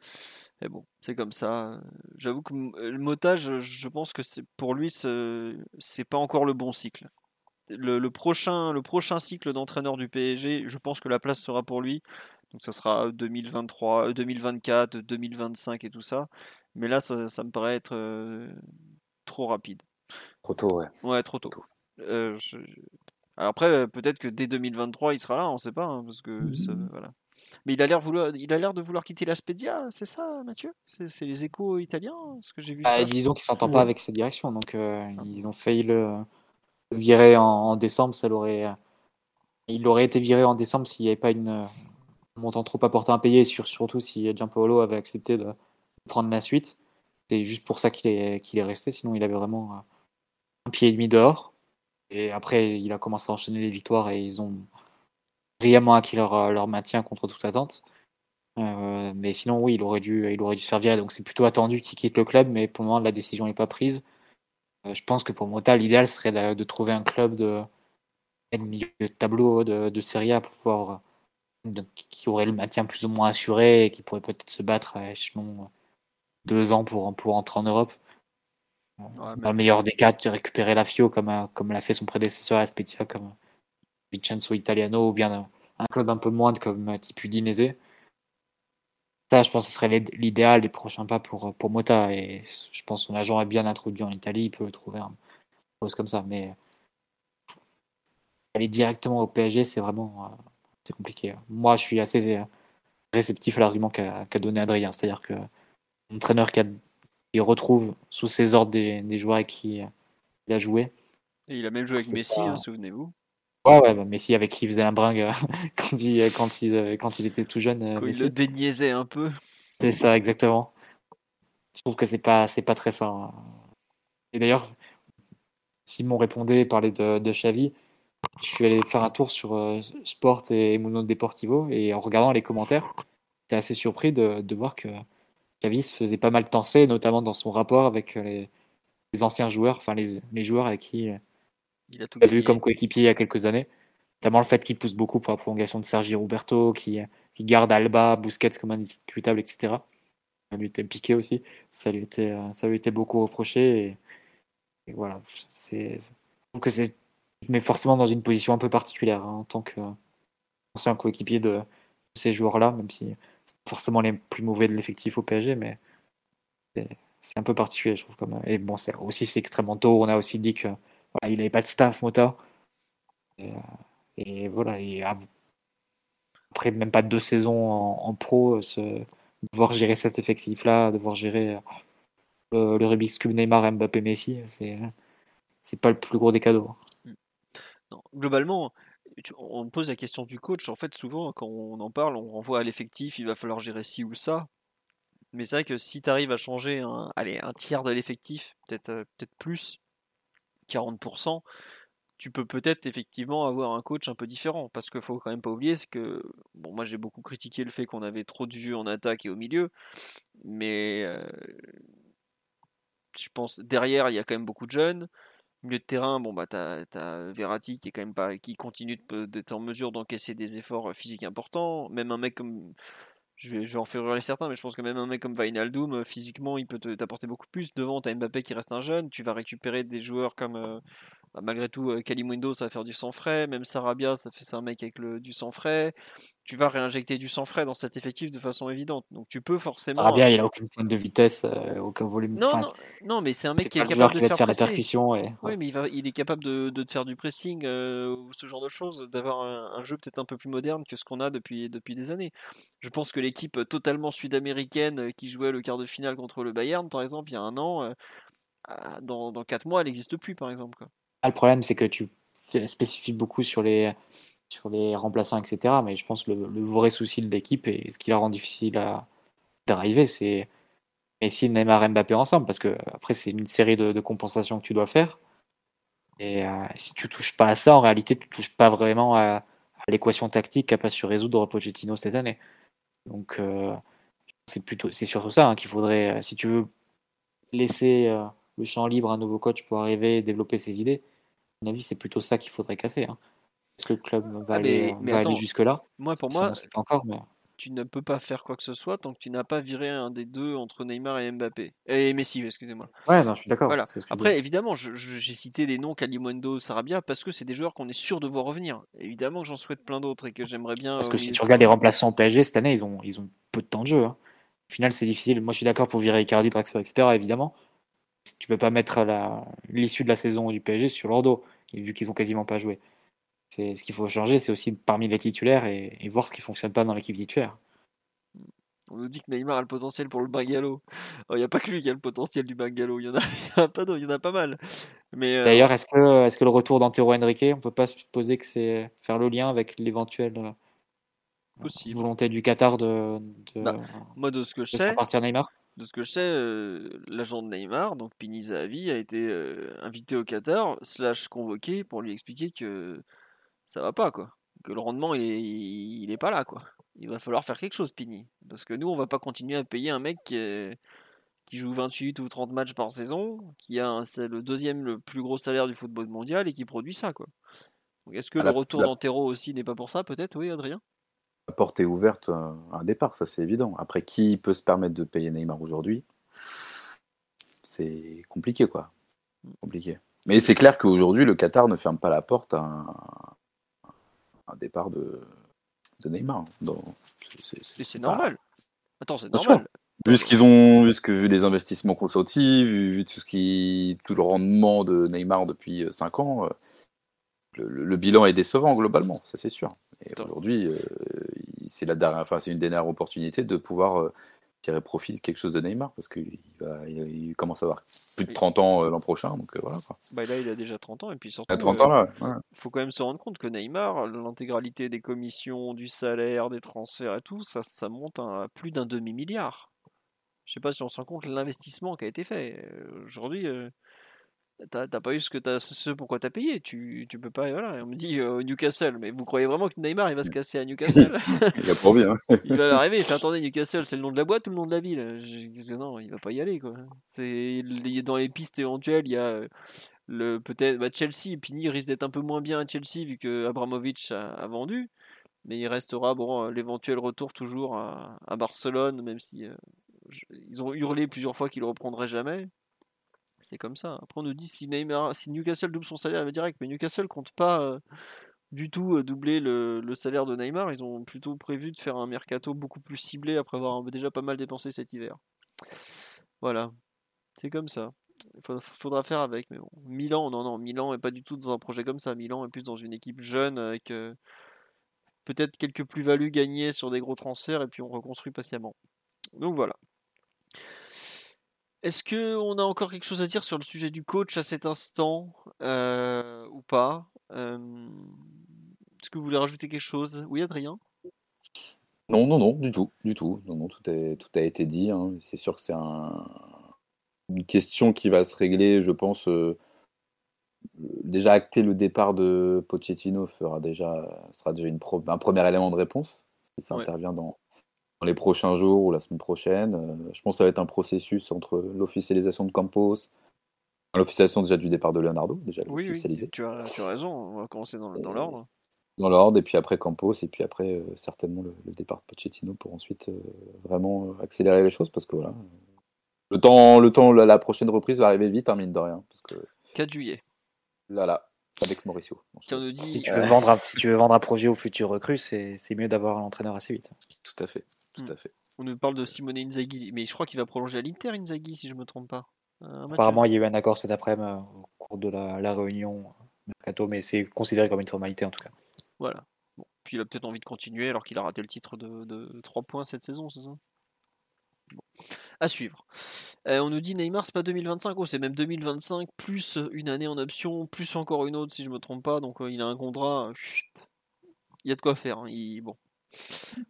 Mais bon, c'est comme ça. J'avoue que m- le motage, je pense que c'est pour lui, c'est pas encore le bon cycle. Le, le prochain, le prochain cycle d'entraîneur du PSG, je pense que la place sera pour lui. Donc ça sera 2023, euh, 2024, 2025 et tout ça. Mais là, ça, ça me paraît être euh, trop rapide. Trop tôt, ouais. Ouais, trop tôt. Tôt. Euh, je- je- Alors après, euh, peut-être que dès 2023, il sera là, on sait pas, hein, parce que ça- voilà. Mais il a l'air vouloir, il a l'air de vouloir quitter la Spezia, c'est ça, Mathieu? C'est les échos italiens, ce que j'ai vu Ah, ça? disons qu'il s'entend Ouais. pas avec cette direction, donc euh, ils ont failli le virer en, en décembre. Ça l'aurait, il aurait été viré en décembre s'il n'y avait pas une, montant trop important à payer, sur, surtout si Giampaolo avait accepté de prendre la suite. C'est juste pour ça qu'il est, qu'il est resté, sinon il avait vraiment euh, un pied et demi dehors. Et après, il a commencé à enchaîner les victoires et ils ont brillamment acquis leur, euh, leur maintien contre toute attente. Euh, mais sinon, oui, il aurait dû, il aurait dû se faire virer. Donc c'est plutôt attendu qu'il quitte le club, mais pour le moment, la décision n'est pas prise. Euh, je pense que pour Mota, l'idéal serait de, trouver un club de, milieu de tableau de, de Serie A pour pouvoir, qui aurait le maintien plus ou moins assuré et qui pourrait peut-être se battre à échelon deux ans pour, pour entrer en Europe. Ouais, Dans le meilleur des cas, de récupérer la FIO comme, comme l'a fait son prédécesseur à Spezia, comme Vincenzo Italiano, ou bien un club un peu moindre comme type Udinese. Ça, je pense que ce serait l'idéal des prochains pas pour, pour Mota. Et je pense que son agent est bien introduit en Italie, il peut trouver un poste comme ça. Mais aller directement au PSG, c'est vraiment c'est compliqué. Moi, je suis assez réceptif à l'argument qu'a qu donné Adrien. C'est-à-dire que un entraîneur qui, a, qui, retrouve sous ses ordres des, des, joueurs avec qui il a joué. Et il a même joué avec Messi, pas... hein, souvenez-vous. Ouais, ouais, bah Messi avec qui il faisait un bringue quand, il, quand, il, quand il était tout jeune. Quand il le déniaisait un peu. C'est ça, exactement. Je trouve que c'est pas, c'est pas très sain. Et d'ailleurs, Simon répondait, parlait de, de Xavi. Je suis allé faire un tour sur euh, Sport et Mundo Deportivo et en regardant les commentaires, j'étais assez surpris de, de voir que Xavi se faisait pas mal tenser, notamment dans son rapport avec les, les anciens joueurs, enfin les, les joueurs avec qui il a, tout a vu comme coéquipier il y a quelques années. Notamment le fait qu'il pousse beaucoup pour la prolongation de Sergi Roberto, qui, qui garde Alba, Busquets comme indiscutable, etc. Ça lui était piqué aussi. Ça lui était, ça lui était beaucoup reproché. Et, et voilà. C'est, je trouve que c'est. Mais forcément dans une position un peu particulière hein, en tant qu'ancien coéquipier de ces joueurs-là, même si forcément les plus mauvais de l'effectif au PSG, mais c'est un peu particulier, je trouve. Comme... Et bon, c'est aussi c'est extrêmement tôt. On a aussi dit que voilà, il n'avait pas de staff Mota. Et, et voilà, après même pas deux saisons en, pro, devoir gérer cet effectif-là, devoir gérer euh, le Rubik's Cube Neymar, Mbappé, Messi, c'est c'est pas le plus gros des cadeaux. Non, globalement, on pose la question du coach. En fait, souvent, quand on en parle, on renvoie à l'effectif, il va falloir gérer ci ou ça. Mais c'est vrai que si tu arrives à changer un, tiers de l'effectif, peut-être euh, peut-être plus, 40%, tu peux peut-être effectivement avoir un coach un peu différent. Parce qu'il faut quand même pas oublier, que, bon, moi j'ai beaucoup critiqué le fait qu'on avait trop de jus en attaque et au milieu, mais euh, je pense derrière il y a quand même beaucoup de jeunes. Milieu de terrain, bon bah t'as as Verratti qui est quand même pas, qui continue d'être en mesure d'encaisser des efforts physiques importants. Même un mec comme je vais, je vais en faire rire certains, mais je pense que même un mec comme Wijnaldum, physiquement, il peut t'apporter beaucoup plus. Devant, tu as Mbappé qui reste un jeune. Tu vas récupérer des joueurs comme, euh, bah, malgré tout, euh, Kalimundo, ça va faire du sang frais. Même Sarabia, ça fait c'est un mec avec le, du sang frais. Tu vas réinjecter du sang frais dans cet effectif de façon évidente. Donc tu peux forcément. Sarabia, il a aucune pointe de vitesse, euh, aucun volume. Non, enfin, non, non, mais c'est un mec qui est le capable qui de faire, faire la percussion. Et... Oui, mais il, va, il est capable de, de te faire du pressing, euh, ou ce genre de choses, d'avoir un, un jeu peut-être un peu plus moderne que ce qu'on a depuis, depuis des années. Je pense que l'équipe totalement sud-américaine euh, qui jouait le quart de finale contre le Bayern, par exemple, il y a un an, euh, dans, dans 4 mois, elle n'existe plus, par exemple. Quoi. Ah, le problème, c'est que tu spécifies beaucoup sur les, remplaçants, etc. Mais je pense que le, vrai souci de l'équipe et ce qui la rend difficile à d'arriver, c'est Messi, Neymar, Mbappé ensemble. Parce que après, c'est une série de, compensations que tu dois faire. Et euh, si tu touches pas à ça, en réalité, tu touches pas vraiment à, à l'équation tactique qu'a pas su résoudre Pochettino cette année. Donc, euh, c'est plutôt, c'est surtout ça hein, qu'il faudrait, euh, si tu veux laisser euh, le champ libre à un nouveau coach pour arriver et développer ses idées, à mon avis, c'est plutôt ça qu'il faudrait casser. Hein. Est-ce que le club va Ah, mais- aller, jusque-là Moi, pour moi, pas encore, mais tu ne peux pas faire quoi que ce soit tant que tu n'as pas viré un des deux entre Neymar et Mbappé. Et Messi, excusez-moi. ouais, non, je suis d'accord. Voilà. Après, évidemment, j'ai cité des noms Kalimundo, Sarabia, parce que c'est des joueurs qu'on est sûr de voir revenir. Évidemment que j'en souhaite plein d'autres et que j'aimerais bien. parce que si milieu tu de regardes les remplaçants PSG cette année, ils ont, ils ont peu de temps de jeu. hein. Au final, c'est difficile. Moi, je suis d'accord pour virer Icardi, Draxler, etc. Évidemment, tu peux pas mettre la- l'issue de la saison du PSG sur leur dos, vu qu'ils ont quasiment pas joué. C'est ce qu'il faut changer, c'est aussi parmi les titulaires et, et voir ce qui fonctionne pas dans l'équipe titulaire. On nous dit que Neymar a le potentiel pour le bungalow. Il n'y a pas que lui qui a le potentiel du bungalow. Il y en a, il y en a pas d'autres, il y en a pas mal. Mais euh, D'ailleurs, est-ce que, est-ce que le retour d'Antero Henrique, on peut pas supposer que c'est faire le lien avec l'éventuel euh, Possible. volonté du Qatar de, de, Bah, Moi, de ce que je de sais, partir Neymar? de ce que je sais, euh, l'agent de Neymar, donc Pini Zahavi, a été euh, invité au Qatar, slash convoqué pour lui expliquer que ça va pas, quoi. Que le rendement, il est, il est pas là, quoi. Il va falloir faire quelque chose, Pini. Parce que nous, on va pas continuer à payer un mec qui, est- qui joue 28 ou 30 matchs par saison, qui a un- le deuxième le plus gros salaire du football mondial et qui produit ça, quoi. Est-ce que le la- retour la- d'Antero aussi n'est pas pour ça, peut-être? Oui, Adrien? La porte est ouverte à un départ, ça c'est évident. Après, qui peut se permettre de payer Neymar aujourd'hui? C'est compliqué, quoi. Compliqué. Mais c'est clair qu'aujourd'hui, le Qatar ne ferme pas la porte à un, un départ de, de Neymar. Donc, c'est- pas- normal. Attends, c'est normal. Vu ce qu'ils ont, vu ce que vu les investissements consentis, vu, vu tout ce qui, tout le rendement de Neymar depuis 5 ans, euh, le, le- le bilan est décevant globalement, ça c'est sûr. Et aujourd'hui, euh, c'est la dernière, enfin c'est une dernière opportunité de pouvoir euh, tirer profit de quelque chose de Neymar parce qu'il va, il, il commence à avoir plus de Oui. 30 ans euh, l'an prochain, donc euh, voilà. Quoi. Bah là, il a déjà 30 ans et puis surtout. À 30 euh, ans là. ouais. faut quand même se rendre compte que Neymar, l'intégralité des commissions, du salaire, des transferts et tout, ça, ça monte à plus d'un demi-milliard. Je sais pas si on se rend compte l'investissement qui a été fait. Euh, Aujourd'hui, euh, t'as pas eu ce que t'as, ce pourquoi t'as payé. Tu, tu peux pas. Voilà. Et on me dit euh, Newcastle, mais vous croyez vraiment que Neymar il va se casser à Newcastle Il a pour bien. Il va l'arriver. Il fait attendez Newcastle, c'est le nom de la boîte ou le nom de la ville? Je dis, Non, il va pas y aller quoi. C'est dans les pistes éventuelles. Il y a euh, le peut-être bah, Chelsea. Pini risque d'être un peu moins bien à Chelsea vu que Abramovich a, a vendu, mais il restera bon euh, l'éventuel retour toujours à, à Barcelone, même si euh, je- ils ont hurlé plusieurs fois qu'il ne reprendrait jamais. C'est comme ça. Après on nous dit si Neymar, si Newcastle double son salaire, il va direct, mais Newcastle compte pas euh, du tout euh, doubler le, salaire de Neymar. Ils ont plutôt prévu de faire un mercato beaucoup plus ciblé après avoir déjà pas mal dépensé cet hiver. Voilà, c'est comme ça. Il faudra, faudra faire avec, mais bon. Milan, non, non, Milan est pas du tout dans un projet comme ça. Milan est plus dans une équipe jeune avec euh, peut-être quelques plus-values gagnées sur des gros transferts et puis on reconstruit patiemment. Donc voilà. Est-ce que on a encore quelque chose à dire sur le sujet du coach à cet instant euh, ou pas? Euh, Est-ce que vous voulez rajouter quelque chose? Oui, Adrien? Non, non, non, du tout, du tout. Non, non, tout, est, tout a été dit. hein. C'est sûr que c'est un, une question qui va se régler, je pense. euh, déjà acter le départ de Pochettino fera déjà, sera déjà une pro- un premier élément de réponse, si ça Ouais. intervient dans, dans les prochains jours ou la semaine prochaine. Euh, je pense que ça va être un processus entre l'officialisation de Campos, l'officialisation déjà du départ de Leonardo, déjà Oui, oui, officialisé, tu as, tu as raison. On va commencer dans, dans l'ordre. dans l'ordre, et puis après Campos, et puis après euh, certainement le, le départ de Pochettino pour ensuite euh, vraiment accélérer les choses, parce que voilà, le temps, le temps, la, la prochaine reprise va arriver vite, hein, mine de rien, parce que 4 juillet. là, là, avec Mauricio. Si tu veux, vendre un, si tu veux vendre un projet aux futurs recrues, c'est c'est mieux d'avoir un entraîneur assez vite. Tout à fait, tout à fait. On nous parle de Simone Inzaghi, mais je crois qu'il va prolonger à l'Inter, Inzaghi, si je me trompe pas. Euh, Apparemment, il y a eu un accord cet après-midi euh, au cours de la, la réunion euh, mercato, mais c'est considéré comme une formalité en tout cas. Voilà. Bon. Puis il a peut-être envie de continuer alors qu'il a raté le titre de, de 3 points cette saison, c'est ça? Bon. À suivre. Euh, on nous dit Neymar, c'est pas 2025, oh, c'est même 2025, plus une année en option, plus encore une autre si je me trompe pas. Donc euh, il a un contrat. euh. Il y a de quoi faire. hein, il- Bon.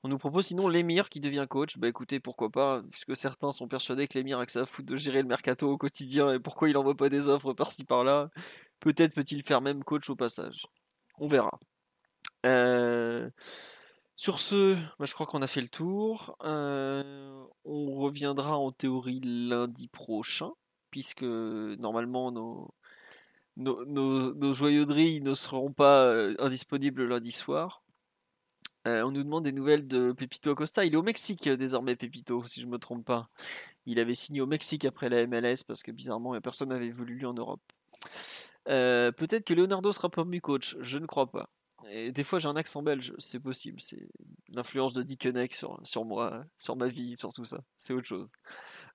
On nous propose sinon l'émir qui devient coach. Bah écoutez, pourquoi pas, puisque certains sont persuadés que l'émir a que ça à foutre de gérer le mercato au quotidien et pourquoi il envoie pas des offres par-ci par-là. Peut-être peut-il faire même coach au passage. On verra. Euh, sur ce, bah, je crois qu'on a fait le tour. Euh, on reviendra en théorie lundi prochain, puisque normalement nos, nos, nos, ne seront pas euh, indisponibles lundi soir. Euh, on nous demande des nouvelles de Pepito Acosta. Il est au Mexique euh, désormais, Pepito, si je me trompe pas. Il avait signé au Mexique après la MLS parce que bizarrement, personne n'avait voulu lui en Europe. Euh, Peut-être que Leonardo sera promu coach, je ne crois pas. Et des fois, j'ai un accent belge, c'est possible. C'est l'influence de Dickeneck sur, sur moi, sur ma vie, sur tout ça. C'est autre chose.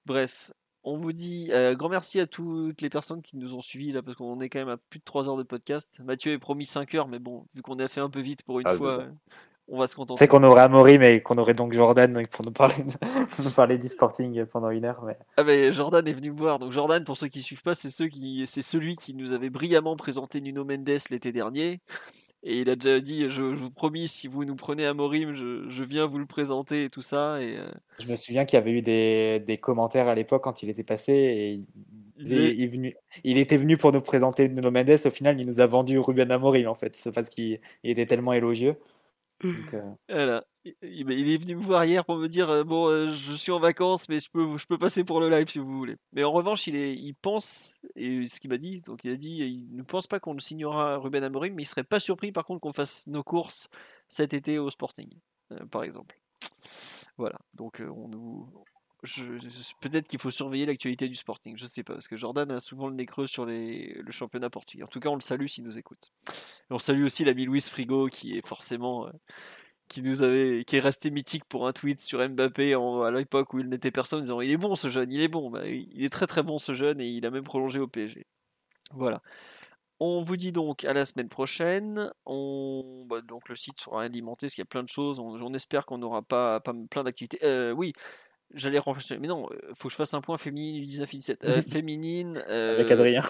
Bref, on vous dit euh, grand merci à toutes les personnes qui nous ont suivis là, parce qu'on est quand même à plus de 3 heures de podcast. Mathieu est promis 5 heures, mais bon, vu qu'on a fait un peu vite pour une Ah, fois, euh, on va se contenter. C'est qu'on aurait Amaury, mais qu'on aurait donc Jordan pour nous parler, de- pour nous parler d'e-sporting pendant une heure. Mais... Ah ben Jordan est venu me voir. Donc Jordan, pour ceux qui suivent pas, c'est ceux qui, c'est celui qui nous avait brillamment présenté Nuno Mendes l'été dernier Et il a déjà dit, je, je vous promis, si vous nous prenez à Morim, je, je viens vous le présenter et tout ça. Et, euh, Je me souviens qu'il y avait eu des, des commentaires à l'époque quand il était passé et il, il il, il est venu- il était venu pour nous présenter Nuno Mendes. Au final, il nous a vendu Ruben Amorim en fait. C'est parce qu'il il était tellement élogieux. Euh. Il, est venu me voir hier pour me dire euh, bon, euh, je suis en vacances, mais je peux, je peux passer pour le live si vous voulez. Mais en revanche, il, est, il pense, et ce qu'il m'a dit, donc il a dit, il ne pense pas qu'on signera Ruben Amorim, mais il serait pas surpris par contre qu'on fasse nos courses cet été au Sporting, par exemple. Voilà. Donc on nous. Peut-être qu'il faut surveiller l'actualité du Sporting, je sais pas, parce que Jordan a souvent le nez creux sur le championnat portugais. En tout cas, on le salue s'il nous écoute. On salue aussi l'ami Luis Frigo, qui est forcément, euh, qui nous avait, qui est resté mythique pour un tweet sur Mbappé à l'époque où il n'était personne, en disant il est bon ce jeune, il est bon, Bah, il est très très bon ce jeune et il a même prolongé au PSG. Voilà. On vous dit donc à la semaine prochaine. On... bah, donc le site sera alimenté parce qu'il y a plein de choses. On, espère qu'on n'aura pas, pas plein d'activités. Euh, oui, j'allais remplacer. Mais non, euh, faut que je fasse un point féminine 19 et 17. Euh, féminine. avec euh, Adrien.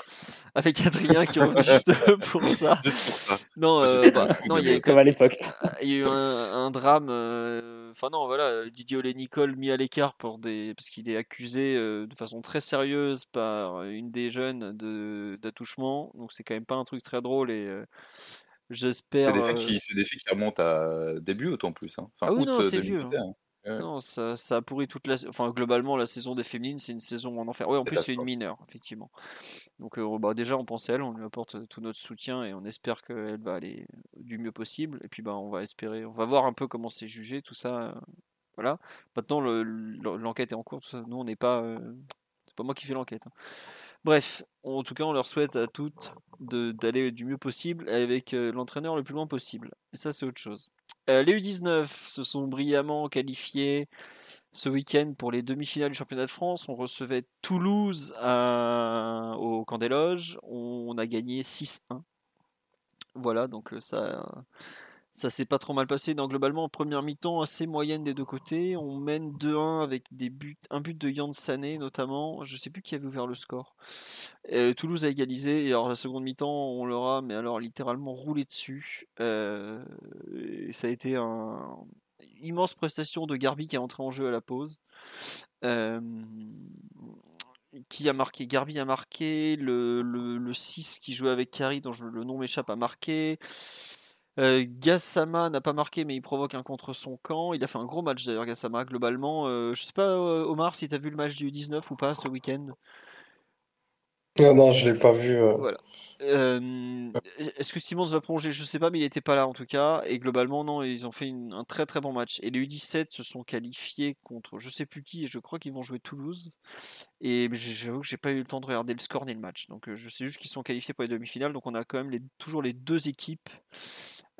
Avec Adrien qui est revenu juste pour ça. Juste pour ça. Non, euh, bah, non, il y a Comme à l'époque. il y a eu un, un drame. euh, Enfin non, voilà, Didier Olé Nicole mis à l'écart pour des parce qu'il est accusé euh, de façon très sérieuse par une des jeunes de d'attouchement. Donc c'est quand même pas un truc très drôle et euh, C'est j'espère. des, faits qui, c'est des faits qui remontent à début en plus. Hein. Enfin, Ah oui, août non, c'est vieux, 2021. Non, ça, ça a pourri toute la. Enfin, globalement, la saison des féminines, c'est une saison en enfer. Oui, en plus, c'est une mineure, effectivement. Donc, euh, bah, déjà, on pense à elle, on lui apporte tout notre soutien et on espère qu'elle va aller du mieux possible. Et puis, bah, on va espérer, on va voir un peu comment c'est jugé, tout ça. euh, Voilà. Maintenant, le- le- l'enquête est en cours. tout ça. Nous, on n'est pas. euh, C'est pas moi qui fais l'enquête. hein. Bref, en tout cas, on leur souhaite à toutes d'aller du mieux possible avec euh, l'entraîneur le plus loin possible. Et ça, c'est autre chose. Euh, les U19 se sont brillamment qualifiés ce week-end pour les demi-finales du championnat de France. On recevait Toulouse à- au camp des loges. On a gagné 6-1. Voilà, donc euh, ça, ça s'est pas trop mal passé. Donc, globalement, en première mi-temps, assez moyenne des deux côtés. On mène 2-1 avec des buts, un but de Yann Sané notamment. Je sais plus qui avait ouvert le score. Euh, Toulouse a égalisé. Et alors, la seconde mi-temps, on leur a, mais alors littéralement roulé dessus. Euh, ça a été un immense prestation de Garbi qui est entré en jeu à la pause. Euh, qui a marqué Garbi a marqué, le, le, le 6 qui jouait avec Kari, dont le nom m'échappe, a marqué. Euh, Gassama n'a pas marqué, mais il provoque un contre son camp. Il a fait un gros match d'ailleurs, Gassama, globalement. Euh, je sais pas, euh, Omar, si tu as vu le match du 19 ou pas ce week-end? Non, non, je l'ai pas vu. euh. Voilà. Euh, Est-ce que Simons va prolonger Je sais pas, mais il n'était pas là en tout cas. Et globalement, non, ils ont fait une- un très très bon match. Et les U17 se sont qualifiés contre je sais plus qui, et je crois qu'ils vont jouer Toulouse. Et j'avoue que j'ai pas eu le temps de regarder le score ni le match. Donc je sais juste qu'ils sont qualifiés pour les demi-finales. Donc on a quand même les, toujours les deux équipes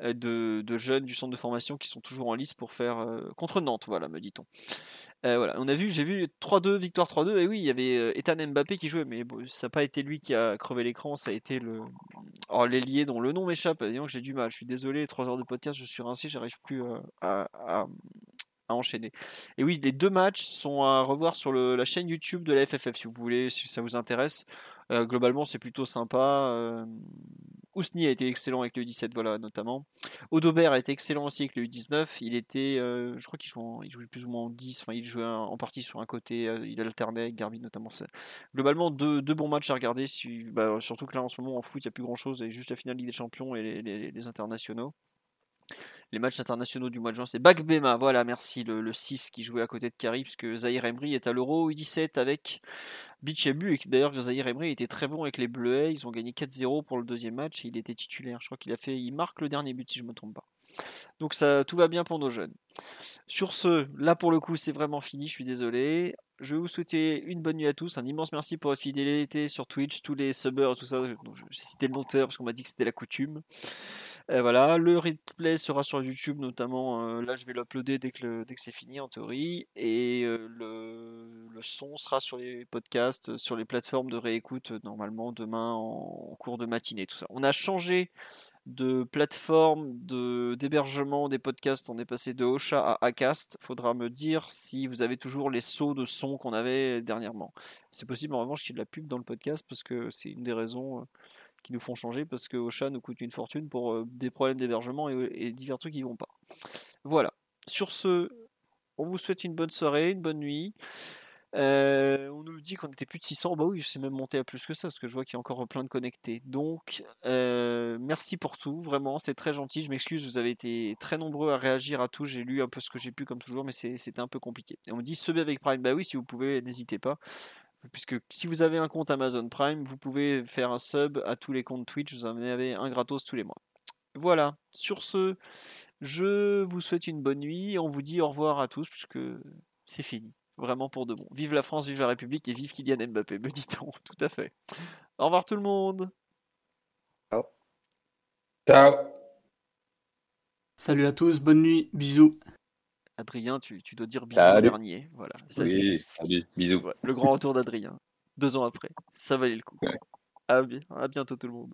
de, de jeunes du centre de formation qui sont toujours en lice pour faire euh, contre Nantes, voilà, me dit-on. Euh, voilà, on a vu, j'ai vu 3-2, victoire 3-2, et oui, il y avait euh, Ethan Mbappé qui jouait, mais ça n'a pas été lui qui a crevé l'écran, ça a été le. Oh, l'ailier dont le nom m'échappe, disons que j'ai du mal, je suis désolé, 3 heures de podcast, je suis rincé, j'arrive plus euh, à, à- enchaîner. Et oui, les deux matchs sont à revoir sur la chaîne YouTube de la FFF, si vous voulez, si ça vous intéresse. Euh, globalement, c'est plutôt sympa. Euh, Ousni a été excellent avec le 17, voilà, notamment. Odobert a été excellent aussi avec le U19. Il était, euh, je crois qu'il jouait, plus ou moins en 10. Enfin, il jouait en partie sur un côté. euh, il alternait avec Garbi notamment. Globalement, deux, bons matchs à regarder. Bah, surtout que là, en ce moment, en foot, il n'y a plus grand chose. A juste la finale Ligue des Champions et les, internationaux. Les matchs internationaux du mois de juin, c'est Bagbema, voilà, merci, le, le 6 qui jouait à côté de Kari, puisque Zahir Emery est à l'Euro U17 avec Bichabu, et d'ailleurs Zahir Emery était très bon avec les Bleuets, ils ont gagné 4-0 pour le deuxième match, et il était titulaire, je crois qu'il a fait, il marque le dernier but si je ne me trompe pas. Donc ça, tout va bien pour nos jeunes. Sur ce, là pour le coup c'est vraiment fini, je suis désolé. Je vais vous souhaiter une bonne nuit à tous, un immense merci pour votre fidélité sur Twitch, tous les subbers, tout ça. J'ai cité le noteur parce qu'on m'a dit que c'était la coutume. Euh, voilà, le replay sera sur YouTube notamment. euh, là, je vais l'uploader dès que, que c'est fini en théorie. Et euh, le, son sera sur les podcasts, sur les plateformes de réécoute normalement demain en cours de matinée. Tout ça. On a changé de plateforme de d'hébergement des podcasts. On est passé de Ocha à Acast. Faudra me dire si vous avez toujours les sauts de son qu'on avait dernièrement. C'est possible en revanche qu'il y ait de la pub dans le podcast parce que c'est une des raisons. euh, qui nous font changer parce que Ocha nous coûte une fortune pour euh, des problèmes d'hébergement et, et divers trucs qui vont pas. Voilà. Sur ce, on vous souhaite une bonne soirée, une bonne nuit. Euh, on nous dit qu'on était plus de 600. Bah oui, c'est même monté à plus que ça parce que je vois qu'il y a encore plein de connectés. Donc, euh, merci pour tout. Vraiment, c'est très gentil. Je m'excuse, vous avez été très nombreux à réagir à tout. J'ai lu un peu ce que j'ai pu comme toujours, mais c'était un peu compliqué. Et on dit subez avec Prime. Bah oui, si vous pouvez, n'hésitez pas. Puisque si vous avez un compte Amazon Prime, vous pouvez faire un sub à tous les comptes Twitch. Vous en avez un gratos tous les mois. Voilà. Sur ce, je vous souhaite une bonne nuit. On vous dit au revoir à tous puisque c'est fini. Vraiment pour de bon. Vive la France, vive la République et vive Kylian Mbappé, me dit-on. Tout à fait. Au revoir tout le monde. Ciao. Salut à tous, bonne nuit, bisous. Adrien, tu, tu dois dire bisous au dernier. Voilà. Salut. Oui, salut, bisous. Ouais, Le grand retour d'Adrien. Deux ans après. Ça valait le coup. Ouais. À, bi- à bientôt tout le monde.